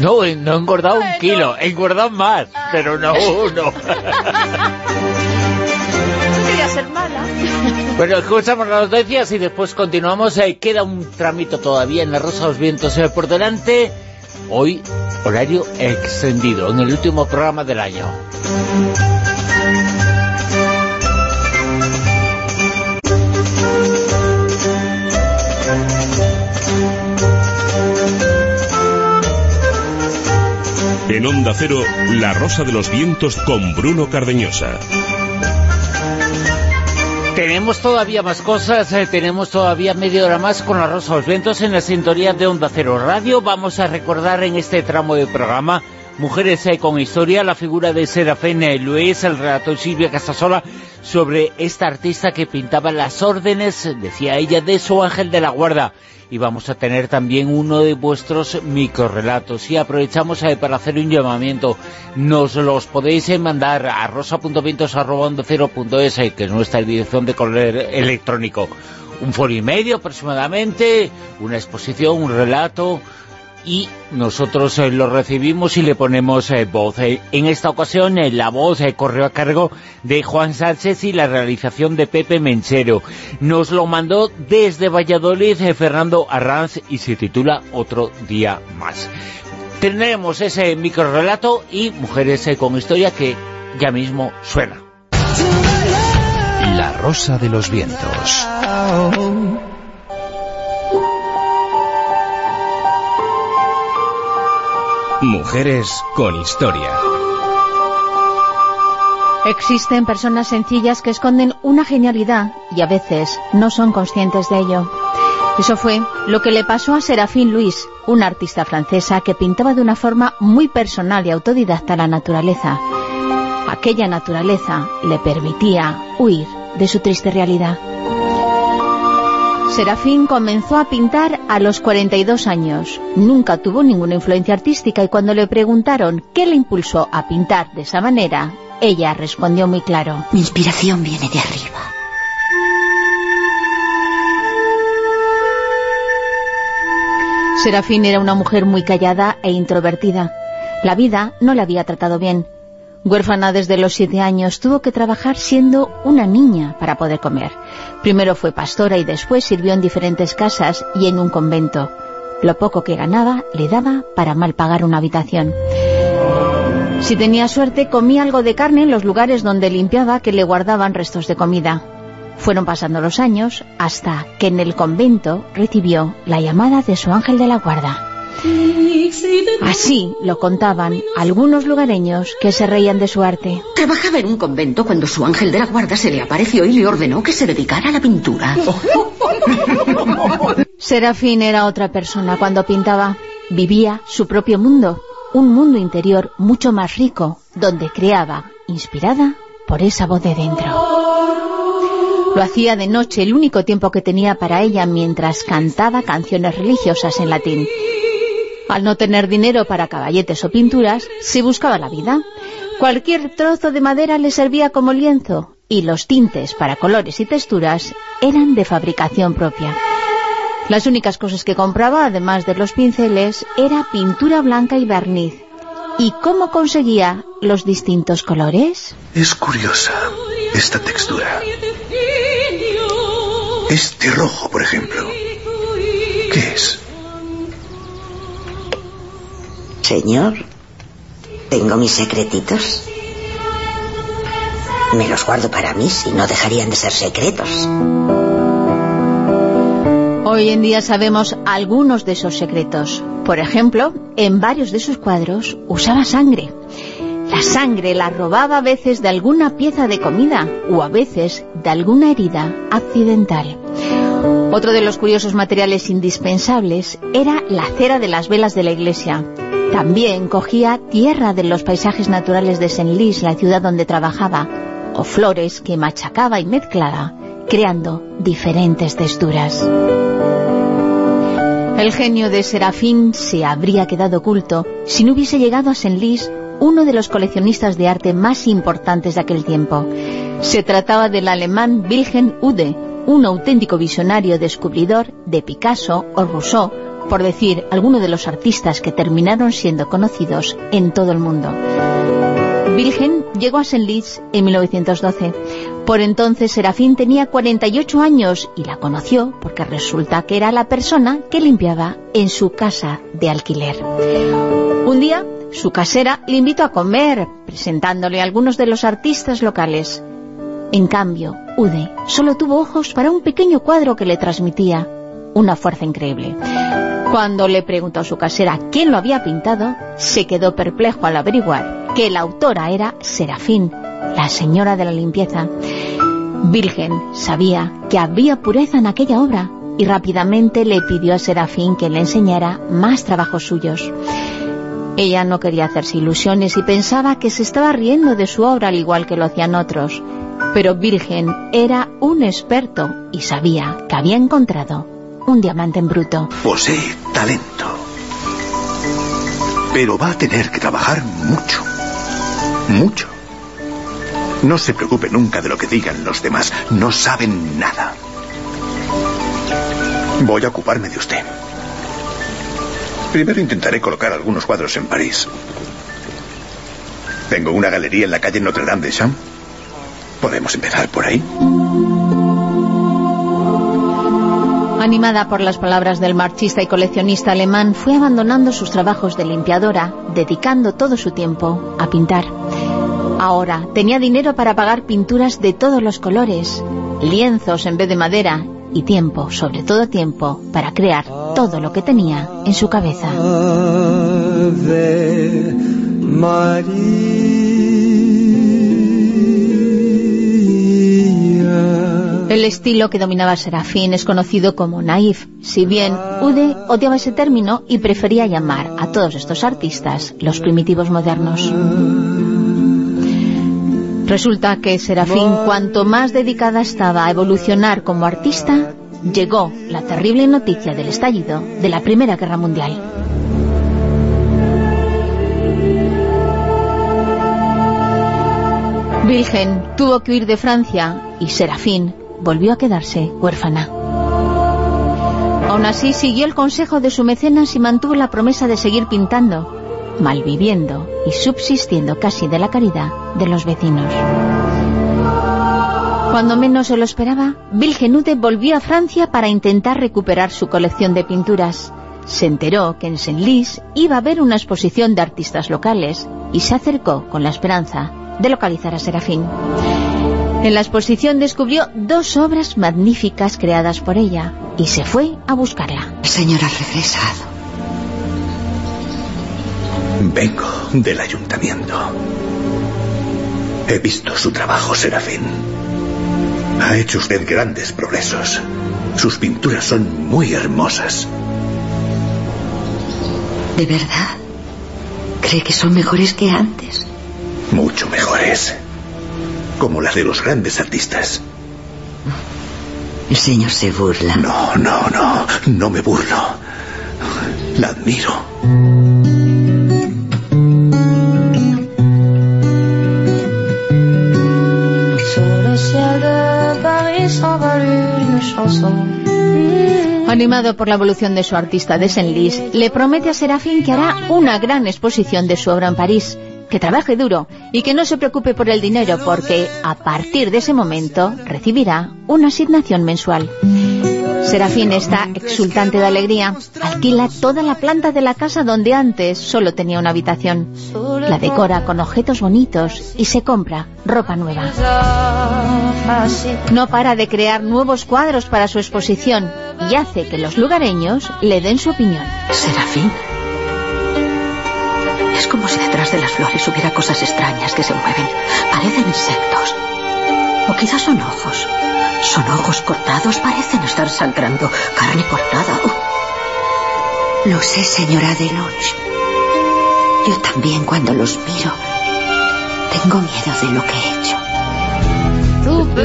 No, no he engordado un kilo, he engordado más, pero no uno.
quería ser mala.
Bueno, escuchamos las noticias y después continuamos. Eh, queda un tramito todavía en la Rosa de los Vientos eh, por delante. Hoy, horario extendido, en el último programa del año.
En Onda Cero, La Rosa de los Vientos con Bruno Cardeñosa.
Tenemos todavía más cosas, eh, tenemos todavía media hora más con la Rosa de los Vientos en la sintonía de Onda Cero Radio. Vamos a recordar en este tramo de programa Mujeres con Historia, la figura de Serafín eh, Luis, el relato de Silvia Casasola sobre esta artista que pintaba las órdenes, decía ella, de su ángel de la guarda. Y vamos a tener también uno de vuestros microrelatos. Y aprovechamos eh, para hacer un llamamiento. Nos los podéis eh, mandar a rosa.vientos.es, eh, que es nuestra dirección de correo electrónico. Un foro y medio aproximadamente, una exposición, un relato, y nosotros eh, lo recibimos y le ponemos eh, voz. Eh, en esta ocasión la voz corrió a cargo de Juan Sánchez y la realización de Pepe Menchero. Nos lo mandó desde Valladolid Fernando Arranz y se titula Otro día más. Tendremos ese microrelato y Mujeres con Historia que ya mismo suena.
La Rosa de los Vientos. Mujeres con Historia.
Existen personas sencillas que esconden una genialidad y a veces no son conscientes de ello. Eso fue lo que le pasó a Serafín Luis, una artista francesa que pintaba de una forma muy personal y autodidacta la naturaleza. Aquella naturaleza le permitía huir de su triste realidad. Serafín comenzó a pintar a los 42 años. Nunca tuvo ninguna influencia artística y cuando le preguntaron qué le impulsó a pintar de esa manera, ella respondió muy claro.
Mi inspiración viene de arriba.
Serafín era una mujer muy callada e introvertida. La vida no la había tratado bien. Huérfana desde los siete años, tuvo que trabajar siendo una niña para poder comer. Primero fue pastora y después sirvió en diferentes casas y en un convento. Lo poco que ganaba le daba para mal pagar una habitación. Si tenía suerte, comía algo de carne en los lugares donde limpiaba que le guardaban restos de comida. Fueron pasando los años hasta que en el convento recibió la llamada de su ángel de la guarda. Así lo contaban algunos lugareños que se reían de su arte.
Trabajaba en un convento cuando su ángel de la guarda se le apareció y le ordenó que se dedicara a la pintura.
Serafín era otra persona cuando pintaba. Vivía su propio mundo, un mundo interior mucho más rico, donde creaba, inspirada por esa voz de dentro. Lo hacía de noche, el único tiempo que tenía para ella mientras cantaba canciones religiosas en latín. Al no tener dinero para caballetes o pinturas, se buscaba la vida. Cualquier trozo de madera le servía como lienzo y los tintes para colores y texturas eran de fabricación propia. Las únicas cosas que compraba, además de los pinceles, era pintura blanca y barniz. ¿Y cómo conseguía los distintos colores?
Es curiosa esta textura. Este rojo, por ejemplo. ¿Qué es?
Señor, tengo mis secretitos. Me los guardo para mí, si no dejarían de ser secretos.
Hoy en día sabemos algunos de esos secretos. Por ejemplo, en varios de sus cuadros usaba sangre. La sangre la robaba a veces de alguna pieza de comida o a veces de alguna herida accidental. Otro de los curiosos materiales indispensables era la cera de las velas de la iglesia. También cogía tierra de los paisajes naturales de Senlis, la ciudad donde trabajaba, o flores que machacaba y mezclaba, creando diferentes texturas. El genio de Serafín se habría quedado oculto si no hubiese llegado a Senlis uno de los coleccionistas de arte más importantes de aquel tiempo. Se trataba del alemán Wilhelm Ude, un auténtico visionario descubridor de Picasso o Rousseau, por decir alguno de los artistas que terminaron siendo conocidos en todo el mundo. Wilhelm llegó a Senlis en 1912. Por entonces Serafín tenía 48 años y la conoció porque resulta que era la persona que limpiaba en su casa de alquiler. Un día, su casera le invitó a comer, presentándole a algunos de los artistas locales. En cambio, Ude solo tuvo ojos para un pequeño cuadro que le transmitía una fuerza increíble. Cuando le preguntó a su casera quién lo había pintado, se quedó perplejo al averiguar que la autora era Serafín, la señora de la limpieza. Virgen sabía que había pureza en aquella obra y rápidamente le pidió a Serafín que le enseñara más trabajos suyos. Ella no quería hacerse ilusiones y pensaba que se estaba riendo de su obra al igual que lo hacían otros. Pero Virgen era un experto y sabía que había encontrado un diamante en bruto.
Posee talento. Pero va a tener que trabajar mucho. Mucho. No se preocupe nunca de lo que digan los demás. No saben nada. Voy a ocuparme de usted. Primero intentaré colocar algunos cuadros en París. Tengo una galería en la calle Notre Dame de Champs. Podemos empezar por ahí.
Animada por las palabras del marchista y coleccionista alemán, fue abandonando sus trabajos de limpiadora, dedicando todo su tiempo a pintar. Ahora tenía dinero para pagar pinturas de todos los colores, lienzos en vez de madera y tiempo, sobre todo tiempo, para crear todo lo que tenía en su cabeza. El estilo que dominaba Serafín es conocido como naif, si bien Ude odiaba ese término y prefería llamar a todos estos artistas los primitivos modernos. Resulta que Serafín, cuanto más dedicada estaba a evolucionar como artista, llegó la terrible noticia del estallido de la Primera Guerra Mundial. Virgen tuvo que huir de Francia y Serafín volvió a quedarse huérfana. Aún así siguió el consejo de su mecenas y mantuvo la promesa de seguir pintando, malviviendo y subsistiendo casi de la caridad de los vecinos. Cuando menos se lo esperaba, Vilgenude volvió a Francia para intentar recuperar su colección de pinturas. se enteró que en Senlis iba a haber una exposición de artistas locales y se acercó con la esperanza de localizar a Serafín. En la exposición descubrió dos obras magníficas creadas por ella y se fue a buscarla.
Señora, ha regresado.
Vengo del ayuntamiento. He visto su trabajo, Serafín. Ha hecho usted grandes progresos. Sus pinturas son muy hermosas.
¿De verdad? ¿Cree que son mejores que antes?
Mucho mejores. Como las de los grandes artistas.
El señor se burla.
No, no, no. No me burlo. La admiro.
Animado por la evolución de su artista de Senlis, le promete a Serafín que hará una gran exposición de su obra en París, que trabaje duro y que no se preocupe por el dinero porque a partir de ese momento recibirá una asignación mensual. Serafín está exultante de alegría. Alquila toda la planta de la casa donde antes solo tenía una habitación. La decora con objetos bonitos y se compra ropa nueva. No para de crear nuevos cuadros para su exposición y hace que los lugareños le den su opinión.
¿Serafín? Es como si detrás de las flores hubiera cosas extrañas que se mueven. Parecen insectos. O quizás son ojos. Son ojos cortados, parecen estar sangrando. Carne cortada. Oh. Lo sé, señora Deloche. Yo también cuando los miro tengo miedo de lo que he hecho.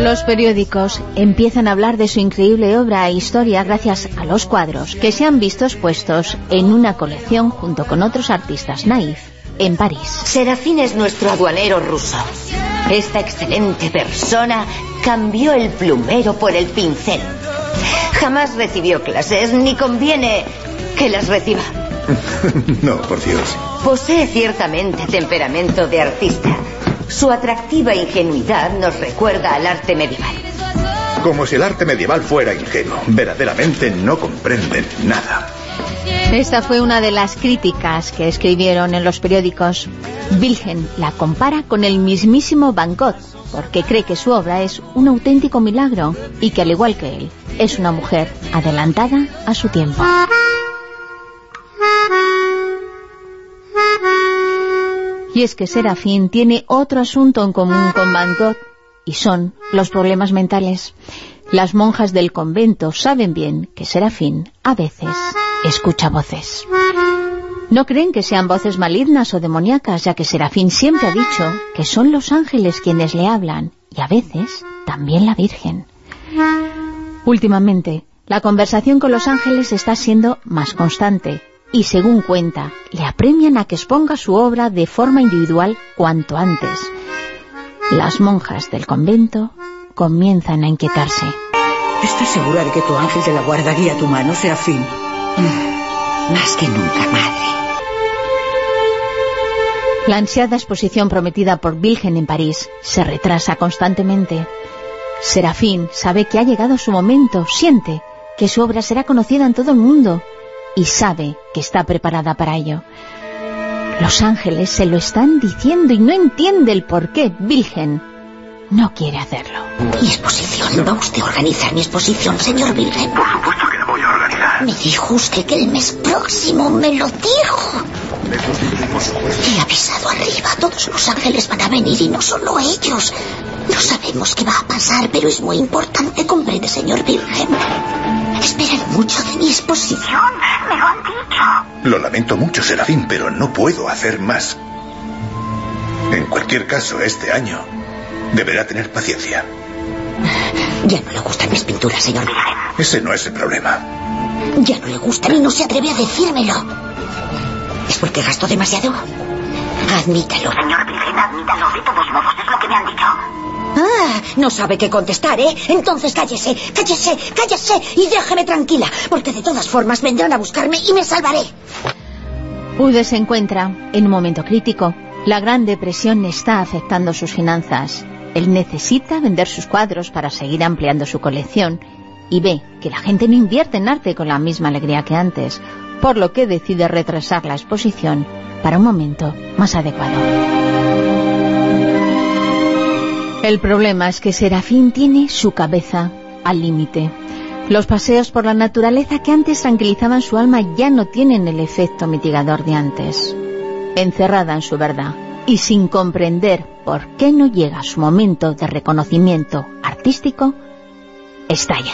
Los periódicos empiezan a hablar de su increíble obra e historia gracias a los cuadros que se han visto expuestos en una colección junto con otros artistas naif en París.
Serafín es nuestro aduanero ruso. Esta excelente persona cambió el plumero por el pincel. Jamás recibió clases, ni conviene que las reciba.
no, por Dios.
Posee ciertamente temperamento de artista. Su atractiva ingenuidad nos recuerda al arte medieval.
Como si el arte medieval fuera ingenuo. Verdaderamente no comprenden nada.
Esta fue una de las críticas que escribieron en los periódicos. Wilhelm la compara con el mismísimo Van Gogh, porque cree que su obra es un auténtico milagro y que al igual que él, es una mujer adelantada a su tiempo. Y es que Serafín tiene otro asunto en común con Van Gogh, y son los problemas mentales. Las monjas del convento saben bien que Serafín, a veces, escucha voces. No creen que sean voces malignas o demoníacas, ya que Serafín siempre ha dicho que son los ángeles quienes le hablan, y a veces también la Virgen. Últimamente, la conversación con los ángeles está siendo más constante, y según cuenta, le apremian a que exponga su obra de forma individual cuanto antes. Las monjas del convento comienzan a inquietarse.
¿Estás segura de que tu ángel de la guarda guía tu mano, Serafín? Más que nunca, madre.
La ansiada exposición prometida por Wilhelm en París se retrasa constantemente. Serafín sabe que ha llegado su momento, siente que su obra será conocida en todo el mundo y sabe que está preparada para ello. Los ángeles se lo están diciendo y no entiende el por qué Wilhelm no quiere hacerlo.
Mi exposición. ¿Va usted a organizar mi exposición, señor Wilhelm?
Por supuesto que organizar.
Me dijo usted que el mes próximo me lo dijo. He avisado arriba. Todos los ángeles van a venir y no solo ellos. No sabemos qué va a pasar, pero es muy importante, comprende, señor Wilhelm. Esperan mucho de mi exposición. Me lo han dicho.
Lo lamento mucho, Serafín, pero no puedo hacer más. En cualquier caso, este año deberá tener paciencia.
Ya no le gustan mis pinturas, señor Wilhelm.
Ese no es el problema.
Ya no le gustan y no se atreve a decírmelo. ¿Es porque gasto demasiado? Admítalo. Señor Wilhelm, admítalo. De todos modos, es lo que me han dicho. Ah, no sabe qué contestar, ¿eh? Entonces cállese, cállese, cállese y déjeme tranquila, porque de todas formas vendrán a buscarme y me salvaré.
Ude se encuentra en un momento crítico. La Gran Depresión está afectando sus finanzas. Él necesita vender sus cuadros para seguir ampliando su colección y ve que la gente no invierte en arte con la misma alegría que antes, por lo que decide retrasar la exposición para un momento más adecuado. El problema es que Serafín tiene su cabeza al límite. Los paseos por la naturaleza que antes tranquilizaban su alma ya no tienen el efecto mitigador de antes. Encerrada en su verdad y sin comprender por qué no llega su momento de reconocimiento artístico, estalla.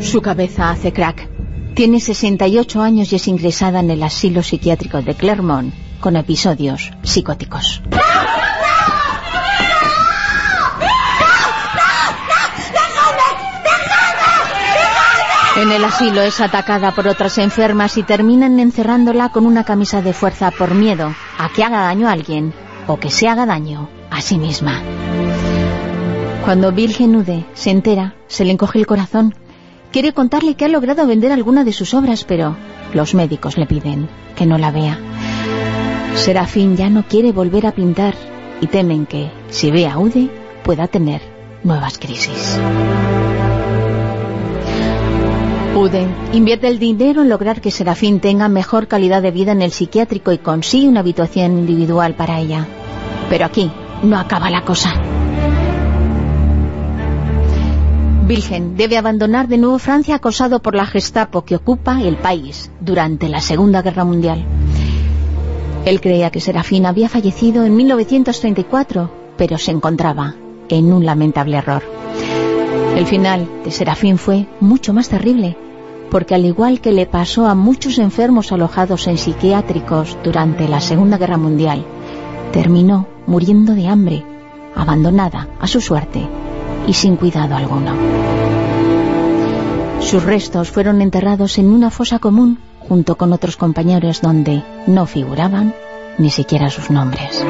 Su cabeza hace crack. Tiene 68 años y es ingresada en el asilo psiquiátrico de Clermont con episodios psicóticos. En el asilo es atacada por otras enfermas y terminan encerrándola con una camisa de fuerza por miedo a que haga daño a alguien o que se haga daño a sí misma. Cuando Virgen Ude se entera, se le encoge el corazón. Quiere contarle que ha logrado vender alguna de sus obras, pero los médicos le piden que no la vea. Serafín ya no quiere volver a pintar y temen que, si ve a Ude, pueda tener nuevas crisis. Ude invierte el dinero en lograr que Serafín tenga mejor calidad de vida en el psiquiátrico y consigue una habitación individual para ella. Pero aquí no acaba la cosa. Virgen debe abandonar de nuevo Francia acosado por la Gestapo que ocupa el país durante la Segunda Guerra Mundial. Él creía que Serafín había fallecido en 1934, pero se encontraba en un lamentable error. El final de Serafín fue mucho más terrible, porque al igual que le pasó a muchos enfermos alojados en psiquiátricos durante la Segunda Guerra Mundial, terminó muriendo de hambre, abandonada a su suerte y sin cuidado alguno. Sus restos fueron enterrados en una fosa común junto con otros compañeros donde no figuraban ni siquiera sus nombres.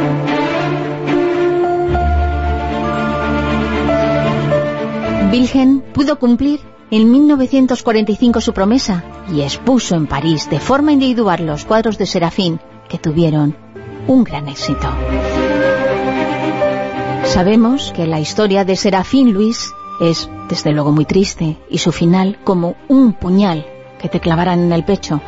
Wilhelm pudo cumplir en 1945 su promesa y expuso en París de forma individual los cuadros de Serafín que tuvieron un gran éxito. Sabemos que la historia de Serafín Luis es desde luego muy triste y su final como un puñal que te clavarán en el pecho.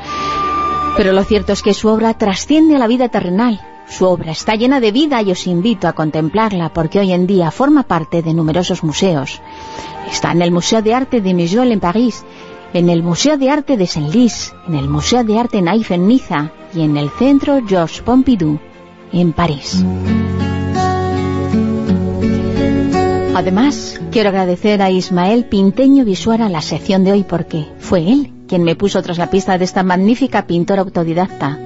Pero lo cierto es que su obra trasciende a la vida terrenal. Su obra está llena de vida y os invito a contemplarla porque hoy en día forma parte de numerosos museos. Está en el Museo de Arte de Mejeol en París, en el Museo de Arte de Saint-Lys, en el Museo de Arte Naif en Niza y en el Centro Georges Pompidou en París. Además, quiero agradecer a Ismael Pinteño Visuara la sección de hoy porque fue él quien me puso tras la pista de esta magnífica pintora autodidacta.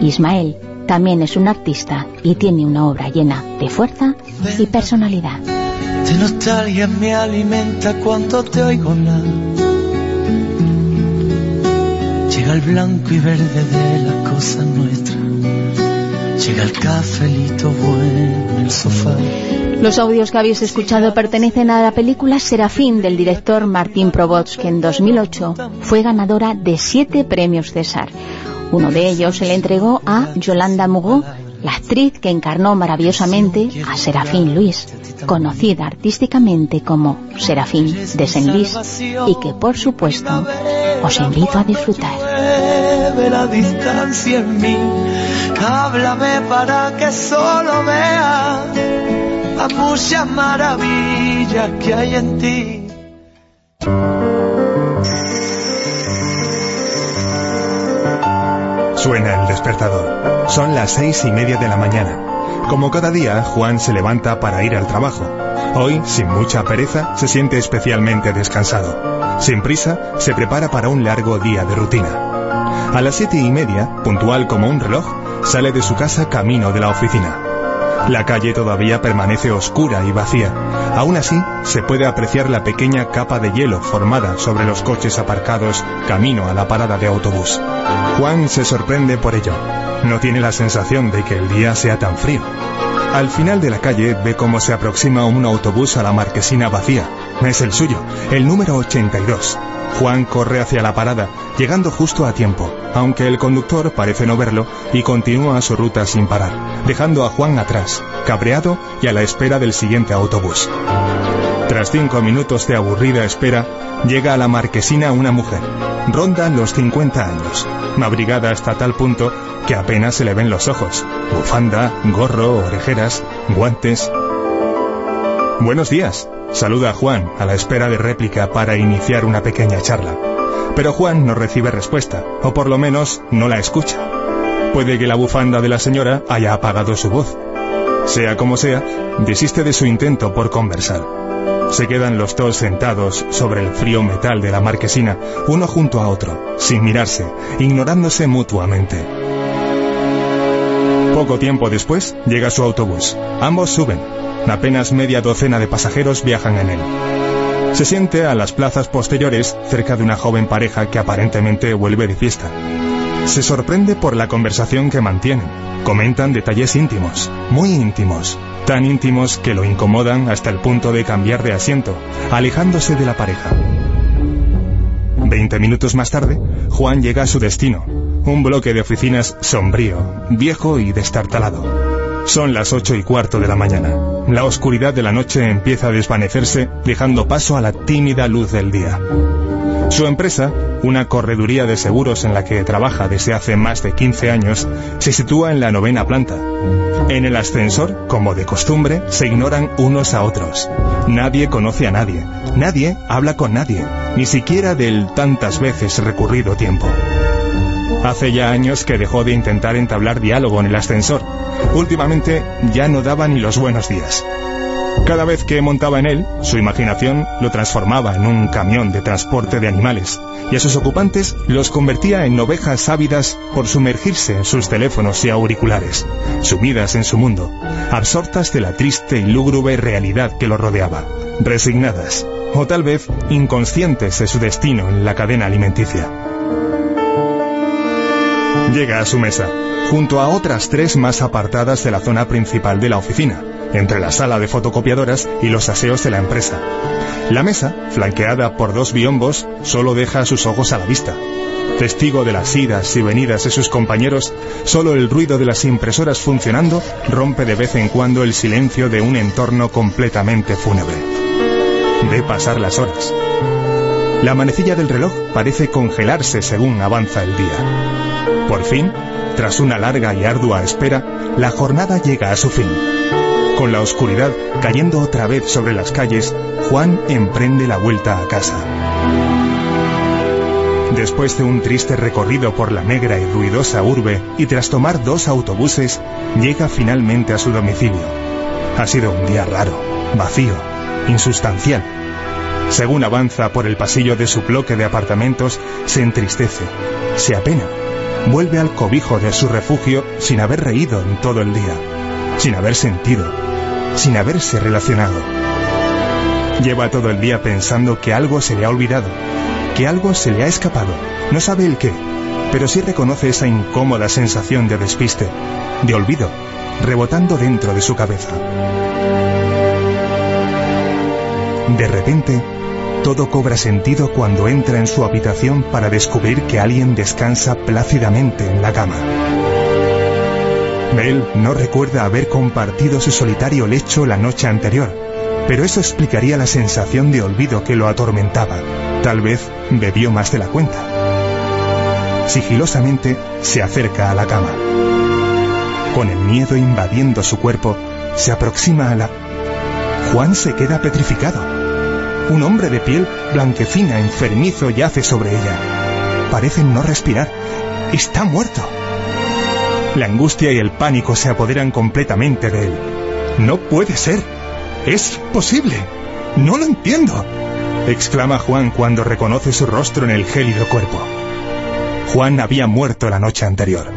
Ismael también es un artista y tiene una obra llena de fuerza y personalidad.
De nostalgia me alimenta cuando te oigo hablar. Llega el blanco y verde de las cosas nuestras. Llega el cafelito bueno en el sofá.
Los audios que habéis escuchado pertenecen a la película Serafín del director Martín Probots, que en 2008 fue ganadora de siete premios César. Uno de ellos se le entregó a Yolanda Mugó, la actriz que encarnó maravillosamente a Serafín Luis, conocida artísticamente como Serafín de Senlis, y que por supuesto os invito a disfrutar.
La distancia en mí.
Suena el despertador. Son las seis y media de la mañana. Como cada día, Juan se levanta para ir al trabajo. Hoy, sin mucha pereza, se siente especialmente descansado. Sin prisa, se prepara para un largo día de rutina. A las siete y media, puntual como un reloj, sale de su casa camino de la oficina. La calle todavía permanece oscura y vacía. Aún así, se puede apreciar la pequeña capa de hielo formada sobre los coches aparcados camino a la parada de autobús. Juan se sorprende por ello. No tiene la sensación de que el día sea tan frío. Al final de la calle ve cómo se aproxima un autobús a la marquesina vacía. Es el suyo, el número 82. Juan corre hacia la parada, llegando justo a tiempo, aunque el conductor parece no verlo y continúa su ruta sin parar, dejando a Juan atrás, cabreado y a la espera del siguiente autobús. Tras cinco minutos de aburrida espera, llega a la marquesina una mujer. Ronda los 50 años, abrigada hasta tal punto que apenas se le ven los ojos. Bufanda, gorro, orejeras, guantes. Buenos días, saluda a Juan a la espera de réplica para iniciar una pequeña charla. Pero Juan no recibe respuesta, o por lo menos no la escucha. Puede que la bufanda de la señora haya apagado su voz. Sea como sea, desiste de su intento por conversar. Se quedan los dos sentados sobre el frío metal de la marquesina, uno junto a otro, sin mirarse, ignorándose mutuamente. Poco tiempo después llega su autobús. Ambos suben. Apenas media docena de pasajeros viajan en él. Se siente a las plazas posteriores cerca de una joven pareja que aparentemente vuelve de fiesta. Se sorprende por la conversación que mantienen. Comentan detalles íntimos, muy íntimos, tan íntimos que lo incomodan hasta el punto de cambiar de asiento, alejándose de la pareja. Veinte minutos más tarde, Juan llega a su destino, un bloque de oficinas sombrío, viejo y destartalado. Son las ocho y cuarto de la mañana. La oscuridad de la noche empieza a desvanecerse, dejando paso a la tímida luz del día. Su empresa, una correduría de seguros en la que trabaja desde hace más de 15 años, se sitúa en la novena planta. En el ascensor, como de costumbre, se ignoran unos a otros. Nadie conoce a nadie, nadie habla con nadie, ni siquiera del tantas veces recurrido tiempo. Hace ya años que dejó de intentar entablar diálogo en el ascensor. Últimamente ya no daba ni los buenos días. Cada vez que montaba en él, su imaginación lo transformaba en un camión de transporte de animales y a sus ocupantes los convertía en ovejas ávidas por sumergirse en sus teléfonos y auriculares, sumidas en su mundo, absortas de la triste y lúgubre realidad que lo rodeaba, resignadas o tal vez inconscientes de su destino en la cadena alimenticia. Llega a su mesa, junto a otras tres más apartadas de la zona principal de la oficina, entre la sala de fotocopiadoras y los aseos de la empresa. La mesa, flanqueada por dos biombos, solo deja sus ojos a la vista. Testigo de las idas y venidas de sus compañeros, solo el ruido de las impresoras funcionando rompe de vez en cuando el silencio de un entorno completamente fúnebre. Ve pasar las horas. La manecilla del reloj parece congelarse según avanza el día. Por fin, tras una larga y ardua espera, la jornada llega a su fin. Con la oscuridad cayendo otra vez sobre las calles, Juan emprende la vuelta a casa. Después de un triste recorrido por la negra y ruidosa urbe y tras tomar dos autobuses, llega finalmente a su domicilio. Ha sido un día raro, vacío, insustancial. Según avanza por el pasillo de su bloque de apartamentos, se entristece, se apena, vuelve al cobijo de su refugio sin haber reído en todo el día, sin haber sentido, sin haberse relacionado. Lleva todo el día pensando que algo se le ha olvidado, que algo se le ha escapado, no sabe el qué, pero sí reconoce esa incómoda sensación de despiste, de olvido, rebotando dentro de su cabeza. De repente, todo cobra sentido cuando entra en su habitación para descubrir que alguien descansa plácidamente en la cama. Él no recuerda haber compartido su solitario lecho la noche anterior, pero eso explicaría la sensación de olvido que lo atormentaba. Tal vez bebió más de la cuenta. Sigilosamente se acerca a la cama. Con el miedo invadiendo su cuerpo, se aproxima a la... Juan se queda petrificado. Un hombre de piel blanquecina, enfermizo, yace sobre ella. Parece no respirar. Está muerto. La angustia y el pánico se apoderan completamente de él. No puede ser. Es posible. No lo entiendo. exclama Juan cuando reconoce su rostro en el gélido cuerpo. Juan había muerto la noche anterior.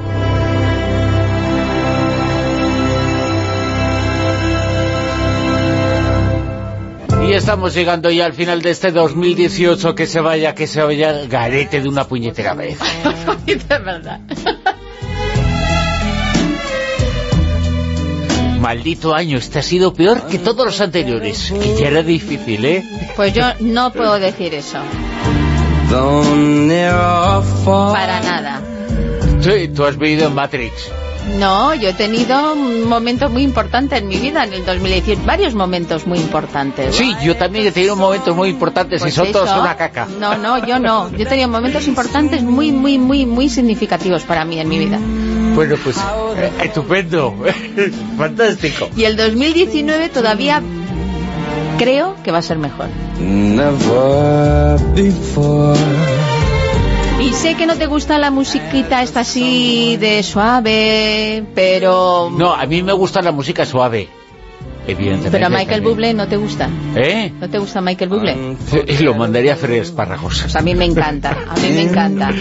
Y estamos llegando ya al final de este 2018, que se vaya, que se vaya el garete de una puñetera vez.
es verdad.
Maldito año, este ha sido peor que todos los anteriores. Que ya era difícil, ¿eh?
Pues yo no puedo decir eso. Para nada.
Sí, tú has vivido en Matrix.
No, yo he tenido momentos muy importantes en mi vida en el 2018, varios momentos muy importantes.
Sí, yo también he tenido momentos muy importantes
Pues
y son todos una caca.
No, no, yo no. Yo he tenido momentos importantes muy, muy, muy, muy significativos para mí en mi vida.
Bueno, pues eh, estupendo, fantástico.
Y el 2019 todavía creo que va a ser mejor.
Never before.
Y sé que no te gusta la musiquita esta así de suave, pero...
No, a mí me gusta la música suave, evidentemente.
Pero a Michael. Bublé no te gusta.
¿Eh?
¿No te gusta Michael Bublé?
Y lo mandaría a freír espárragos.
Pues a mí me encanta, a mí me encanta.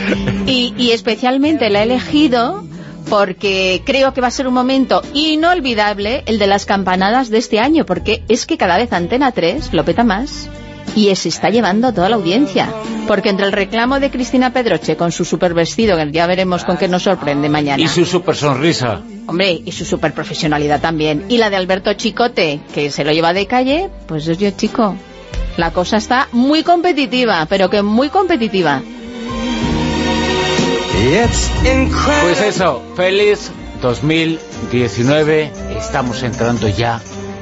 Y, y especialmente la he elegido porque creo que va a ser un momento inolvidable el de las campanadas de este año, porque es que cada vez Antena 3 lo peta más y se está llevando a toda la audiencia. Porque entre el reclamo de Cristina Pedroche con su super vestido, que ya veremos con qué nos sorprende mañana,
Y su super sonrisa.
hombre, y su super profesionalidad también, y la de Alberto Chicote, que se lo lleva de calle, pues es yo chico. La cosa está muy competitiva, pero que muy competitiva.
Pues eso, feliz 2019, estamos entrando ya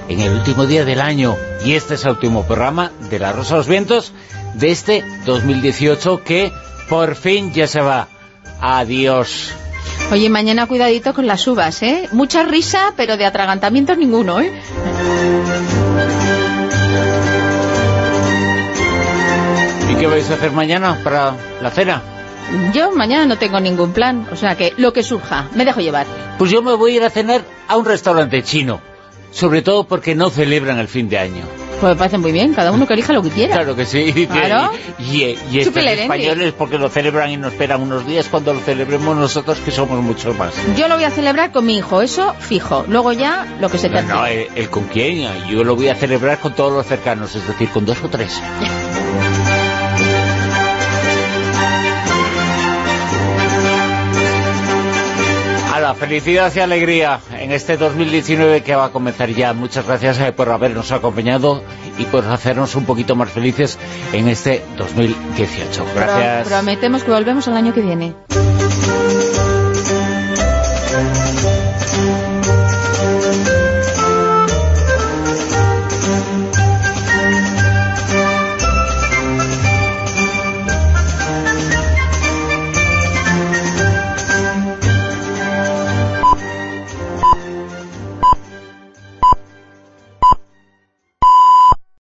en el último día del año y este es el último programa de La Rosa de los Vientos de este 2018 que por fin ya se va. Adiós.
Oye, mañana cuidadito con las uvas, ¿eh? Mucha risa, pero de atragantamientos ninguno, ¿eh?
¿Y qué vais a hacer mañana para la cena?
Yo mañana no tengo ningún plan, o sea que lo que surja, me dejo llevar.
Pues yo me voy a ir a cenar a un restaurante chino, sobre todo porque no celebran el fin de año.
Pues me parece muy bien, cada uno que elija lo que quiera.
Claro que sí.
Claro.
Y, y estos
Chúpele,
españoles porque lo celebran y nos esperan unos días cuando lo celebremos nosotros que somos muchos más.
Yo lo voy a celebrar con mi hijo, eso fijo. Luego ya lo que se
No,
te
no, el, el con quién, yo lo voy a celebrar con todos los cercanos, es decir, con dos o tres. A la felicidad y alegría en este 2019 que va a comenzar ya. Muchas gracias eh, por habernos acompañado y por hacernos un poquito más felices en este 2018. Gracias.
Pro- prometemos que volvemos el año que viene.